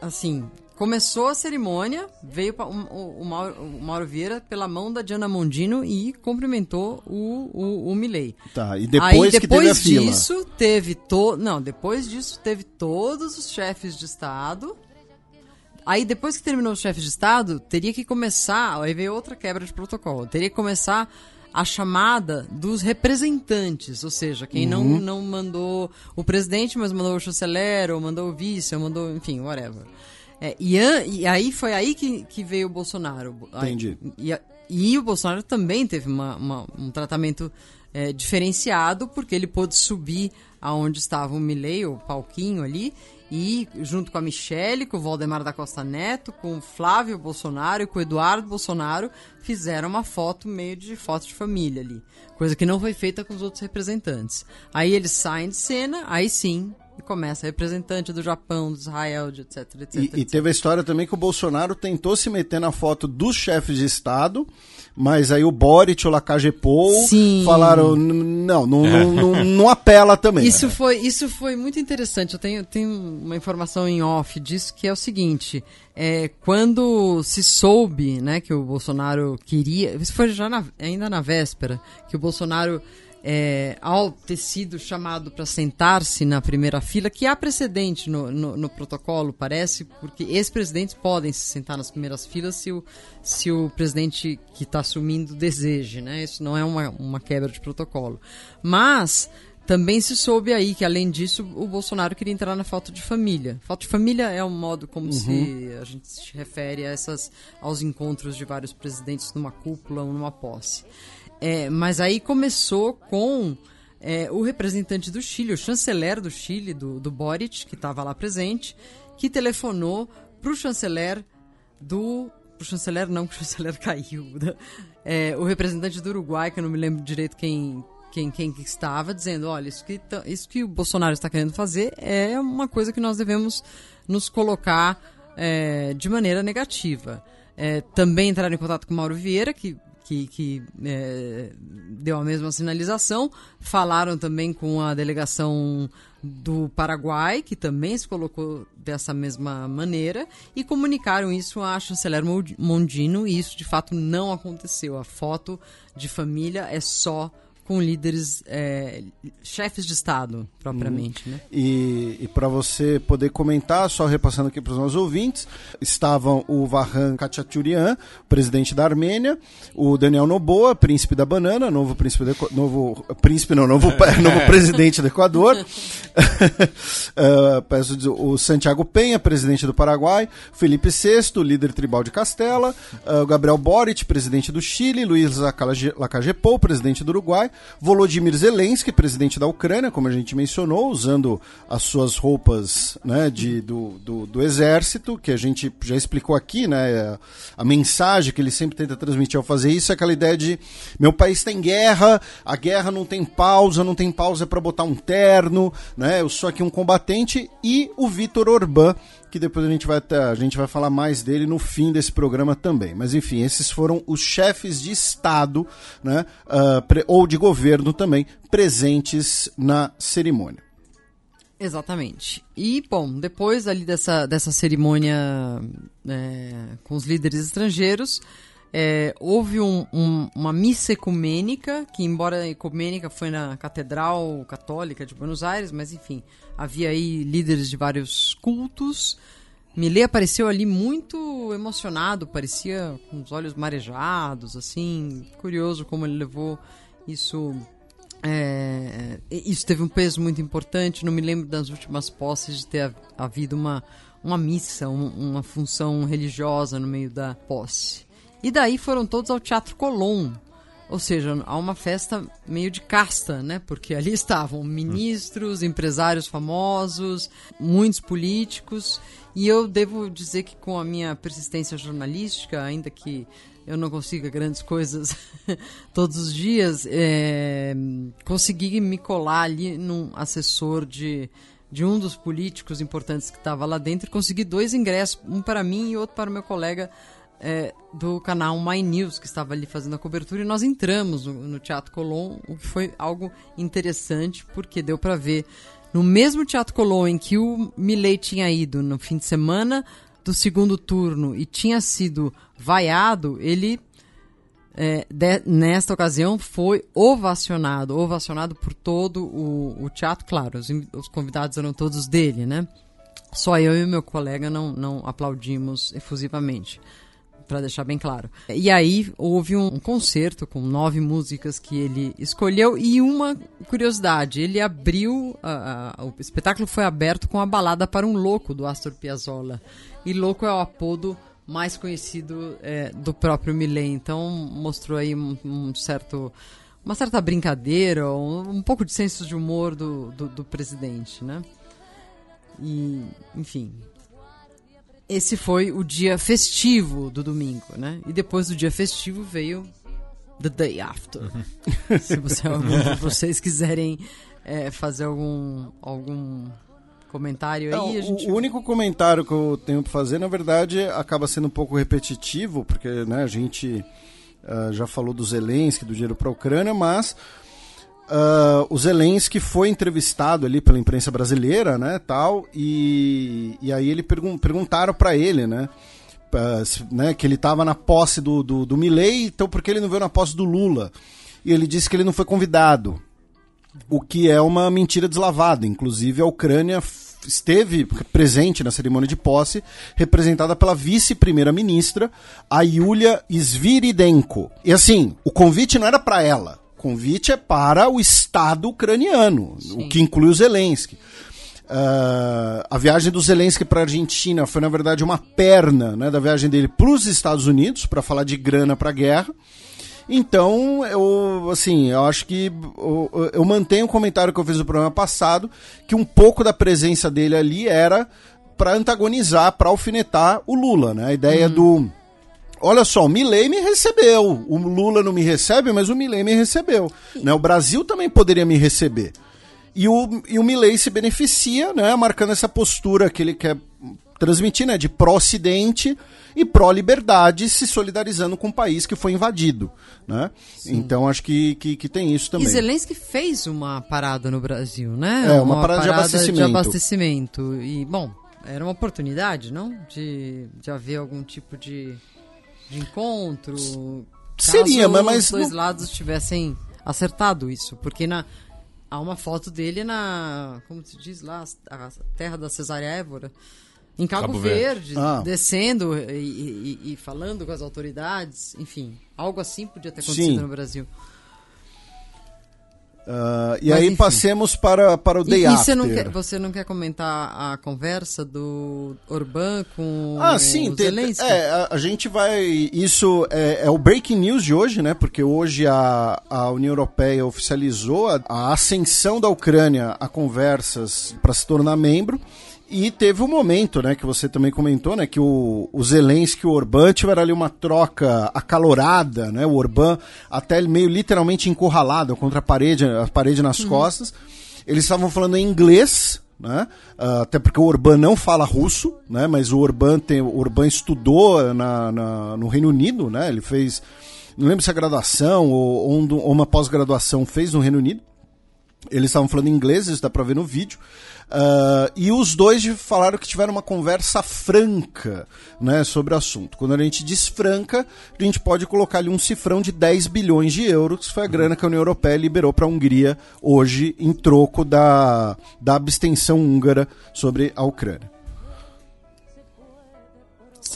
assim, Começou a cerimônia, veio o, o, Mauro, o, Mauro, Vieira pela mão da Diana Mondino e cumprimentou o, o, o Milley. Tá, e depois, Aí, depois que teve disso, teve to... Não, depois disso teve todos os chefes de Estado. Aí depois que terminou os chefes de Estado, teria que começar, aí veio outra quebra de protocolo, teria que começar a chamada dos representantes, ou seja, quem uhum. não, não mandou o presidente, mas mandou o chanceler, ou mandou o vice, ou mandou, enfim, whatever. É, e, e, aí foi aí que, que veio o Bolsonaro. Entendi. E, e o Bolsonaro também teve uma, uma, um tratamento é, diferenciado, porque ele pôde subir aonde estava o Milley, o palquinho ali, e junto com a Michelle, com o Valdemar da Costa Neto, com o Flávio Bolsonaro e com o Eduardo Bolsonaro, fizeram uma foto meio de foto de família ali. Coisa que não foi feita com os outros representantes. Aí eles saem de cena, aí sim e começa representante do Japão, do Israel, de etc, etc, e, etc. E teve a história também que o Bolsonaro tentou se meter na foto dos chefes de Estado, mas aí o Boric, o Lacagepou falaram, não, não, não, não, não, apela também. Isso, foi, isso foi muito interessante, eu tenho, tenho uma informação em off disso, que é o seguinte, é, quando se soube né, que o Bolsonaro queria, isso foi já na, ainda na véspera, que o Bolsonaro é, ao ter sido chamado para sentar-se na primeira fila, que há precedente no, no, no protocolo, parece, porque ex-presidentes podem se sentar nas primeiras filas se o, se o presidente que está assumindo deseje, né? Isso não é uma, uma quebra de protocolo. Mas também se soube aí que, além disso, o Bolsonaro queria entrar na foto de família. Foto de família é um modo como uhum. se a gente se refere a essas, aos encontros de vários presidentes numa cúpula ou numa posse. É, mas aí começou com é, o representante do Chile, o chanceler do Chile, do, do Boric, que estava lá presente, que telefonou para o chanceler do. Pro chanceler, não, que o chanceler caiu. É, o representante do Uruguai, que eu não me lembro direito quem, quem, quem estava, dizendo: olha, isso que, tá, isso que o Bolsonaro está querendo fazer é uma coisa que nós devemos nos colocar é, de maneira negativa. É, também entraram em contato com o Mauro Vieira, que que, que é, deu a mesma sinalização. Falaram também com a delegação do Paraguai, que também se colocou dessa mesma maneira, e comunicaram isso à chanceler Mondino, e isso de fato não aconteceu. A foto de família é só com líderes, é, chefes de Estado, propriamente. Uhum. Né? E, e para você poder comentar, só repassando aqui para os nossos ouvintes, estavam o Vahan Khachaturian, presidente da Armênia, o Daniel Noboa, príncipe da banana, novo príncipe, do, novo príncipe não, novo, novo presidente do Equador, uh, peço dizer, o Santiago Penha, presidente do Paraguai, Felipe VI, líder tribal de Castela, uh, o Gabriel Boric, presidente do Chile, Luiz Lacagepou, presidente do Uruguai, Volodymyr Zelensky, presidente da Ucrânia, como a gente mencionou, usando as suas roupas né, de, do, do, do, exército, que a gente já explicou aqui, né? A mensagem que ele sempre tenta transmitir ao fazer isso é aquela ideia de meu país tem guerra, a guerra não tem pausa, não tem pausa para botar um terno, né? Eu sou aqui um combatente, e o Vitor Orbán, que depois a gente vai a gente vai falar mais dele no fim desse programa também. Mas enfim, esses foram os chefes de Estado, né, uh, ou de governo também, presentes na cerimônia. Exatamente. E, bom, depois ali dessa, dessa cerimônia é, com os líderes estrangeiros, é, houve um, um, uma missa ecumênica, que embora ecumênica foi na Catedral Católica de Buenos Aires, mas enfim, havia aí líderes de vários cultos. Millet apareceu ali muito emocionado, parecia com os olhos marejados, assim, curioso como ele levou isso É, isso teve um peso muito importante. Não me lembro das últimas posses de ter havido uma, uma missa, uma função religiosa no meio da posse. E daí foram todos ao Teatro Colón. Ou seja, há uma festa meio de casta, né? Porque ali estavam ministros, empresários famosos, muitos políticos. E eu devo dizer que com a minha persistência jornalística, ainda que eu não consiga grandes coisas todos os dias, é, consegui me colar ali num assessor de, de um dos políticos importantes que estava lá dentro e consegui dois ingressos, um para mim e outro para o meu colega é, do canal My News, que estava ali fazendo a cobertura, e nós entramos no, no Teatro Colón, o que foi algo interessante, porque deu para ver no mesmo Teatro Colón em que o Milley tinha ido no fim de semana, do segundo turno e tinha sido vaiado, ele é, de, nesta ocasião foi ovacionado, ovacionado por todo o, o teatro, claro, os, os, convidados eram todos dele, né? Só eu e meu colega não, não aplaudimos efusivamente, para deixar bem claro. E aí houve um concerto com nove músicas que ele escolheu e uma curiosidade, ele abriu, o espetáculo foi aberto com a balada para um louco do Astor Piazzolla. E Louco é o apodo mais conhecido é, do próprio Milley. Então mostrou aí um, um certo uma certa brincadeira, um, um, pouco de senso de humor do, do, do, presidente, né? E, enfim. Esse foi o dia festivo do domingo, né? E depois do dia festivo veio The Day After. Uhum. Se você, vocês quiserem é, fazer algum, algum comentário aí. Gente... O único comentário que eu tenho para fazer, na verdade, acaba sendo um pouco repetitivo, porque né, a gente uh, já falou do Zelensky, do dinheiro para a Ucrânia, mas uh, o Zelensky foi entrevistado ali pela imprensa brasileira, né, tal, e, e aí ele pergun perguntaram para ele, né, uh, né, que ele estava na posse do, do, do Milley, então por que ele não veio na posse do Lula? E ele disse que ele não foi convidado o que é uma mentira deslavada. Inclusive, a Ucrânia esteve presente na cerimônia de posse, representada pela vice-primeira-ministra, a Yulia Sviridenko. E assim, o convite não era para ela, convite é para o Estado ucraniano, Sim. o que inclui o Zelensky. Uh, a viagem do Zelensky para a Argentina foi, na verdade, uma perna né, da viagem dele para os Estados Unidos, para falar de grana para a guerra. Então, eu, assim, eu acho que eu, eu mantenho o comentário que eu fiz no programa passado, que um pouco da presença dele ali era para antagonizar, para alfinetar o Lula, né? A ideia uhum. do Olha só, o Milley me recebeu. O Lula não me recebe, mas o Milley me recebeu. Né? O Brasil também poderia me receber. E o, e o Milley se beneficia, né, marcando essa postura que ele quer transmitir, né, de pró-ocidente e pró-liberdade, se solidarizando com o país que foi invadido. Né? Então acho que, que, que, tem isso também. E Zelensky fez uma parada no Brasil, né? É, uma, uma parada, parada, de abastecimento. De abastecimento. E, bom, era uma oportunidade, não? De, de haver algum tipo de, de encontro. Seria, mas, mas. os dois não... lados tivessem acertado isso. Porque na, há uma foto dele na. Como se diz lá? A terra da Cesária Évora em Cabo, Cabo Verde, Verde ah. descendo e, e, e, falando com as autoridades, enfim, algo assim podia ter acontecido Sim. no Brasil. Uh, e Mas, aí enfim. passemos para, para o Day e, After. E você não, quer, você não quer comentar a conversa do Orbán com ah, sim, o Zelensky? É, a, a, gente vai... Isso é, é, o breaking news de hoje, né? Porque hoje a, a União Europeia oficializou a, a ascensão da Ucrânia a conversas para se tornar membro. E teve um momento, né, que você também comentou, né, que o, o Zelensky e o Orbán tiveram ali uma troca acalorada, né, o Orbán até meio literalmente encurralado contra a parede, a parede nas uhum. costas. Eles estavam falando em inglês, né, uh, até porque o Orbán não fala russo, né, mas o Orbán, tem, o Orbán estudou na, na, no Reino Unido, né, ele fez, não lembro se a graduação ou, ou uma pós-graduação fez no Reino Unido. Eles estavam falando inglês, isso dá pra ver no vídeo. Uh, e os dois falaram que tiveram uma conversa franca né, sobre o assunto. Quando a gente diz franca, a gente pode colocar ali um cifrão de 10 bilhões de euros, que foi a grana que a União Europeia liberou para a Hungria hoje em troco da, da abstenção húngara sobre a Ucrânia.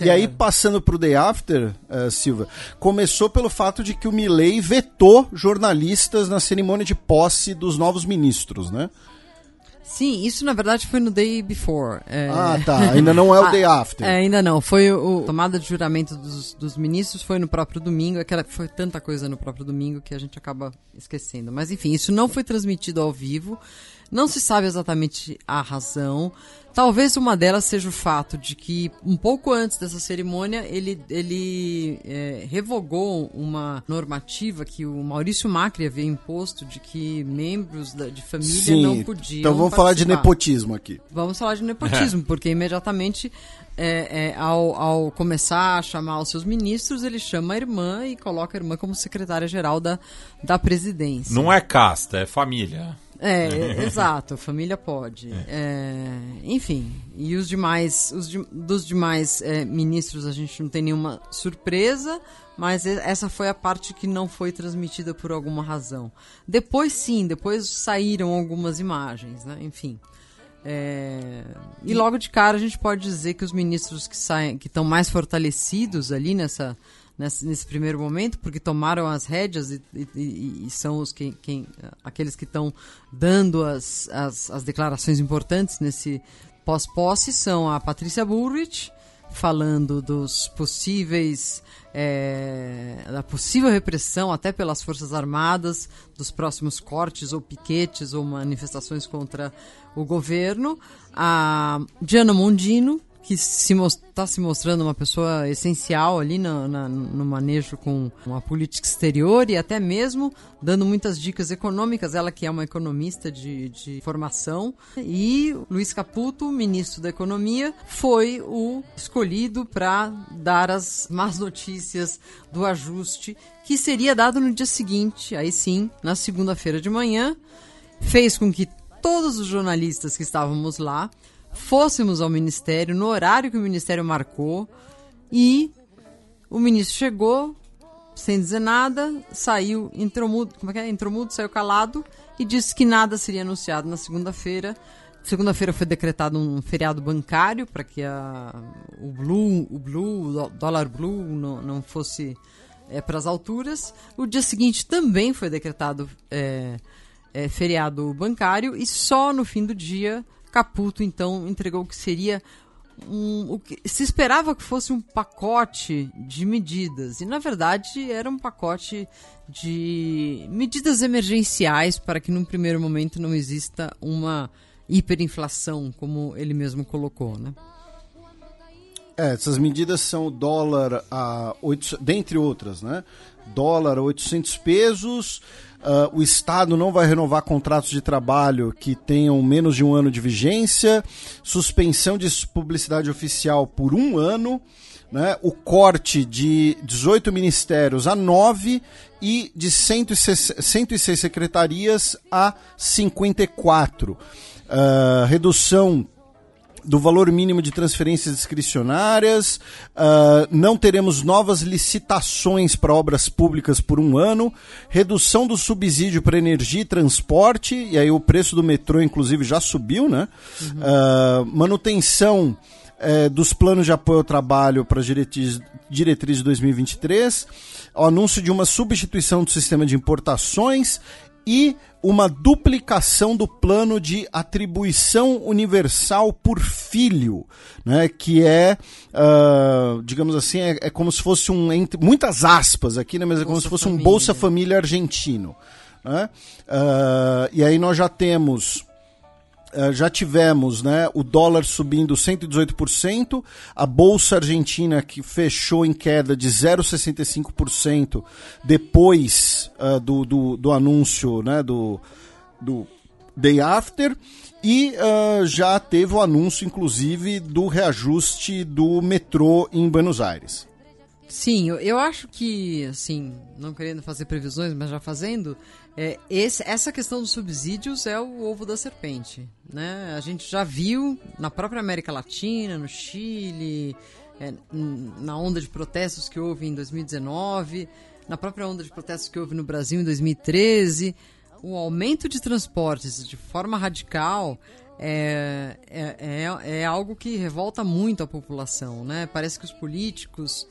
E aí, passando para o Day After, uh, Silva, começou pelo fato de que o Milley vetou jornalistas na cerimônia de posse dos novos ministros, né? Sim, isso na verdade foi no day before. É... Ah, tá. Ainda não é o day after. É, ainda não. Foi o, a tomada de juramento dos, dos ministros foi no próprio domingo. Aquela, foi tanta coisa no próprio domingo que a gente acaba esquecendo. Mas enfim, isso não foi transmitido ao vivo. Não se sabe exatamente a razão. Talvez uma delas seja o fato de que, um pouco antes dessa cerimônia, ele, ele é, revogou uma normativa que o Maurício Macri havia imposto de que membros da, de família Sim, não podiam. Então vamos falar de nepotismo aqui. Vamos falar de nepotismo, porque imediatamente, é, é, ao, ao começar a chamar os seus ministros, ele chama a irmã e coloca a irmã como secretária-geral da, da presidência. Não é casta, é família. É, exato, família pode. É, enfim, e os demais, os de, dos demais é, ministros a gente não tem nenhuma surpresa, mas essa foi a parte que não foi transmitida por alguma razão. Depois sim, depois saíram algumas imagens, né? Enfim. É, e logo de cara a gente pode dizer que os ministros que saem, que estão mais fortalecidos ali nessa nesse, nesse primeiro momento, porque tomaram as rédeas e, e, e são os que, quem, aqueles que estão dando as, as, as declarações importantes nesse pós-posse são a Patrícia Bullrich, falando dos possíveis é, da possível repressão até pelas forças armadas dos próximos cortes ou piquetes ou manifestações contra o governo. A Diana Mondino que está se, mostrando uma pessoa essencial ali no, na, no manejo com a política exterior e até mesmo dando muitas dicas econômicas, ela que é uma economista de, de formação. E Luiz Caputo, ministro da Economia, foi o escolhido para dar as más notícias do ajuste que seria dado no dia seguinte, aí sim, na segunda-feira de manhã, fez com que todos os jornalistas que estávamos lá fôssemos ao ministério no horário que o ministério marcou e o ministro chegou sem dizer nada, saiu, entrou mudo, como é que é? Entrou mudo, saiu calado e disse que nada seria anunciado na segunda-feira. Segunda-feira foi decretado um feriado bancário para que a, o blue, o blue, o dólar blue não, não fosse é, para as alturas. O dia seguinte também foi decretado é, é, feriado bancário e só no fim do dia Caputo então entregou que seria um, o que se esperava que fosse um pacote de medidas e na verdade era um pacote de medidas emergenciais para que num primeiro momento não exista uma hiperinflação, como ele mesmo colocou, né? É, essas medidas são o dólar a 8, dentre outras, né? Dólar a 800 pesos, Uh, o Estado não vai renovar contratos de trabalho que tenham menos de um ano de vigência, suspensão de publicidade oficial por um ano, né, o corte de 18 ministérios a 9 e de 106, 106 secretarias a 54. Uh, ah, redução do valor mínimo de transferências discricionárias, uh, não teremos novas licitações para obras públicas por um ano, redução do subsídio para energia e transporte, e aí o preço do metrô, inclusive, já subiu, né? Uhum. Uh, manutenção uh, dos planos de apoio ao trabalho para diretriz, diretriz de 2023, o anúncio de uma substituição do sistema de importações e uma duplicação do plano de atribuição universal por filho, né, que é, uh, digamos assim, é, é, como se fosse um, entre muitas aspas aqui, né, mas é como se fosse família. um Bolsa Família argentino. Né? Uh, e aí nós já temos já tivemos né, o dólar subindo 118%, a Bolsa Argentina que fechou em queda de 0,65% depois uh, do, do, do, anúncio né, do, do Day After, e uh, já teve o anúncio, inclusive, do reajuste do metrô em Buenos Aires. Sim, eu, eu acho que, assim, não querendo fazer previsões, mas já fazendo, é, esse, essa questão dos subsídios é o ovo da serpente. Né? A gente já viu na própria América Latina, no Chile, é, na onda de protestos que houve em 2019, na própria onda de protestos que houve no Brasil em 2013, o aumento de transportes de forma radical é, é, é, é algo que revolta muito a população, né? Parece que os políticos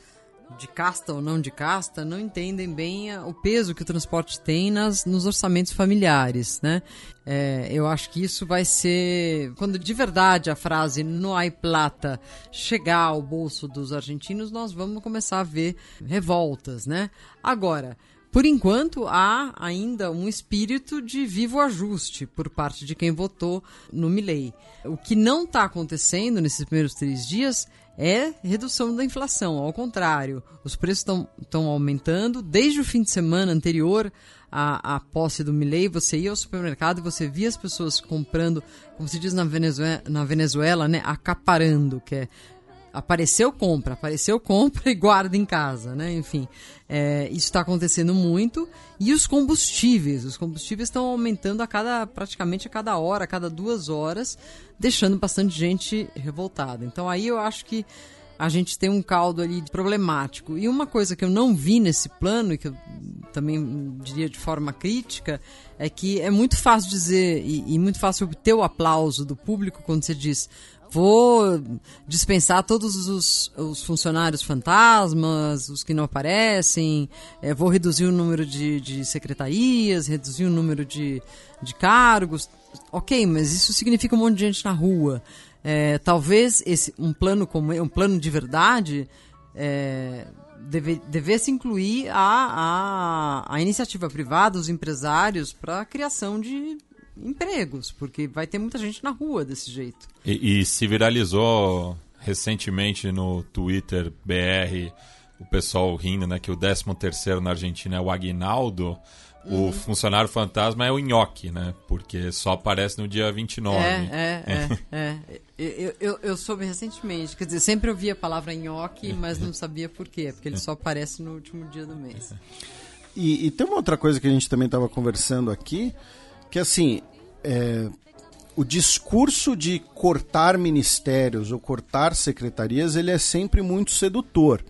de casta ou não de casta não entendem bem o peso que o transporte tem nas, nos orçamentos familiares, né? É, eu acho que isso vai ser quando de verdade a frase no hay plata chegar ao bolso dos argentinos, nós vamos começar a ver revoltas, né? Agora, por enquanto, há ainda um espírito de vivo ajuste por parte de quem votou no Milley. O que não está acontecendo nesses primeiros três dias é redução da inflação. Ao contrário, os preços estão aumentando. Desde o fim de semana anterior à, à posse do Milley, você ia ao supermercado e você via as pessoas comprando, como se diz na Venezuela, na Venezuela né, acaparando, que é apareceu, compra, apareceu, compra e guarda em casa, né? Enfim, é, isso está acontecendo muito. E os combustíveis, os combustíveis estão aumentando a cada, praticamente a cada hora, a cada duas horas, deixando bastante gente revoltada. Então aí eu acho que a gente tem um caldo ali problemático. E uma coisa que eu não vi nesse plano, e que eu também diria de forma crítica, é que é muito fácil dizer e, e muito fácil obter o aplauso do público quando você diz vou dispensar todos os, os, funcionários fantasmas, os que não aparecem, é, vou reduzir o número de, de secretarias, reduzir o número de, de cargos. Ok, mas isso significa um monte de gente na rua. É, talvez esse, um plano como um plano de verdade é, deve, devesse incluir a, a, a iniciativa privada, os empresários, para a criação de empregos, porque vai ter muita gente na rua desse jeito. E, e se viralizou recentemente no Twitter BR o pessoal rindo, né, que o 13 terceiro na Argentina é o Aguinaldo, uhum. o funcionário fantasma é o Nhoque, né, porque só aparece no dia 29. É, é, é. é. Eu, eu, eu, soube recentemente, quer dizer, sempre ouvia a palavra Nhoque, mas não sabia por quê, porque ele só aparece no último dia do mês. E, e tem uma outra coisa que a gente também estava conversando aqui, que assim, é, o discurso de cortar ministérios ou cortar secretarias, ele é sempre muito sedutor.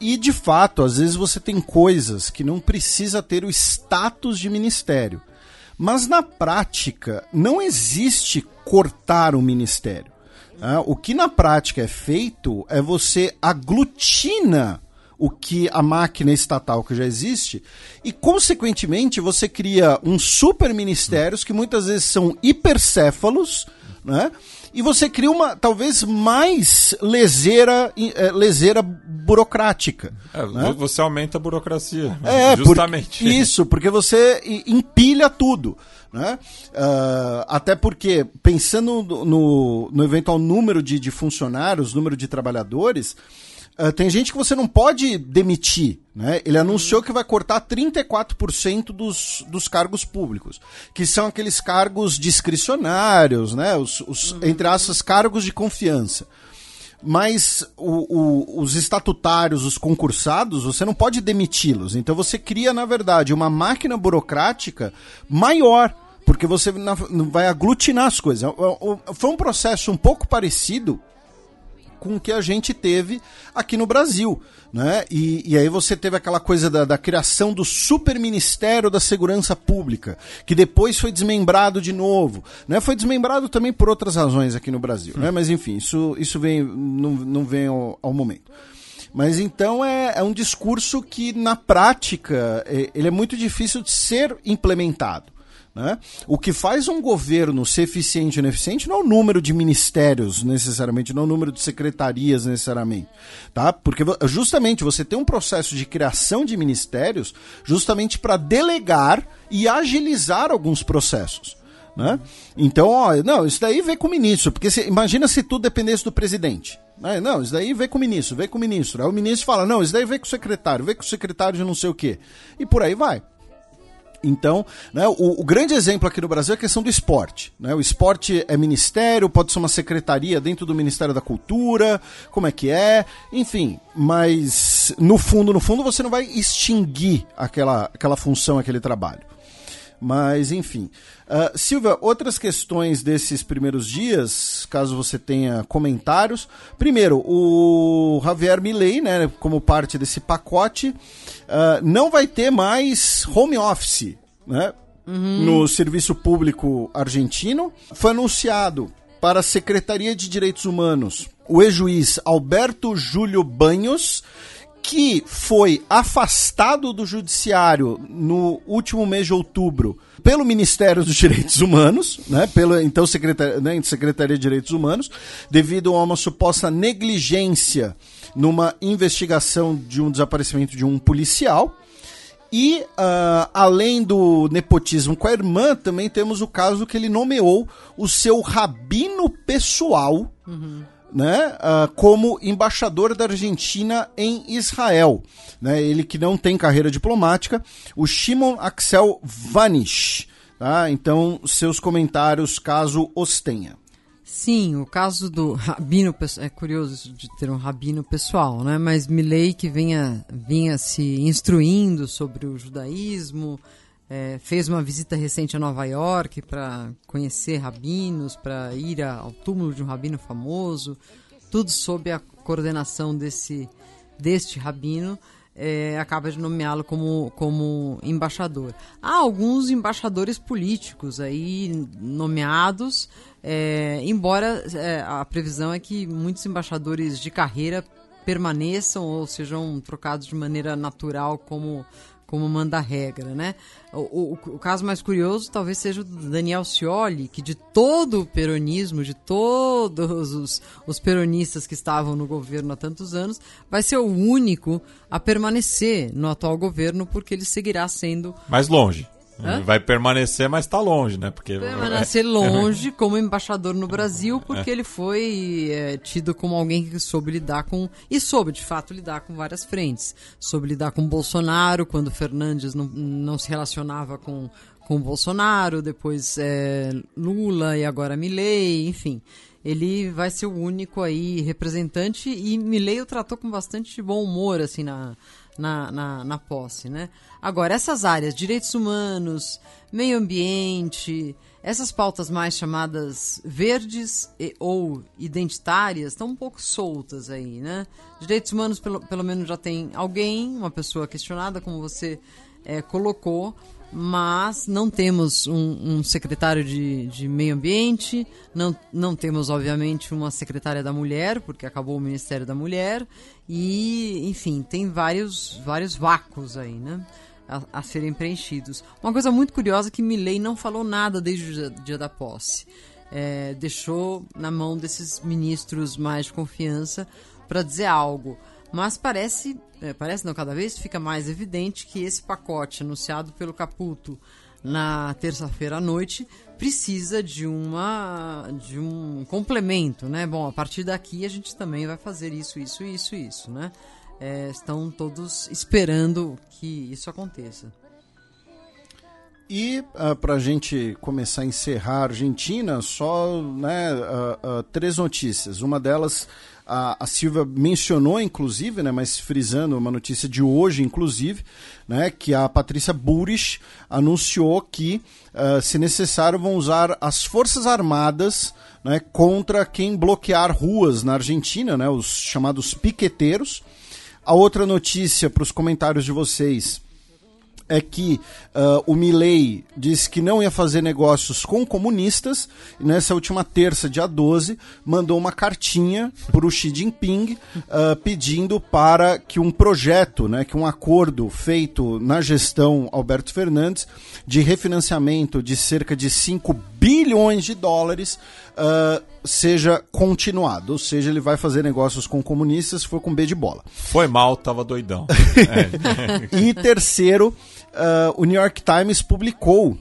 E de fato, às vezes você tem coisas que não precisa ter o status de ministério. Mas na prática, não existe cortar o ministério. Ah, o que na prática é feito é você aglutina o que a máquina estatal que já existe e consequentemente você cria um super ministérios que muitas vezes são hipercéfalos, né? E você cria uma talvez mais leseira, é, leseira burocrática. É, né? Você aumenta a burocracia. É, justamente. Por, isso, porque você empilha tudo. Né? Uh, até porque, pensando no, no eventual número de, de funcionários, número de trabalhadores, Uh, tem gente que você não pode demitir. Né? Ele anunciou que vai cortar 34% dos, dos cargos públicos, que são aqueles cargos discricionários, né? os, os entre aspas, cargos de confiança. Mas o, o, os estatutários, os concursados, você não pode demiti-los. Então você cria, na verdade, uma máquina burocrática maior porque você vai aglutinar as coisas. Foi um processo um pouco parecido com o que a gente teve aqui no Brasil. Né? E, e aí você teve aquela coisa da, da, criação do Super Ministério da Segurança Pública, que depois foi desmembrado de novo. Né? Foi desmembrado também por outras razões aqui no Brasil. Né? Mas enfim, isso, isso vem, não, não vem ao, ao momento. Mas então é, é, um discurso que, na prática, é, ele é muito difícil de ser implementado. Né? O que faz um governo ser eficiente ou ineficiente não é o número de ministérios, necessariamente, não é o número de secretarias, necessariamente. Tá? Porque justamente você tem um processo de criação de ministérios justamente para delegar e agilizar alguns processos. Né? Então, ó, não, isso daí vem com o ministro, porque se, imagina se tudo dependesse do presidente. Né? Não, isso daí vem com o ministro, vem com o ministro. Aí o ministro fala, não, isso daí vem com o secretário, vem com o secretário de não sei o quê. E por aí vai. Então, né, o, o, grande exemplo aqui no Brasil é a questão do esporte. Né? O esporte é ministério, pode ser uma secretaria dentro do Ministério da Cultura, como é que é, enfim. Mas no fundo, no fundo, você não vai extinguir aquela, aquela função, aquele trabalho. Mas, enfim. Uh, Silvia, outras questões desses primeiros dias, caso você tenha comentários. Primeiro, o Javier Milei, né, como parte desse pacote, uh, não vai ter mais home office. Né? no serviço público argentino. Foi anunciado para a Secretaria de Direitos Humanos o ex-juiz Alberto Júlio Banhos, que foi afastado do judiciário no último mês de outubro pelo Ministério dos Direitos Humanos, né, pela então Secretaria, né, Secretaria de Direitos Humanos, devido a uma suposta negligência numa investigação de um desaparecimento de um policial. E, uh, além do nepotismo com a irmã, também temos o caso que ele nomeou o seu rabino pessoal, uhum. né, uh, como embaixador da Argentina em Israel. Né, ele que não tem carreira diplomática, o Shimon Axel Vanish. Tá? Então, seus comentários, caso os tenha. Sim, o caso do rabino é curioso isso de ter um rabino pessoal, né? Mas Milley que vinha, vinha se instruindo sobre o judaísmo, é, fez uma visita recente a Nova York para conhecer rabinos, para ir ao túmulo de um rabino famoso, tudo sob a coordenação desse deste rabino é, acaba de nomeá-lo como, como embaixador. Há alguns embaixadores políticos aí nomeados, é, embora é, a previsão é que muitos embaixadores de carreira permaneçam ou sejam trocados de maneira natural como como manda a regra, né? O, o, o, caso mais curioso talvez seja o do Daniel Scioli, que de todo o peronismo, de todos os, os peronistas que estavam no governo há tantos anos, vai ser o único a permanecer no atual governo, porque ele seguirá sendo... Mais longe. Hã? Vai permanecer, mas está longe, né? Porque permanecer longe como embaixador no Brasil, porque é. ele foi é, tido como alguém que soube lidar com e soube de fato lidar com várias frentes. Soube lidar com Bolsonaro quando Fernandes não, não se relacionava com com Bolsonaro, depois é, Lula e agora Milley, enfim. Ele vai ser o único aí representante e Milley o tratou com bastante bom humor assim na na, na, na posse, né? Agora, essas áreas, direitos humanos, meio ambiente, essas pautas mais chamadas verdes e, ou identitárias estão um pouco soltas aí, né? Direitos humanos, pelo, pelo menos, já tem alguém, uma pessoa questionada, como você é, colocou, mas não temos um, um secretário de, de, meio ambiente, não, não temos, obviamente, uma secretária da mulher, porque acabou o Ministério da Mulher, e, enfim, tem vários, vários vácuos aí, né? A, a serem preenchidos. Uma coisa muito curiosa é que Milley não falou nada desde o dia, dia da posse. É, deixou na mão desses ministros mais de confiança para dizer algo. Mas parece, é, parece não, cada vez fica mais evidente que esse pacote anunciado pelo Caputo na terça-feira à noite precisa de uma de um complemento, né? Bom, a partir daqui a gente também vai fazer isso, isso, isso, isso, né? É, estão todos esperando que isso aconteça. E uh, ah, para a gente começar a encerrar a Argentina, só né, uh, uh, três notícias. Uma delas a, a Silvia mencionou, inclusive, né, mas frisando uma notícia de hoje, inclusive, né, que a Patrícia Burris anunciou que, uh, se necessário, vão usar as Forças Armadas né, contra quem bloquear ruas na Argentina, né, os chamados piqueteiros. A outra notícia para os comentários de vocês é que uh, o Milley disse que não ia fazer negócios com comunistas e nessa última terça, dia 12, mandou uma cartinha para o Xi Jinping uh, pedindo para que um projeto, né, que um acordo feito na gestão Alberto Fernandes de refinanciamento de cerca de 5 bilhões de dólares uh, seja continuado. Ou seja, ele vai fazer negócios com comunistas se for com B de bola. Foi mal, tava doidão. é. e terceiro, uh, o New York Times publicou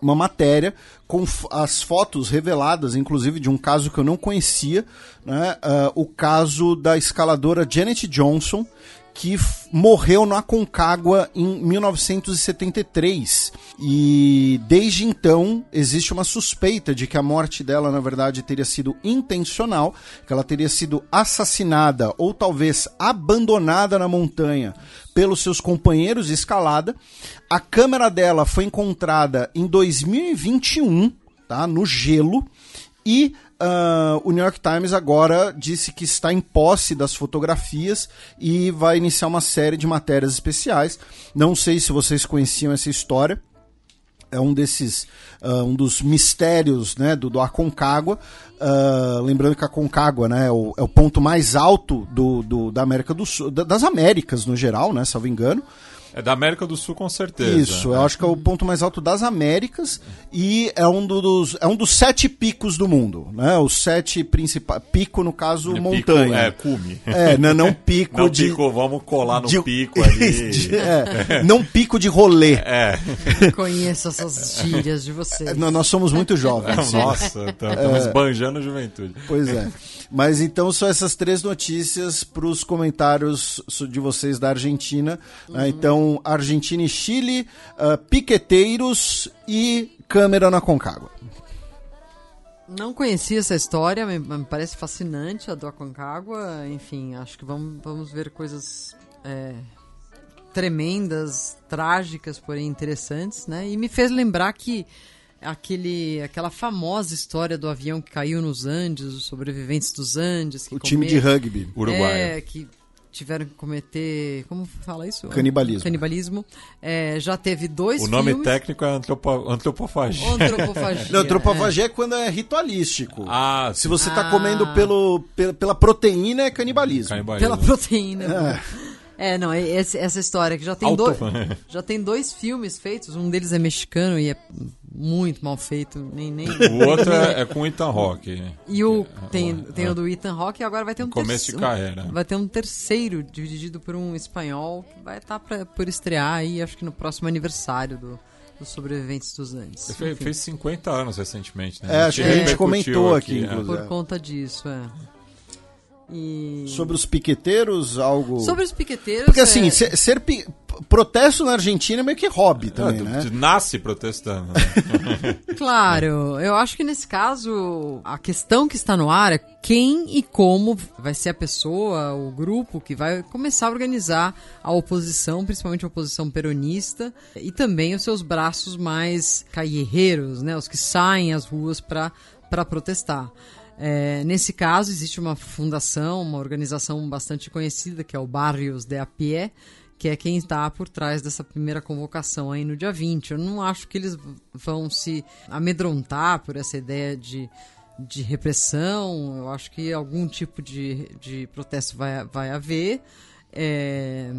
uma matéria com as fotos reveladas, inclusive de um caso que eu não conhecia, né? Uh, o caso da escaladora Janet Johnson, que morreu no Aconcagua em 1973. E desde então existe uma suspeita de que a morte dela, na verdade, teria sido intencional, que ela teria sido assassinada ou talvez abandonada na montanha pelos seus companheiros de escalada. A câmera dela foi encontrada em 2021, tá, no gelo, e Uh, o New York Times agora disse que está em posse das fotografias e vai iniciar uma série de matérias especiais. Não sei se vocês conheciam essa história. É um desses uh, um dos mistérios né, do, do Aconcagua. Uh, lembrando que a Aconcagua né, é, o, é o ponto mais alto do, do, da América do Sul, das Américas no geral, né, salvo engano. É da América do Sul, com certeza. Isso, eu acho que é o ponto mais alto das Américas e é um dos, é um dos sete picos do mundo, né? Os sete principais. Pico, no caso, É montanha. Pico, é, cume. É, não, não pico Não, de. pico, vamos colar no de- pico ali. de- é, não pico de rolê. É, Conheço essas gírias de vocês. Nó- Nós somos muito jovens. nossa, então, estamos esbanjando a juventude. Pois é. Mas então são essas três notícias para os comentários de vocês da Argentina. né? Então, Argentina e Chile, ah, piqueteiros e câmera na Concagua. Não conhecia essa história, me, me parece fascinante a do Aconcagua. Enfim, acho que vamos, vamos ver coisas é, tremendas, trágicas, porém interessantes, né? E me fez lembrar que aquele, aquela famosa história do avião que caiu nos Andes, os sobreviventes dos Andes. Que O time de rugby. Uruguai. É, que tiveram que cometer. Como fala isso? Canibalismo. Canibalismo. É, já teve dois O nome filmes. técnico é antropo, antropofagia. Antropofagia. Não, antropofagia é. quando é ritualístico. Ah, Se você tá Ah. comendo pelo, pela, pela proteína, é canibalismo. canibalismo. Pela proteína. É, não, é esse- essa história que já tem, Auto- dois, já tem dois filmes feitos, um deles é mexicano e é muito mal feito, nem... nem O outro é, é com Ethan Rock. E o, tem, tem o do Ethan Hawke e agora vai ter um Começo de terceiro- carreira. Vai ter um terceiro, dividido por um espanhol, que vai estar pra, por estrear aí, acho que no próximo aniversário do, dos Sobreviventes dos Andes. Fez 50 anos recentemente, né? É, acho que a gente repercutiu comentou aqui, é. inclusive. por conta disso, é. E... Sobre os piqueteiros, algo. Sobre os piqueteiros... Porque assim, é- ser, ser pi- protesto na Argentina é meio que hobby também, tu- né? nasce protestando. né? Claro, eu acho que nesse caso a questão que está no ar é quem e como vai ser a pessoa, o grupo que vai começar a organizar a oposição, principalmente a oposição peronista, e também os seus braços mais caierreiros, né, os que saem às ruas para protestar. É, nesse caso, existe uma fundação, uma organização bastante conhecida, que é o Barrios de a Pie, que é quem está por trás dessa primeira convocação aí no dia 20. Eu não acho que eles vão se amedrontar por essa ideia de, de repressão. Eu acho que algum tipo de, de protesto vai, vai haver. É,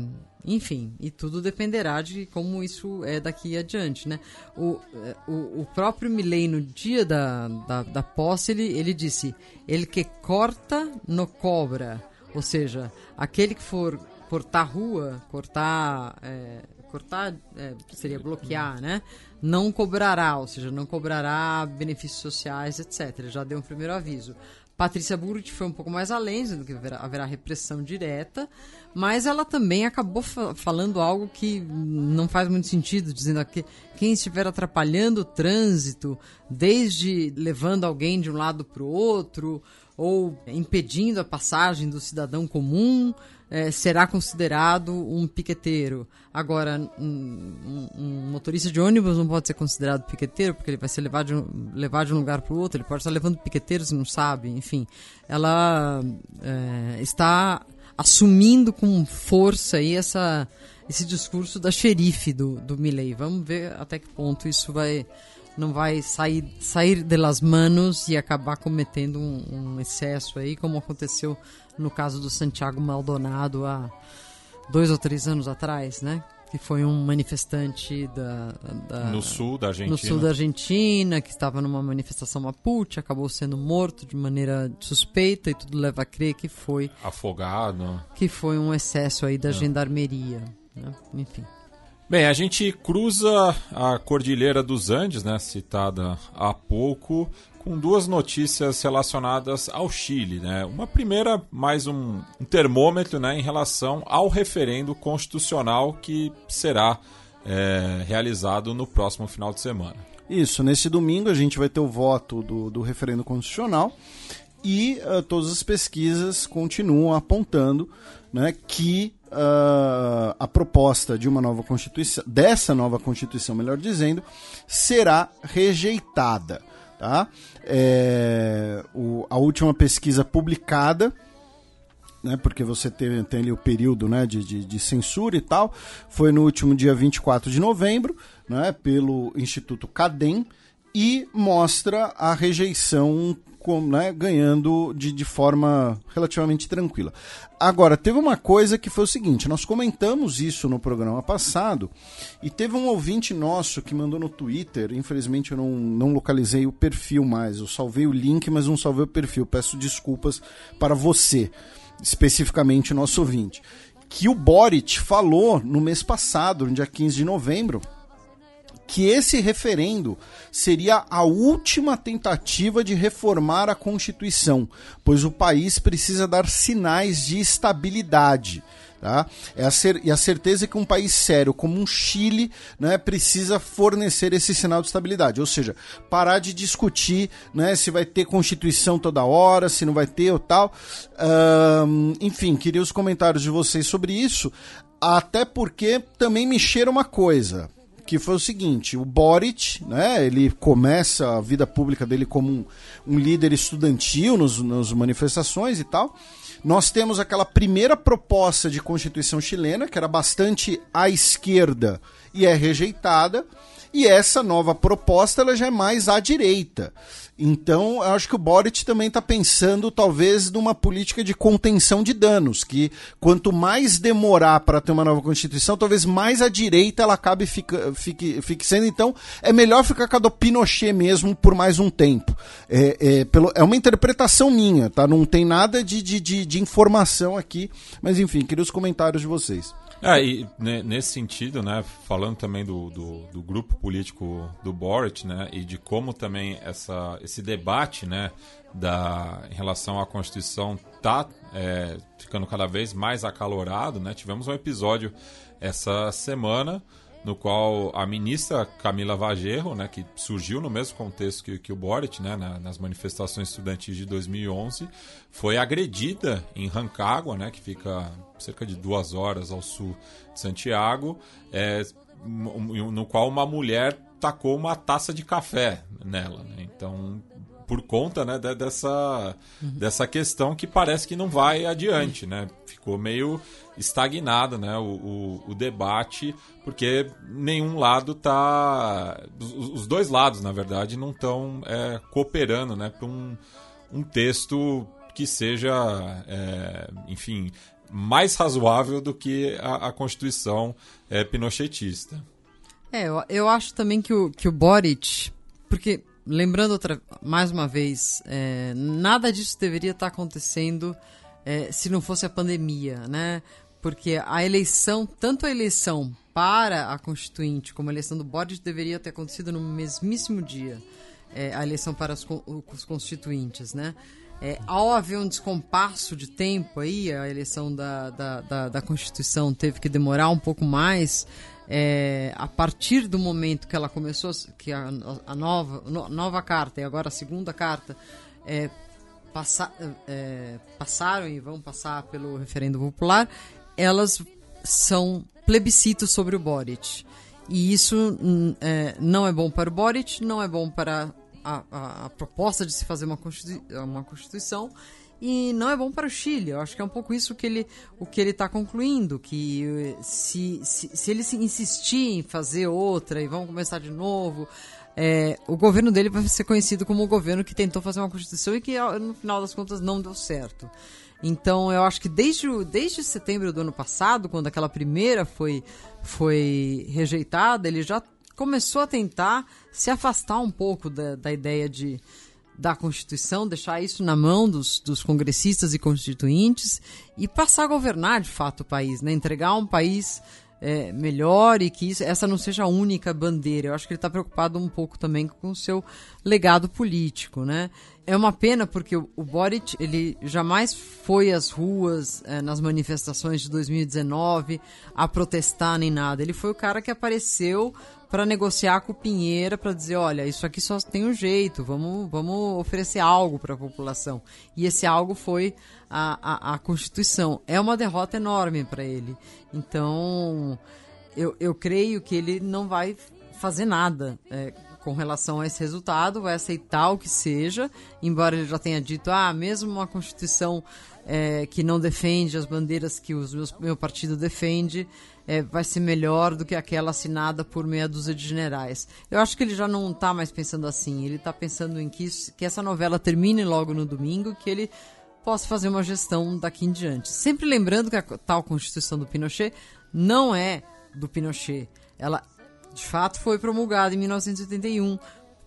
enfim, e tudo dependerá de como isso é daqui adiante, né? O, é, o, o próprio Milley, no dia da, da, da posse, ele, ele disse, ele que corta, no cobra. Ou seja, aquele que for cortar rua, cortar... é, cortar é, seria bloquear, né? Não cobrará, ou seja, não cobrará benefícios sociais, etc. Já deu um primeiro aviso. Patrícia Burrit foi um pouco mais além, dizendo que haverá, haverá repressão direta, mas ela também acabou fa- falando algo que não faz muito sentido, dizendo que quem estiver atrapalhando o trânsito, desde levando alguém de um lado para o outro, ou impedindo a passagem do cidadão comum, eh, será considerado um piqueteiro. Agora, um, um- motorista de ônibus não pode ser considerado piqueteiro, porque ele vai ser levado de um, de um lugar para o outro, ele pode estar levando piqueteiros e não sabe, enfim. Ela eh, está assumindo com força aí essa, esse discurso da xerife do, do Milley. Vamos ver até que ponto isso vai não vai sair, sair de las manos e acabar cometendo um, um excesso aí, como aconteceu no caso do Santiago Maldonado há dois ou três anos atrás, né? Que foi um manifestante da, da- No sul da Argentina. no sul da Argentina, que estava numa manifestação mapuche, acabou sendo morto de maneira suspeita e tudo leva a crer que foi Afogado. que foi um excesso aí da gendarmeria, né? Enfim. Bem, a gente cruza a Cordilheira dos Andes, né, citada há pouco, com duas notícias relacionadas ao Chile, né? Uma primeira, mais um, um termômetro, né, em relação ao referendo constitucional que será é, realizado no próximo final de semana. Isso, nesse domingo a gente vai ter o voto do, do referendo constitucional e ah, todas as pesquisas continuam apontando né, que ah, a proposta de uma nova constituição, dessa nova constituição, melhor dizendo, será rejeitada. Tá? É, o- a última pesquisa publicada né, porque você tem, tem ali o período né, de, de, de, censura e tal, foi no último dia 24 de novembro, né, pelo Instituto Cadem, e mostra a rejeição com, né, ganhando de, de forma relativamente tranquila. Agora, teve uma coisa que foi o seguinte: nós comentamos isso no programa passado e teve um ouvinte nosso que mandou no Twitter. Infelizmente, eu não, não localizei o perfil mais. Eu salvei o link, mas não salvei o perfil. Peço desculpas para você, especificamente nosso ouvinte. Que o Boric falou no mês passado, no dia 15 de novembro, que esse referendo seria a última tentativa de reformar a Constituição, pois o país precisa dar sinais de estabilidade. Tá? É a cer e a certeza que um país sério como um Chile né, precisa fornecer esse sinal de estabilidade. Ou seja, parar de discutir né, se vai ter Constituição toda hora, se não vai ter ou tal. Um, enfim, queria os comentários de vocês sobre isso. Até porque também me cheira uma coisa que foi o seguinte: o Boric, né, ele começa a vida pública dele como um, um líder estudantil nos, nas manifestações e tal. Nós temos aquela primeira proposta de Constituição chilena, que era bastante à esquerda e é rejeitada, e essa nova proposta ela já é mais à direita. Então, eu acho que o Boric também está pensando, talvez, numa política de contenção de danos, que quanto mais demorar para ter uma nova Constituição, talvez mais à direita ela acabe fica, fique, fique sendo. Então, é melhor ficar com a do Pinochet mesmo por mais um tempo. É, é, pelo, é uma interpretação minha, tá? Não tem nada de, de, de, de informação aqui, mas enfim, queria os comentários de vocês. É, e nesse sentido, né, falando também do, do, do, grupo político do Boric, né, e de como também essa, esse debate, né, da, em relação à Constituição tá é, ficando cada vez mais acalorado, né, tivemos um episódio essa semana no qual a ministra Camila Vagerro, né, que surgiu no mesmo contexto que, que o Boric, né, na, nas manifestações estudantis de 2011, foi agredida em Rancagua, né, que fica cerca de duas horas ao sul de Santiago, é, no qual uma mulher tacou uma taça de café nela. Né? Então, por conta né, dessa, uhum. dessa questão que parece que não vai adiante, né? Ficou meio estagnado né, o, o, o debate, porque nenhum lado está. Os, os, dois lados, na verdade, não estão é, cooperando né, para um, um texto que seja, é, enfim, mais razoável do que a, a Constituição é, pinochetista. É, eu, eu acho também que o, que o Boric. Porque lembrando outra, mais uma vez, é, nada disso deveria estar acontecendo é, se não fosse a pandemia, né? Porque a eleição, tanto a eleição para a Constituinte como a eleição do Boric deveria ter acontecido no mesmíssimo dia. É, a eleição para os, os constituintes, né? É, ao haver um descompasso de tempo aí, a eleição da, da, da, da Constituição teve que demorar um pouco mais é, a partir do momento que ela começou, que a, a nova, nova carta e agora a segunda carta é, passa, é, passaram e vão passar pelo referendo popular, elas são plebiscitos sobre o Boric. E isso hum, é, não é bom para o Boric, não é bom para a, a, a proposta de se fazer uma, uma Constituição e não é bom para o Chile. Eu acho que é um pouco isso que ele, o que ele está concluindo, que eh, se, se, se ele insistir em fazer outra e vamos começar de novo, é, o governo dele vai ser conhecido como o governo que tentou fazer uma constituição e que no final das contas não deu certo. Então eu acho que desde, desde setembro do ano passado, quando aquela primeira foi, foi rejeitada, ele já começou a tentar se afastar um pouco da, da ideia de, da Constituição, deixar isso na mão dos, dos congressistas e constituintes e passar a governar de fato o país, né? entregar um país é, melhor e que isso, essa não seja a única bandeira. Eu acho que ele está preocupado um pouco também com o seu legado político, né? É uma pena porque o, Boric ele jamais foi às ruas é, nas manifestações de 2019 a protestar nem nada. Ele foi o cara que apareceu para negociar com o Pinheira para dizer, olha, isso aqui só tem um jeito, vamos, vamos oferecer algo para a população. E esse algo foi a, a, a Constituição. É uma derrota enorme para ele. Então, eu, eu creio que ele não vai fazer nada é, com relação a esse resultado, vai aceitar o que seja, embora ele já tenha dito, ah, mesmo uma Constituição é, que não defende as bandeiras que o meu partido defende é, vai ser melhor do que aquela assinada por meia dúzia de generais. Eu acho que ele já não está mais pensando assim. Ele está pensando em que, isso, que essa novela termine logo no domingo, que ele possa fazer uma gestão daqui em diante. Sempre lembrando que a tal Constituição do Pinochet não é do Pinochet. Ela, de fato, foi promulgada em 1981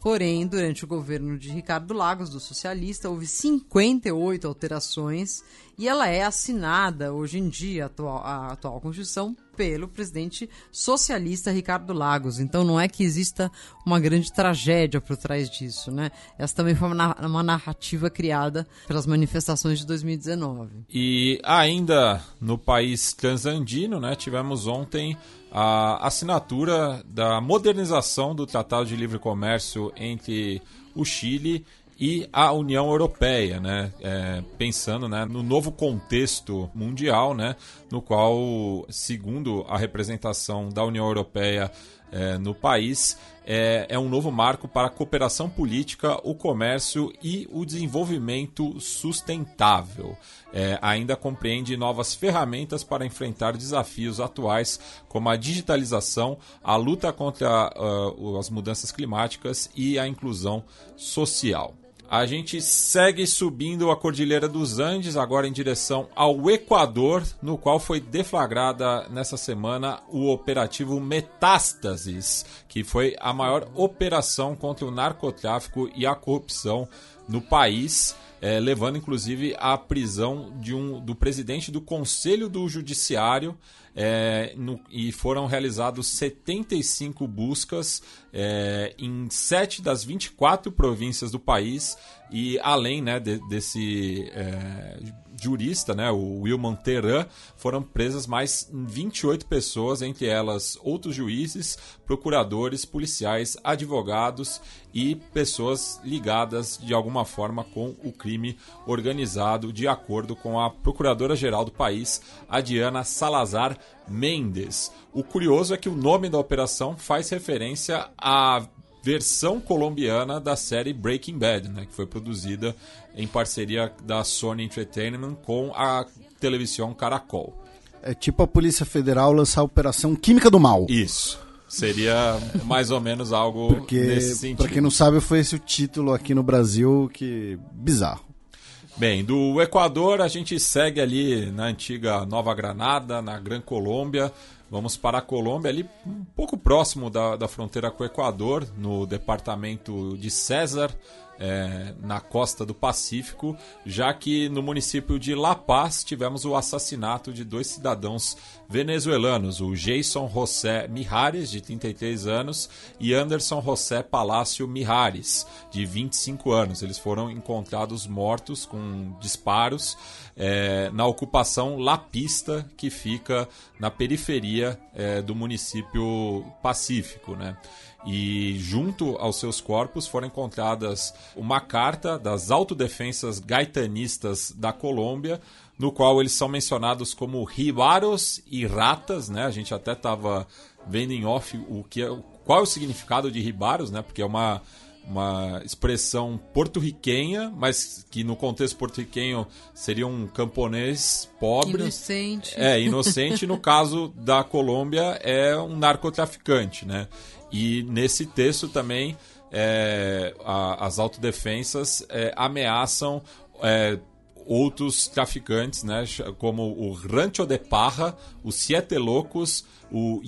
Porém, durante o governo de Ricardo Lagos, do socialista, houve 58 alterações e ela é assinada hoje em dia, a atual, a atual Constituição, pelo presidente socialista Ricardo Lagos. Então não é que exista uma grande tragédia por trás disso, né? Essa também foi uma, narrativa criada pelas manifestações de 2019. E ainda no país transandino, né, tivemos ontem a assinatura da modernização do Tratado de Livre Comércio entre o Chile e a União Europeia, né? É, pensando né, no novo contexto mundial, né, no qual, segundo a representação da União Europeia é, no país, é, é um novo marco para a cooperação política, o comércio e o desenvolvimento sustentável. É, ainda compreende novas ferramentas para enfrentar desafios atuais, como a digitalização, a luta contra uh, as mudanças climáticas e a inclusão social. A gente segue subindo a Cordilheira dos Andes, agora em direção ao Equador, no qual foi deflagrada nessa semana o operativo Metástases, que foi a maior operação contra o narcotráfico e a corrupção no país. É, levando inclusive à prisão de um, do presidente do Conselho do Judiciário, é, no, e foram realizados 75 buscas é, em 7 das 24 províncias do país. E além né, de, desse é, jurista, né, o Wilman Teran, foram presas mais 28 pessoas, entre elas outros juízes, procuradores, policiais, advogados e pessoas ligadas de alguma forma com o crime organizado, de acordo com a procuradora-geral do país, a Diana Salazar Mendes. O curioso é que o nome da operação faz referência à versão colombiana da série Breaking Bad, né, que foi produzida em parceria da Sony Entertainment com a televisão Caracol. É tipo a Polícia Federal lançar a Operação Química do Mal. Isso. Seria mais ou menos algo Porque, nesse sentido. Pra quem não sabe, foi esse o título aqui no Brasil, que bizarro. Bem, do Equador a gente segue ali na antiga Nova Granada, na Gran Colômbia. Vamos para a Colômbia, ali um pouco próximo da, da fronteira com o Equador, no departamento de César é, na costa do Pacífico, já que no município de La Paz tivemos o assassinato de dois cidadãos venezuelanos, o Jason José Mijares, de 33 anos, e Anderson José Palácio Mijares, de 25 anos. Eles foram encontrados mortos com disparos é, na ocupação Lapista, que fica na periferia é, do município Pacífico. Né? E junto aos seus corpos foram encontradas uma carta das autodefensas gaitanistas da Colômbia, no qual eles são mencionados como ribaros e ratas, né? A gente até estava vendo em off o que é, qual é o significado de ribaros, né? Porque é uma uma expressão porto-riquenha, mas que no contexto porto-riquenho seria um camponês pobre. Inocente. É, inocente. no caso da Colômbia, é um narcotraficante, né? E nesse texto também é, a, as autodefensas é, ameaçam é, outros traficantes, né, como o Rancho de Parra, os Siete Loucos, o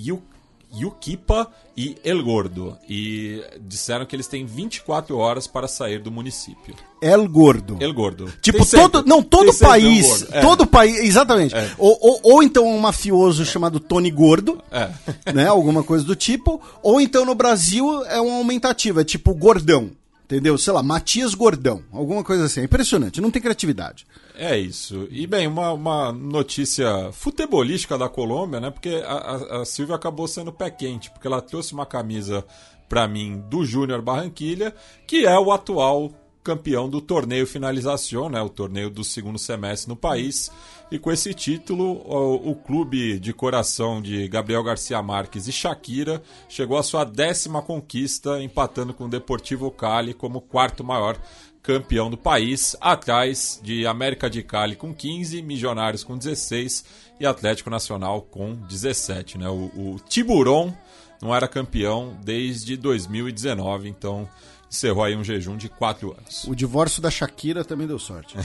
Yukipa e El Gordo. E disseram que eles têm 24 horas para sair do município. El Gordo. El Gordo. Tipo, todo. Não, todo país. É. Todo país. Exatamente. É. Ou, ou, ou, então um mafioso é. chamado Tony Gordo. É. Né? Alguma coisa do tipo. Ou então no Brasil é um aumentativo. É tipo Gordão. Entendeu? Sei lá, Matias Gordão. Alguma coisa assim. É impressionante. Não tem criatividade. É isso. E bem, uma, uma notícia futebolística da Colômbia, né? Porque a, a, Silvia acabou sendo pé quente, porque ela trouxe uma camisa para mim do Júnior Barranquilha, que é o atual campeão do torneio Finalização, né, o torneio do segundo semestre no país. E com esse título, o, o, clube de coração de Gabriel Garcia Marques e Shakira chegou à sua décima conquista, empatando com o Deportivo Cali como quarto maior campeão do país, atrás de América de Cali com 15, Milionários com 16 e Atlético Nacional com 17. Né? O, o Tiburon não era campeão desde 2019, então encerrou aí um jejum de quatro anos. O divórcio da Shakira também deu sorte.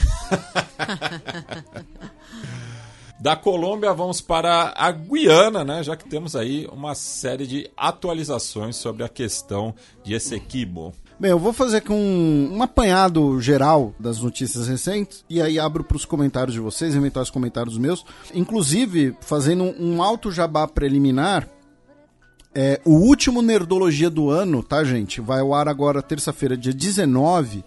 Da Colômbia vamos para a Guiana, né? Já que temos aí uma série de atualizações sobre a questão de Essequibo. Bem, eu vou fazer aqui um, um apanhado geral das notícias recentes e aí abro para os comentários de vocês, eventuais comentários meus. Inclusive, fazendo um alto jabá preliminar, é, o último Nerdologia do ano, tá, gente? Vai ao ar agora, terça-feira, dia 19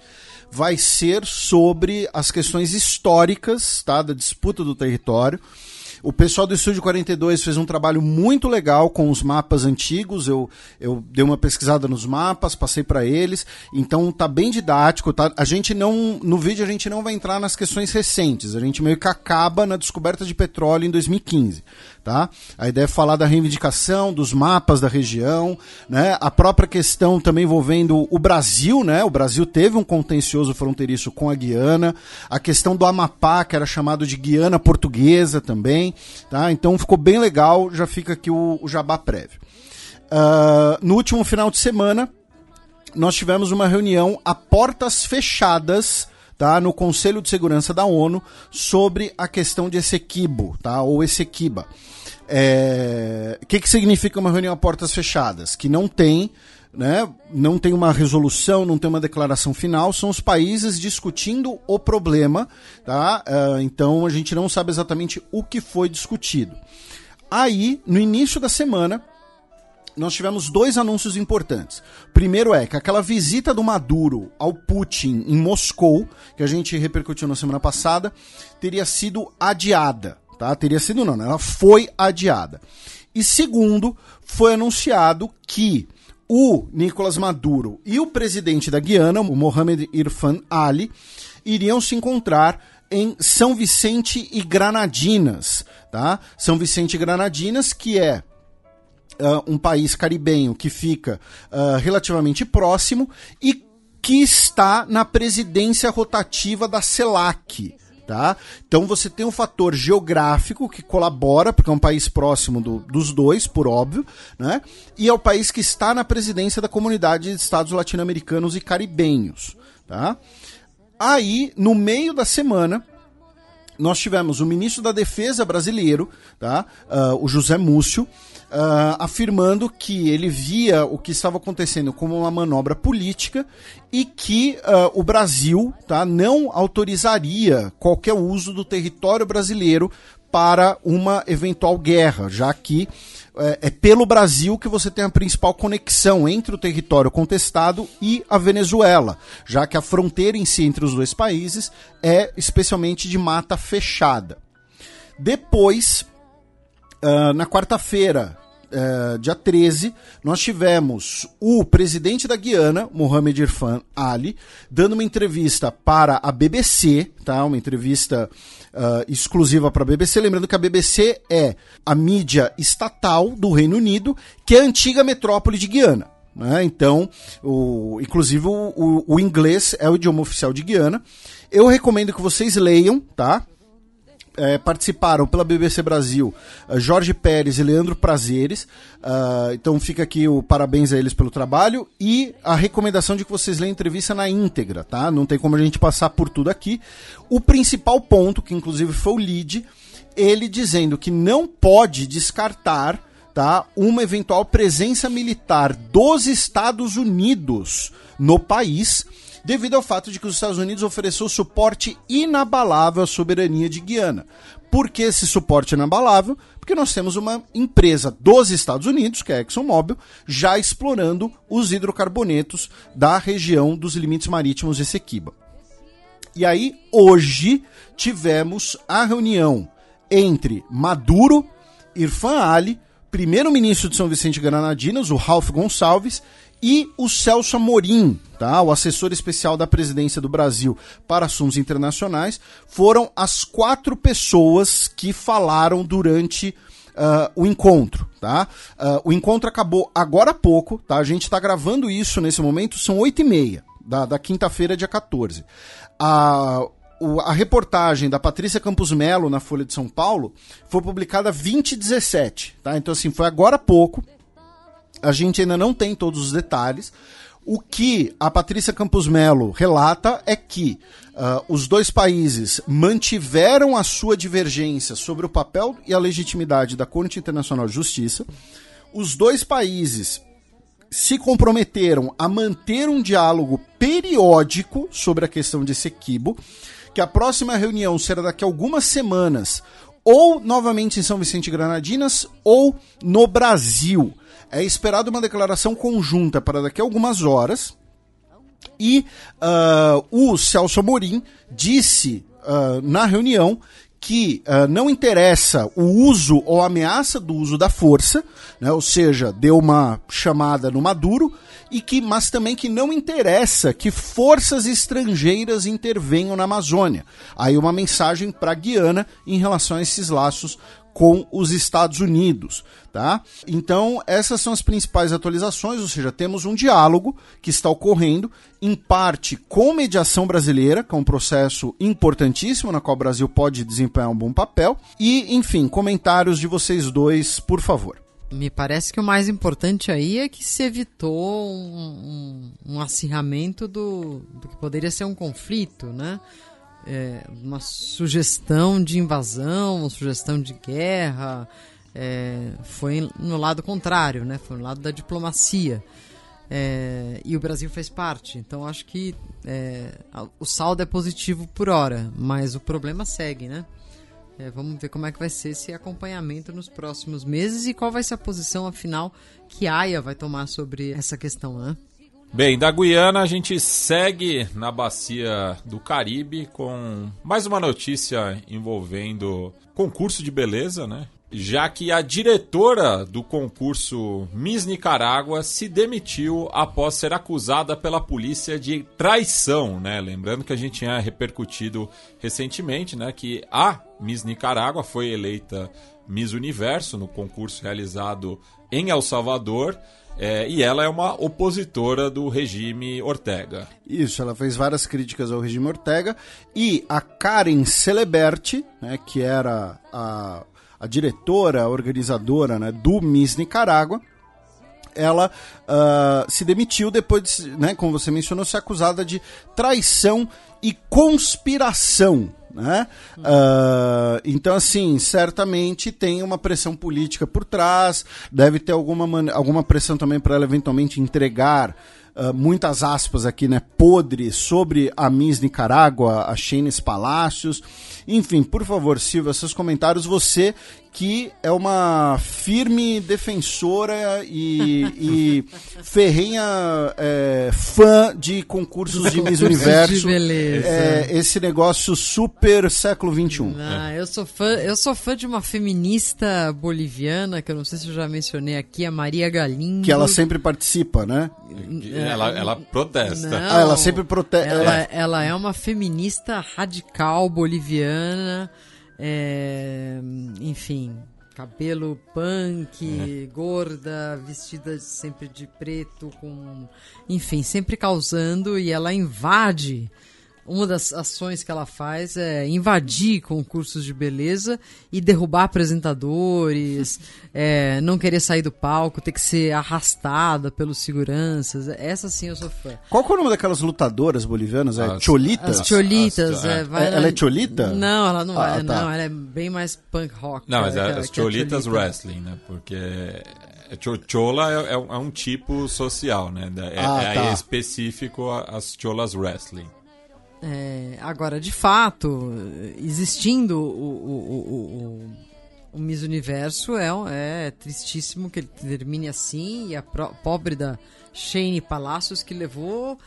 vai ser sobre as questões históricas tá, da disputa do território. O pessoal do Estúdio 42 fez um trabalho muito legal com os mapas antigos. Eu, eu dei uma pesquisada nos mapas, passei para eles. Então tá bem didático. Tá? A gente não. No vídeo a gente não vai entrar nas questões recentes. A gente meio que acaba na descoberta de petróleo em 2015. Tá? A ideia é falar da reivindicação, dos mapas da região, né? a própria questão também envolvendo o Brasil, né? o Brasil teve um contencioso fronteiriço com a Guiana, a questão do Amapá, que era chamado de Guiana Portuguesa também, tá? então ficou bem legal, já fica aqui o, o jabá prévio. Uh, no último final de semana, nós tivemos uma reunião a portas fechadas tá, no Conselho de Segurança da ONU sobre a questão de Essequibo, tá, ou Essequiba. É... O que, que significa uma reunião a portas fechadas? Que não tem né, não tem uma resolução, não tem uma declaração final, são os países discutindo o problema, tá? Uh, então a gente não sabe exatamente o que foi discutido. Aí, no início da semana, nós tivemos dois anúncios importantes. Primeiro é que aquela visita do Maduro ao Putin em Moscou, que a gente repercutiu na semana passada, teria sido adiada tá? Teria sido não, né? ela foi adiada. E segundo, foi anunciado que o Nicolas Maduro e o presidente da Guiana, o Mohamed Irfan Ali, iriam se encontrar em São Vicente e Granadinas, tá? São Vicente e Granadinas, que é uh, um país caribenho que fica uh, relativamente próximo e que está na presidência rotativa da CELAC, Tá? Então você tem um fator geográfico que colabora, porque é um país próximo do, dos dois, por óbvio, né? e é o país que está na presidência da comunidade de estados latino-americanos e caribenhos. Tá? Aí, no meio da semana, nós tivemos o ministro da Defesa brasileiro, tá? Uh, o José Múcio, uh, afirmando que ele via o que estava acontecendo como uma manobra política e que uh, o Brasil tá, não autorizaria qualquer uso do território brasileiro para uma eventual guerra, já que é, é, pelo Brasil que você tem a principal conexão entre o território contestado e a Venezuela, já que a fronteira em si entre os dois países é especialmente de mata fechada. Depois, uh, na quarta-feira, uh, dia 13, nós tivemos o presidente da Guiana, Mohamed Irfan Ali, dando uma entrevista para a BBC, tá? Uma entrevista uh, exclusiva para a BBC. Lembrando que a BBC é a mídia estatal do Reino Unido, que é a antiga metrópole de Guiana. Né? Então, o, inclusive o, o, o inglês é o idioma oficial de Guiana. Eu recomendo que vocês leiam, tá? É, participaram pela BBC Brasil uh, Jorge Pérez e Leandro Prazeres. Uh, então fica aqui o parabéns a eles pelo trabalho e a recomendação de que vocês leiam a entrevista na íntegra, tá? Não tem como a gente passar por tudo aqui. O principal ponto, que inclusive foi o lead, ele dizendo que não pode descartar tá, uma eventual presença militar dos Estados Unidos no país devido ao fato de que os Estados Unidos ofereceu suporte inabalável à soberania de Guiana. Por que esse suporte inabalável? Porque nós temos uma empresa dos Estados Unidos, que é a ExxonMobil, já explorando os hidrocarbonetos da região dos limites marítimos de Sequiba. E aí, hoje, tivemos a reunião entre Maduro, Irfan Ali, primeiro-ministro de São Vicente Granadinas, o Ralph Gonçalves, e o Celso Amorim, tá? o assessor especial da presidência do Brasil para assuntos internacionais, foram as quatro pessoas que falaram durante uh, o encontro. Tá? Uh, o encontro acabou agora há pouco, tá? a gente está gravando isso nesse momento, são oito e meia. da, da quinta-feira, dia 14. A, o, a reportagem da Patrícia Campos Melo na Folha de São Paulo foi publicada 2017, tá? Então, assim, foi agora há pouco. A gente ainda não tem todos os detalhes. O que a Patrícia Campos Melo relata é que uh, os dois países mantiveram a sua divergência sobre o papel e a legitimidade da Corte Internacional de Justiça. Os dois países se comprometeram a manter um diálogo periódico sobre a questão desse equibo, que a próxima reunião será daqui a algumas semanas, ou novamente em São Vicente Granadinas, ou no Brasil é esperado uma declaração conjunta para daqui a algumas horas. E uh, o Celso Amorim disse uh, na reunião que uh, não interessa o uso ou ameaça do uso da força, né, ou seja, deu uma chamada no Maduro, e que, mas também que não interessa que forças estrangeiras intervenham na Amazônia. Aí uma mensagem para Guiana em relação a esses laços com os Estados Unidos, tá? Então, essas são as principais atualizações, ou seja, temos um diálogo que está ocorrendo, em parte com mediação brasileira, que é um processo importantíssimo na qual o Brasil pode desempenhar um bom papel, e, enfim, comentários de vocês dois, por favor. Me parece que o mais importante aí é que se evitou um, um, um acirramento do, do que poderia ser um conflito, né? É, uma sugestão de invasão, uma sugestão de guerra, é, foi no lado contrário, né? Foi no lado da diplomacia. É, e o Brasil fez parte. Então acho que é, o saldo é positivo por hora, mas o problema segue, né? É, vamos ver como é que vai ser esse acompanhamento nos próximos meses e qual vai ser a posição afinal que a AIA vai tomar sobre essa questão, né? Bem, da Guiana a gente segue na bacia do Caribe com mais uma notícia envolvendo concurso de beleza, né? Já que a diretora do concurso Miss Nicarágua se demitiu após ser acusada pela polícia de traição, né? Lembrando que a gente tinha repercutido recentemente, né, que a Miss Nicarágua foi eleita Miss Universo no concurso realizado em El Salvador é, e ela é uma opositora do regime Ortega. Isso, ela fez várias críticas ao regime Ortega. E a Karen Celeberti, né, que era a, a diretora, a organizadora né, do Miss Nicarágua, ela uh, se demitiu depois, de, né, como você mencionou, ser acusada de traição e conspiração né? Uh, então, assim, certamente tem uma pressão política por trás, deve ter alguma, alguma pressão também para ela eventualmente entregar. Uh, muitas aspas aqui, né? Podre sobre a Miss Nicarágua, a Sheines Palácios. Enfim, por favor, Silvia, seus comentários. Você que é uma firme defensora e, e ferrenha é, fã de concursos de Miss Universo. De beleza. É, esse negócio super século XXI. Ah, eu, sou fã, eu sou fã de uma feminista boliviana, que eu não sei se eu já mencionei aqui, a Maria Galindo. Que ela sempre participa, né? Ela, ela protesta. Não, ah, ela sempre protesta. Ela, ela é uma feminista radical boliviana é, enfim, cabelo punk, é. gorda, vestida sempre de preto, com. Enfim, sempre causando e ela invade uma das ações que ela faz é invadir concursos de beleza e derrubar apresentadores, é, não querer sair do palco, ter que ser arrastada pelos seguranças. Essa sim eu sou fã. Qual é o nome daquelas lutadoras bolivianas? É as, Cholitas? As Cholitas. é, vai, ela, ela é Cholita? Não, ela não ah, é, tá. não, ela é bem mais punk rock. Não, mas é, as Cholitas Wrestling, né? Porque Chola é, é, um tipo social, né? É, ah, é tá. específico as Cholas Wrestling. É, agora, de fato, existindo o, o, o, o, Miss Universo, é, é tristíssimo que ele termine assim. E a pro, pobre da Shane Palacios que levou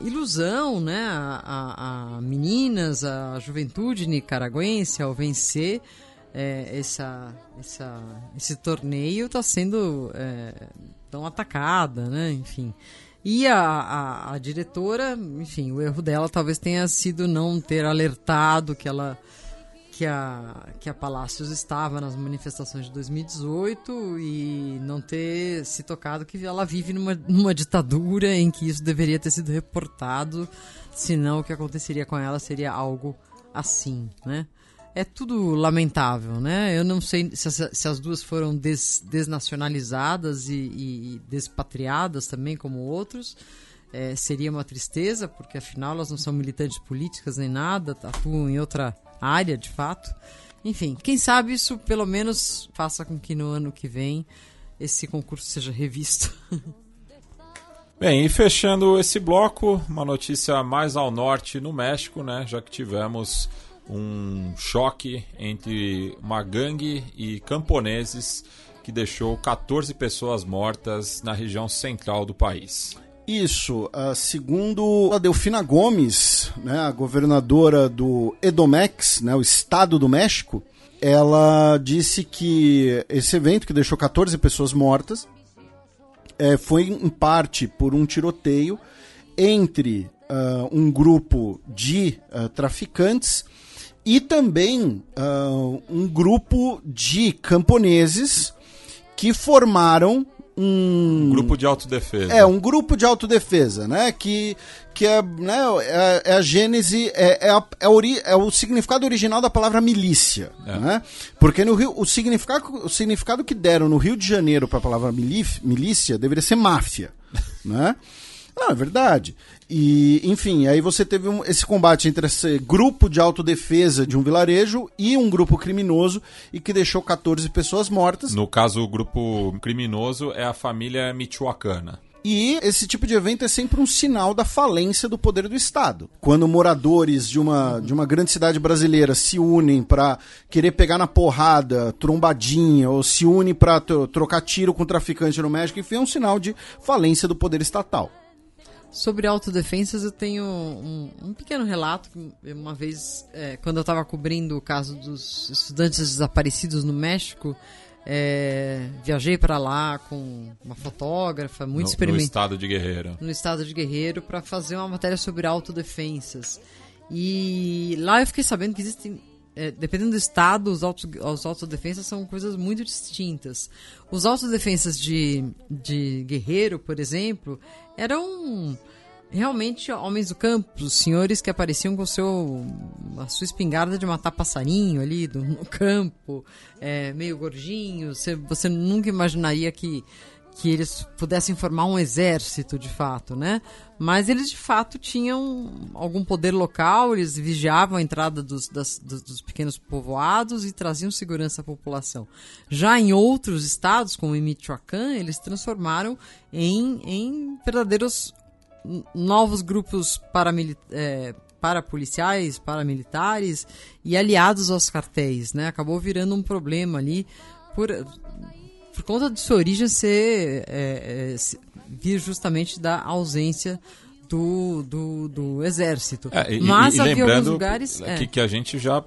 ilusão né, a, a, meninas, a juventude nicaragüense ao vencer é, essa, essa, esse torneio está sendo é, tão atacada, né? Enfim. E a, a, a, diretora, enfim, o erro dela talvez tenha sido não ter alertado que ela que a, que a Palácios estava nas manifestações de 2018 e não ter se tocado que ela vive numa, numa ditadura em que isso deveria ter sido reportado, senão o que aconteceria com ela seria algo assim, né? É tudo lamentável, né? Eu não sei se as, se as duas foram des, desnacionalizadas e, e, despatriadas também, como outros. É, seria uma tristeza, porque afinal elas não são militantes políticas nem nada, atuam em outra área de fato. Enfim, quem sabe isso pelo menos faça com que no ano que vem esse concurso seja revisto. Bem, e fechando esse bloco, uma notícia mais ao norte no México, né? Já que tivemos um choque entre uma gangue e camponeses que deixou 14 pessoas mortas na região central do país. Isso, uh, segundo a Delfina Gomes, né, a governadora do Edomex, né, o estado do México, ela disse que esse evento, que deixou 14 pessoas mortas, é, foi em parte por um tiroteio entre uh, um grupo de uh, traficantes e também um grupo de camponeses que formaram um grupo de autodefesa. É, um grupo de autodefesa, né? Que, que é, né, é, é a gênese, é, é, a, é, ori, é, o significado original da palavra milícia, é. né? Porque no Rio, o significado, o significado que deram no Rio de Janeiro para a palavra milícia deveria ser máfia, né? Não, é verdade. E, enfim, aí você teve um, esse combate entre esse grupo de autodefesa de um vilarejo e um grupo criminoso e que deixou 14 pessoas mortas. No caso, o grupo criminoso é a família Michoacana. E esse tipo de evento é sempre um sinal da falência do poder do Estado. Quando moradores de uma, de uma grande cidade brasileira se unem para querer pegar na porrada, trombadinha, ou se unem para trocar tiro com traficante no México, enfim, é um sinal de falência do poder estatal. Sobre autodefensas, eu tenho um, um pequeno relato. Uma vez, é, quando eu estava cobrindo o caso dos estudantes desaparecidos no México, é, viajei para lá com uma fotógrafa muito experimentada. No estado de Guerreiro. No estado de Guerreiro, para fazer uma matéria sobre autodefensas. E lá eu fiquei sabendo que existem é, dependendo do estado, os, auto, os autodefensas são coisas muito distintas. Os autodefensas de, de guerreiro, por exemplo, eram realmente homens do campo, senhores que apareciam com seu, a sua espingarda de matar passarinho ali do, no campo, é, meio gordinho. Você, você nunca imaginaria que que eles pudessem formar um exército de fato, né? Mas eles de fato tinham algum poder local, eles vigiavam a entrada dos, das, dos, dos, pequenos povoados e traziam segurança à população. Já em outros estados, como em Michoacán, eles transformaram em, em verdadeiros novos grupos paramili é, parapoliciais, paramilitares e aliados aos cartéis, né? Acabou virando um problema ali por por conta de sua origem ser é, é, vir justamente da ausência do, do, do exército. É, e, Mas e, havia alguns lugares que, é. que a gente já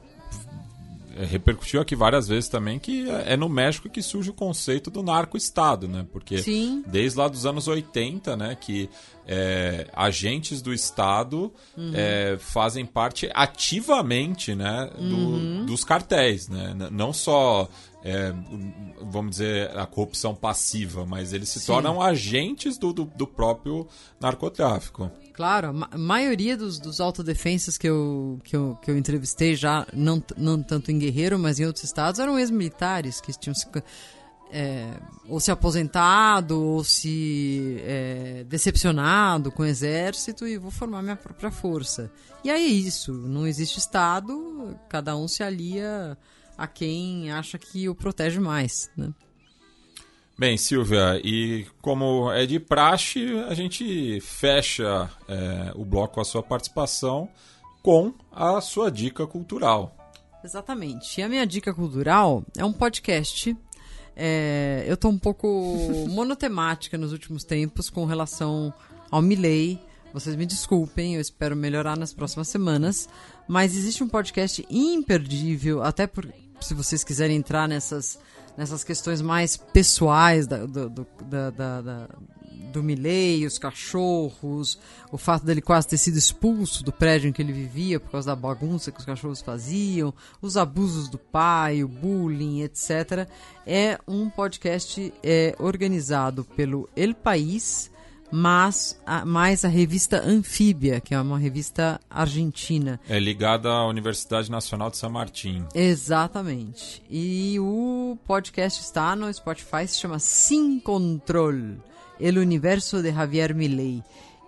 é, repercutiu aqui várias vezes também que é no México que surge o conceito do narco-estado, né? Porque Sim. desde lá dos anos 80, né, que é, agentes do Estado uhum. é, fazem parte ativamente, né, do, uhum. dos cartéis, né? Não só é, vamos dizer, a corrupção passiva, mas eles se Sim. tornam agentes do, do, do, próprio narcotráfico. Claro, a maioria dos, dos autodefensas que eu, que, eu, que eu entrevistei já, não, não tanto em Guerreiro, mas em outros estados, eram ex-militares que tinham se, é, ou se aposentado ou se é, decepcionado com o exército e vou formar minha própria força. E aí é isso, não existe Estado, cada um se alia a quem acha que o protege mais, né? Bem, Silvia, e como é de praxe, a gente fecha é, o bloco com a sua participação com a sua dica cultural. Exatamente. E a minha dica cultural é um podcast. É, eu estou um pouco monotemática nos últimos tempos com relação ao Milley. Vocês me desculpem, eu espero melhorar nas próximas semanas. Mas existe um podcast imperdível, até por, se vocês quiserem entrar nessas nessas questões mais pessoais da, do, do, da, da, da, do Milley, os cachorros, o fato dele quase ter sido expulso do prédio em que ele vivia por causa da bagunça que os cachorros faziam, os abusos do pai, o bullying, etc. É um podcast é, organizado pelo El País, mas a, mais a revista Anfíbia, que é uma revista argentina. É ligada à Universidade Nacional de San Martín. Exatamente. E o podcast está no Spotify, se chama Sin Control, El Universo de Javier Milei.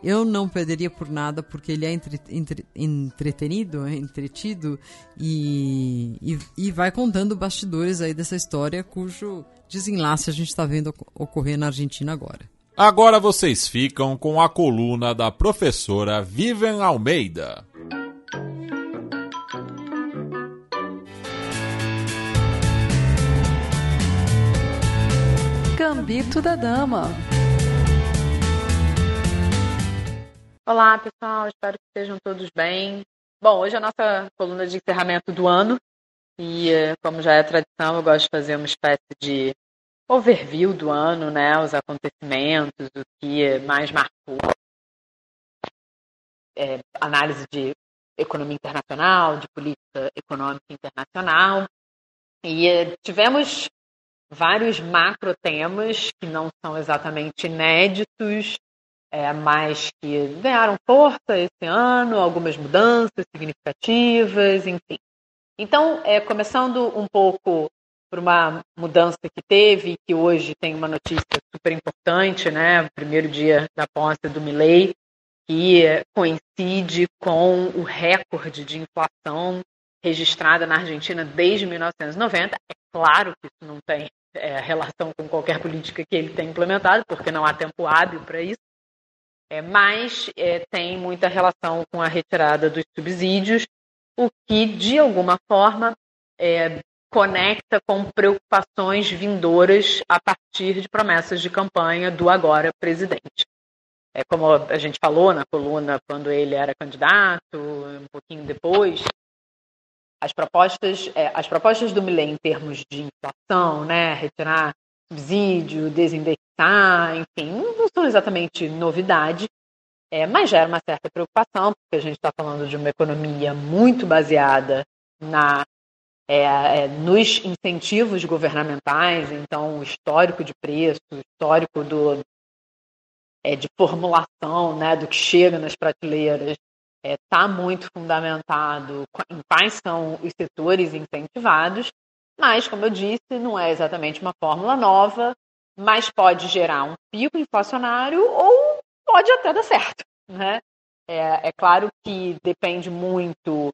Eu não perderia por nada, porque ele é entre, entre, entretenido, é entretido e, e, e, vai contando bastidores aí dessa história, cujo desenlace a gente está vendo ocorrer na Argentina agora. Agora vocês ficam com a coluna da professora Vivian Almeida. Gambito da Dama. Olá, pessoal, espero que estejam todos bem. Bom, hoje é a nossa coluna de encerramento do ano e, eh, como já é tradição, eu gosto de fazer uma espécie de overview do ano, né, os acontecimentos, o que mais marcou, é, análise de economia internacional, de política econômica internacional. E é, tivemos vários macro temas que não são exatamente inéditos, é, mas que ganharam força esse ano, algumas mudanças significativas, enfim. Então, é, começando um pouco por uma mudança que teve, que hoje tem uma notícia super importante, né? O primeiro dia da posse do Milley, que coincide com o recorde de inflação registrada na Argentina desde 1990. É claro que isso não tem é, relação com qualquer política que ele tem implementado, porque não há tempo hábil para isso. É, mas é, tem muita relação com a retirada dos subsídios, o que, de alguma forma, é, conecta com preocupações vindouras a partir de promessas de campanha do agora presidente. É como a gente falou na coluna quando ele era candidato, um pouquinho depois, as propostas, é, as propostas do Milley em termos de inflação, né, retirar subsídio, desindexar, enfim, não são exatamente novidade, é, mas gera uma certa preocupação, porque a gente está falando de uma economia muito baseada na é, é, nos incentivos governamentais, então o histórico de preço, histórico do, é, de formulação né, do que chega nas prateleiras está é, muito fundamentado em quais são os setores incentivados, mas, como eu disse, não é exatamente uma fórmula nova, mas pode gerar um pico inflacionário ou pode até dar certo. Né? É, é claro que depende muito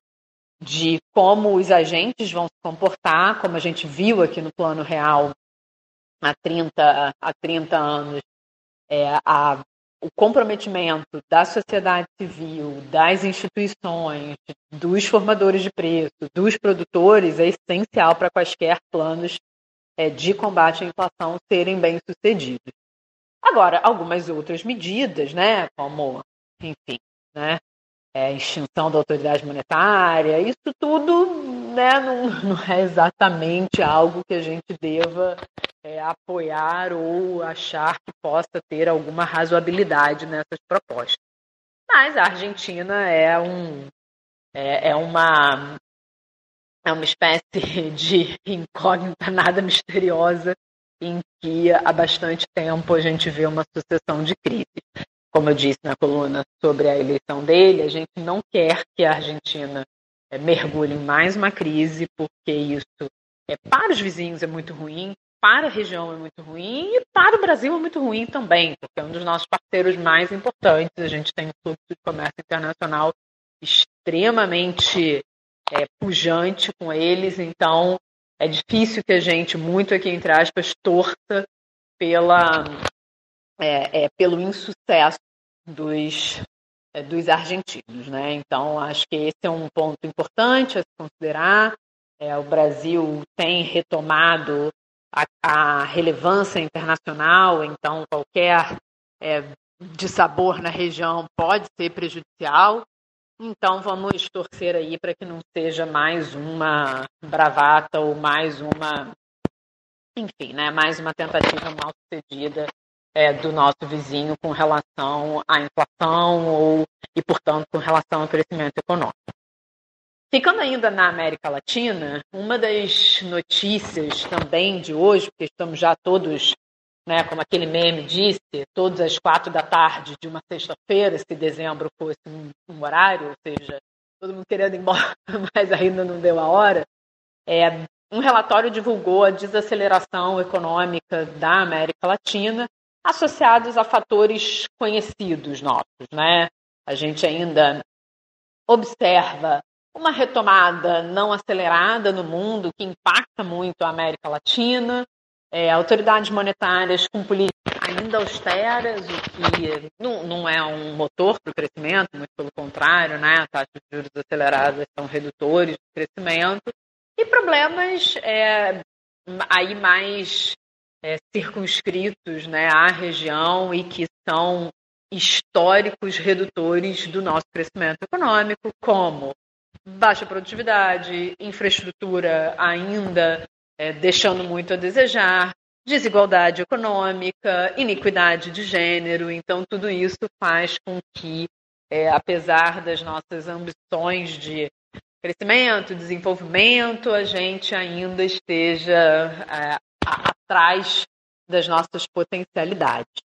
de como os agentes vão se comportar, como a gente viu aqui no plano real há 30, há 30 anos, é, a, o comprometimento da sociedade civil, das instituições, dos formadores de preço, dos produtores é essencial para quaisquer planos é, de combate à inflação serem bem sucedidos. Agora, algumas outras medidas, né, como, enfim, né, é, extinção da autoridade monetária, isso tudo né, não, não, é exatamente algo que a gente deva é, apoiar ou achar que possa ter alguma razoabilidade nessas propostas. Mas a Argentina é, um, é, é uma é uma espécie de incógnita nada misteriosa em que há bastante tempo a gente vê uma sucessão de crises como eu disse na coluna sobre a eleição dele, a gente não quer que a Argentina é, mergulhe em mais uma crise, porque isso é, para os vizinhos é muito ruim, para a região é muito ruim e para o Brasil é muito ruim também, porque é um dos nossos parceiros mais importantes. A gente tem um fluxo de comércio internacional extremamente é, pujante com eles, então é difícil que a gente, muito aqui entre aspas, torça pela é, é, pelo insucesso dos, é, dos argentinos. Né? Então, acho que esse é um ponto importante a se considerar. É, o Brasil tem retomado a, a, relevância internacional, então qualquer é, dissabor na região pode ser prejudicial. Então vamos torcer aí para que não seja mais uma bravata ou mais uma enfim, né, mais uma tentativa mal sucedida é, do nosso vizinho com relação à inflação ou, e, portanto, com relação ao crescimento econômico. Ficando ainda na América Latina, uma das notícias também de hoje, porque estamos já todos, né, como aquele meme disse, todas as quatro da tarde de uma sexta-feira, se dezembro fosse um, um, horário, ou seja, todo mundo querendo ir embora, mas ainda não deu a hora, é, um relatório divulgou a desaceleração econômica da América Latina associados a fatores conhecidos nossos, né? A gente ainda observa uma retomada não acelerada no mundo que impacta muito a América Latina, é, autoridades monetárias com políticas ainda austeras, o que não, não é um motor para o crescimento, muito pelo contrário, né? Taxas de juros aceleradas são redutores do crescimento, e problemas é, aí mais é, circunscritos né, à região e que são históricos redutores do nosso crescimento econômico, como baixa produtividade, infraestrutura ainda é, deixando muito a desejar, desigualdade econômica, iniquidade de gênero. Então, tudo isso faz com que, é, apesar das nossas ambições de crescimento, desenvolvimento, a gente ainda esteja é, atrás das nossas potencialidades.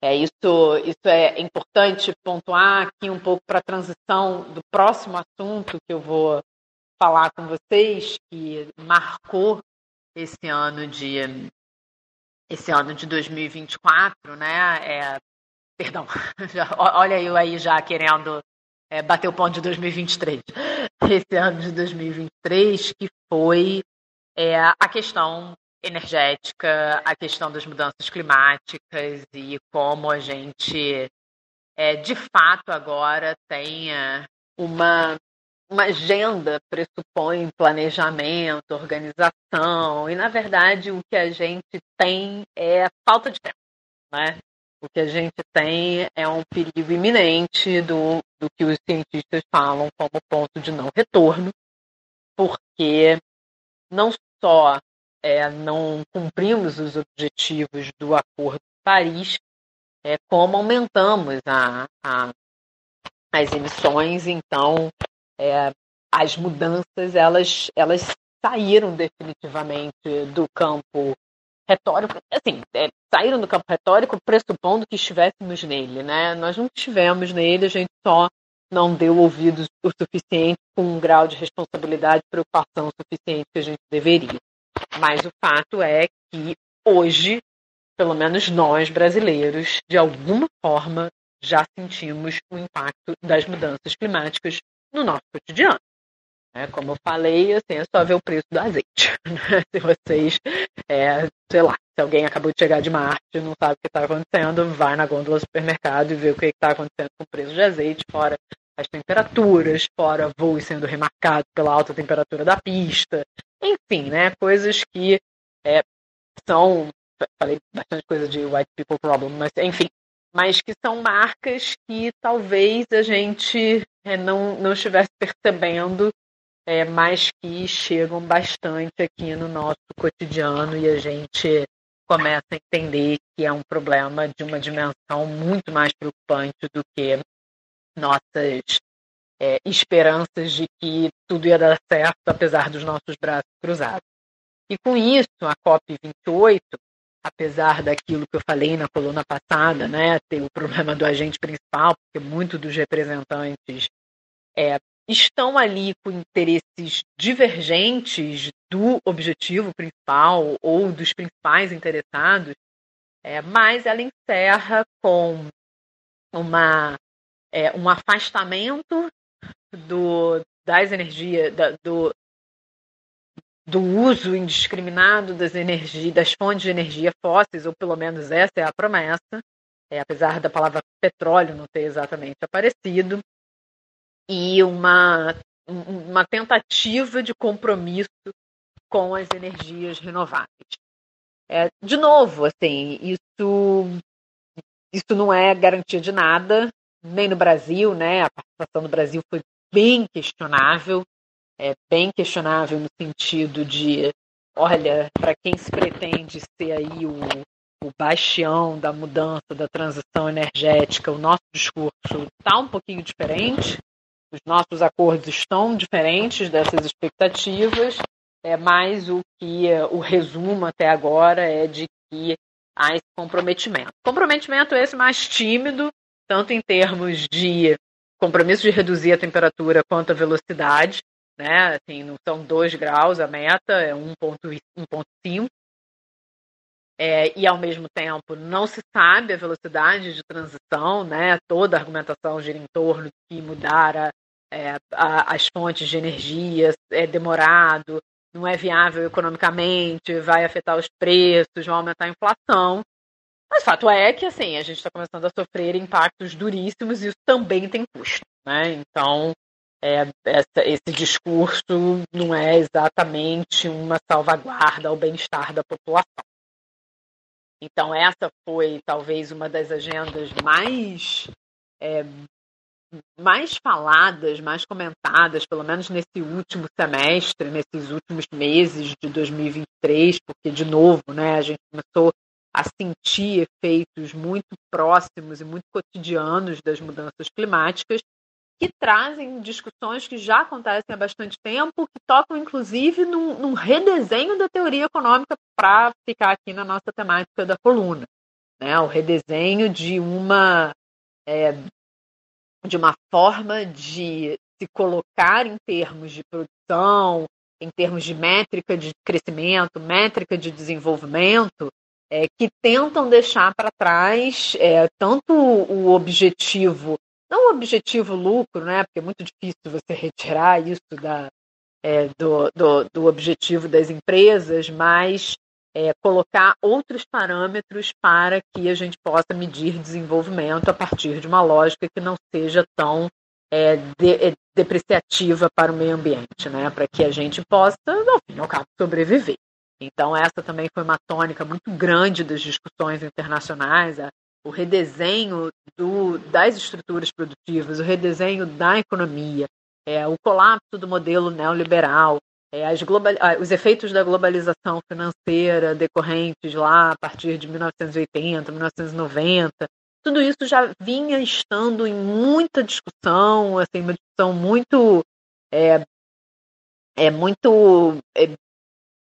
É, isso, isso é importante pontuar aqui um pouco para a transição do próximo assunto que eu vou falar com vocês, que marcou esse ano de esse ano de 2024, né? É, perdão, já, olha eu aí já querendo é, bater o ponto de 2023. Esse ano de 2023 que foi é, a questão energética, a questão das mudanças climáticas e como a gente, é, de fato, agora tenha uma, uma agenda, pressupõe planejamento, organização, e, na verdade, o que a gente tem é falta de tempo. Né? O que a gente tem é um perigo iminente do, do que os cientistas falam como ponto de não retorno, porque não só é, não cumprimos os objetivos do Acordo de Paris, é, como aumentamos a, a, as emissões, então é, as mudanças elas, elas saíram definitivamente do campo retórico, assim, é, saíram do campo retórico pressupondo que estivéssemos nele, né? Nós não estivemos nele, a gente só não deu ouvidos o suficiente com um grau de responsabilidade e preocupação suficiente que a gente deveria. Mas o fato é que hoje, pelo menos nós brasileiros, de alguma forma, já sentimos o impacto das mudanças climáticas no nosso cotidiano. É, como eu falei, assim, é só ver o preço do azeite. Se vocês, é, sei lá, se alguém acabou de chegar de Marte e não sabe o que está acontecendo, vai na gôndola do supermercado e vê o que está acontecendo com o preço de azeite, fora as temperaturas, fora voos sendo remarcados pela alta temperatura da pista, enfim, né? Coisas que é, são. Falei bastante coisa de white people problem, mas enfim. Mas que são marcas que talvez a gente é, não, não estivesse percebendo, é, mas que chegam bastante aqui no nosso cotidiano e a gente começa a entender que é um problema de uma dimensão muito mais preocupante do que nossas é, esperanças de que tudo ia dar certo, apesar dos nossos braços cruzados. E com isso, a COP28, apesar daquilo que eu falei na coluna passada, né, ter o problema do agente principal, porque muitos dos representantes é, estão ali com interesses divergentes do objetivo principal ou dos principais interessados, é, mas ela encerra com uma, é, um afastamento do, das energias, da, do, do uso indiscriminado das energias, das fontes de energia fósseis, ou pelo menos essa é a promessa, é, apesar da palavra petróleo não ter exatamente aparecido, e uma, uma tentativa de compromisso com as energias renováveis. É, de novo, assim, isso, isso não é garantia de nada, nem no Brasil, né? A participação do Brasil foi bem questionável, é bem questionável no sentido de olha, para quem se pretende ser aí o, o bastião da mudança, da transição energética, o nosso discurso está um pouquinho diferente, os nossos acordos estão diferentes dessas expectativas, é, mas o que o resumo até agora é de que há esse comprometimento. Comprometimento esse mais tímido, tanto em termos de compromisso de reduzir a temperatura quanto a velocidade, né? Assim, não são 2 graus a meta, é 1,5. É, e ao mesmo tempo não se sabe a velocidade de transição, né? Toda a argumentação gira em torno de que mudar a, é, a, as fontes de energia é demorado, não é viável economicamente, vai afetar os preços, vai aumentar a inflação. Mas o fato é que assim, a gente está começando a sofrer impactos duríssimos e isso também tem custo. Né? Então, é, essa, esse discurso não é exatamente uma salvaguarda ao bem-estar da população. Então, essa foi talvez uma das agendas mais é, mais faladas, mais comentadas, pelo menos nesse último semestre, nesses últimos meses de 2023, porque, de novo, né, a gente começou a sentir efeitos muito próximos e muito cotidianos das mudanças climáticas, que trazem discussões que já acontecem há bastante tempo, que tocam, inclusive, num, num redesenho da teoria econômica para ficar aqui na nossa temática da coluna. Né? O redesenho de uma é, de uma forma de se colocar em termos de produção, em termos de métrica de crescimento, métrica de desenvolvimento, é, que tentam deixar para trás é, tanto o objetivo, não o objetivo lucro, né, porque é muito difícil você retirar isso da, é, do, do, do, objetivo das empresas, mas é, colocar outros parâmetros para que a gente possa medir desenvolvimento a partir de uma lógica que não seja tão é, de, é, depreciativa para o meio ambiente, né? para que a gente possa, ao fim e ao cabo, sobreviver. Então, essa também foi uma tônica muito grande das discussões internacionais, a, o redesenho do, das estruturas produtivas, o redesenho da economia, é, o colapso do modelo neoliberal, é, global, os efeitos da globalização financeira decorrentes lá a partir de 1980, 1990, tudo isso já vinha estando em muita discussão, assim, uma discussão muito é, é muito é,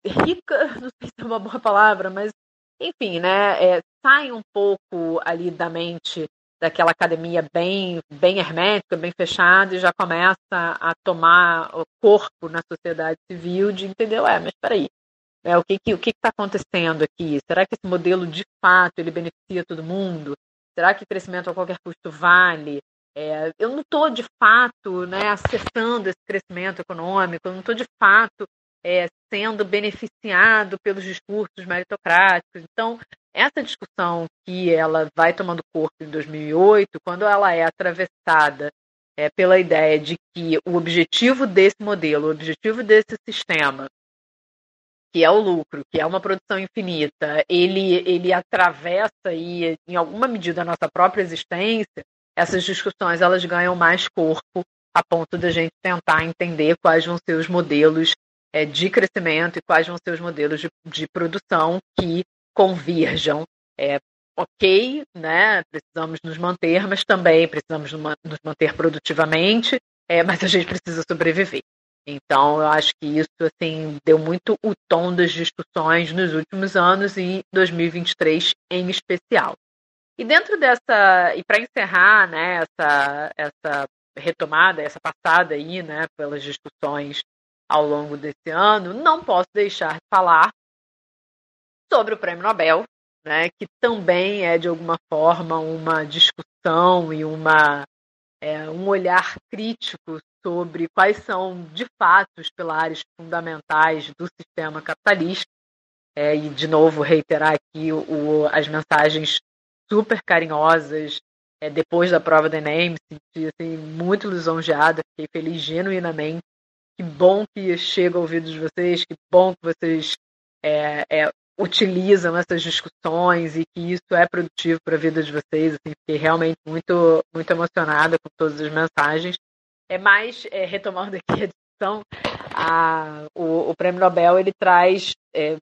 rica, não sei se é uma boa palavra, mas enfim, né, é, sai um pouco ali da mente daquela academia bem, bem hermética, bem fechada, e já começa a tomar corpo na sociedade civil de entender, é, mas peraí, né, o que que o que está acontecendo aqui? Será que esse modelo de fato ele beneficia todo mundo? Será que crescimento a qualquer custo vale? É, eu não estou de fato né, acessando esse crescimento econômico, eu não estou de fato é, sendo beneficiado pelos discursos meritocráticos. Então, essa discussão que ela vai tomando corpo em 2008, quando ela é atravessada é, pela ideia de que o objetivo desse modelo, o objetivo desse sistema, que é o lucro, que é uma produção infinita, ele, ele atravessa aí, em alguma medida, a nossa própria existência, essas discussões elas ganham mais corpo a ponto da gente tentar entender quais vão ser os modelos é, de crescimento e quais vão ser os modelos de, de produção que convirjam. É, ok, né? Precisamos nos manter, mas também precisamos nos manter produtivamente, é, mas a gente precisa sobreviver. Então, eu acho que isso assim deu muito o tom das discussões nos últimos anos e 2023 em especial. E dentro dessa, e para encerrar, né, essa, essa retomada, essa passada aí, né, pelas discussões ao longo desse ano, não posso deixar de falar sobre o Prêmio Nobel, né, que também é de alguma forma uma discussão e uma é, um olhar crítico sobre quais são de fato os pilares fundamentais do sistema capitalista. É, e de novo reiterar aqui o, as mensagens super carinhosas é, depois da prova do Enem, me senti assim, muito lisonjeada, fiquei feliz genuinamente que bom que chega ao ouvido de vocês, que bom que vocês é, é, utilizam essas discussões e que isso é produtivo para a vida de vocês. Assim, fiquei realmente muito, muito emocionada com todas as mensagens. É mais, é, retomando aqui a discussão, a, o, o, prêmio Nobel ele traz é,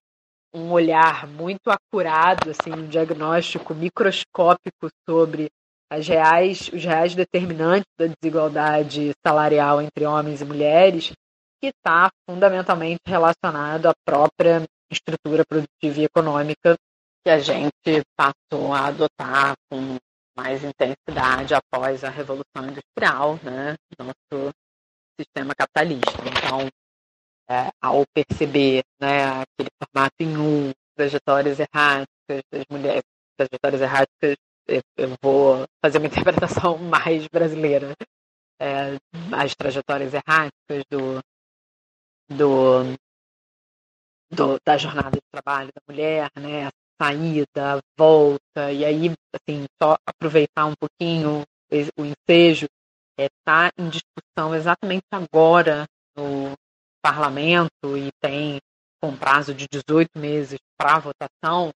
um olhar muito acurado, assim, um diagnóstico microscópico sobre as reais, os reais determinantes da desigualdade salarial entre homens e mulheres, que está fundamentalmente relacionado à própria estrutura produtiva e econômica que a gente passou a adotar com mais intensidade após a Revolução Industrial, né, nosso sistema capitalista. Então, é, ao perceber né, aquele formato em um, trajetórias erráticas das mulheres, trajetórias erráticas, eu vou fazer uma interpretação mais brasileira. É, as trajetórias erráticas do, do, do, da jornada de trabalho da mulher, né, a saída, a volta, e aí, assim, só aproveitar um pouquinho o ensejo, está é, tá em discussão exatamente agora no parlamento e tem com prazo de 18 meses para votação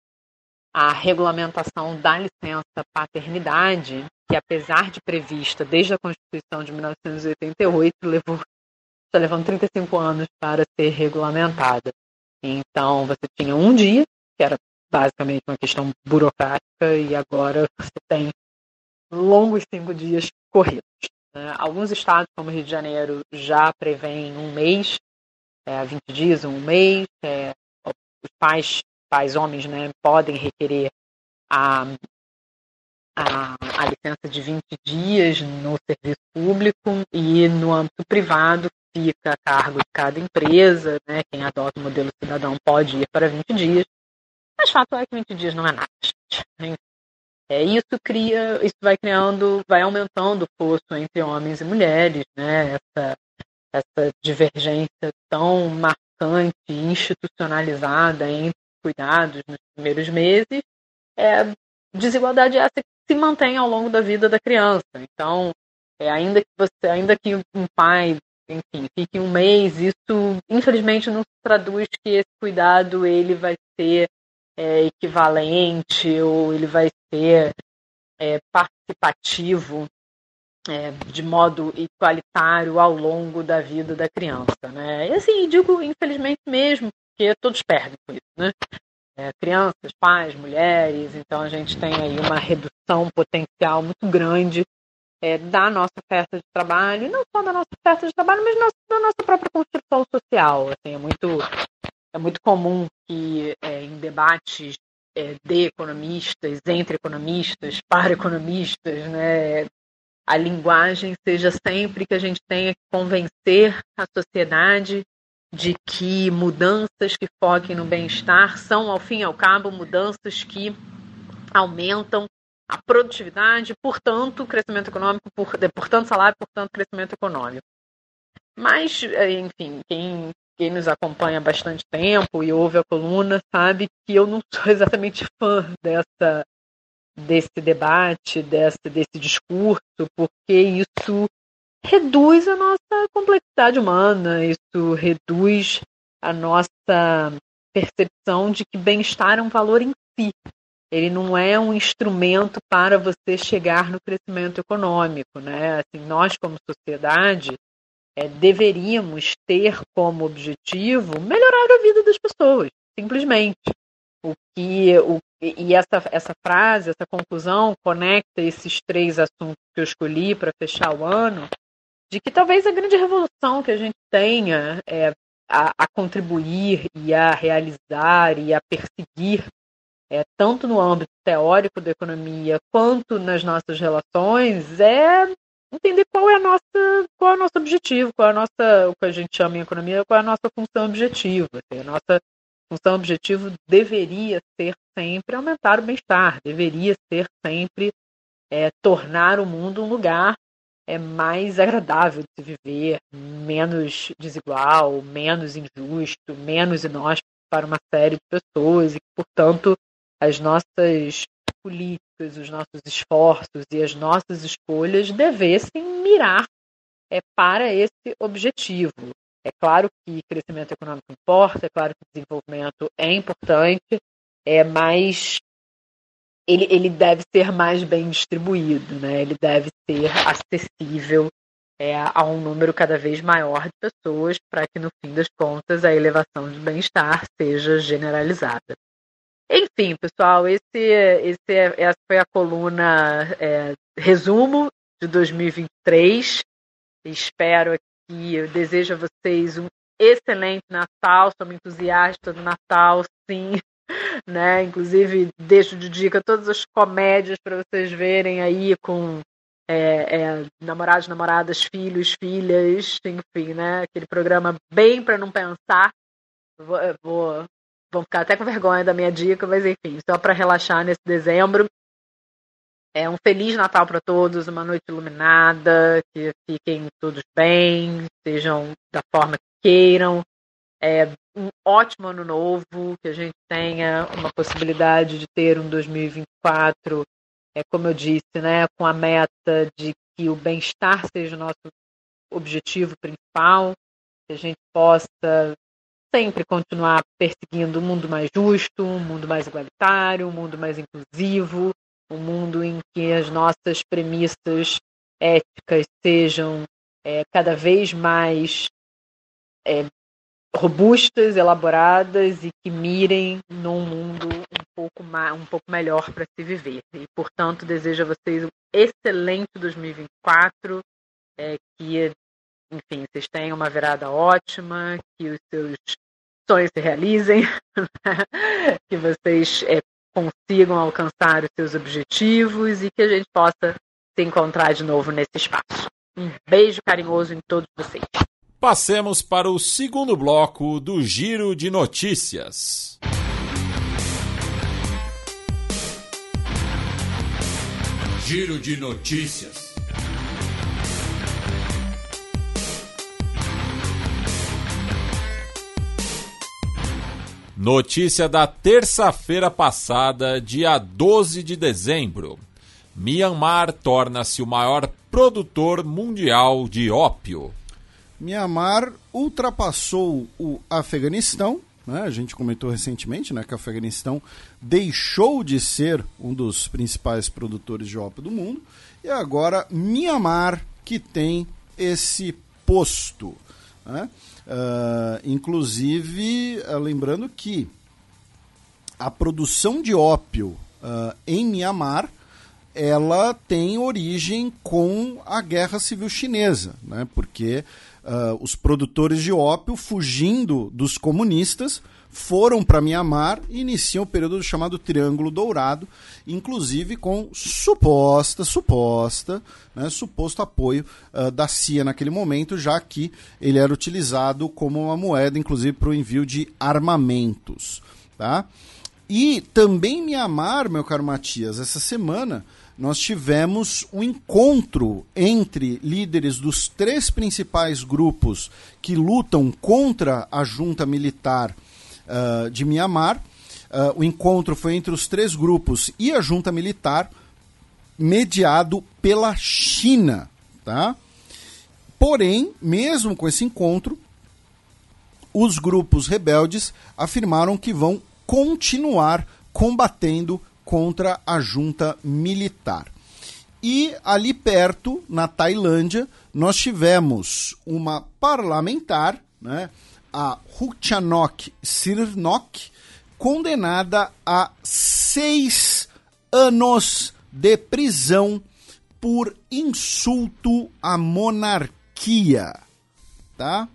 a regulamentação da licença paternidade, que apesar de prevista desde a Constituição de 1988, levou, está levando 35 anos para ser regulamentada. Então, você tinha um dia, que era basicamente uma questão burocrática, e agora você tem longos cinco dias corridos. Né? Alguns estados, como Rio de Janeiro, já prevêem um mês, é, 20 dias, um mês. É, os pais pais homens né, podem requerer a, a, a, licença de 20 dias no serviço público e no âmbito privado fica a cargo de cada empresa, né, quem adota o modelo cidadão pode ir para 20 dias, mas fato é que 20 dias não é nada. É, isso cria, isso vai criando, vai aumentando o fosso entre homens e mulheres, né, essa, essa divergência tão marcante, institucionalizada entre cuidados nos primeiros meses, é, desigualdade essa que se mantém ao longo da vida da criança. Então, é, ainda que você, ainda que um pai, enfim, fique um mês, isso infelizmente não se traduz que esse cuidado ele vai ser é, equivalente ou ele vai ser é, participativo é, de modo igualitário ao longo da vida da criança, né? E assim, digo infelizmente mesmo, porque todos perdem com isso, né? É, crianças, pais, mulheres, então a gente tem aí uma redução potencial muito grande é, da nossa oferta de trabalho, não só da nossa oferta de trabalho, mas da nossa própria construção social. Assim, é muito é muito comum que é, em debates é, de economistas, entre economistas, para economistas, né, a linguagem seja sempre que a gente tenha que convencer a sociedade de que mudanças que foquem no bem-estar são, ao fim e ao cabo, mudanças que aumentam a produtividade, portanto, crescimento econômico, por, portanto, salário, portanto, crescimento econômico. Mas, eh, enfim, quem, quem nos acompanha há bastante tempo e ouve a coluna sabe que eu não sou exatamente fã dessa, desse debate, desse, desse discurso, porque isso reduz a nossa complexidade humana, isso reduz a nossa percepção de que bem-estar é um valor em si. Ele não é um instrumento para você chegar no crescimento econômico, né? Assim, nós como sociedade é, deveríamos ter como objetivo melhorar a vida das pessoas, simplesmente. O que, o, e essa, essa frase, essa conclusão conecta esses três assuntos que eu escolhi para fechar o ano, de que talvez a grande revolução que a gente tenha é, a, a, contribuir e a realizar e a perseguir, é, tanto no âmbito teórico da economia quanto nas nossas relações, é entender qual é a nossa, qual é o nosso objetivo, qual é a nossa, o que a gente chama em economia, qual é a nossa função objetiva. Assim, a nossa função objetivo deveria ser sempre aumentar o bem-estar, deveria ser sempre é, tornar o mundo um lugar é mais agradável de se viver, menos desigual, menos injusto, menos inóspito para uma série de pessoas e portanto, as nossas políticas, os nossos esforços e as nossas escolhas devessem mirar é, para esse objetivo. É claro que crescimento econômico importa, é claro que desenvolvimento é importante, é mais ele, ele deve ser mais bem distribuído, né? ele deve ser acessível é, a um número cada vez maior de pessoas, para que no fim das contas a elevação de bem-estar seja generalizada. Enfim, pessoal, esse, esse, essa foi a coluna é, resumo de 2023. Espero que eu desejo a vocês um excelente Natal. Sou uma entusiasta do Natal, sim. Né? Inclusive, deixo de dica todas as comédias para vocês verem aí com é, é, namorados, namoradas, filhos, filhas, enfim, né? Aquele programa bem para não pensar. Vou, vou, vão ficar até com vergonha da minha dica, mas enfim, só para relaxar nesse dezembro. É um feliz Natal para todos, uma noite iluminada, que fiquem todos bem, sejam da forma que queiram. É um ótimo ano novo, que a gente tenha uma possibilidade de ter um 2024, é como eu disse, né, com a meta de que o bem-estar seja o nosso objetivo principal, que a gente possa sempre continuar perseguindo um mundo mais justo, um mundo mais igualitário, um mundo mais inclusivo, um mundo em que as nossas premissas éticas sejam é, cada vez mais é, robustas, elaboradas e que mirem num mundo um pouco, mais, um pouco melhor para se viver. E, portanto, desejo a vocês um excelente 2024, é, que, enfim, vocês tenham uma virada ótima, que os seus sonhos se realizem, que vocês é, consigam alcançar os seus objetivos e que a gente possa se encontrar de novo nesse espaço. Um beijo carinhoso em todos vocês. Passemos para o segundo bloco do Giro de Notícias. Giro de Notícias. Notícia da terça-feira passada, dia 12 de dezembro. Myanmar torna-se o maior produtor mundial de ópio. Myanmar ultrapassou o Afeganistão. Né? A gente comentou recentemente né, que o Afeganistão deixou de ser um dos principais produtores de ópio do mundo. E agora Myanmar que tem esse posto. Né? Uh, inclusive, uh, lembrando que a produção de ópio uh, em Myanmar ela tem origem com a Guerra Civil Chinesa, né? porque os produtores de ópio, fugindo dos comunistas, foram para Mianmar e iniciam o período chamado Triângulo Dourado, inclusive com suposta, suposta, né, suposto apoio uh, da CIA naquele momento, já que ele era utilizado como uma moeda, inclusive para o envio de armamentos. Tá? E também em Mianmar, meu caro Matias, essa semana nós tivemos um encontro entre líderes dos três principais grupos que lutam contra a junta militar uh, de Mianmar. Uh, o encontro foi entre os três grupos e a junta militar, mediado pela China. Tá? Porém, mesmo com esse encontro, os grupos rebeldes afirmaram que vão continuar combatendo contra a junta militar. E ali perto, na Tailândia, nós tivemos uma parlamentar, né, a Ruchanok Sirnok, condenada a seis anos de prisão por insulto à monarquia, tá?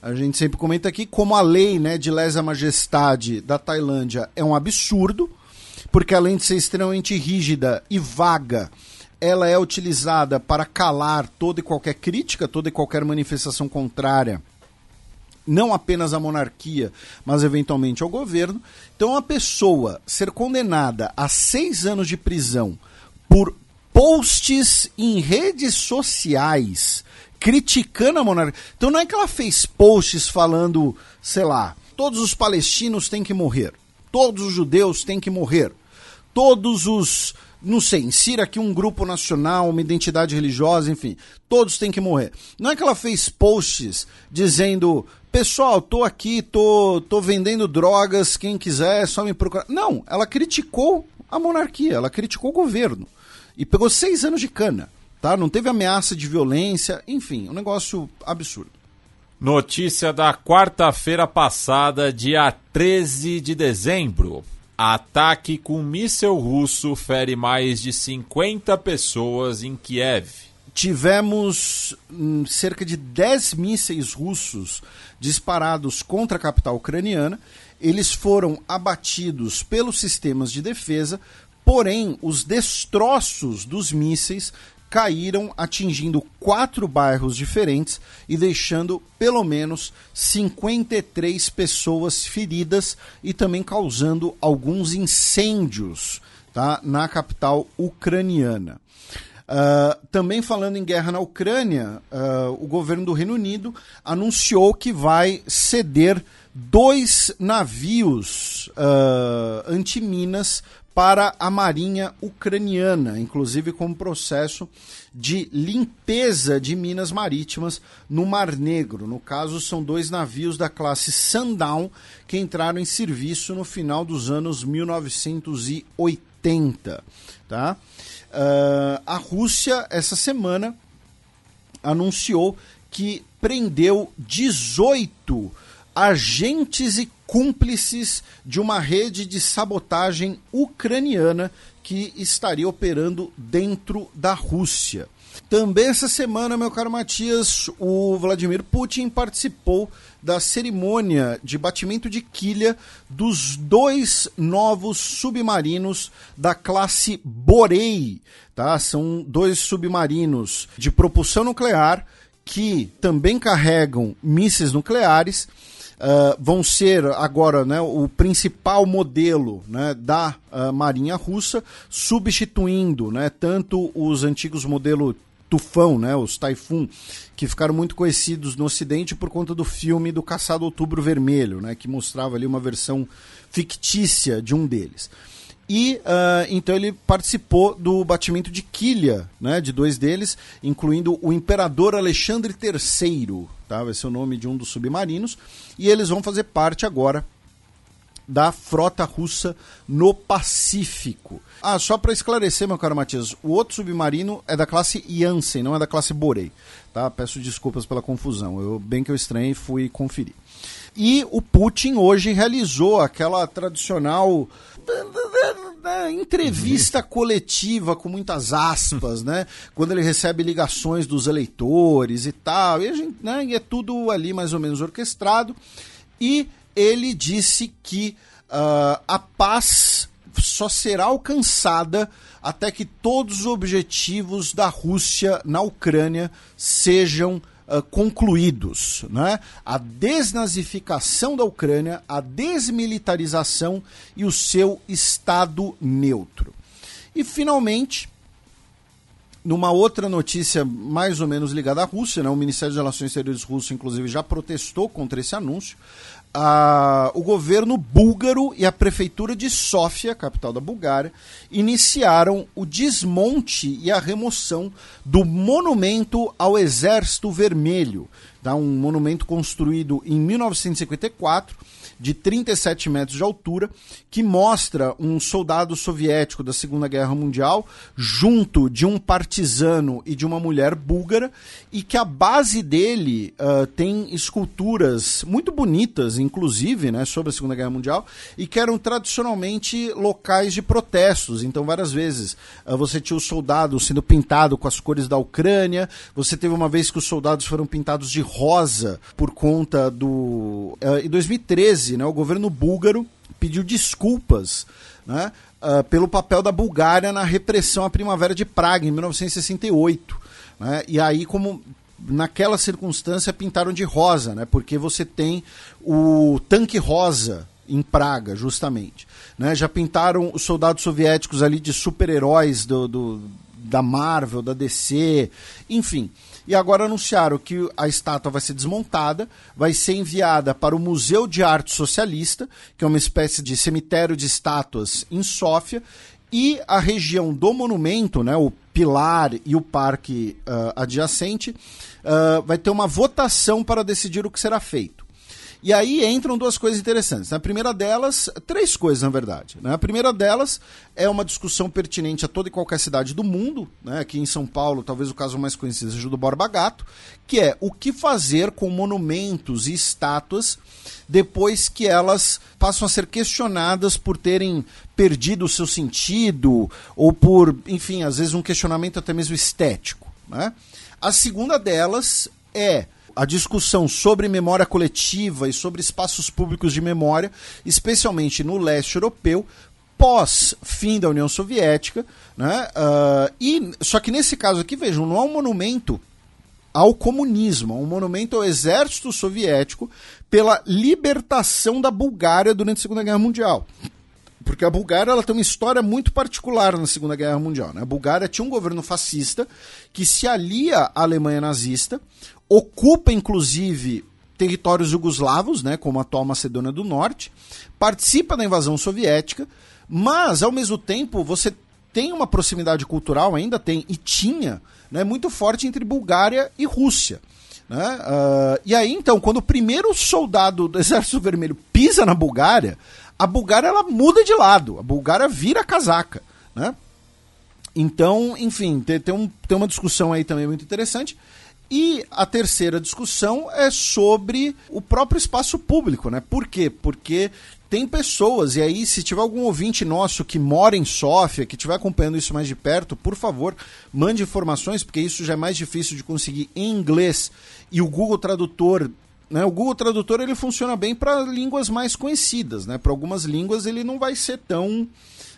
A gente sempre comenta aqui como a lei né, de lesa majestade da Tailândia é um absurdo, porque além de ser extremamente rígida e vaga, ela é utilizada para calar toda e qualquer crítica, toda e qualquer manifestação contrária não apenas à monarquia, mas eventualmente ao governo. Então, uma pessoa ser condenada a seis anos de prisão por posts em redes sociais criticando a monarquia. Então, não é que ela fez posts falando, sei lá, todos os palestinos têm que morrer, todos os judeus têm que morrer, todos os não sei, insira aqui um grupo nacional, uma identidade religiosa, enfim, todos têm que morrer. Não é que ela fez posts dizendo pessoal, tô aqui, tô, tô vendendo drogas, quem quiser é só me procurar. Não, ela criticou a monarquia, ela criticou o governo. E pegou seis anos de cana. tá? Não teve ameaça de violência, enfim, um negócio absurdo. Notícia da quarta-feira passada, dia 13 de dezembro. Ataque com míssel russo fere mais de 50 pessoas em Kiev. Tivemos hum, cerca de 10 mísseis russos disparados contra a capital ucraniana. Eles foram abatidos pelos sistemas de defesa, porém, os destroços dos mísseis caíram atingindo quatro bairros diferentes e deixando pelo menos 53 pessoas feridas e também causando alguns incêndios tá, na capital ucraniana. Uh, também falando em guerra na Ucrânia, uh, o governo do Reino Unido anunciou que vai ceder dois navios uh, antiminas para a Marinha Ucraniana, inclusive como processo de limpeza de minas marítimas no Mar Negro. No caso, são dois navios da classe Sundown que entraram em serviço no final dos anos 1980. Tá? Uh, a Rússia, essa semana, anunciou que prendeu 18 agentes e cúmplices de uma rede de sabotagem ucraniana que estaria operando dentro da Rússia. Também essa semana, meu caro Matias, o Vladimir Putin participou da cerimônia de batimento de quilha dos dois novos submarinos da classe Borei. Tá? São dois submarinos de propulsão nuclear que também carregam mísseis nucleares uh, vão ser agora né, o principal modelo né, da uh, Marinha Russa, substituindo né, tanto os antigos modelos Tufão, né, os Typhoon, que ficaram muito conhecidos no Ocidente por conta do filme do Caçado Outubro Vermelho, né, que mostrava ali uma versão fictícia de um deles. E uh, então ele participou do batimento de quilha, né, de dois deles, incluindo o Imperador Alexandre III, tá? vai ser o nome de um dos submarinos, e eles vão fazer parte agora da frota russa no Pacífico. Ah, só para esclarecer, meu caro Matias, o outro submarino é da classe Janssen, não é da classe Borei. Tá? Peço desculpas pela confusão. Eu bem que eu estranhei fui conferir. E o Putin hoje realizou aquela tradicional entrevista coletiva com muitas aspas, né? Quando ele recebe ligações dos eleitores e tal, e, gente, né? e é tudo ali mais ou menos orquestrado. E ele disse que uh, a paz só será alcançada até que todos os objetivos da Rússia na Ucrânia sejam uh, concluídos. Né? A desnazificação da Ucrânia, a desmilitarização e o seu Estado neutro. E, finalmente, numa outra notícia mais ou menos ligada à Rússia, né, o Ministério das Relações Exteriores russo, inclusive, já protestou contra esse anúncio a, o governo búlgaro e a prefeitura de Sófia, capital da Bulgária, iniciaram o desmonte e a remoção do monumento ao Exército Vermelho, tá? um monumento construído em 1954 de 37 metros de altura, que mostra um soldado soviético da Segunda Guerra Mundial junto de um partisano e de uma mulher búlgara, e que a base dele uh, tem esculturas muito bonitas, inclusive, né, sobre a Segunda Guerra Mundial, e que eram tradicionalmente locais de protestos. Então, várias vezes uh, você tinha o soldado sendo pintado com as cores da Ucrânia, você teve uma vez que os soldados foram pintados de rosa por conta do. Uh, em 2013, né, o governo búlgaro pediu desculpas né, uh, pelo papel da Bulgária na repressão à Primavera de Praga, em 1968. Né, e aí, como naquela circunstância, pintaram de rosa, né, porque você tem o tanque rosa em Praga, justamente. Né, já pintaram os soldados soviéticos ali de super-heróis do, do, da Marvel, da DC, enfim e agora anunciaram que a estátua vai ser desmontada, vai ser enviada para o Museu de Arte Socialista, que é uma espécie de cemitério de estátuas em Sófia, e a região do monumento, né, o pilar e o parque uh, adjacente, uh, vai ter uma votação para decidir o que será feito. E aí entram duas coisas interessantes. A primeira delas, três coisas na verdade. Né? A primeira delas é uma discussão pertinente a toda e qualquer cidade do mundo. Né? Aqui em São Paulo, talvez o caso mais conhecido seja o do Borba Gato, que é o que fazer com monumentos e estátuas depois que elas passam a ser questionadas por terem perdido o seu sentido ou por, enfim, às vezes um questionamento até mesmo estético. Né? A segunda delas é a discussão sobre memória coletiva e sobre espaços públicos de memória, especialmente no leste europeu, pós fim da União Soviética, né? Uh, e só que nesse caso aqui vejam, não é um monumento ao comunismo, é um monumento ao exército soviético pela libertação da Bulgária durante a Segunda Guerra Mundial. Porque a Bulgária ela tem uma história muito particular na Segunda Guerra Mundial. Né? A Bulgária tinha um governo fascista que se alia à Alemanha nazista, ocupa inclusive territórios jugoslavos, né, como a atual Macedônia do Norte, participa da invasão soviética, mas ao mesmo tempo você tem uma proximidade cultural, ainda tem e tinha, né, muito forte entre Bulgária e Rússia. Né? Uh, e aí, então, quando o primeiro soldado do Exército Vermelho pisa na Bulgária, a Bulgária ela muda de lado, a Bulgária vira casaca. Né? Então, enfim, tem, tem, um, tem uma discussão aí também muito interessante. E a terceira discussão é sobre o próprio espaço público, né? Por quê? Porque tem pessoas, e aí, se tiver algum ouvinte nosso que mora em Sófia, que estiver acompanhando isso mais de perto, por favor, mande informações, porque isso já é mais difícil de conseguir em inglês. E o Google Tradutor. Né, o Google Tradutor ele funciona bem para línguas mais conhecidas. Né? Para algumas línguas ele não vai ser tão,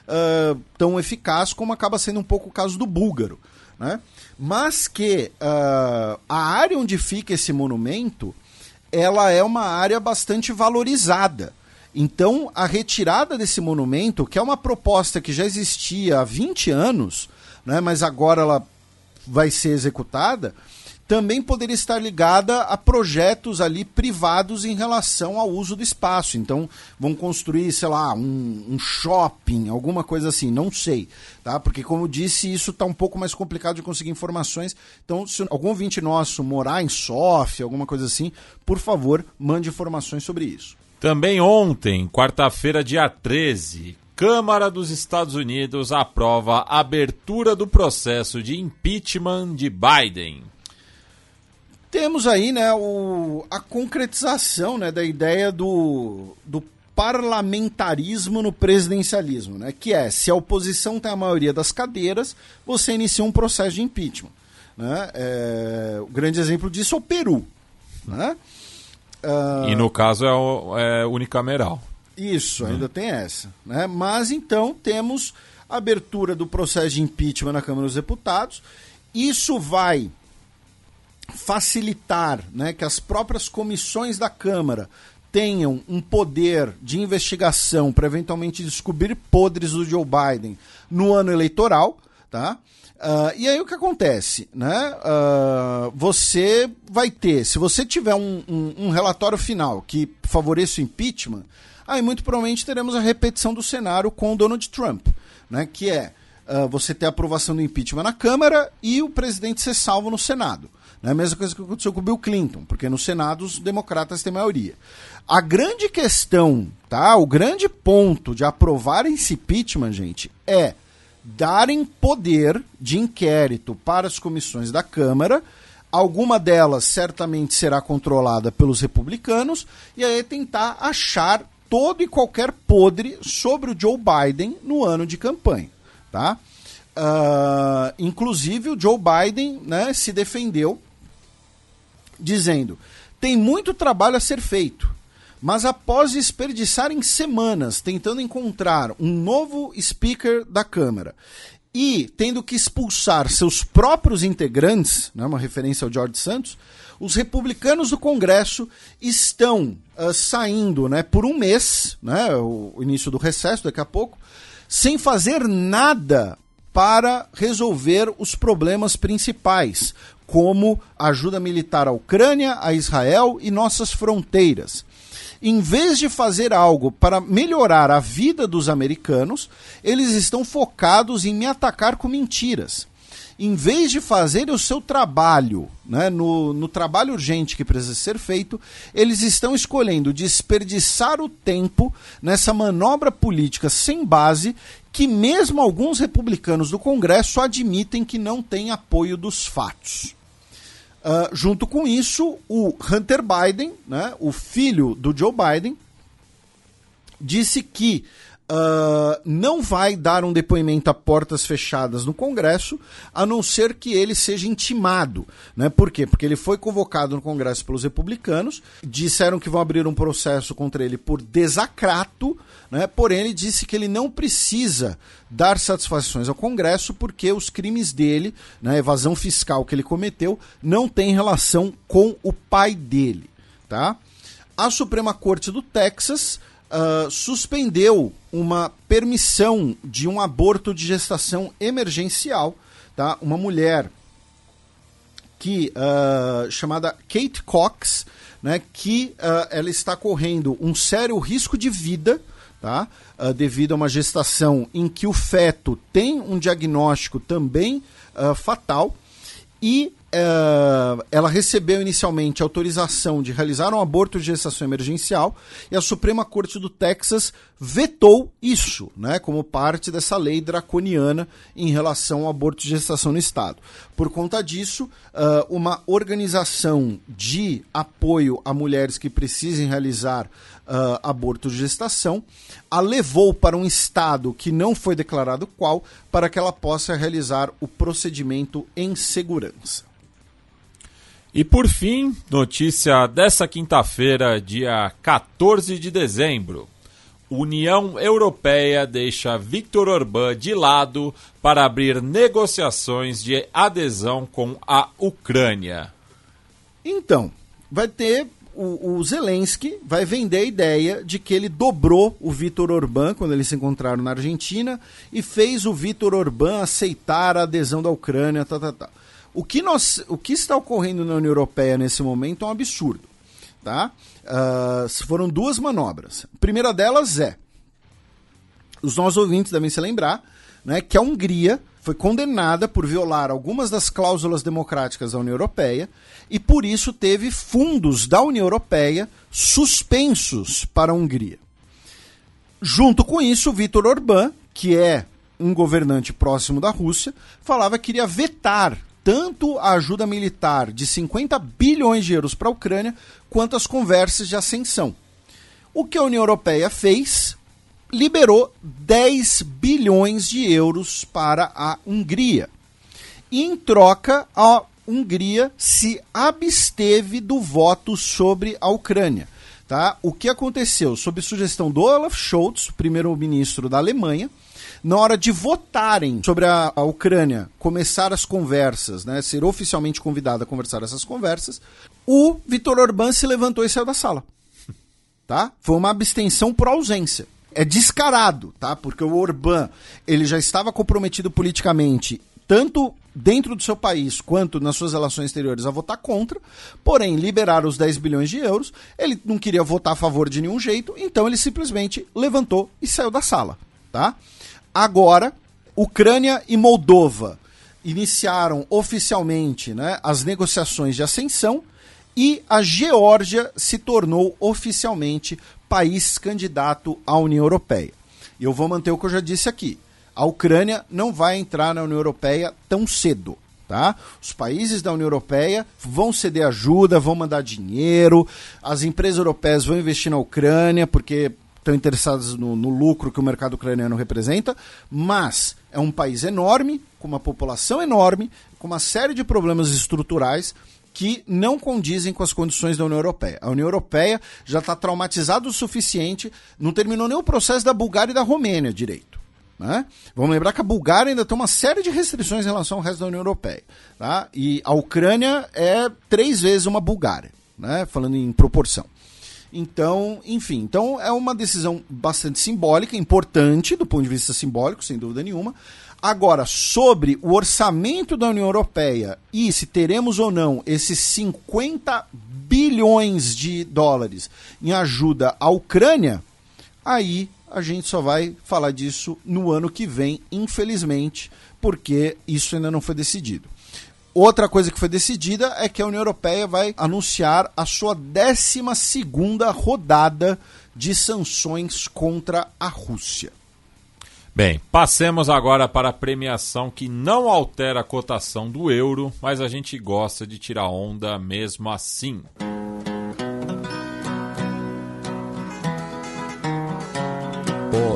uh, tão eficaz como acaba sendo um pouco o caso do búlgaro. Né? Mas que uh, a área onde fica esse monumento ela é uma área bastante valorizada. Então, a retirada desse monumento, que é uma proposta que já existia há 20 anos, né, mas agora ela vai ser executada, também poderia estar ligada a projetos ali privados em relação ao uso do espaço. Então, vão construir, sei lá, um, um shopping, alguma coisa assim, não sei. Tá? Porque, como eu disse, isso está um pouco mais complicado de conseguir informações. Então, se algum ouvinte nosso morar em Sofia, alguma coisa assim, por favor, mande informações sobre isso. Também ontem, quarta-feira, dia 13, Câmara dos Estados Unidos aprova a abertura do processo de impeachment de Biden. Temos aí né, o, a concretização né, da ideia do, do parlamentarismo no presidencialismo, né, que é, se a oposição tem a maioria das cadeiras, você inicia um processo de impeachment. Né? É, o grande exemplo disso é o Peru. Né? Uh... E no caso é, o, é unicameral. Isso, ainda tem essa. Né? Mas então temos a abertura do processo de impeachment na Câmara dos Deputados. Isso vai facilitar né, que as próprias comissões da Câmara tenham um poder de investigação para eventualmente descobrir podres do Joe Biden no ano eleitoral, tá? Uh, e aí o que acontece, né? Uh, você vai ter, se você tiver um, um, um, relatório final que favoreça o impeachment, aí muito provavelmente teremos a repetição do cenário com o Donald Trump, né? Que é uh, você ter a aprovação do impeachment na Câmara e o presidente ser salvo no Senado. Né? A mesma coisa que aconteceu com o Bill Clinton, porque no Senado os democratas têm maioria. A grande questão, tá? O grande ponto de aprovar esse impeachment, gente, é darem poder de inquérito para as comissões da Câmara. Alguma delas certamente será controlada pelos republicanos, e aí tentar achar todo e qualquer podre sobre o Joe Biden no ano de campanha. Tá? Uh, inclusive, o Joe Biden né, se defendeu dizendo: tem muito trabalho a ser feito. Mas após desperdiçarem semanas tentando encontrar um novo speaker da Câmara e tendo que expulsar seus próprios integrantes, né, uma referência ao George Santos, os republicanos do Congresso estão uh, saindo né, por um mês, né, o, início do recesso daqui a pouco, sem fazer nada para resolver os problemas principais, como ajuda militar à Ucrânia, a Israel e nossas fronteiras em vez de fazer algo para melhorar a vida dos americanos, eles estão focados em me atacar com mentiras. em vez de fazerem o seu trabalho, né, no, no trabalho urgente que precisa ser feito, eles estão escolhendo desperdiçar o tempo nessa manobra política sem base que mesmo alguns republicanos do Congresso admitem que não tem apoio dos fatos. Uh, junto com isso, o Hunter Biden, né, o filho do Joe Biden, disse que uh, não vai dar um depoimento a portas fechadas no Congresso, a não ser que ele seja intimado. Né? Por quê? Porque ele foi convocado no Congresso pelos republicanos, disseram que vão abrir um processo contra ele por desacrato, né? porém ele disse que ele não precisa dar satisfações ao Congresso porque os crimes dele, né, evasão fiscal que ele cometeu, não tem relação com o pai dele. Tá? A Suprema Corte do Texas uh, suspendeu uma permissão de um aborto de gestação emergencial, tá? Uma mulher que uh, chamada Kate Cox, né? Que uh, ela está correndo um sério risco de vida, tá? devido a uma gestação em que o feto tem um diagnóstico também fatal e uh, ela recebeu inicialmente autorização de realizar um aborto de gestação emergencial e a Suprema Corte do Texas vetou isso, né, como parte dessa lei draconiana em relação ao aborto de gestação no estado. Por conta disso, uh, uma organização de apoio a mulheres que precisem realizar uh, aborto de gestação a levou para um estado que não foi declarado qual para que ela possa realizar o procedimento em segurança. E por fim, notícia dessa quinta-feira, dia 14 de dezembro. União Europeia deixa Viktor Orbán de lado para abrir negociações de adesão com a Ucrânia. Então, vai ter o, o Zelensky vai vender a ideia de que ele dobrou o Vitor Orbán quando eles se encontraram na Argentina e fez o Vitor Orbán aceitar a adesão da Ucrânia, tá, tá, tá. O que, nós, o que está ocorrendo na União Europeia nesse momento é um absurdo. Tá? Uh, foram duas manobras. A primeira delas é: os nossos ouvintes devem se lembrar né, que a Hungria foi condenada por violar algumas das cláusulas democráticas da União Europeia e por isso teve fundos da União Europeia suspensos para a Hungria. Junto com isso, Viktor Orbán, que é um governante próximo da Rússia, falava que iria vetar tanto a ajuda militar de 50 bilhões de euros para a Ucrânia, quanto as conversas de ascensão. O que a União Europeia fez? Liberou 10 bilhões de euros para a Hungria. E, em troca, a Hungria se absteve do voto sobre a Ucrânia. Tá? O que aconteceu? Sob sugestão do Olaf Scholz, primeiro-ministro da Alemanha, na hora de votarem sobre a, a Ucrânia, começar as conversas, né, ser oficialmente convidado a conversar essas conversas, o Vitor Orbán se levantou e saiu da sala. Tá? Foi uma abstenção por ausência. É descarado, tá? Porque o Orbán, ele já estava comprometido politicamente, tanto dentro do seu país quanto nas suas relações exteriores a votar contra, porém liberar os 10 bilhões de euros, ele não queria votar a favor de nenhum jeito, então ele simplesmente levantou e saiu da sala, tá? Agora, Ucrânia e Moldova iniciaram oficialmente né, as negociações de ascensão e a Geórgia se tornou oficialmente país candidato à União Europeia. E eu vou manter o que eu já disse aqui. A Ucrânia não vai entrar na União Europeia tão cedo. Tá? Os países da União Europeia vão ceder ajuda, vão mandar dinheiro, as empresas europeias vão investir na Ucrânia, porque estão interessados no, no, lucro que o mercado ucraniano representa, mas é um país enorme, com uma população enorme, com uma série de problemas estruturais que não condizem com as condições da União Europeia. A União Europeia já está traumatizada o suficiente, não terminou nem o processo da Bulgária e da Romênia direito. Né? Vamos lembrar que a Bulgária ainda tem uma série de restrições em relação ao resto da União Europeia. Tá? E a Ucrânia é três vezes uma Bulgária, né? falando em proporção. Então, enfim, então é uma decisão bastante simbólica, importante do ponto de vista simbólico, sem dúvida nenhuma. Agora, sobre o orçamento da União Europeia e se teremos ou não esses 50 bilhões de dólares em ajuda à Ucrânia, aí a gente só vai falar disso no ano que vem, infelizmente, porque isso ainda não foi decidido. Outra coisa que foi decidida é que a União Europeia vai anunciar a sua 12 rodada de sanções contra a Rússia. Bem, passemos agora para a premiação que não altera a cotação do euro, mas a gente gosta de tirar onda mesmo assim.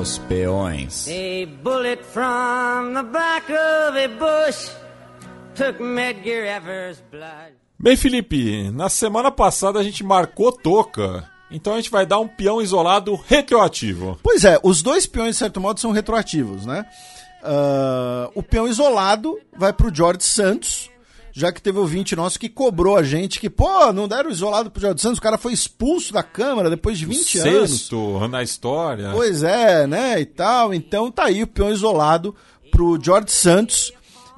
Os peões. A bullet from the back of a bush Bem, Felipe, na semana passada a gente marcou toca. Então a gente vai dar um peão isolado retroativo. Pois é, os dois peões, de certo modo, são retroativos, né? Uh, o peão isolado vai pro George Santos, já que teve ouvinte nosso que cobrou a gente que, pô, não deram isolado pro George Santos, o cara foi expulso da Câmara depois de 20 o anos. Sexto na história. Pois é, né, e tal. Então tá aí o peão isolado pro George Santos.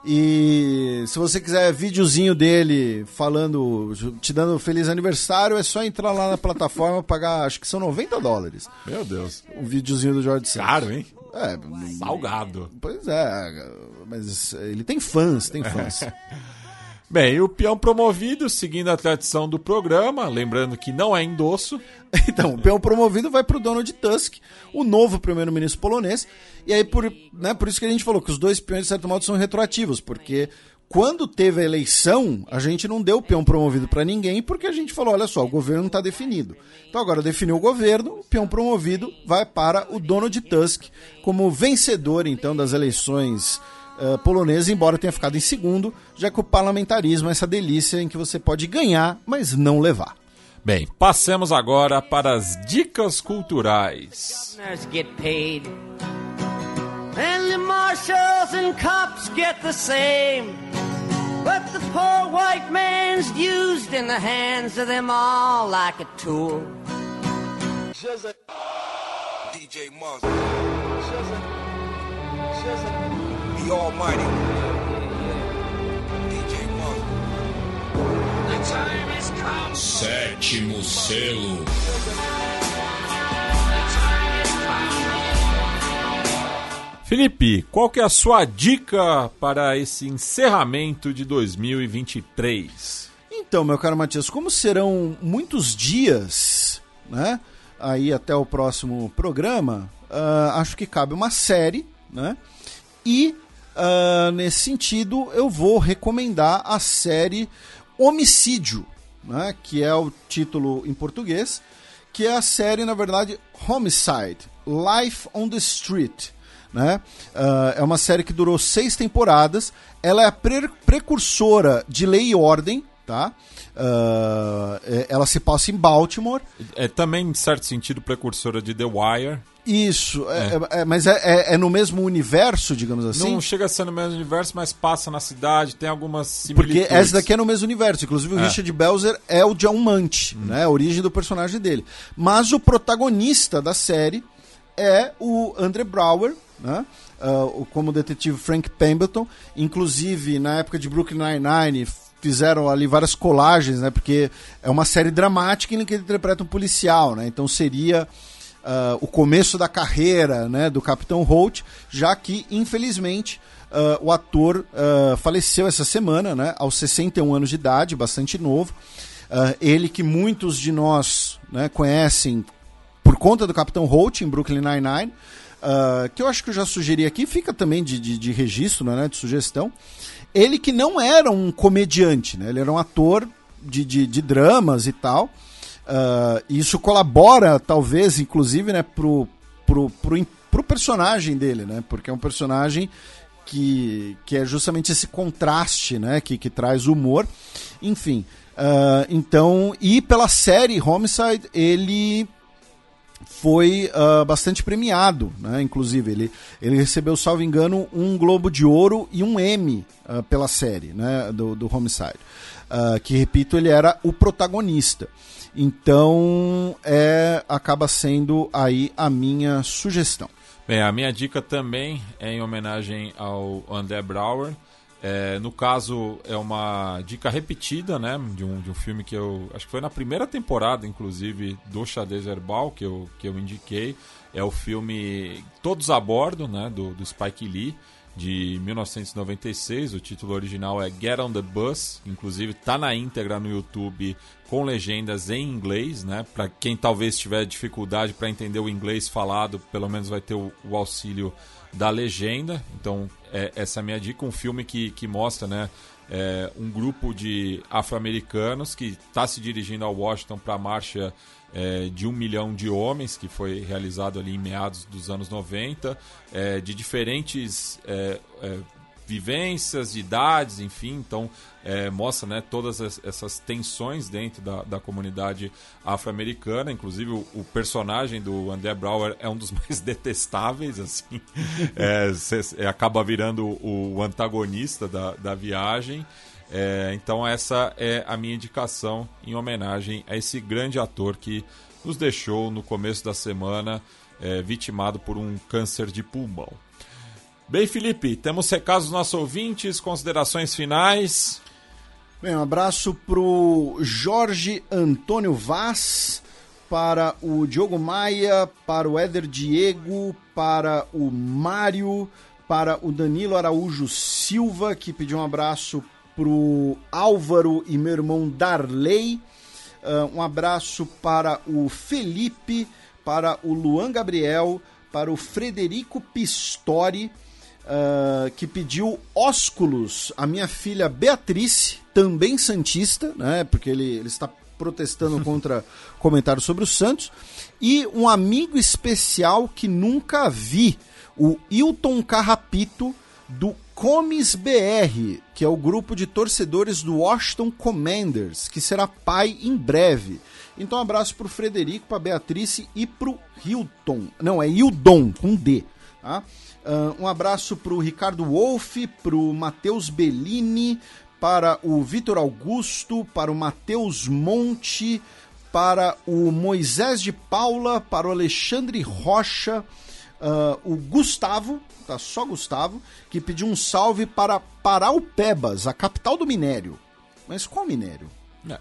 E se você quiser videozinho dele falando, te dando feliz aniversário, é só entrar lá na plataforma pagar, acho que são 90 dólares. Meu Deus. O videozinho do George Santos. Caro, hein? É, Salgado. Pois é, mas ele tem fãs, tem fãs. Bem, o peão promovido, seguindo a tradição do programa, lembrando que não é endosso. Então, o peão promovido vai para o Donald Tusk, o novo primeiro-ministro polonês. E aí, por, né, por isso que a gente falou que os dois peões, de certo modo, são retroativos, porque quando teve a eleição, a gente não deu o peão promovido para ninguém, porque a gente falou: olha só, o governo não está definido. Então, agora definiu o governo, o peão promovido vai para o Donald Tusk como vencedor, então, das eleições uh, polonesa, embora tenha ficado em segundo, já que o parlamentarismo é essa delícia em que você pode ganhar, mas não levar. Bem, passemos agora para as dicas culturais. But the poor white man's used in the hands of them all like a tool. DJ Monster. The Almighty. DJ Monster. Sétimo selo. Felipe, qual que é a sua dica para esse encerramento de 2023? Então, meu caro Matias, como serão muitos dias, né? Aí até o próximo programa, uh, acho que cabe uma série, né? E uh, nesse sentido, eu vou recomendar a série Homicídio, né? Que é o título em português, que é a série, na verdade, Homicide, Life on the Street. Né? Uh, é uma série que durou seis temporadas. Ela é a pre precursora de Lei e Ordem, tá? Uh, ela se passa em Baltimore. É também, em certo sentido, precursora de The Wire. Isso, é. É, é, mas é, é, no mesmo universo, digamos assim? Não chega a ser no mesmo universo, mas passa na cidade, tem algumas similitudes. Porque essa daqui é no mesmo universo, inclusive o Richard Belzer é o John Munch, hum. né, a origem do personagem dele. Mas o protagonista da série é o Andre Brower, né? Uh, como detetive Frank Pemberton. Inclusive, na época de Brooklyn Nine-Nine, fizeram ali várias colagens, né? Porque é uma série dramática em que ele interpreta um policial, né? Então seria uh, o começo da carreira né, do Capitão Holt, já que, infelizmente, uh, o ator faleceu essa semana, né? Aos 61 anos de idade, bastante novo. ele que muitos de nós né, conhecem por conta do Capitão Holt em Brooklyn Nine-Nine, uh, que eu acho que eu já sugeri aqui, fica também de, de, de registro, né, de sugestão. Ele que não era um comediante, né, ele era um ator de, de, de dramas e tal. Uh, isso colabora, talvez, inclusive, né, pro, pro, pro, pro personagem dele, né, porque é um personagem que, que é justamente esse contraste, né, que, que traz humor. Enfim, uh, então, e pela série Homicide, ele foi uh, bastante premiado, né? Inclusive, ele, ele recebeu, salvo engano, um Globo de Ouro e um Emmy uh, pela série, né? Do, do Homicide. Uh, que, repito, ele era o protagonista. Então, é, acaba sendo aí a minha sugestão. Bem, a minha dica também é em homenagem ao André Brauer. É, no caso, é uma dica repetida, né? De um, de um filme que eu. Acho que foi na primeira temporada, inclusive, do Xadrez Herbal que eu, que eu indiquei. É o filme Todos a Bordo, né? Do, do Spike Lee, de 1996. O título original é Get on the Bus. Inclusive, tá na íntegra no YouTube com legendas em inglês, né? Para quem talvez tiver dificuldade para entender o inglês falado, pelo menos vai ter o, o auxílio da legenda. Então, é, essa é a minha dica. Um filme que, que mostra, né? É, um grupo de afro-americanos que está se dirigindo a Washington para a marcha é, de um milhão de homens, que foi realizado ali em meados dos anos 90, é, de diferentes é, é, vivências, idades, enfim, então é, mostra né, todas as, essas tensões dentro da, da comunidade afro-americana, inclusive o, o, personagem do André Brauer é um dos mais detestáveis, assim, é, cê, é, acaba virando o, o antagonista da, da viagem. É, então essa é a minha indicação em homenagem a esse grande ator que nos deixou no começo da semana é, vitimado por um câncer de pulmão. Bem, Felipe, temos recados dos nossos ouvintes, considerações finais. Bem, um abraço para o Jorge Antônio Vaz, para o Diogo Maia, para o Éder Diego, para o Mário, para o Danilo Araújo Silva, que pediu um abraço para o Álvaro e meu irmão Darley. Uh, um abraço para o Felipe, para o Luan Gabriel, para o Frederico Pistori uh, que pediu ósculos à minha filha Beatriz, também Santista, né? Porque ele, ele está protestando contra comentários sobre o Santos. E um amigo especial que nunca vi, o Hilton Carrapito, do Comes BR, que é o grupo de torcedores do Washington Commanders, que será pai em breve. Então, um abraço pro Frederico, pra Beatriz e pro Hilton. Não, é Hildon, com D. Tá? Uh, um abraço para o Ricardo Wolff, para o Matheus Bellini, para o Vitor Augusto, para o Matheus Monte, para o Moisés de Paula, para o Alexandre Rocha, uh, o Gustavo, tá só Gustavo, que pediu um salve para Paraupebas, a capital do minério. Mas qual minério? É,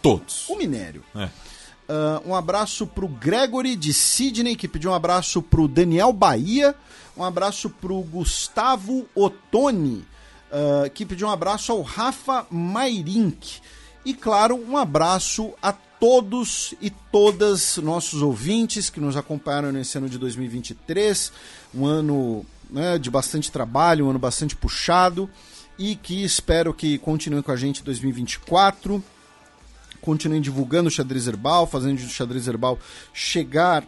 todos. O minério. É. Uh, um abraço para o Gregory de Sydney, que pediu um abraço para o Daniel Bahia. Um abraço para o Gustavo Ottoni, uh, que pediu um abraço ao Rafa Mairink. E, claro, um abraço a todos e todas nossos ouvintes que nos acompanharam nesse ano de 2023. Um ano né, de bastante trabalho, um ano bastante puxado. E que espero que continuem com a gente em 2024 continuem divulgando o xadrez herbal, fazendo o xadrez herbal chegar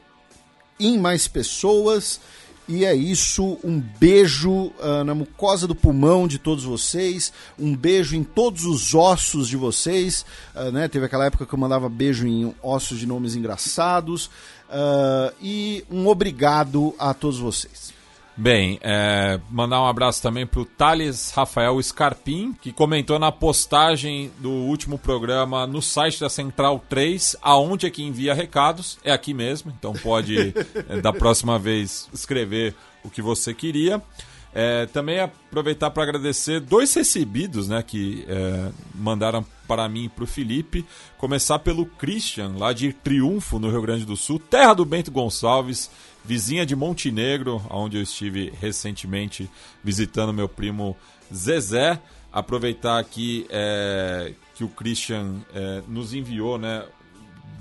em mais pessoas. E é isso, um beijo uh, na mucosa do pulmão de todos vocês, um beijo em todos os ossos de vocês. Uh, né? Teve aquela época que eu mandava beijo em ossos de nomes engraçados. Uh, e um obrigado a todos vocês. Bem, é, mandar um abraço também para o Thales Rafael Scarpim, que comentou na postagem do último programa no site da Central 3, aonde é que envia recados. É aqui mesmo, então pode, é, da próxima vez, escrever o que você queria. É, também aproveitar para agradecer dois recebidos né, que é, mandaram para mim e para o Felipe. Começar pelo Christian, lá de Triunfo, no Rio Grande do Sul, terra do Bento Gonçalves vizinha de Montenegro, onde eu estive recentemente visitando meu primo Zezé. Aproveitar aqui é, que o Christian é, nos enviou né,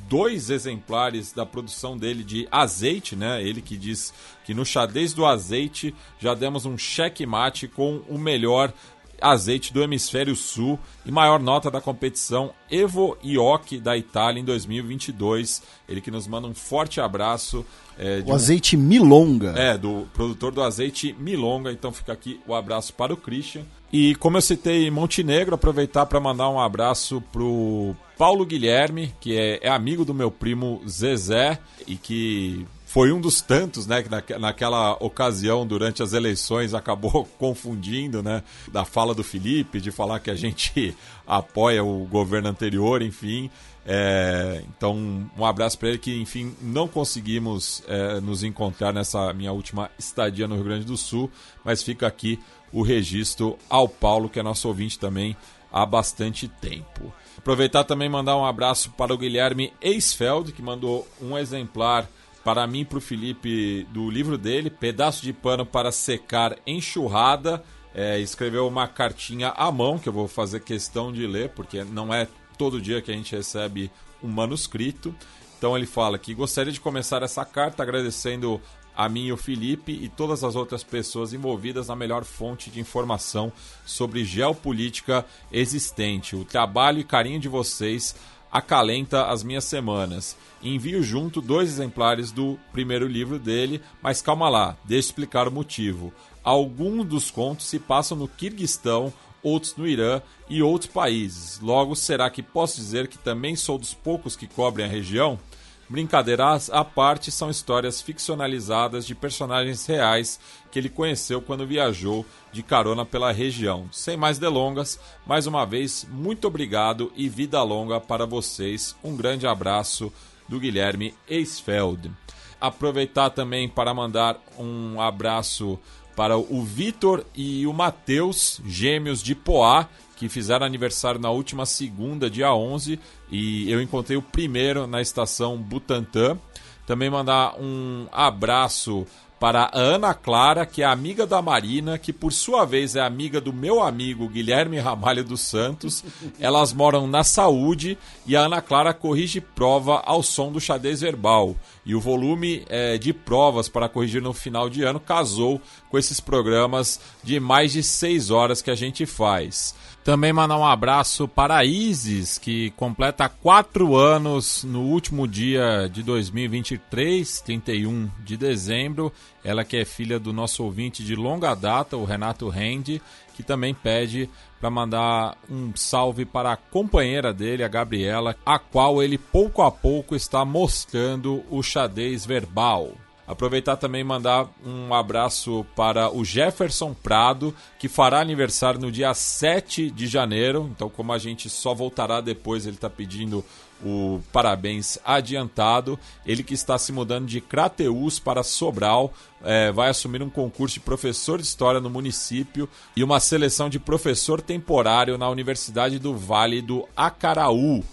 dois exemplares da produção dele de azeite, né? Ele que diz que no xadrez do azeite já demos um checkmate com o melhor azeite do hemisfério sul e maior nota da competição Evo Ioc da Itália em 2022. Ele que nos manda um forte abraço. É, o um... azeite Milonga. É, do produtor do azeite Milonga. Então fica aqui o abraço para o Christian. E como eu citei Montenegro, aproveitar para mandar um abraço pro Paulo Guilherme, que é, é amigo do meu primo Zezé e que foi um dos tantos, né, que naque- naquela ocasião, durante as eleições, acabou confundindo, né, da fala do Felipe, de falar que a gente apoia o governo anterior, enfim. É, então, um abraço para ele que, enfim, não conseguimos é, nos encontrar nessa minha última estadia no Rio Grande do Sul, mas fica aqui o registro ao Paulo, que é nosso ouvinte também há bastante tempo. Aproveitar também mandar um abraço para o Guilherme Eisfeld, que mandou um exemplar para mim e para o Felipe do livro dele, Pedaço de Pano para Secar Enxurrada. É, escreveu uma cartinha à mão, que eu vou fazer questão de ler, porque não é todo dia que a gente recebe um manuscrito. Então ele fala que gostaria de começar essa carta agradecendo a mim o Felipe e todas as outras pessoas envolvidas na melhor fonte de informação sobre geopolítica existente. O trabalho e carinho de vocês acalenta as minhas semanas. Envio junto dois exemplares do primeiro livro dele, mas calma lá, deixa eu explicar o motivo. Alguns dos contos se passam no Quirguistão, outros no Irã e outros países. Logo, será que posso dizer que também sou dos poucos que cobrem a região? Brincadeiras à parte são histórias ficcionalizadas de personagens reais que ele conheceu quando viajou de carona pela região. Sem mais delongas, mais uma vez, muito obrigado e vida longa para vocês. Um grande abraço do Guilherme Eisfeld. Aproveitar também para mandar um abraço para o Vitor e o Matheus, gêmeos de Poá, que fizeram aniversário na última segunda, dia 11, e eu encontrei o primeiro na estação Butantã. Também mandar um abraço para a Ana Clara, que é amiga da Marina, que por sua vez é amiga do meu amigo Guilherme Ramalho dos Santos. Elas moram na saúde e a Ana Clara corrige prova ao som do xadrez verbal. E o volume eh, de provas para corrigir no final de ano casou com esses programas de mais de seis horas que a gente faz. Também mandar um abraço para a Isis, que completa quatro anos no último dia de 2023, 31 de dezembro. Ela que é filha do nosso ouvinte de longa data, o Renato Rende, que também pede para mandar um salve para a companheira dele, a Gabriela, a qual ele pouco a pouco está mostrando o xadrez verbal. Aproveitar também e mandar um abraço para o Jefferson Prado, que fará aniversário no dia 7 de janeiro. Então, como a gente só voltará depois, ele está pedindo o parabéns adiantado. Ele que está se mudando de Crateús para Sobral, é, vai assumir um concurso de professor de história no município e uma seleção de professor temporário na Universidade do Vale do Acaraú.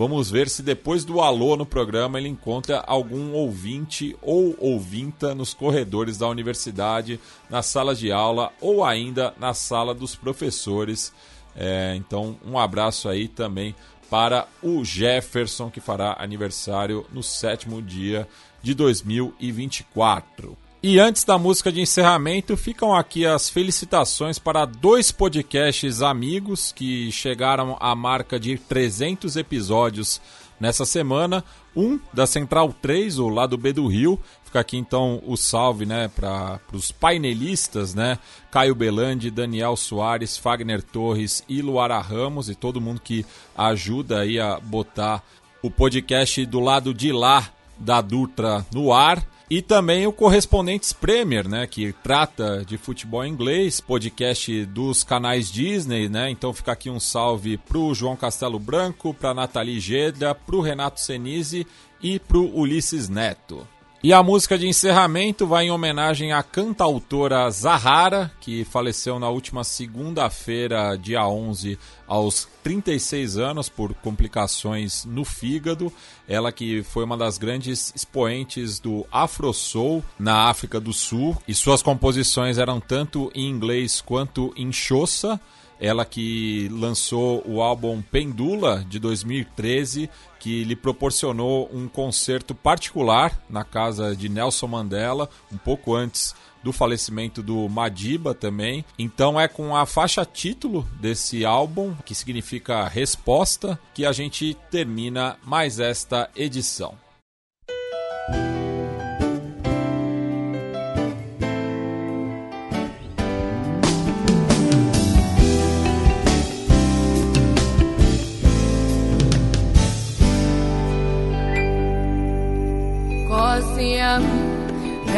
Vamos ver se depois do alô no programa ele encontra algum ouvinte ou ouvinta nos corredores da universidade, nas salas de aula ou ainda na sala dos professores. É, então, um abraço aí também para o Jefferson, que fará aniversário no sétimo dia de 2024. E antes da música de encerramento, ficam aqui as felicitações para dois podcasts amigos que chegaram à marca de 300 episódios nessa semana. Um da Central 3, o lado B do Rio. Fica aqui então o salve né, para os painelistas, né? Caio Belandi, Daniel Soares, Fagner Torres e Luara Ramos e todo mundo que ajuda aí a botar o podcast do lado de lá da Dutra no ar. E também o Correspondentes Premier, né, que trata de futebol inglês, podcast dos canais Disney, né? Então fica aqui um salve pro João Castelo Branco, pra Nathalie Gedra, pro Renato Senise e pro Ulisses Neto. E a música de encerramento vai em homenagem à cantautora Zahara, que faleceu na última segunda-feira, dia 11, aos 36 anos por complicações no fígado. Ela que foi uma das grandes expoentes do Afro Soul na África do Sul e suas composições eram tanto em inglês quanto em Xhosa. Ela que lançou o álbum Pendula de 2013, que lhe proporcionou um concerto particular na casa de Nelson Mandela, um pouco antes do falecimento do Madiba também. Então é com a faixa título desse álbum, que significa resposta, que a gente termina mais esta edição.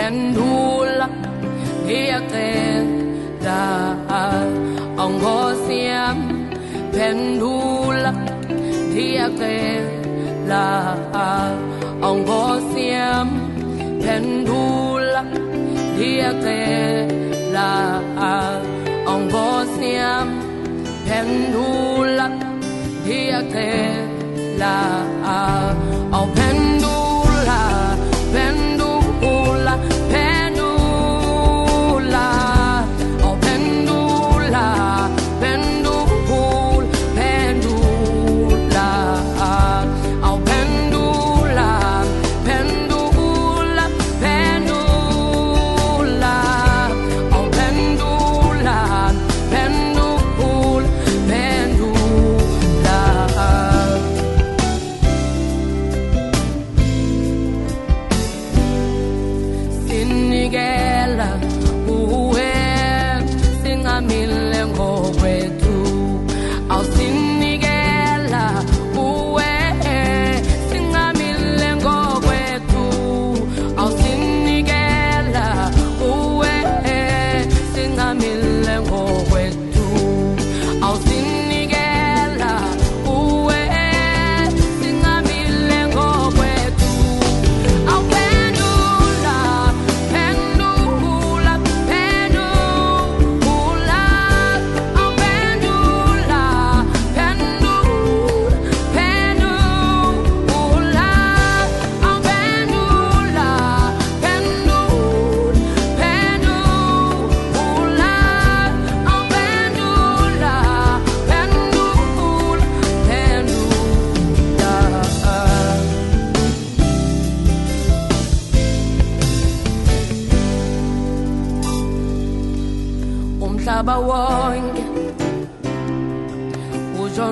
hendulak diaken daal ang hosiam pendulak diaken laal ang hosiam pendulak diaken laal ang hosiam pendulak diaken laal ang pendulak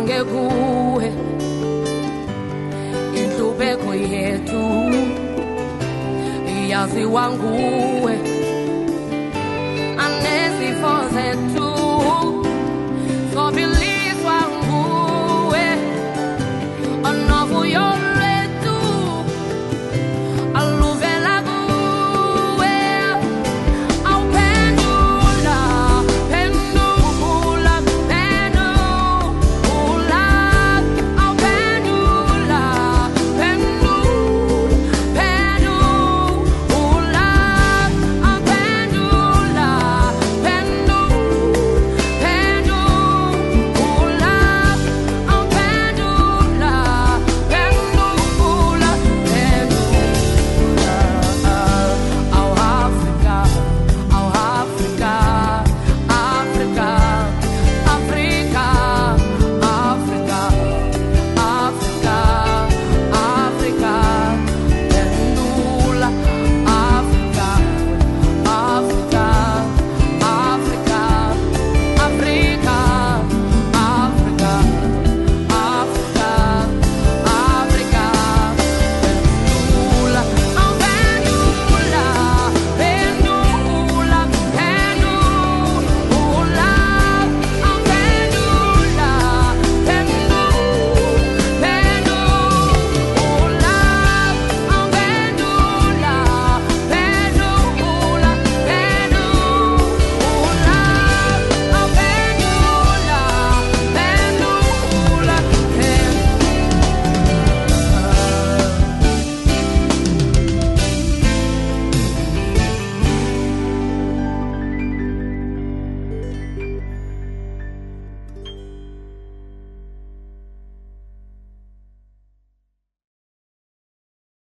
ujonge kuwe inhlupeko yethu yaziwa nguwe. Anezifo zethu so believe